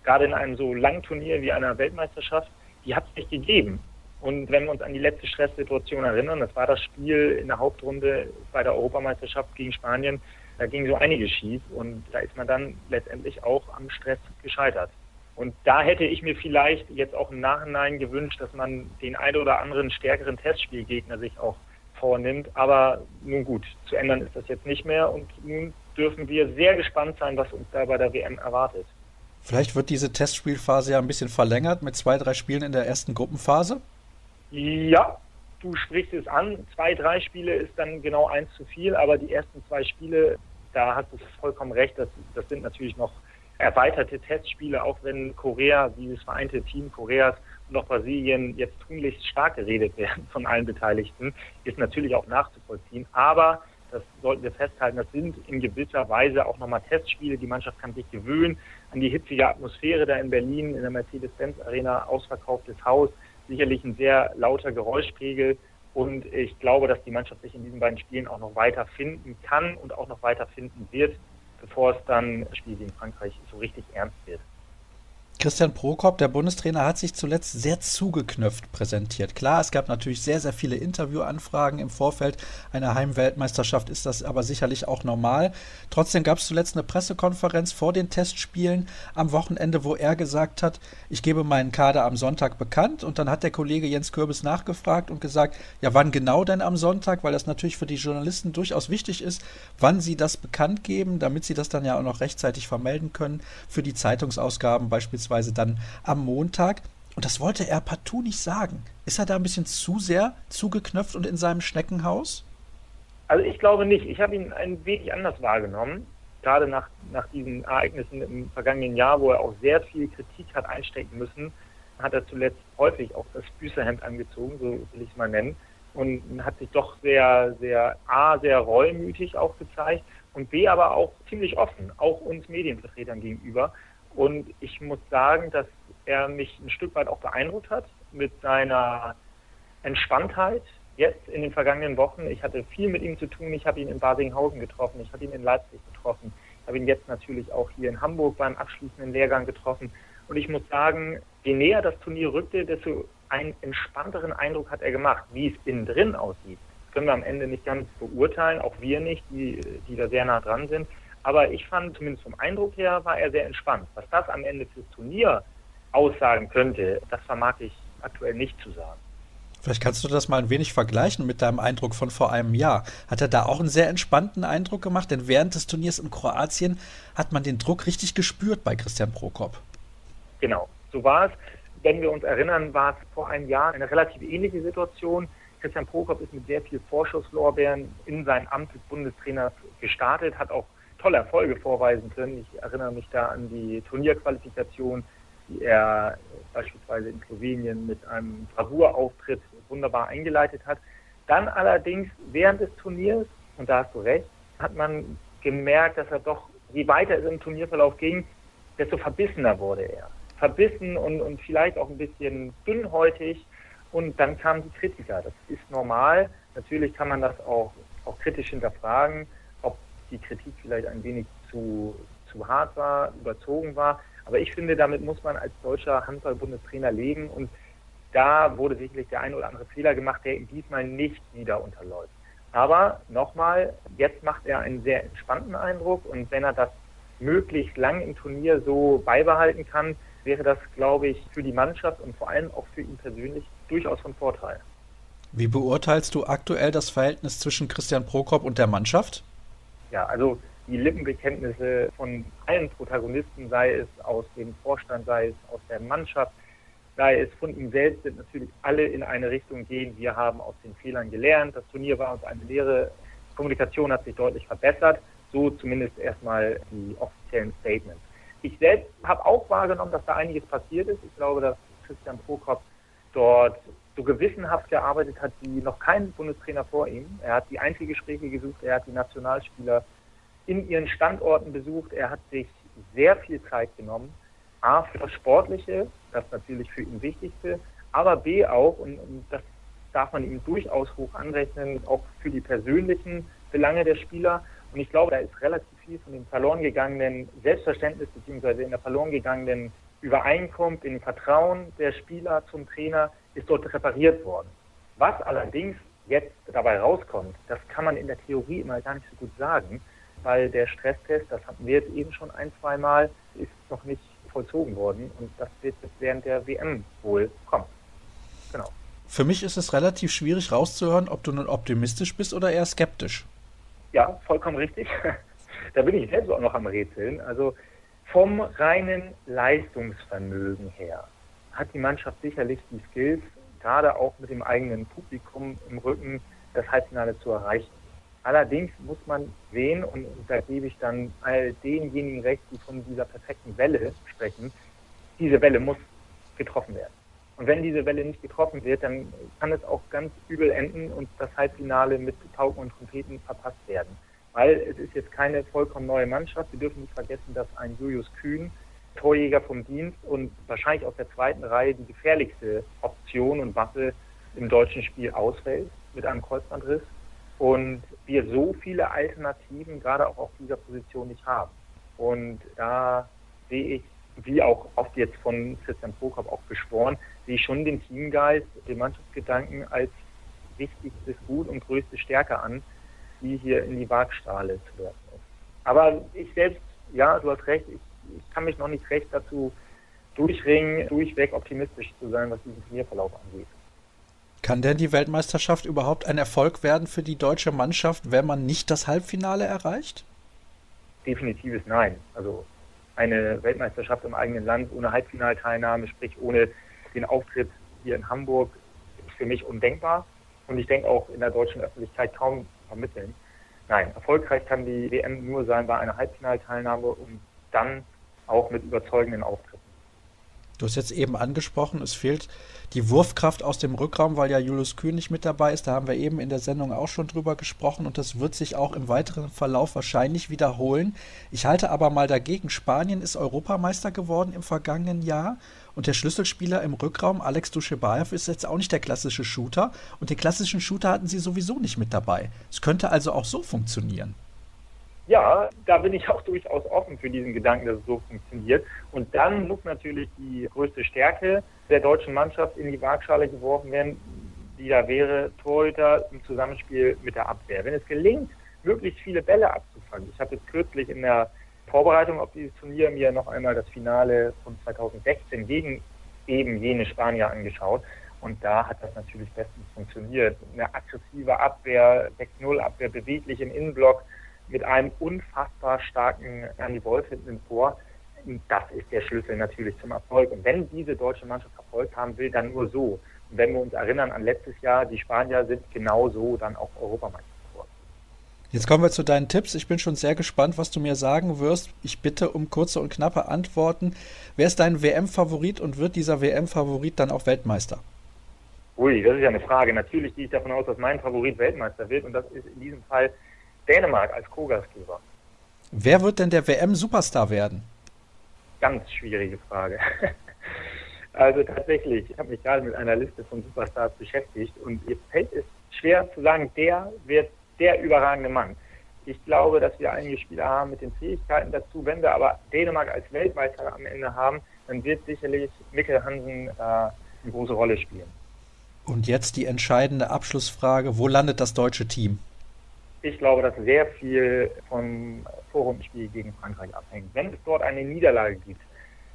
gerade in einem so langen Turnier wie einer Weltmeisterschaft, die hat es nicht gegeben. Und wenn wir uns an die letzte Stresssituation erinnern, das war das Spiel in der Hauptrunde bei der Europameisterschaft gegen Spanien, da ging so einiges schief und da ist man dann letztendlich auch am Stress gescheitert. Und da hätte ich mir vielleicht jetzt auch im Nachhinein gewünscht, dass man den ein oder anderen stärkeren Testspielgegner sich auch vornimmt. Aber nun gut, zu ändern ist das jetzt nicht mehr und nun dürfen wir sehr gespannt sein, was uns da bei der WM erwartet. Vielleicht wird diese Testspielphase ja ein bisschen verlängert mit zwei, drei Spielen in der ersten Gruppenphase? Ja, du sprichst es an. Zwei, drei Spiele ist dann genau eins zu viel, aber die ersten zwei Spiele, da hast du vollkommen recht, das, das sind natürlich noch erweiterte Testspiele, auch wenn Korea, dieses vereinte Team Koreas und auch Brasilien jetzt tunlichst stark geredet werden von allen Beteiligten, ist natürlich auch nachzuvollziehen. Aber das sollten wir festhalten, das sind in gewisser Weise auch nochmal Testspiele. Die Mannschaft kann sich gewöhnen an die hitzige Atmosphäre da in Berlin, in der Mercedes-Benz Arena, ausverkauftes Haus sicherlich ein sehr lauter Geräuschpegel. Und ich glaube, dass die Mannschaft sich in diesen beiden Spielen auch noch weiter finden kann und auch noch weiter finden wird, bevor es dann Spiel gegen Frankreich so richtig ernst wird. Christian Prokop, der Bundestrainer, hat sich zuletzt sehr zugeknöpft präsentiert. Klar, es gab natürlich sehr, sehr viele Interviewanfragen im Vorfeld einer Heimweltmeisterschaft, ist das aber sicherlich auch normal. Trotzdem gab es zuletzt eine Pressekonferenz vor den Testspielen am Wochenende, wo er gesagt hat, ich gebe meinen Kader am Sonntag bekannt. Und dann hat der Kollege Jens Kürbis nachgefragt und gesagt, ja, wann genau denn am Sonntag? Weil das natürlich für die Journalisten durchaus wichtig ist, wann sie das bekannt geben, damit sie das dann ja auch noch rechtzeitig vermelden können für die Zeitungsausgaben beispielsweise beziehungsweise dann am Montag. Und das wollte er partout nicht sagen. Ist er da ein bisschen zu sehr zugeknöpft und in seinem Schneckenhaus? Also ich glaube nicht. Ich habe ihn ein wenig anders wahrgenommen. Gerade nach, nach diesen Ereignissen im vergangenen Jahr, wo er auch sehr viel Kritik hat einstecken müssen, hat er zuletzt häufig auch das Büßerhemd angezogen, so will ich es mal nennen, und hat sich doch sehr, sehr, A, sehr reumütig auch gezeigt und B, aber auch ziemlich offen, auch uns Medienvertretern gegenüber. Und ich muss sagen, dass er mich ein Stück weit auch beeindruckt hat mit seiner Entspanntheit jetzt in den vergangenen Wochen. Ich hatte viel mit ihm zu tun. Ich habe ihn in Basinghausen getroffen. Ich habe ihn in Leipzig getroffen. Ich habe ihn jetzt natürlich auch hier in Hamburg beim abschließenden Lehrgang getroffen. Und ich muss sagen, je näher das Turnier rückte, desto einen entspannteren Eindruck hat er gemacht. Wie es innen drin aussieht, können wir am Ende nicht ganz beurteilen, auch wir nicht, die, die da sehr nah dran sind. Aber ich fand, zumindest vom Eindruck her, war er sehr entspannt. Was das am Ende fürs Turnier aussagen könnte, das vermag ich aktuell nicht zu sagen. Vielleicht kannst du das mal ein wenig vergleichen mit deinem Eindruck von vor einem Jahr. Hat er da auch einen sehr entspannten Eindruck gemacht? Denn während des Turniers in Kroatien hat man den Druck richtig gespürt bei Christian Prokop. Genau, so war es. Wenn wir uns erinnern, war es vor einem Jahr eine relativ ähnliche Situation. Christian Prokop ist mit sehr viel Vorschusslorbeeren in sein Amt des Bundestrainers gestartet, hat auch tolle Erfolge vorweisen können. Ich erinnere mich da an die Turnierqualifikation, die er beispielsweise in Slowenien mit einem Bravour-Auftritt wunderbar eingeleitet hat. Dann allerdings während des Turniers, und da hast du recht, hat man gemerkt, dass er doch, je weiter es im Turnierverlauf ging, desto verbissener wurde er. verbissen und, und vielleicht auch ein bisschen dünnhäutig. Und dann kamen die Kritiker. Das ist normal. Natürlich kann man das auch, auch kritisch hinterfragen, die Kritik vielleicht ein wenig zu, zu hart war, überzogen war. Aber ich finde, damit muss man als deutscher Handball-Bundestrainer leben. Und da wurde sicherlich der ein oder andere Fehler gemacht, der diesmal nicht wieder unterläuft. Aber nochmal, jetzt macht er einen sehr entspannten Eindruck und wenn er das möglichst lang im Turnier so beibehalten kann, wäre das, glaube ich, für die Mannschaft und vor allem auch für ihn persönlich durchaus von Vorteil. Wie beurteilst du aktuell das Verhältnis zwischen Christian Prokop und der Mannschaft? Ja, also die Lippenbekenntnisse von allen Protagonisten, sei es aus dem Vorstand, sei es aus der Mannschaft, sei es von ihm selbst, sind natürlich alle in eine Richtung gehen. Wir haben aus den Fehlern gelernt. Das Turnier war uns eine Lehre. Kommunikation hat sich deutlich verbessert. So zumindest erstmal die offiziellen Statements. Ich selbst habe auch wahrgenommen, dass da einiges passiert ist. Ich glaube, dass Christian Prokop dort so gewissenhaft gearbeitet hat wie noch kein Bundestrainer vor ihm. Er hat die Einzelgespräche gesucht, er hat die Nationalspieler in ihren Standorten besucht, er hat sich sehr viel Zeit genommen. A, für das Sportliche, das natürlich für ihn Wichtigste, aber B auch, und, und das darf man ihm durchaus hoch anrechnen, auch für die persönlichen Belange der Spieler. Und ich glaube, da ist relativ viel von dem verloren gegangenen Selbstverständnis beziehungsweise in der verloren gegangenen Übereinkunft, in dem Vertrauen der Spieler zum Trainer ist dort repariert worden. Was allerdings jetzt dabei rauskommt, das kann man in der Theorie immer gar nicht so gut sagen, weil der Stresstest, das hatten wir jetzt eben schon ein, zwei Mal, ist noch nicht vollzogen worden und das wird während der WM wohl kommen. Genau. Für mich ist es relativ schwierig rauszuhören, ob du nun optimistisch bist oder eher skeptisch. Ja, vollkommen richtig. da bin ich selbst auch noch am Rätseln. Also vom reinen Leistungsvermögen her hat die Mannschaft sicherlich die Skills, gerade auch mit dem eigenen Publikum im Rücken, das Halbfinale zu erreichen. Allerdings muss man sehen, und da gebe ich dann all denjenigen recht, die von dieser perfekten Welle sprechen, diese Welle muss getroffen werden. Und wenn diese Welle nicht getroffen wird, dann kann es auch ganz übel enden und das Halbfinale mit Pauken und Trompeten verpasst werden. Weil es ist jetzt keine vollkommen neue Mannschaft. Wir dürfen nicht vergessen, dass ein Julius Kühn, Torjäger vom Dienst und wahrscheinlich aus der zweiten Reihe die gefährlichste Option und Waffe im deutschen Spiel ausfällt mit einem Kreuzbandriss und wir so viele Alternativen gerade auch auf dieser Position nicht haben. Und da sehe ich, wie auch oft jetzt von Christian Prokop auch beschworen, sehe ich schon den Teamgeist, den Mannschaftsgedanken als wichtigstes Gut und größte Stärke an, die hier in die Waagstrahle zu werfen ist. Aber ich selbst, ja, du hast recht, ich, ich kann mich noch nicht recht dazu durchringen, durchweg optimistisch zu sein, was diesen Turnierverlauf angeht. Kann denn die Weltmeisterschaft überhaupt ein Erfolg werden für die deutsche Mannschaft, wenn man nicht das Halbfinale erreicht? Definitives Nein. Also eine Weltmeisterschaft im eigenen Land ohne Halbfinalteilnahme, sprich ohne den Auftritt hier in Hamburg, ist für mich undenkbar und ich denke auch in der deutschen Öffentlichkeit kaum vermitteln. Nein, erfolgreich kann die WM nur sein bei einer Halbfinalteilnahme und dann auch mit überzeugenden Auftritten. Du hast jetzt eben angesprochen, es fehlt die Wurfkraft aus dem Rückraum, weil ja Julius Kühn nicht mit dabei ist. Da haben wir eben in der Sendung auch schon drüber gesprochen und das wird sich auch im weiteren Verlauf wahrscheinlich wiederholen. Ich halte aber mal dagegen, Spanien ist Europameister geworden im vergangenen Jahr und der Schlüsselspieler im Rückraum, Alex Duschebaev, ist jetzt auch nicht der klassische Shooter und den klassischen Shooter hatten sie sowieso nicht mit dabei. Es könnte also auch so funktionieren. Ja, da bin ich auch durchaus offen für diesen Gedanken, dass es so funktioniert. Und dann muss natürlich die größte Stärke der deutschen Mannschaft in die Waagschale geworfen werden, die da wäre Torhüter im Zusammenspiel mit der Abwehr. Wenn es gelingt, möglichst viele Bälle abzufangen. Ich habe jetzt kürzlich in der Vorbereitung auf dieses Turnier mir noch einmal das Finale von 2016 gegen eben jene Spanier angeschaut. Und da hat das natürlich bestens funktioniert. Eine aggressive Abwehr, 6-0 Abwehr, beweglich im Innenblock, mit einem unfassbar starken Andy Wolf hinten im Tor. Das ist der Schlüssel natürlich zum Erfolg. Und wenn diese deutsche Mannschaft Erfolg haben will, dann nur so. Und wenn wir uns erinnern an letztes Jahr, die Spanier sind genauso dann auch Europameister. Jetzt kommen wir zu deinen Tipps. Ich bin schon sehr gespannt, was du mir sagen wirst. Ich bitte um kurze und knappe Antworten. Wer ist dein WM-Favorit und wird dieser WM-Favorit dann auch Weltmeister? Ui, das ist ja eine Frage. Natürlich gehe ich davon aus, dass mein Favorit Weltmeister wird und das ist in diesem Fall Dänemark als Co-Gastgeber. Wer wird denn der WM-Superstar werden? Ganz schwierige Frage. Also tatsächlich, ich habe mich gerade mit einer Liste von Superstars beschäftigt und mir fällt es schwer zu sagen, der wird der überragende Mann. Ich glaube, dass wir einige Spieler haben mit den Fähigkeiten dazu. Wenn wir aber Dänemark als Weltmeister am Ende haben, dann wird sicherlich Mikkel Hansen äh, eine große Rolle spielen. Und jetzt die entscheidende Abschlussfrage: Wo landet das deutsche Team? Ich glaube, dass sehr viel vom Vorrundenspiel gegen Frankreich abhängt. Wenn es dort eine Niederlage gibt,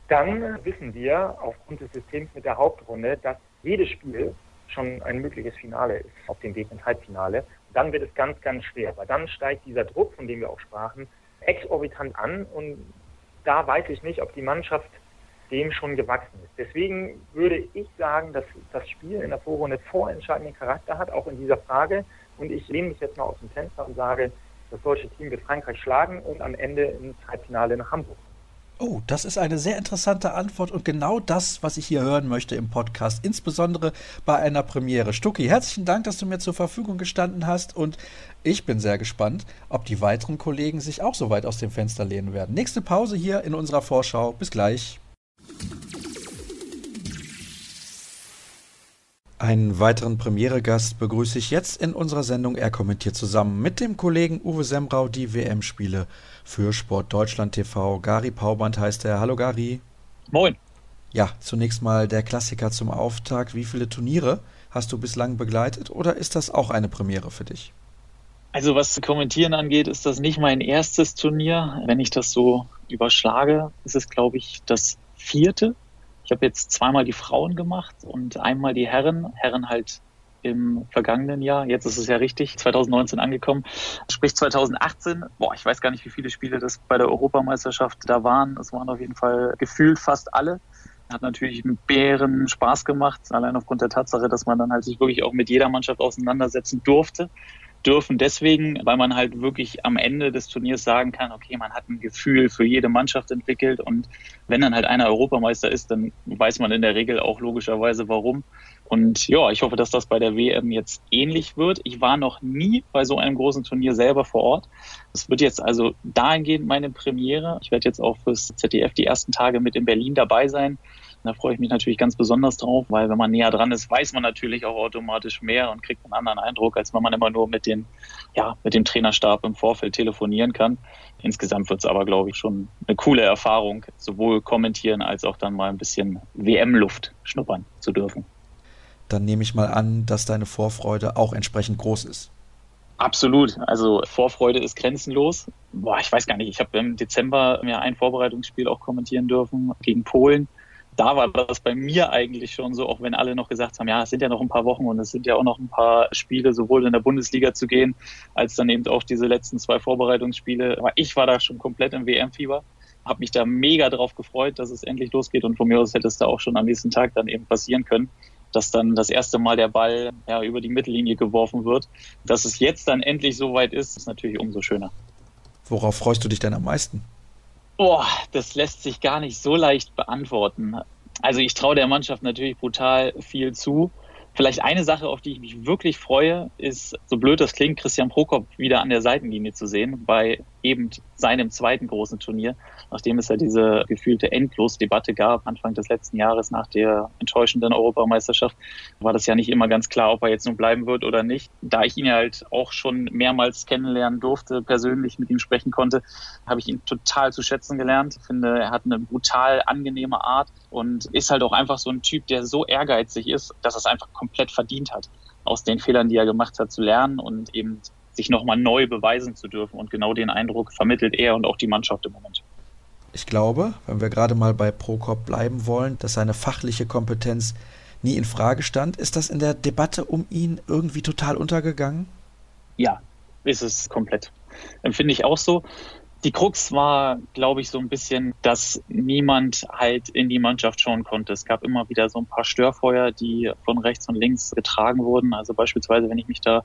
dann wissen wir aufgrund des Systems mit der Hauptrunde, dass jedes Spiel schon ein mögliches Finale ist auf dem Weg ins Halbfinale. Dann wird es ganz, ganz schwer, weil dann steigt dieser Druck, von dem wir auch sprachen, exorbitant an und da weiß ich nicht, ob die Mannschaft dem schon gewachsen ist. Deswegen würde ich sagen, dass das Spiel in der Vorrunde vorentscheidenden Charakter hat, auch in dieser Frage. Und ich lehne mich jetzt mal aus dem Fenster und sage, das deutsche Team wird Frankreich schlagen und am Ende ins Halbfinale nach Hamburg. Oh, das ist eine sehr interessante Antwort und genau das, was ich hier hören möchte im Podcast, insbesondere bei einer Premiere. Stucki, herzlichen Dank, dass du mir zur Verfügung gestanden hast und ich bin sehr gespannt, ob die weiteren Kollegen sich auch so weit aus dem Fenster lehnen werden. Nächste Pause hier in unserer Vorschau. Bis gleich. Einen weiteren Premiere-Gast begrüße ich jetzt in unserer Sendung Er kommentiert zusammen mit dem Kollegen Uwe Sembrau die WM-Spiele für Sport Deutschland TV. Gary Pauband heißt er. Hallo Gary. Moin. Ja, zunächst mal der Klassiker zum Auftakt. Wie viele Turniere hast du bislang begleitet oder ist das auch eine Premiere für dich? Also was Kommentieren angeht, ist das nicht mein erstes Turnier. Wenn ich das so überschlage, ist es, glaube ich, das vierte ich habe jetzt zweimal die Frauen gemacht und einmal die Herren. Herren halt im vergangenen Jahr. Jetzt ist es ja richtig, 2019 angekommen. Sprich 2018, boah, ich weiß gar nicht, wie viele Spiele das bei der Europameisterschaft da waren. Es waren auf jeden Fall gefühlt fast alle. Hat natürlich einen Bären Spaß gemacht, allein aufgrund der Tatsache, dass man dann halt sich wirklich auch mit jeder Mannschaft auseinandersetzen durfte dürfen deswegen, weil man halt wirklich am Ende des Turniers sagen kann, okay, man hat ein Gefühl für jede Mannschaft entwickelt und wenn dann halt einer Europameister ist, dann weiß man in der Regel auch logischerweise warum. Und ja, ich hoffe, dass das bei der WM jetzt ähnlich wird. Ich war noch nie bei so einem großen Turnier selber vor Ort. Es wird jetzt also dahingehend meine Premiere. Ich werde jetzt auch fürs ZDF die ersten Tage mit in Berlin dabei sein. Da freue ich mich natürlich ganz besonders drauf, weil wenn man näher dran ist, weiß man natürlich auch automatisch mehr und kriegt einen anderen Eindruck, als wenn man immer nur mit den, ja, mit dem Trainerstab im Vorfeld telefonieren kann. Insgesamt wird es aber, glaube ich, schon eine coole Erfahrung, sowohl kommentieren als auch dann mal ein bisschen WM-Luft schnuppern zu dürfen. Dann nehme ich mal an, dass deine Vorfreude auch entsprechend groß ist. Absolut. Also Vorfreude ist grenzenlos. Boah, ich weiß gar nicht. Ich habe im Dezember mir ein Vorbereitungsspiel auch kommentieren dürfen gegen Polen da war das bei mir eigentlich schon so, auch wenn alle noch gesagt haben, ja, es sind ja noch ein paar Wochen und es sind ja auch noch ein paar Spiele, sowohl in der Bundesliga zu gehen, als dann eben auch diese letzten zwei Vorbereitungsspiele. Aber ich war da schon komplett im WM-Fieber, habe mich da mega drauf gefreut, dass es endlich losgeht und von mir aus hätte es da auch schon am nächsten Tag dann eben passieren können dass dann das erste Mal der Ball ja, über die Mittellinie geworfen wird. Dass es jetzt dann endlich so weit ist, ist natürlich umso schöner. Worauf freust du dich denn am meisten? Boah, das lässt sich gar nicht so leicht beantworten. Also ich traue der Mannschaft natürlich brutal viel zu. Vielleicht eine Sache, auf die ich mich wirklich freue, ist, so blöd das klingt, Christian Prokop wieder an der Seitenlinie zu sehen bei eben seinem zweiten großen Turnier, nachdem es ja diese gefühlte Endlosdebatte gab, Anfang des letzten Jahres nach der enttäuschenden Europameisterschaft, war das ja nicht immer ganz klar, ob er jetzt nun bleiben wird oder nicht. Da ich ihn halt auch schon mehrmals kennenlernen durfte, persönlich mit ihm sprechen konnte, habe ich ihn total zu schätzen gelernt. Ich finde, er hat eine brutal angenehme Art und ist halt auch einfach so ein Typ, der so ehrgeizig ist, dass er es einfach komplett verdient hat, aus den Fehlern, die er gemacht hat, zu lernen und eben sich nochmal neu beweisen zu dürfen. Und genau den Eindruck vermittelt er und auch die Mannschaft im Moment. Ich glaube, wenn wir gerade mal bei Prokop bleiben wollen, dass seine fachliche Kompetenz nie in Frage stand. Ist das in der Debatte um ihn irgendwie total untergegangen? Ja, ist es komplett. Empfinde ich auch so. Die Krux war, glaube ich, so ein bisschen, dass niemand halt in die Mannschaft schauen konnte. Es gab immer wieder so ein paar Störfeuer, die von rechts und links getragen wurden. Also beispielsweise, wenn ich mich da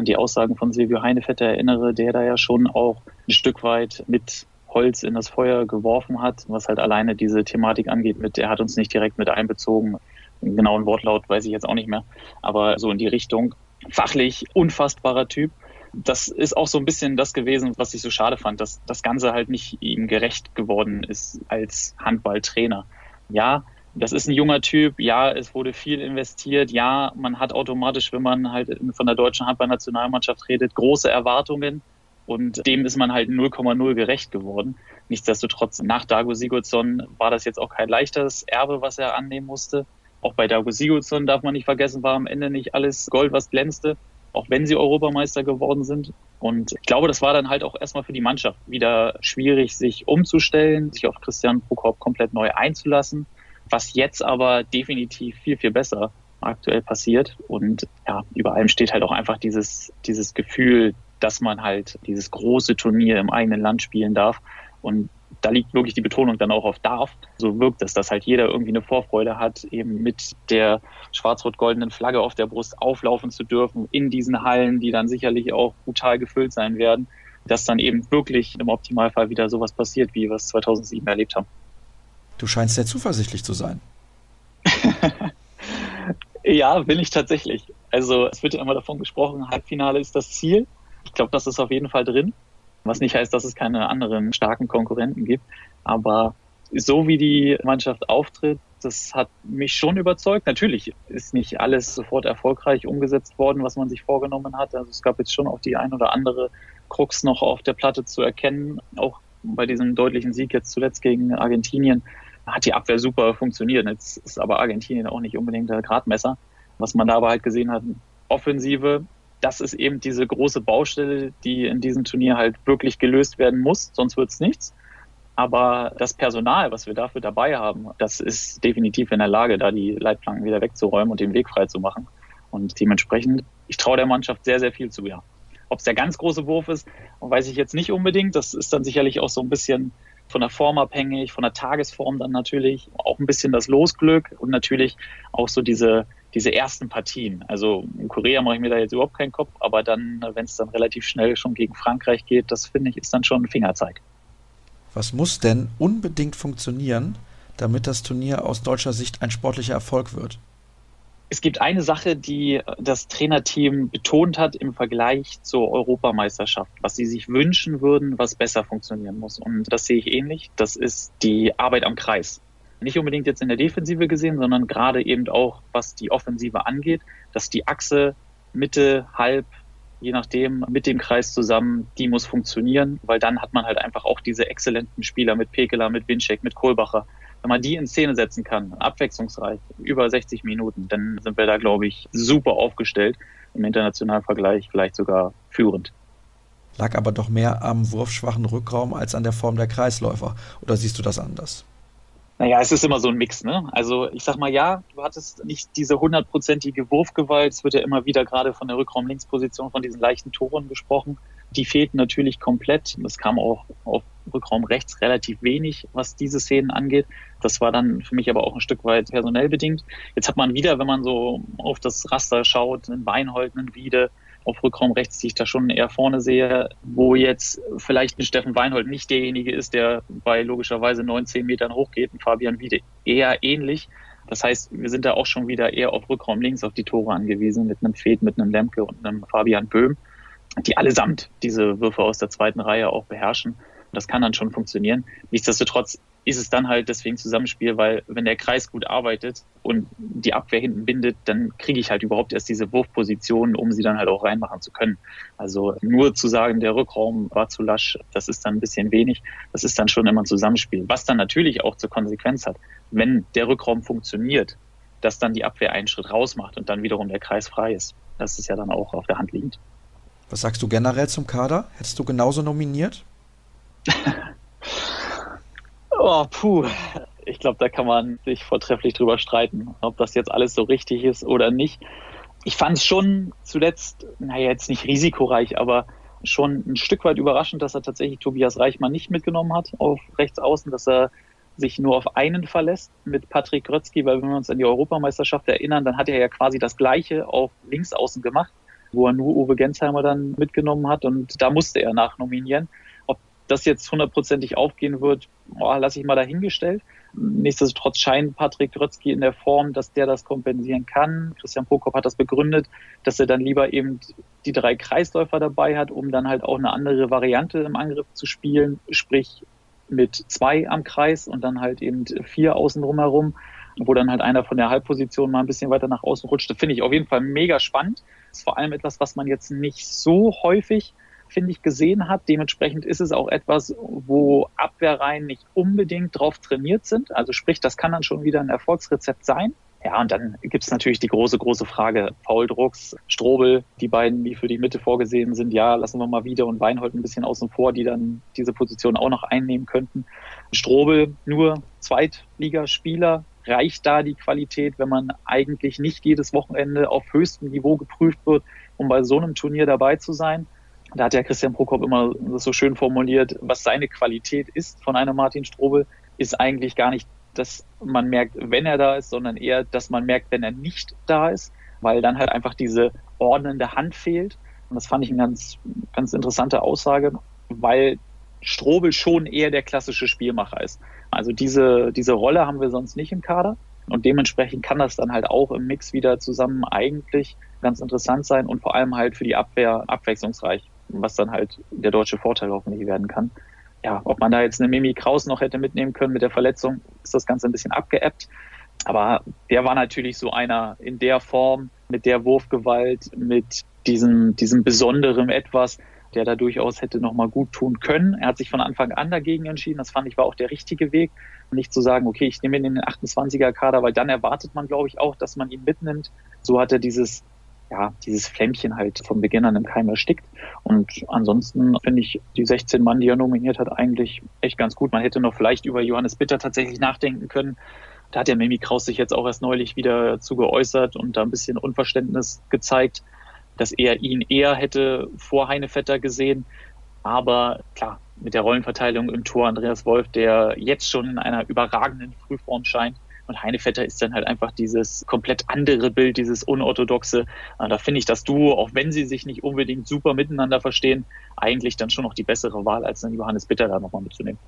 an die Aussagen von Silvio Heinevetter erinnere, der da ja schon auch ein Stück weit mit Holz in das Feuer geworfen hat, was halt alleine diese Thematik angeht mit, er hat uns nicht direkt mit einbezogen. Den genauen Wortlaut weiß ich jetzt auch nicht mehr, aber so in die Richtung. Fachlich unfassbarer Typ. Das ist auch so ein bisschen das gewesen, was ich so schade fand, dass das Ganze halt nicht ihm gerecht geworden ist als Handballtrainer. Ja, das ist ein junger Typ, ja, es wurde viel investiert, ja, man hat automatisch, wenn man halt von der deutschen Handballnationalmannschaft redet, große Erwartungen und dem ist man halt 0,0 gerecht geworden. Nichtsdestotrotz, nach Dago Sigurdsson war das jetzt auch kein leichtes Erbe, was er annehmen musste. Auch bei Dago Sigurdsson darf man nicht vergessen, war am Ende nicht alles Gold, was glänzte, auch wenn sie Europameister geworden sind. Und ich glaube, das war dann halt auch erstmal für die Mannschaft wieder schwierig, sich umzustellen, sich auf Christian Prokop komplett neu einzulassen was jetzt aber definitiv viel, viel besser aktuell passiert. Und ja, über allem steht halt auch einfach dieses, dieses Gefühl, dass man halt dieses große Turnier im eigenen Land spielen darf. Und da liegt wirklich die Betonung dann auch auf darf. So wirkt es, dass halt jeder irgendwie eine Vorfreude hat, eben mit der schwarz-rot-goldenen Flagge auf der Brust auflaufen zu dürfen in diesen Hallen, die dann sicherlich auch brutal gefüllt sein werden, dass dann eben wirklich im Optimalfall wieder sowas passiert, wie wir es 2007 erlebt haben. Du scheinst sehr zuversichtlich zu sein. ja, bin ich tatsächlich. Also es wird ja immer davon gesprochen, Halbfinale ist das Ziel. Ich glaube, das ist auf jeden Fall drin. Was nicht heißt, dass es keine anderen starken Konkurrenten gibt. Aber so wie die Mannschaft auftritt, das hat mich schon überzeugt. Natürlich ist nicht alles sofort erfolgreich umgesetzt worden, was man sich vorgenommen hat. Also es gab jetzt schon auch die ein oder andere Krux noch auf der Platte zu erkennen. Auch bei diesem deutlichen Sieg jetzt zuletzt gegen Argentinien hat die Abwehr super funktioniert. Jetzt ist aber Argentinien auch nicht unbedingt der Gradmesser. Was man da aber halt gesehen hat, Offensive, das ist eben diese große Baustelle, die in diesem Turnier halt wirklich gelöst werden muss, sonst wird's nichts. Aber das Personal, was wir dafür dabei haben, das ist definitiv in der Lage, da die Leitplanken wieder wegzuräumen und den Weg frei zu machen. Und dementsprechend, ich traue der Mannschaft sehr, sehr viel zu, ja. Ob es der ganz große Wurf ist, weiß ich jetzt nicht unbedingt. Das ist dann sicherlich auch so ein bisschen von der Form abhängig, von der Tagesform dann natürlich, auch ein bisschen das Losglück und natürlich auch so diese, diese ersten Partien. Also in Korea mache ich mir da jetzt überhaupt keinen Kopf, aber dann, wenn es dann relativ schnell schon gegen Frankreich geht, das finde ich, ist dann schon ein Fingerzeig. Was muss denn unbedingt funktionieren, damit das Turnier aus deutscher Sicht ein sportlicher Erfolg wird? Es gibt eine Sache, die das Trainerteam betont hat im Vergleich zur Europameisterschaft, was sie sich wünschen würden, was besser funktionieren muss. Und das sehe ich ähnlich. Das ist die Arbeit am Kreis. Nicht unbedingt jetzt in der Defensive gesehen, sondern gerade eben auch, was die Offensive angeht, dass die Achse Mitte, Halb, je nachdem, mit dem Kreis zusammen, die muss funktionieren, weil dann hat man halt einfach auch diese exzellenten Spieler mit Pekela, mit Winczek, mit Kohlbacher, wenn man die in Szene setzen kann, abwechslungsreich, über 60 Minuten, dann sind wir da, glaube ich, super aufgestellt. Im internationalen Vergleich vielleicht sogar führend. Lag aber doch mehr am wurfschwachen Rückraum als an der Form der Kreisläufer. Oder siehst du das anders? Naja, es ist immer so ein Mix, ne? Also ich sag mal, ja, du hattest nicht diese hundertprozentige Wurfgewalt. Es wird ja immer wieder gerade von der Rückraum-Linksposition, von diesen leichten Toren gesprochen. Die fehlten natürlich komplett. Es kam auch auf Rückraum rechts relativ wenig, was diese Szenen angeht. Das war dann für mich aber auch ein Stück weit personell bedingt. Jetzt hat man wieder, wenn man so auf das Raster schaut, einen Weinhold, einen Wiede, auf Rückraum rechts, die ich da schon eher vorne sehe, wo jetzt vielleicht ein Steffen Weinhold nicht derjenige ist, der bei logischerweise 19 Metern hochgeht, ein Fabian Wiede eher ähnlich. Das heißt, wir sind da auch schon wieder eher auf Rückraum links auf die Tore angewiesen, mit einem Fed, mit einem Lemke und einem Fabian Böhm, die allesamt diese Würfe aus der zweiten Reihe auch beherrschen. Das kann dann schon funktionieren. Nichtsdestotrotz ist es dann halt deswegen Zusammenspiel, weil wenn der Kreis gut arbeitet und die Abwehr hinten bindet, dann kriege ich halt überhaupt erst diese Wurfpositionen, um sie dann halt auch reinmachen zu können. Also nur zu sagen, der Rückraum war zu lasch, das ist dann ein bisschen wenig. Das ist dann schon immer ein Zusammenspiel. Was dann natürlich auch zur Konsequenz hat, wenn der Rückraum funktioniert, dass dann die Abwehr einen Schritt raus macht und dann wiederum der Kreis frei ist. Das ist ja dann auch auf der Hand liegend. Was sagst du generell zum Kader? Hättest du genauso nominiert? Oh, puh. Ich glaube, da kann man sich vortrefflich drüber streiten, ob das jetzt alles so richtig ist oder nicht. Ich fand es schon zuletzt, naja, jetzt nicht risikoreich, aber schon ein Stück weit überraschend, dass er tatsächlich Tobias Reichmann nicht mitgenommen hat auf rechts außen, dass er sich nur auf einen verlässt mit Patrick Grötzky, weil wenn wir uns an die Europameisterschaft erinnern, dann hat er ja quasi das Gleiche auf links außen gemacht, wo er nur Uwe Gensheimer dann mitgenommen hat und da musste er nachnominieren das jetzt hundertprozentig aufgehen wird, oh, lasse ich mal dahingestellt. Nichtsdestotrotz scheint Patrick Grötzky in der Form, dass der das kompensieren kann. Christian Prokop hat das begründet, dass er dann lieber eben die drei Kreisläufer dabei hat, um dann halt auch eine andere Variante im Angriff zu spielen, sprich mit zwei am Kreis und dann halt eben vier außen drumherum. wo dann halt einer von der Halbposition mal ein bisschen weiter nach außen rutscht. Das finde ich auf jeden Fall mega spannend. Das ist vor allem etwas, was man jetzt nicht so häufig, finde ich, gesehen hat. Dementsprechend ist es auch etwas, wo Abwehrreihen nicht unbedingt drauf trainiert sind. Also sprich, das kann dann schon wieder ein Erfolgsrezept sein. Ja, und dann gibt es natürlich die große, große Frage. Paul Drucks, Strobel, die beiden, die für die Mitte vorgesehen sind, ja, lassen wir mal wieder und Weinhold ein bisschen außen vor, die dann diese Position auch noch einnehmen könnten. Strobel nur Zweitligaspieler. Reicht da die Qualität, wenn man eigentlich nicht jedes Wochenende auf höchstem Niveau geprüft wird, um bei so einem Turnier dabei zu sein? Da hat ja Christian Prokop immer so schön formuliert, was seine Qualität ist von einem Martin Strobel, ist eigentlich gar nicht dass man merkt, wenn er da ist, sondern eher, dass man merkt, wenn er nicht da ist, weil dann halt einfach diese ordnende Hand fehlt. Und das fand ich eine ganz, ganz interessante Aussage, weil Strobel schon eher der klassische Spielmacher ist. Also diese, diese Rolle haben wir sonst nicht im Kader. Und dementsprechend kann das dann halt auch im Mix wieder zusammen eigentlich ganz interessant sein und vor allem halt für die Abwehr abwechslungsreich, was dann halt der deutsche Vorteil hoffentlich werden kann ja, ob man da jetzt eine Mimi Kraus noch hätte mitnehmen können mit der Verletzung, ist das Ganze ein bisschen abgeebbt. Aber der war natürlich so einer in der Form, mit der Wurfgewalt, mit diesem, diesem besonderen Etwas, der da durchaus hätte nochmal gut tun können. Er hat sich von Anfang an dagegen entschieden. Das fand ich war auch der richtige Weg. Nicht zu sagen, okay, ich nehme ihn in den 28er Kader, weil dann erwartet man, glaube ich, auch, dass man ihn mitnimmt. So hat er dieses ja, dieses Flämmchen halt von Beginn an im Keim erstickt. Und ansonsten finde ich die 16 Mann, die er nominiert hat, eigentlich echt ganz gut. Man hätte noch vielleicht über Johannes Bitter tatsächlich nachdenken können. Da hat der Mimi Kraus sich jetzt auch erst neulich wieder zu geäußert und da ein bisschen Unverständnis gezeigt, dass er ihn eher hätte vor Heinevetter gesehen. Aber klar, mit der Rollenverteilung im Tor Andreas Wolf, der jetzt schon in einer überragenden Frühform scheint, und Heinevetter ist dann halt einfach dieses komplett andere Bild, dieses unorthodoxe. Äh, da finde ich das Duo, auch wenn sie sich nicht unbedingt super miteinander verstehen, eigentlich dann schon noch die bessere Wahl, als dann Johannes Bitter da nochmal mitzunehmen.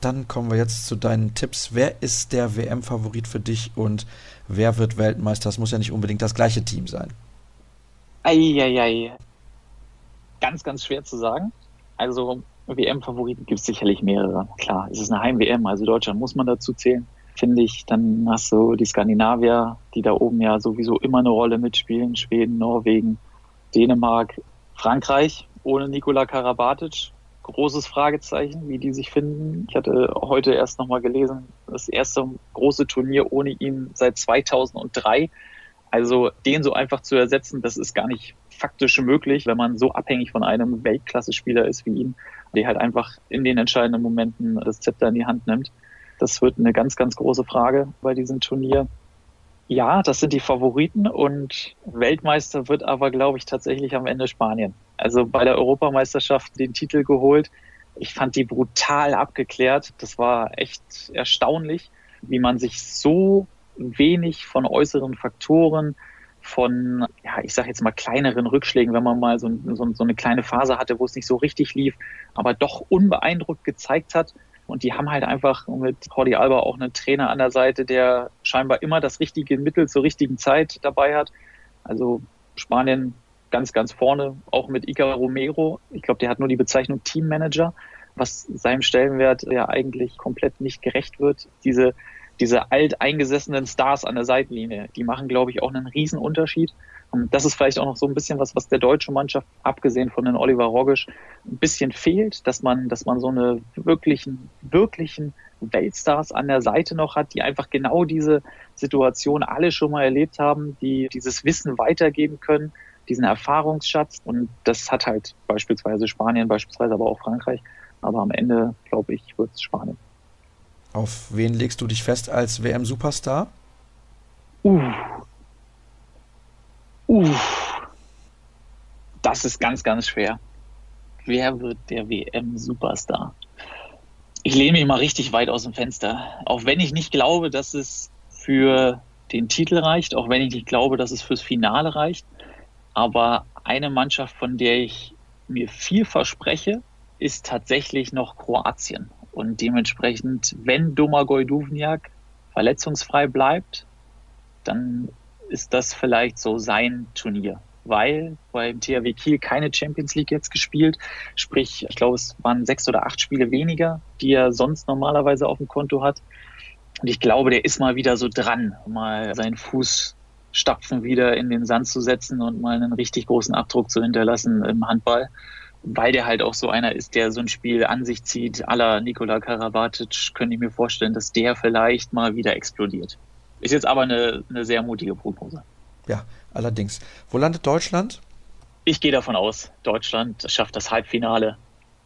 Dann kommen wir jetzt zu deinen Tipps. Wer ist der WM-Favorit für dich und wer wird Weltmeister? Das muss ja nicht unbedingt das gleiche Team sein. Eieiei. Ganz, ganz schwer zu sagen. Also WM-Favoriten gibt es sicherlich mehrere. Klar, es ist eine Heim-WM, also Deutschland muss man dazu zählen finde ich. Dann hast du die Skandinavier, die da oben ja sowieso immer eine Rolle mitspielen. Schweden, Norwegen, Dänemark, Frankreich ohne Nikola Karabatic. Großes Fragezeichen, wie die sich finden. Ich hatte heute erst nochmal gelesen, das erste große Turnier ohne ihn seit 2003. Also den so einfach zu ersetzen, das ist gar nicht faktisch möglich, wenn man so abhängig von einem Weltklasse-Spieler ist wie ihn, der halt einfach in den entscheidenden Momenten das Zepter in die Hand nimmt. Das wird eine ganz, ganz große Frage bei diesem Turnier. Ja, das sind die Favoriten und Weltmeister wird aber, glaube ich, tatsächlich am Ende Spanien. Also bei der Europameisterschaft den Titel geholt. Ich fand die brutal abgeklärt. Das war echt erstaunlich, wie man sich so wenig von äußeren Faktoren, von, ja, ich sage jetzt mal kleineren Rückschlägen, wenn man mal so, so, so eine kleine Phase hatte, wo es nicht so richtig lief, aber doch unbeeindruckt gezeigt hat und die haben halt einfach mit Jordi Alba auch einen Trainer an der Seite, der scheinbar immer das richtige Mittel zur richtigen Zeit dabei hat. Also Spanien ganz, ganz vorne, auch mit Icar Romero. Ich glaube, der hat nur die Bezeichnung Teammanager, was seinem Stellenwert ja eigentlich komplett nicht gerecht wird. Diese, diese alteingesessenen Stars an der Seitenlinie, die machen, glaube ich, auch einen riesen Unterschied. Und das ist vielleicht auch noch so ein bisschen was, was der deutschen Mannschaft, abgesehen von den Oliver Rogisch, ein bisschen fehlt, dass man, dass man so eine wirklichen, wirklichen Weltstars an der Seite noch hat, die einfach genau diese Situation alle schon mal erlebt haben, die dieses Wissen weitergeben können, diesen Erfahrungsschatz. Und das hat halt beispielsweise Spanien, beispielsweise aber auch Frankreich. Aber am Ende, glaube ich, wird es Spanien. Auf wen legst du dich fest als WM-Superstar? Uh, Uff. Das ist ganz, ganz schwer. Wer wird der WM-Superstar? Ich lehne mich mal richtig weit aus dem Fenster. Auch wenn ich nicht glaube, dass es für den Titel reicht, auch wenn ich nicht glaube, dass es fürs Finale reicht. Aber eine Mannschaft, von der ich mir viel verspreche, ist tatsächlich noch Kroatien. Und dementsprechend, wenn Domagoj Duvniak verletzungsfrei bleibt, dann ist das vielleicht so sein Turnier. Weil beim THW Kiel keine Champions League jetzt gespielt. Sprich, ich glaube, es waren sechs oder acht Spiele weniger, die er sonst normalerweise auf dem Konto hat. Und ich glaube, der ist mal wieder so dran, mal seinen Fußstapfen wieder in den Sand zu setzen und mal einen richtig großen Abdruck zu hinterlassen im Handball. Weil der halt auch so einer ist, der so ein Spiel an sich zieht, aller Nikola Karabatic, könnte ich mir vorstellen, dass der vielleicht mal wieder explodiert. Ist jetzt aber eine, eine sehr mutige Prognose. Ja, allerdings. Wo landet Deutschland? Ich gehe davon aus, Deutschland schafft das Halbfinale.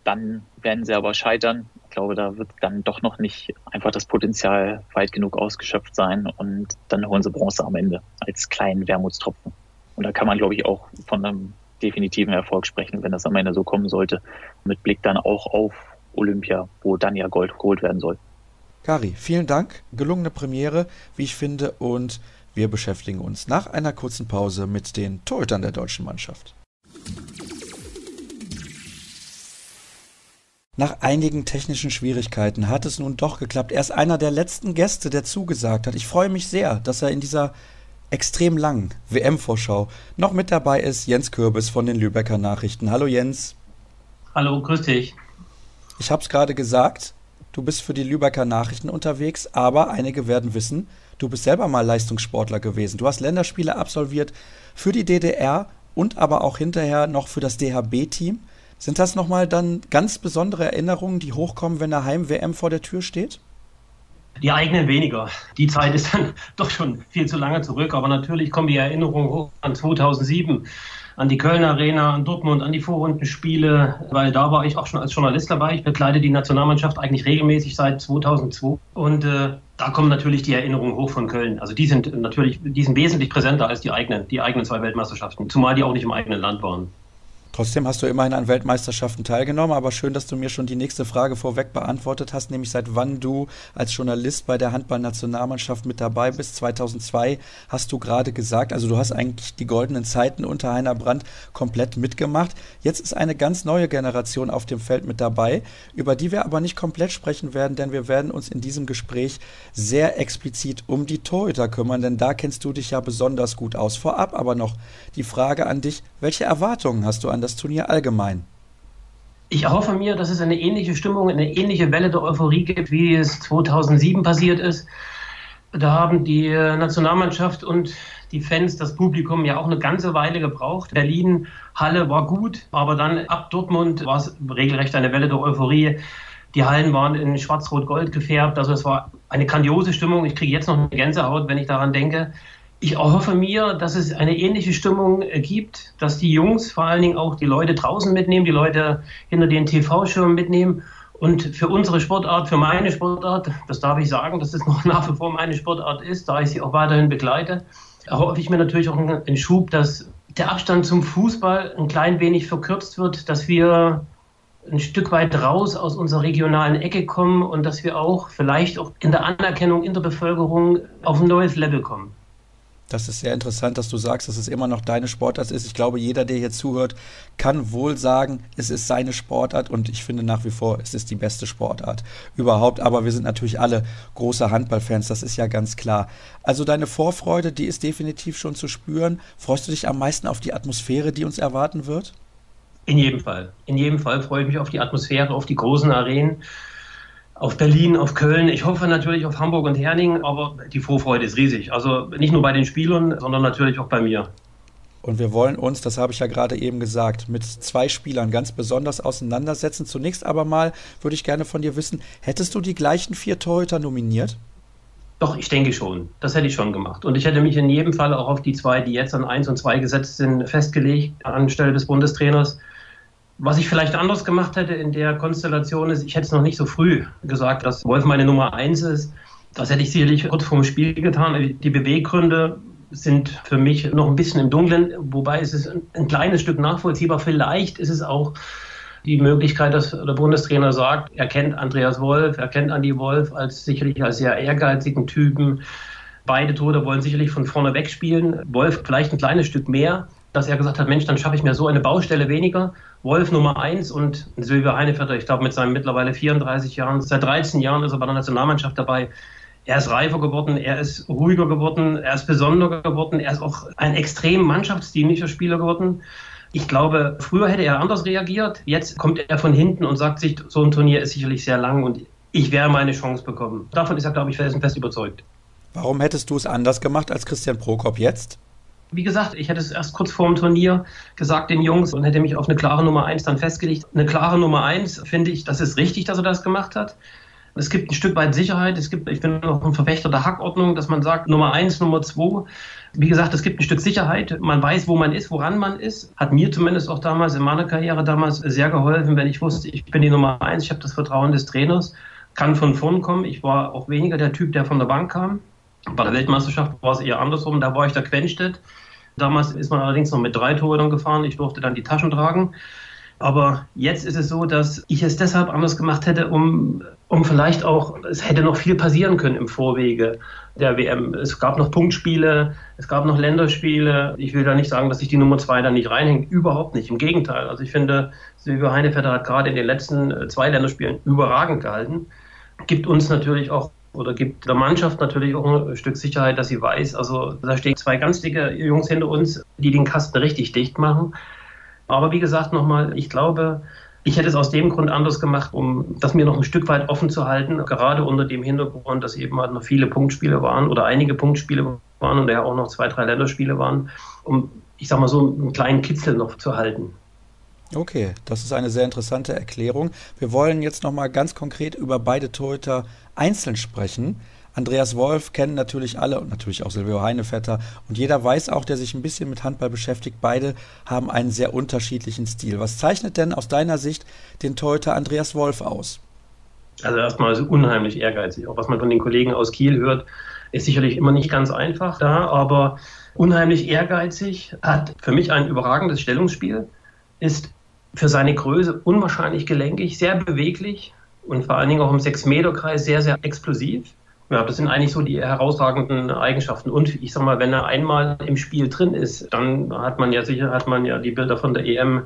Dann werden sie aber scheitern. Ich glaube, da wird dann doch noch nicht einfach das Potenzial weit genug ausgeschöpft sein und dann holen sie Bronze am Ende als kleinen Wermutstropfen. Und da kann man, glaube ich, auch von einem definitiven Erfolg sprechen, wenn das am Ende so kommen sollte. Mit Blick dann auch auf Olympia, wo dann ja Gold geholt werden soll. Kari, vielen Dank. Gelungene Premiere, wie ich finde, und wir beschäftigen uns nach einer kurzen Pause mit den Torhütern der deutschen Mannschaft. Nach einigen technischen Schwierigkeiten hat es nun doch geklappt. Er ist einer der letzten Gäste, der zugesagt hat. Ich freue mich sehr, dass er in dieser extrem langen WM-Vorschau noch mit dabei ist. Jens Kürbis von den Lübecker Nachrichten. Hallo Jens. Hallo, grüß dich. Ich habe es gerade gesagt, du bist für die Lübecker Nachrichten unterwegs, aber einige werden wissen, du bist selber mal Leistungssportler gewesen. Du hast Länderspiele absolviert für die DDR und aber auch hinterher noch für das DHB-Team. Sind das nochmal dann ganz besondere Erinnerungen, die hochkommen, wenn eine Heim-WM vor der Tür steht? Die eigenen weniger. Die Zeit ist dann doch schon viel zu lange zurück. Aber natürlich kommen die Erinnerungen hoch an 2007, an die Köln Arena, an Dortmund, an die Vorrundenspiele, weil da war ich auch schon als Journalist dabei. Ich begleite die Nationalmannschaft eigentlich regelmäßig seit 2002. Und äh, da kommen natürlich die Erinnerungen hoch von Köln. Also die sind natürlich, die sind wesentlich präsenter als die eigenen, die eigenen zwei Weltmeisterschaften. Zumal die auch nicht im eigenen Land waren. Trotzdem hast du immerhin an Weltmeisterschaften teilgenommen, aber schön, dass du mir schon die nächste Frage vorweg beantwortet hast, nämlich seit wann du als Journalist bei der Handballnationalmannschaft mit dabei bist. 2002 hast du gerade gesagt, also du hast eigentlich die goldenen Zeiten unter Heiner Brandt komplett mitgemacht. Jetzt ist eine ganz neue Generation auf dem Feld mit dabei, über die wir aber nicht komplett sprechen werden, denn wir werden uns in diesem Gespräch sehr explizit um die Torhüter kümmern, denn da kennst du dich ja besonders gut aus. Vorab aber noch die Frage an dich, welche Erwartungen hast du an das Turnier allgemein? Ich erhoffe mir, dass es eine ähnliche Stimmung, eine ähnliche Welle der Euphorie gibt, wie es 2007 passiert ist. Da haben die Nationalmannschaft und die Fans, das Publikum ja auch eine ganze Weile gebraucht. Berlin, Halle war gut, aber dann ab Dortmund war es regelrecht eine Welle der Euphorie. Die Hallen waren in schwarz-rot-gold gefärbt. Also es war eine grandiose Stimmung. Ich kriege jetzt noch eine Gänsehaut, wenn ich daran denke ich erhoffe mir, dass es eine ähnliche Stimmung äh, gibt, dass die Jungs vor allen Dingen auch die Leute draußen mitnehmen, die Leute hinter den TV-Schirmen mitnehmen. Und für unsere Sportart, für meine Sportart, das darf ich sagen, dass es noch nach wie vor meine Sportart ist, da ich sie auch weiterhin begleite, erhoffe ich mir natürlich auch einen Schub, dass der Abstand zum Fußball ein klein wenig verkürzt wird, dass wir ein Stück weit raus aus unserer regionalen Ecke kommen und dass wir auch vielleicht auch in der Anerkennung in der Bevölkerung auf ein neues Level kommen. Das ist sehr interessant, dass du sagst, dass es immer noch deine Sportart ist. Ich glaube, jeder, der hier zuhört, kann wohl sagen, es ist seine Sportart und ich finde nach wie vor, es ist die beste Sportart überhaupt. Aber wir sind natürlich alle große Handballfans, das ist ja ganz klar. Also deine Vorfreude, die ist definitiv schon zu spüren. Freust du dich am meisten auf die Atmosphäre, die uns erwarten wird? In jedem Fall. In jedem Fall freue ich mich auf die Atmosphäre, auf die großen Arenen auf Berlin, auf Köln. Ich hoffe natürlich auf Hamburg und Herning, aber die Vorfreude ist riesig. Also nicht nur bei den Spielern, sondern natürlich auch bei mir. Und wir wollen uns, das habe ich ja gerade eben gesagt, mit zwei Spielern ganz besonders auseinandersetzen. Zunächst aber mal würde ich gerne von dir wissen, hättest du die gleichen vier Torhüter nominiert? Doch, ich denke schon. Das hätte ich schon gemacht. Und ich hätte mich in jedem Fall auch auf die zwei, die jetzt an eins und zwei gesetzt sind, festgelegt, anstelle des Bundestrainers. Was ich vielleicht anders gemacht hätte in der Konstellation ist, ich hätte es noch nicht so früh gesagt, dass Wolf meine Nummer eins ist. Das hätte ich sicherlich kurz vorm Spiel getan. Die Beweggründe sind für mich noch ein bisschen im Dunkeln, wobei es ist ein kleines Stück nachvollziehbar. Vielleicht ist es auch die Möglichkeit, dass der Bundestrainer sagt, er kennt Andreas Wolf, er kennt Andi Wolf als sicherlich als sehr ehrgeizigen Typen. Beide Tode wollen sicherlich von vorne wegspielen. Wolf vielleicht ein kleines Stück mehr dass er gesagt hat, Mensch, dann schaffe ich mir so eine Baustelle weniger. Wolf Nummer eins und Silvio Heinevetter, ich glaube mit seinen mittlerweile 34 Jahren, seit 13 Jahren ist er bei der Nationalmannschaft dabei. Er ist reifer geworden, er ist ruhiger geworden, er ist besonderer geworden, er ist auch ein extrem mannschaftsdienlicher Spieler geworden. Ich glaube, früher hätte er anders reagiert. Jetzt kommt er von hinten und sagt sich, so ein Turnier ist sicherlich sehr lang und ich werde meine Chance bekommen. Davon ist er, glaube ich, fest überzeugt. Warum hättest du es anders gemacht als Christian Prokop jetzt? Wie gesagt, ich hätte es erst kurz vor dem Turnier gesagt den Jungs und hätte mich auf eine klare Nummer 1 dann festgelegt. Eine klare Nummer 1 finde ich, das ist richtig, dass er das gemacht hat. Es gibt ein Stück weit Sicherheit. Es gibt, ich bin noch ein Verfechter der Hackordnung, dass man sagt, Nummer 1, Nummer 2. Wie gesagt, es gibt ein Stück Sicherheit. Man weiß, wo man ist, woran man ist. Hat mir zumindest auch damals in meiner Karriere damals sehr geholfen, wenn ich wusste, ich bin die Nummer 1, ich habe das Vertrauen des Trainers, kann von vorn kommen. Ich war auch weniger der Typ, der von der Bank kam. Bei der Weltmeisterschaft war es eher andersrum. Da war ich der Quenstedt. Damals ist man allerdings noch mit drei Torhütern gefahren. Ich durfte dann die Taschen tragen. Aber jetzt ist es so, dass ich es deshalb anders gemacht hätte, um, um vielleicht auch, es hätte noch viel passieren können im Vorwege der WM. Es gab noch Punktspiele, es gab noch Länderspiele. Ich will da nicht sagen, dass sich die Nummer zwei da nicht reinhängt. Überhaupt nicht. Im Gegenteil. Also ich finde, Silvio Heinevetter hat gerade in den letzten äh, zwei Länderspielen überragend gehalten. Gibt uns natürlich auch oder gibt der Mannschaft natürlich auch ein Stück Sicherheit, dass sie weiß, also da stehen zwei ganz dicke Jungs hinter uns, die den Kasten richtig dicht machen. Aber wie gesagt, nochmal, ich glaube, ich hätte es aus dem Grund anders gemacht, um das mir noch ein Stück weit offen zu halten, gerade unter dem Hintergrund, dass eben halt noch viele Punktspiele waren oder einige Punktspiele waren und ja auch noch zwei, drei Länderspiele waren, um, ich sag mal so, einen kleinen Kitzel noch zu halten. Okay, das ist eine sehr interessante Erklärung. Wir wollen jetzt nochmal ganz konkret über beide Torhüter einzeln sprechen. Andreas Wolf kennen natürlich alle und natürlich auch Silvio Heinevetter. Und jeder weiß auch, der sich ein bisschen mit Handball beschäftigt, beide haben einen sehr unterschiedlichen Stil. Was zeichnet denn aus deiner Sicht den Torhüter Andreas Wolf aus? Also erstmal so unheimlich ehrgeizig. Auch was man von den Kollegen aus Kiel hört, ist sicherlich immer nicht ganz einfach da, aber unheimlich ehrgeizig, hat für mich ein überragendes Stellungsspiel, ist für seine Größe unwahrscheinlich gelenkig, sehr beweglich und vor allen Dingen auch im 6-Meter-Kreis sehr, sehr explosiv. Ja, das sind eigentlich so die herausragenden Eigenschaften. Und ich sag mal, wenn er einmal im Spiel drin ist, dann hat man ja sicher, hat man ja die Bilder von der EM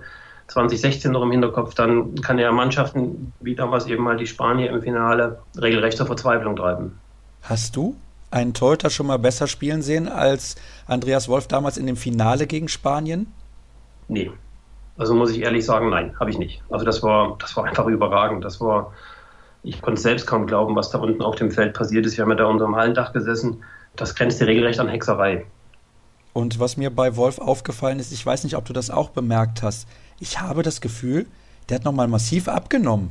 2016 noch im Hinterkopf, dann kann er Mannschaften wie damals eben mal die Spanier im Finale regelrecht zur Verzweiflung treiben. Hast du einen Torhüter schon mal besser spielen sehen als Andreas Wolf damals in dem Finale gegen Spanien? Nee. Also muss ich ehrlich sagen, nein, habe ich nicht. Also das war, das war einfach überragend. Das war, ich konnte selbst kaum glauben, was da unten auf dem Feld passiert ist. Wir haben ja da unter dem Hallendach gesessen. Das grenzte regelrecht an Hexerei. Und was mir bei Wolf aufgefallen ist, ich weiß nicht, ob du das auch bemerkt hast. Ich habe das Gefühl, der hat nochmal massiv abgenommen.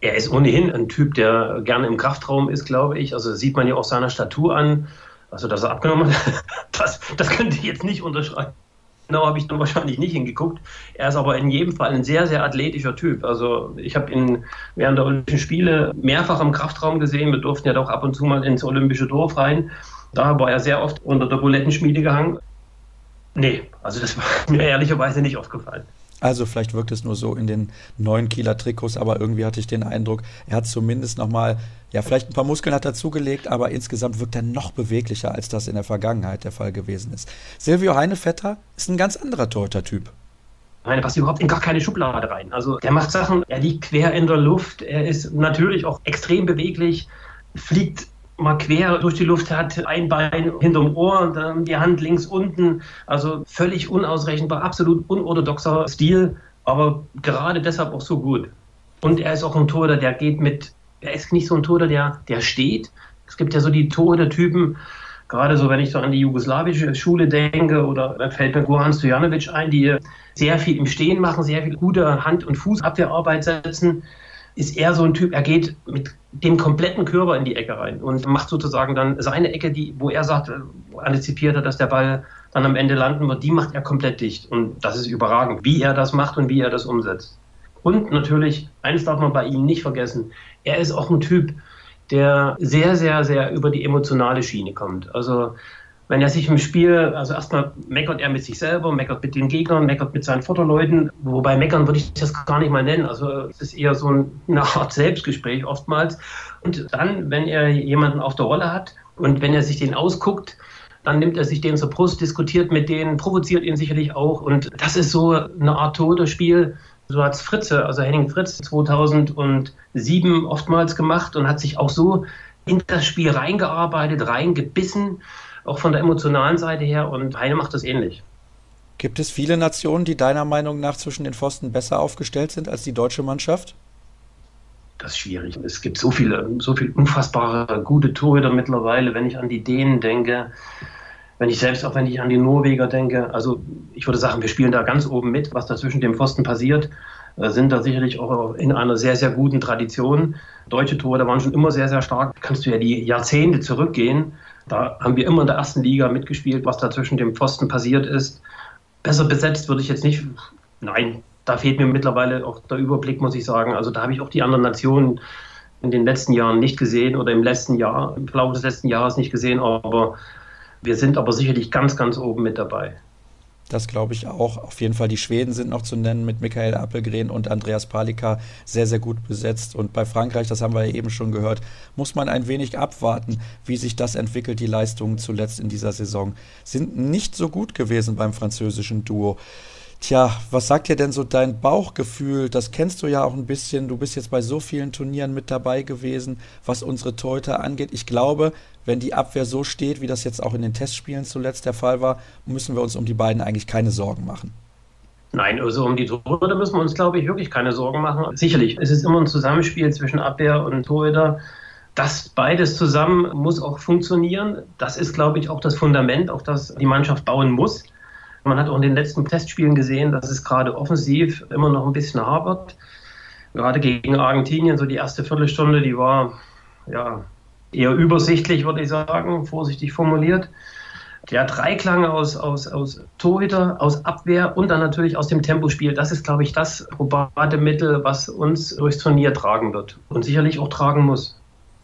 Er ist ohnehin ein Typ, der gerne im Kraftraum ist, glaube ich. Also sieht man ja auch seiner Statur an. Also, dass er abgenommen hat, das, das könnte ich jetzt nicht unterschreiben genau habe ich dann wahrscheinlich nicht hingeguckt. Er ist aber in jedem Fall ein sehr, sehr athletischer Typ. Also ich habe ihn während der Olympischen Spiele mehrfach im Kraftraum gesehen. Wir durften ja doch ab und zu mal ins Olympische Dorf rein. Da war er sehr oft unter der Bulettenschmiede gehangen. Nee, also das war mir ehrlicherweise nicht aufgefallen. Also vielleicht wirkt es nur so in den neuen Kieler Trikots, aber irgendwie hatte ich den Eindruck, er hat zumindest nochmal, ja, vielleicht ein paar Muskeln hat dazugelegt, aber insgesamt wirkt er noch beweglicher, als das in der Vergangenheit der Fall gewesen ist. Silvio Heinevetter ist ein ganz anderer Torhüter-Typ. Nein, passt überhaupt in gar keine Schublade rein. Also der macht Sachen, er liegt quer in der Luft, er ist natürlich auch extrem beweglich, fliegt mal quer durch die Luft hat, ein Bein hinterm Ohr und dann die Hand links unten. Also völlig unausrechenbar, absolut unorthodoxer Stil, aber gerade deshalb auch so gut. Und er ist auch ein Torhüter, der geht mit, er ist nicht so ein Torhüter, der, der steht. Es gibt ja so die Torhüter-Typen, gerade so, wenn ich so an die jugoslawische Schule denke, oder da fällt mir Goran Stojanovic ein, die sehr viel im Stehen machen, sehr viel gute Hand- und Fußabwehrarbeit setzen ist er so ein Typ, er geht mit dem kompletten Körper in die Ecke rein und macht sozusagen dann seine Ecke, die, wo er sagt, antizipiert hat, dass der Ball dann am Ende landen wird, die macht er komplett dicht. Und das ist überragend, wie er das macht und wie er das umsetzt. Und natürlich, eines darf man bei ihm nicht vergessen, er ist auch ein Typ, der sehr, sehr, sehr über die emotionale Schiene kommt. Also wenn er sich im Spiel, also erstmal meckert er mit sich selber, meckert mit den Gegnern, meckert mit seinen Vorderleuten, wobei meckern würde ich das gar nicht mal nennen. Also es ist eher so eine Art Selbstgespräch oftmals. Und dann, wenn er jemanden auf der Rolle hat und wenn er sich den ausguckt, dann nimmt er sich den zur Brust, diskutiert mit denen, provoziert ihn sicherlich auch. Und das ist so eine Art Todespiel. So hat es Fritze, also Henning Fritz 2007 oftmals gemacht und hat sich auch so in das Spiel reingearbeitet, reingebissen auch von der emotionalen Seite her. Und Heine macht das ähnlich. Gibt es viele Nationen, die deiner Meinung nach zwischen den Pfosten besser aufgestellt sind als die deutsche Mannschaft? das ist schwierig. Es gibt so viele, so viel unfassbare gute Torhüter mittlerweile, wenn ich an die Dänen denke, wenn ich selbst auch wenn ich an die Norweger denke. Also ich würde sagen, wir spielen da ganz oben mit, was da zwischen dem Pfosten passiert, äh, sind da sicherlich auch in einer sehr, sehr guten Tradition. Deutsche Torhüter waren schon immer sehr, sehr stark. Kannst du ja die Jahrzehnte zurückgehen. Da haben wir immer in der ersten Liga mitgespielt, was da zwischen dem Pfosten passiert ist. Besser besetzt würde ich jetzt nicht. Nein, da fehlt mir mittlerweile auch der Überblick, muss ich sagen. Also da habe ich auch die anderen Nationen in den letzten Jahren nicht gesehen oder im letzten Jahr, im Verlauf des letzten Jahres nicht gesehen, aber wir sind aber sicherlich ganz, ganz oben mit dabei. Das glaube ich auch. Auf jeden Fall die Schweden sind noch zu nennen mit Michael Appelgren und Andreas Palika sehr, sehr gut besetzt. Und bei Frankreich, das haben wir ja eben schon gehört, muss man ein wenig abwarten, wie sich das entwickelt. Die Leistungen zuletzt in dieser Saison sind nicht so gut gewesen beim französischen Duo. Tja, was sagt dir denn so dein Bauchgefühl? Das kennst du ja auch ein bisschen. Du bist jetzt bei so vielen Turnieren mit dabei gewesen, was unsere Torhüter angeht. Ich glaube, wenn die Abwehr so steht, wie das jetzt auch in den Testspielen zuletzt der Fall war, müssen wir uns um die beiden eigentlich keine Sorgen machen. Nein, also um die Torhüter müssen wir uns, glaube ich, wirklich keine Sorgen machen. Sicherlich, es ist immer ein Zusammenspiel zwischen Abwehr und Torhüter. Das beides zusammen muss auch funktionieren. Das ist, glaube ich, auch das Fundament, auf das die Mannschaft bauen muss. Man hat auch in den letzten Testspielen gesehen, dass es gerade offensiv immer noch ein bisschen hapert. Gerade gegen Argentinien, so die erste Viertelstunde, die war ja eher übersichtlich, würde ich sagen, vorsichtig formuliert. Der Dreiklang aus, aus, aus Torhüter, aus Abwehr und dann natürlich aus dem Tempospiel, das ist, glaube ich, das probate Mittel, was uns durchs Turnier tragen wird und sicherlich auch tragen muss.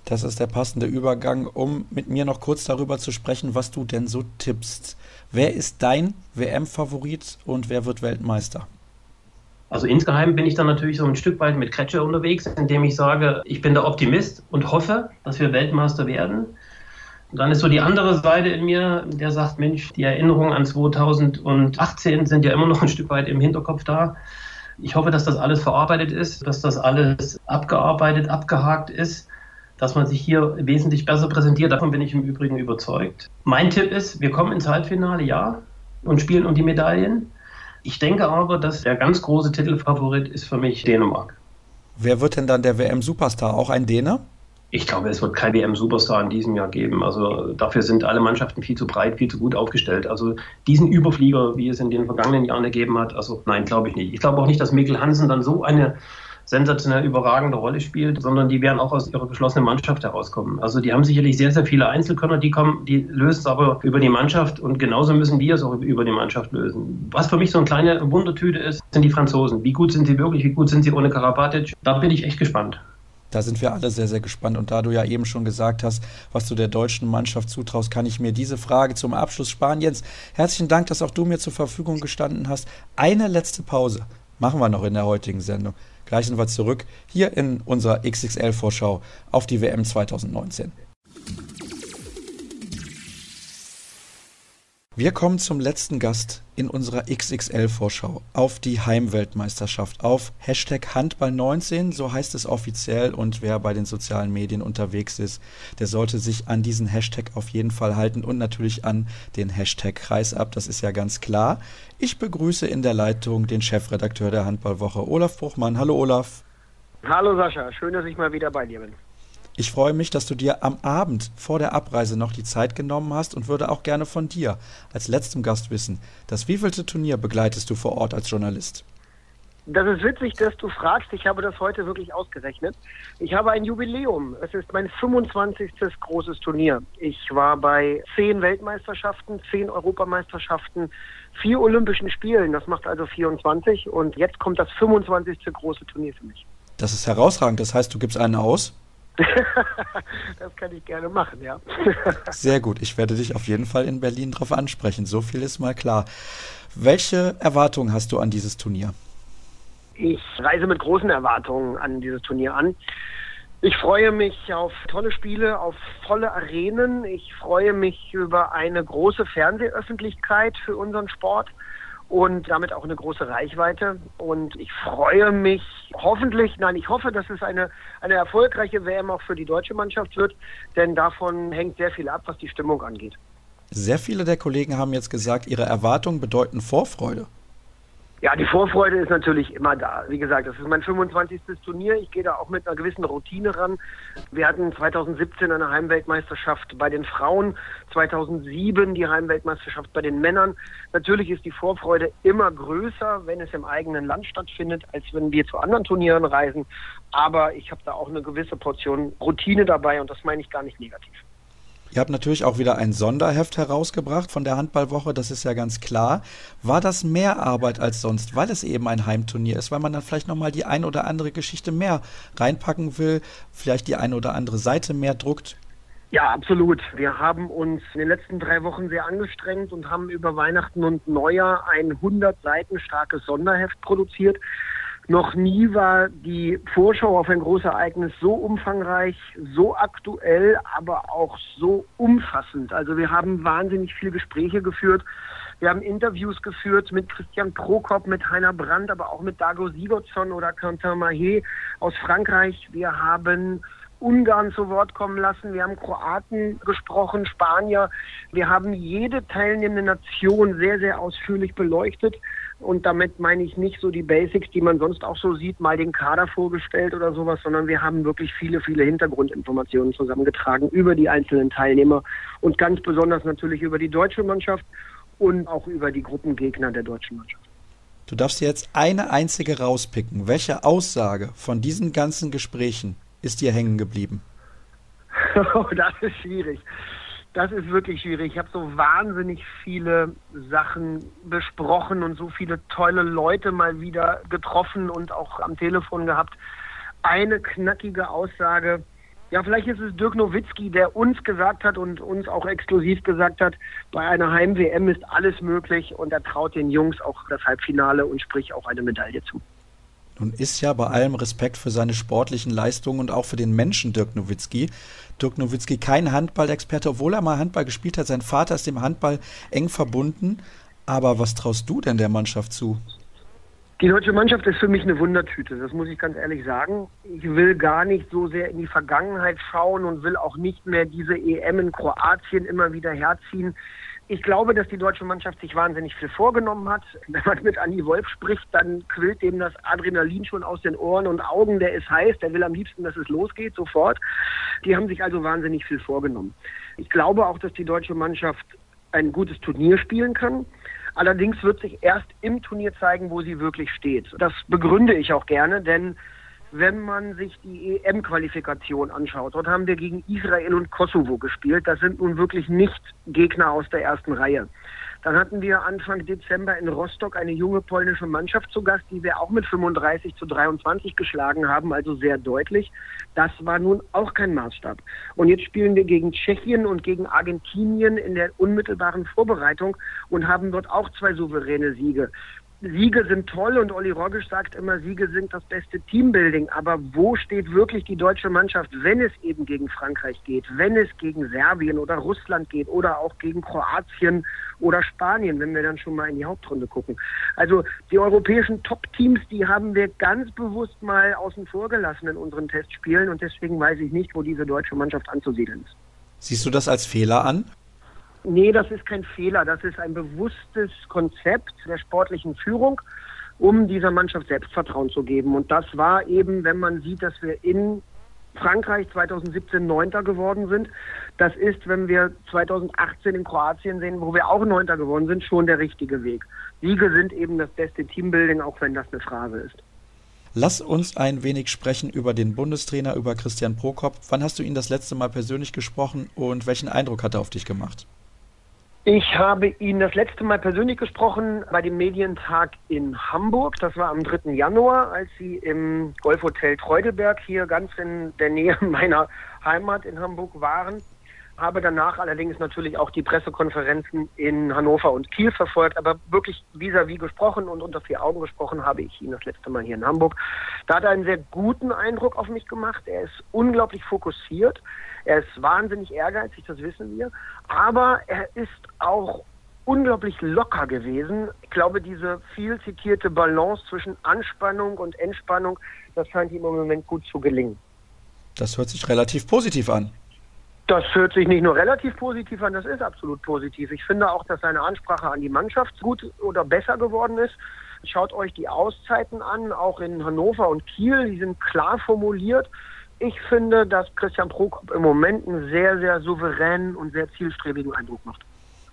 Das ist der passende Übergang, um mit mir noch kurz darüber zu sprechen, was du denn so tippst. Wer ist dein WM-Favorit und wer wird Weltmeister? Also insgeheim bin ich dann natürlich so ein Stück weit mit Kretsche unterwegs, indem ich sage, ich bin der Optimist und hoffe, dass wir Weltmeister werden. Und dann ist so die andere Seite in mir, der sagt, Mensch, die Erinnerungen an 2018 sind ja immer noch ein Stück weit im Hinterkopf da. Ich hoffe, dass das alles verarbeitet ist, dass das alles abgearbeitet, abgehakt ist dass man sich hier wesentlich besser präsentiert. Davon bin ich im Übrigen überzeugt. Mein Tipp ist, wir kommen ins Halbfinale, ja, und spielen um die Medaillen. Ich denke aber, dass der ganz große Titelfavorit ist für mich Dänemark. Wer wird denn dann der WM-Superstar? Auch ein Däner? Ich glaube, es wird kein WM-Superstar in diesem Jahr geben. Also dafür sind alle Mannschaften viel zu breit, viel zu gut aufgestellt. Also diesen Überflieger, wie es in den vergangenen Jahren ergeben hat, also nein, glaube ich nicht. Ich glaube auch nicht, dass Mikkel Hansen dann so eine sensationell überragende Rolle spielt, sondern die werden auch aus ihrer geschlossenen Mannschaft herauskommen. Also die haben sicherlich sehr, sehr viele Einzelkönner, die kommen, die lösen es aber über die Mannschaft und genauso müssen wir es auch über die Mannschaft lösen. Was für mich so eine kleine Wundertüte ist, sind die Franzosen. Wie gut sind sie wirklich? Wie gut sind sie ohne Karabatic? Da bin ich echt gespannt. Da sind wir alle sehr, sehr gespannt. Und da du ja eben schon gesagt hast, was du der deutschen Mannschaft zutraust, kann ich mir diese Frage zum Abschluss sparen. Jens, herzlichen Dank, dass auch du mir zur Verfügung gestanden hast. Eine letzte Pause machen wir noch in der heutigen Sendung. Gleich sind wir zurück hier in unserer XXL-Vorschau auf die WM 2019. Wir kommen zum letzten Gast in unserer XXL-Vorschau auf die Heimweltmeisterschaft, auf Hashtag Handball19, so heißt es offiziell und wer bei den sozialen Medien unterwegs ist, der sollte sich an diesen Hashtag auf jeden Fall halten und natürlich an den Hashtag Kreisab, das ist ja ganz klar. Ich begrüße in der Leitung den Chefredakteur der Handballwoche, Olaf Bruchmann. Hallo Olaf. Hallo Sascha, schön, dass ich mal wieder bei dir bin. Ich freue mich, dass du dir am Abend vor der Abreise noch die Zeit genommen hast und würde auch gerne von dir als letztem Gast wissen, das wievielte Turnier begleitest du vor Ort als Journalist? Das ist witzig, dass du fragst. Ich habe das heute wirklich ausgerechnet. Ich habe ein Jubiläum. Es ist mein 25. großes Turnier. Ich war bei zehn Weltmeisterschaften, zehn Europameisterschaften, vier Olympischen Spielen. Das macht also 24. Und jetzt kommt das 25. große Turnier für mich. Das ist herausragend. Das heißt, du gibst einen aus? das kann ich gerne machen, ja. Sehr gut. Ich werde dich auf jeden Fall in Berlin darauf ansprechen. So viel ist mal klar. Welche Erwartungen hast du an dieses Turnier? Ich reise mit großen Erwartungen an dieses Turnier an. Ich freue mich auf tolle Spiele, auf volle Arenen. Ich freue mich über eine große Fernsehöffentlichkeit für unseren Sport und damit auch eine große Reichweite. Und ich freue mich hoffentlich, nein, ich hoffe, dass es eine, eine erfolgreiche WM auch für die deutsche Mannschaft wird, denn davon hängt sehr viel ab, was die Stimmung angeht. Sehr viele der Kollegen haben jetzt gesagt, ihre Erwartungen bedeuten Vorfreude. Ja, die Vorfreude ist natürlich immer da. Wie gesagt, das ist mein 25. Turnier. Ich gehe da auch mit einer gewissen Routine ran. Wir hatten 2017 eine Heimweltmeisterschaft bei den Frauen, 2007 die Heimweltmeisterschaft bei den Männern. Natürlich ist die Vorfreude immer größer, wenn es im eigenen Land stattfindet, als wenn wir zu anderen Turnieren reisen. Aber ich habe da auch eine gewisse Portion Routine dabei und das meine ich gar nicht negativ. Ihr habt natürlich auch wieder ein Sonderheft herausgebracht von der Handballwoche, das ist ja ganz klar. War das mehr Arbeit als sonst, weil es eben ein Heimturnier ist, weil man dann vielleicht nochmal die ein oder andere Geschichte mehr reinpacken will, vielleicht die eine oder andere Seite mehr druckt? Ja, absolut. Wir haben uns in den letzten drei Wochen sehr angestrengt und haben über Weihnachten und Neujahr ein 100 Seiten starkes Sonderheft produziert. Noch nie war die Vorschau auf ein Großereignis so umfangreich, so aktuell, aber auch so umfassend. Also wir haben wahnsinnig viele Gespräche geführt. Wir haben Interviews geführt mit Christian Prokop, mit Heiner Brandt, aber auch mit Dago Sigurdsson oder Quentin Mahé aus Frankreich. Wir haben Ungarn zu Wort kommen lassen. Wir haben Kroaten gesprochen, Spanier. Wir haben jede teilnehmende Nation sehr, sehr ausführlich beleuchtet. Und damit meine ich nicht so die Basics, die man sonst auch so sieht, mal den Kader vorgestellt oder sowas, sondern wir haben wirklich viele, viele Hintergrundinformationen zusammengetragen über die einzelnen Teilnehmer und ganz besonders natürlich über die deutsche Mannschaft und auch über die Gruppengegner der deutschen Mannschaft. Du darfst jetzt eine einzige rauspicken. Welche Aussage von diesen ganzen Gesprächen ist dir hängen geblieben? das ist schwierig. Das ist wirklich schwierig. Ich habe so wahnsinnig viele Sachen besprochen und so viele tolle Leute mal wieder getroffen und auch am Telefon gehabt. Eine knackige Aussage. Ja, vielleicht ist es Dirk Nowitzki, der uns gesagt hat und uns auch exklusiv gesagt hat, bei einer Heim-WM ist alles möglich und er traut den Jungs auch das Halbfinale und sprich auch eine Medaille zu. Nun ist ja bei allem Respekt für seine sportlichen Leistungen und auch für den Menschen Dirk Nowitzki, Dirk Nowitzki kein Handballexperte, obwohl er mal Handball gespielt hat. Sein Vater ist dem Handball eng verbunden. Aber was traust du denn der Mannschaft zu? Die deutsche Mannschaft ist für mich eine Wundertüte, das muss ich ganz ehrlich sagen. Ich will gar nicht so sehr in die Vergangenheit schauen und will auch nicht mehr diese EM in Kroatien immer wieder herziehen. Ich glaube, dass die deutsche Mannschaft sich wahnsinnig viel vorgenommen hat. Wenn man mit Andi Wolf spricht, dann quillt dem das Adrenalin schon aus den Ohren und Augen. Der ist heiß, der will am liebsten, dass es losgeht, sofort. Die haben sich also wahnsinnig viel vorgenommen. Ich glaube auch, dass die deutsche Mannschaft ein gutes Turnier spielen kann. Allerdings wird sich erst im Turnier zeigen, wo sie wirklich steht. Das begründe ich auch gerne, denn wenn man sich die EM-Qualifikation anschaut. Dort haben wir gegen Israel und Kosovo gespielt. Das sind nun wirklich nicht Gegner aus der ersten Reihe. Dann hatten wir Anfang Dezember in Rostock eine junge polnische Mannschaft zu Gast, die wir auch mit 35 zu 23 geschlagen haben, also sehr deutlich. Das war nun auch kein Maßstab. Und jetzt spielen wir gegen Tschechien und gegen Argentinien in der unmittelbaren Vorbereitung und haben dort auch zwei souveräne Siege. Siege sind toll und Olli Rogisch sagt immer, Siege sind das beste Teambuilding. Aber wo steht wirklich die deutsche Mannschaft, wenn es eben gegen Frankreich geht, wenn es gegen Serbien oder Russland geht oder auch gegen Kroatien oder Spanien, wenn wir dann schon mal in die Hauptrunde gucken? Also die europäischen Top-Teams, die haben wir ganz bewusst mal außen vor gelassen in unseren Testspielen und deswegen weiß ich nicht, wo diese deutsche Mannschaft anzusiedeln ist. Siehst du das als Fehler an? Nee, das ist kein Fehler. Das ist ein bewusstes Konzept der sportlichen Führung, um dieser Mannschaft Selbstvertrauen zu geben. Und das war eben, wenn man sieht, dass wir in Frankreich 2017 Neunter geworden sind. Das ist, wenn wir 2018 in Kroatien sehen, wo wir auch Neunter geworden sind, schon der richtige Weg. Siege sind eben das beste Teambuilding, auch wenn das eine Phrase ist. Lass uns ein wenig sprechen über den Bundestrainer, über Christian Prokop. Wann hast du ihn das letzte Mal persönlich gesprochen und welchen Eindruck hat er auf dich gemacht? Ich habe ihn das letzte Mal persönlich gesprochen bei dem Medientag in Hamburg. Das war am 3. Januar, als Sie im Golfhotel Treudelberg hier ganz in der Nähe meiner Heimat in Hamburg waren habe danach allerdings natürlich auch die Pressekonferenzen in Hannover und Kiel verfolgt, aber wirklich vis-à-vis -vis gesprochen und unter vier Augen gesprochen habe ich ihn das letzte Mal hier in Hamburg. Da hat er einen sehr guten Eindruck auf mich gemacht. Er ist unglaublich fokussiert. Er ist wahnsinnig ehrgeizig, das wissen wir. Aber er ist auch unglaublich locker gewesen. Ich glaube, diese viel zitierte Balance zwischen Anspannung und Entspannung, das scheint ihm im Moment gut zu gelingen. Das hört sich relativ positiv an. Das hört sich nicht nur relativ positiv an, das ist absolut positiv. Ich finde auch, dass seine Ansprache an die Mannschaft gut oder besser geworden ist. Schaut euch die Auszeiten an, auch in Hannover und Kiel, die sind klar formuliert. Ich finde, dass Christian Prokop im Moment einen sehr, sehr souveränen und sehr zielstrebigen Eindruck macht.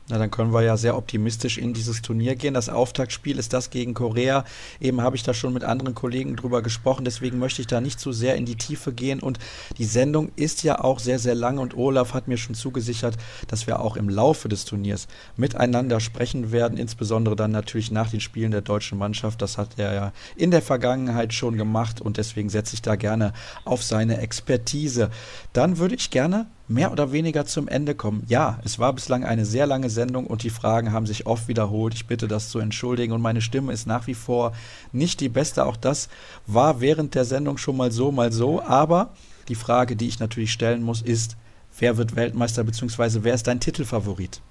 Na, dann können wir ja sehr optimistisch in dieses Turnier gehen. Das Auftaktspiel ist das gegen Korea. Eben habe ich da schon mit anderen Kollegen drüber gesprochen, deswegen möchte ich da nicht zu sehr in die Tiefe gehen. Und die Sendung ist ja auch sehr, sehr lang und Olaf hat mir schon zugesichert, dass wir auch im Laufe des Turniers miteinander sprechen werden, insbesondere dann natürlich nach den Spielen der deutschen Mannschaft. Das hat er ja in der Vergangenheit schon gemacht und deswegen setze ich da gerne auf seine Expertise. Dann würde ich gerne mehr oder weniger zum Ende kommen. Ja, es war bislang eine sehr lange Sendung und die Fragen haben sich oft wiederholt. Ich bitte das zu entschuldigen und meine Stimme ist nach wie vor nicht die beste. Auch das war während der Sendung schon mal so, mal so. Aber die Frage, die ich natürlich stellen muss, ist, wer wird Weltmeister bzw. wer ist dein Titelfavorit?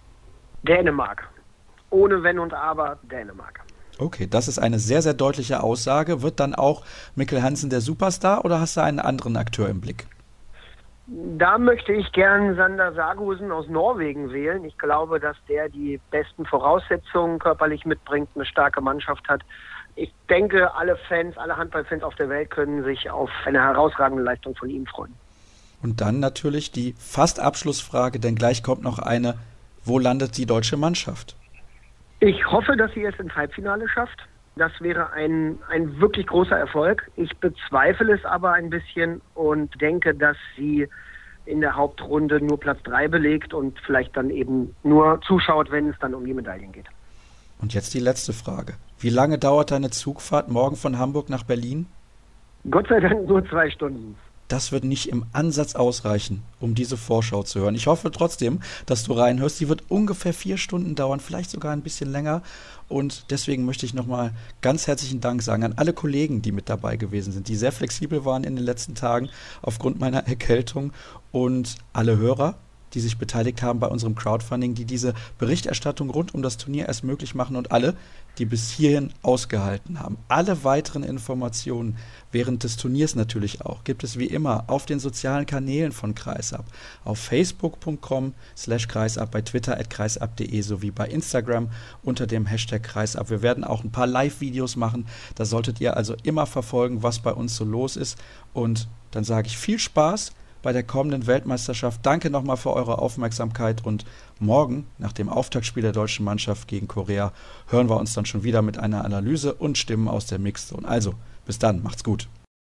Dänemark. Ohne Wenn und Aber Dänemark. Okay, das ist eine sehr, sehr deutliche Aussage. Wird dann auch Mikkel Hansen der Superstar oder hast du einen anderen Akteur im Blick? Da möchte ich gern Sander Sargusen aus Norwegen wählen. Ich glaube, dass der die besten Voraussetzungen körperlich mitbringt, eine starke Mannschaft hat. Ich denke, alle Fans, alle Handballfans auf der Welt können sich auf eine herausragende Leistung von ihm freuen. Und dann natürlich die fast Abschlussfrage, denn gleich kommt noch eine, wo landet die deutsche Mannschaft? Ich hoffe, dass sie es ins Halbfinale schafft. Das wäre ein, ein wirklich großer Erfolg. Ich bezweifle es aber ein bisschen und denke, dass sie in der Hauptrunde nur Platz 3 belegt und vielleicht dann eben nur zuschaut, wenn es dann um die Medaillen geht. Und jetzt die letzte Frage. Wie lange dauert deine Zugfahrt morgen von Hamburg nach Berlin? Gott sei Dank nur zwei Stunden das wird nicht im Ansatz ausreichen, um diese Vorschau zu hören. Ich hoffe trotzdem, dass du reinhörst. Die wird ungefähr vier Stunden dauern, vielleicht sogar ein bisschen länger. Und deswegen möchte ich nochmal ganz herzlichen Dank sagen an alle Kollegen, die mit dabei gewesen sind, die sehr flexibel waren in den letzten Tagen aufgrund meiner Erkältung und alle Hörer, die sich beteiligt haben bei unserem Crowdfunding, die diese Berichterstattung rund um das Turnier erst möglich machen und alle, die bis hierhin ausgehalten haben. Alle weiteren Informationen während des Turniers natürlich auch gibt es wie immer auf den sozialen Kanälen von Kreisab. Auf facebook.com slash kreisab, bei Twitter at kreisab.de sowie bei Instagram unter dem Hashtag Kreisab. Wir werden auch ein paar Live-Videos machen. Da solltet ihr also immer verfolgen, was bei uns so los ist. Und dann sage ich viel Spaß bei der kommenden Weltmeisterschaft. Danke nochmal für eure Aufmerksamkeit und morgen, nach dem Auftaktspiel der deutschen Mannschaft gegen Korea, hören wir uns dann schon wieder mit einer Analyse und Stimmen aus der Mixzone. Also, bis dann, macht's gut.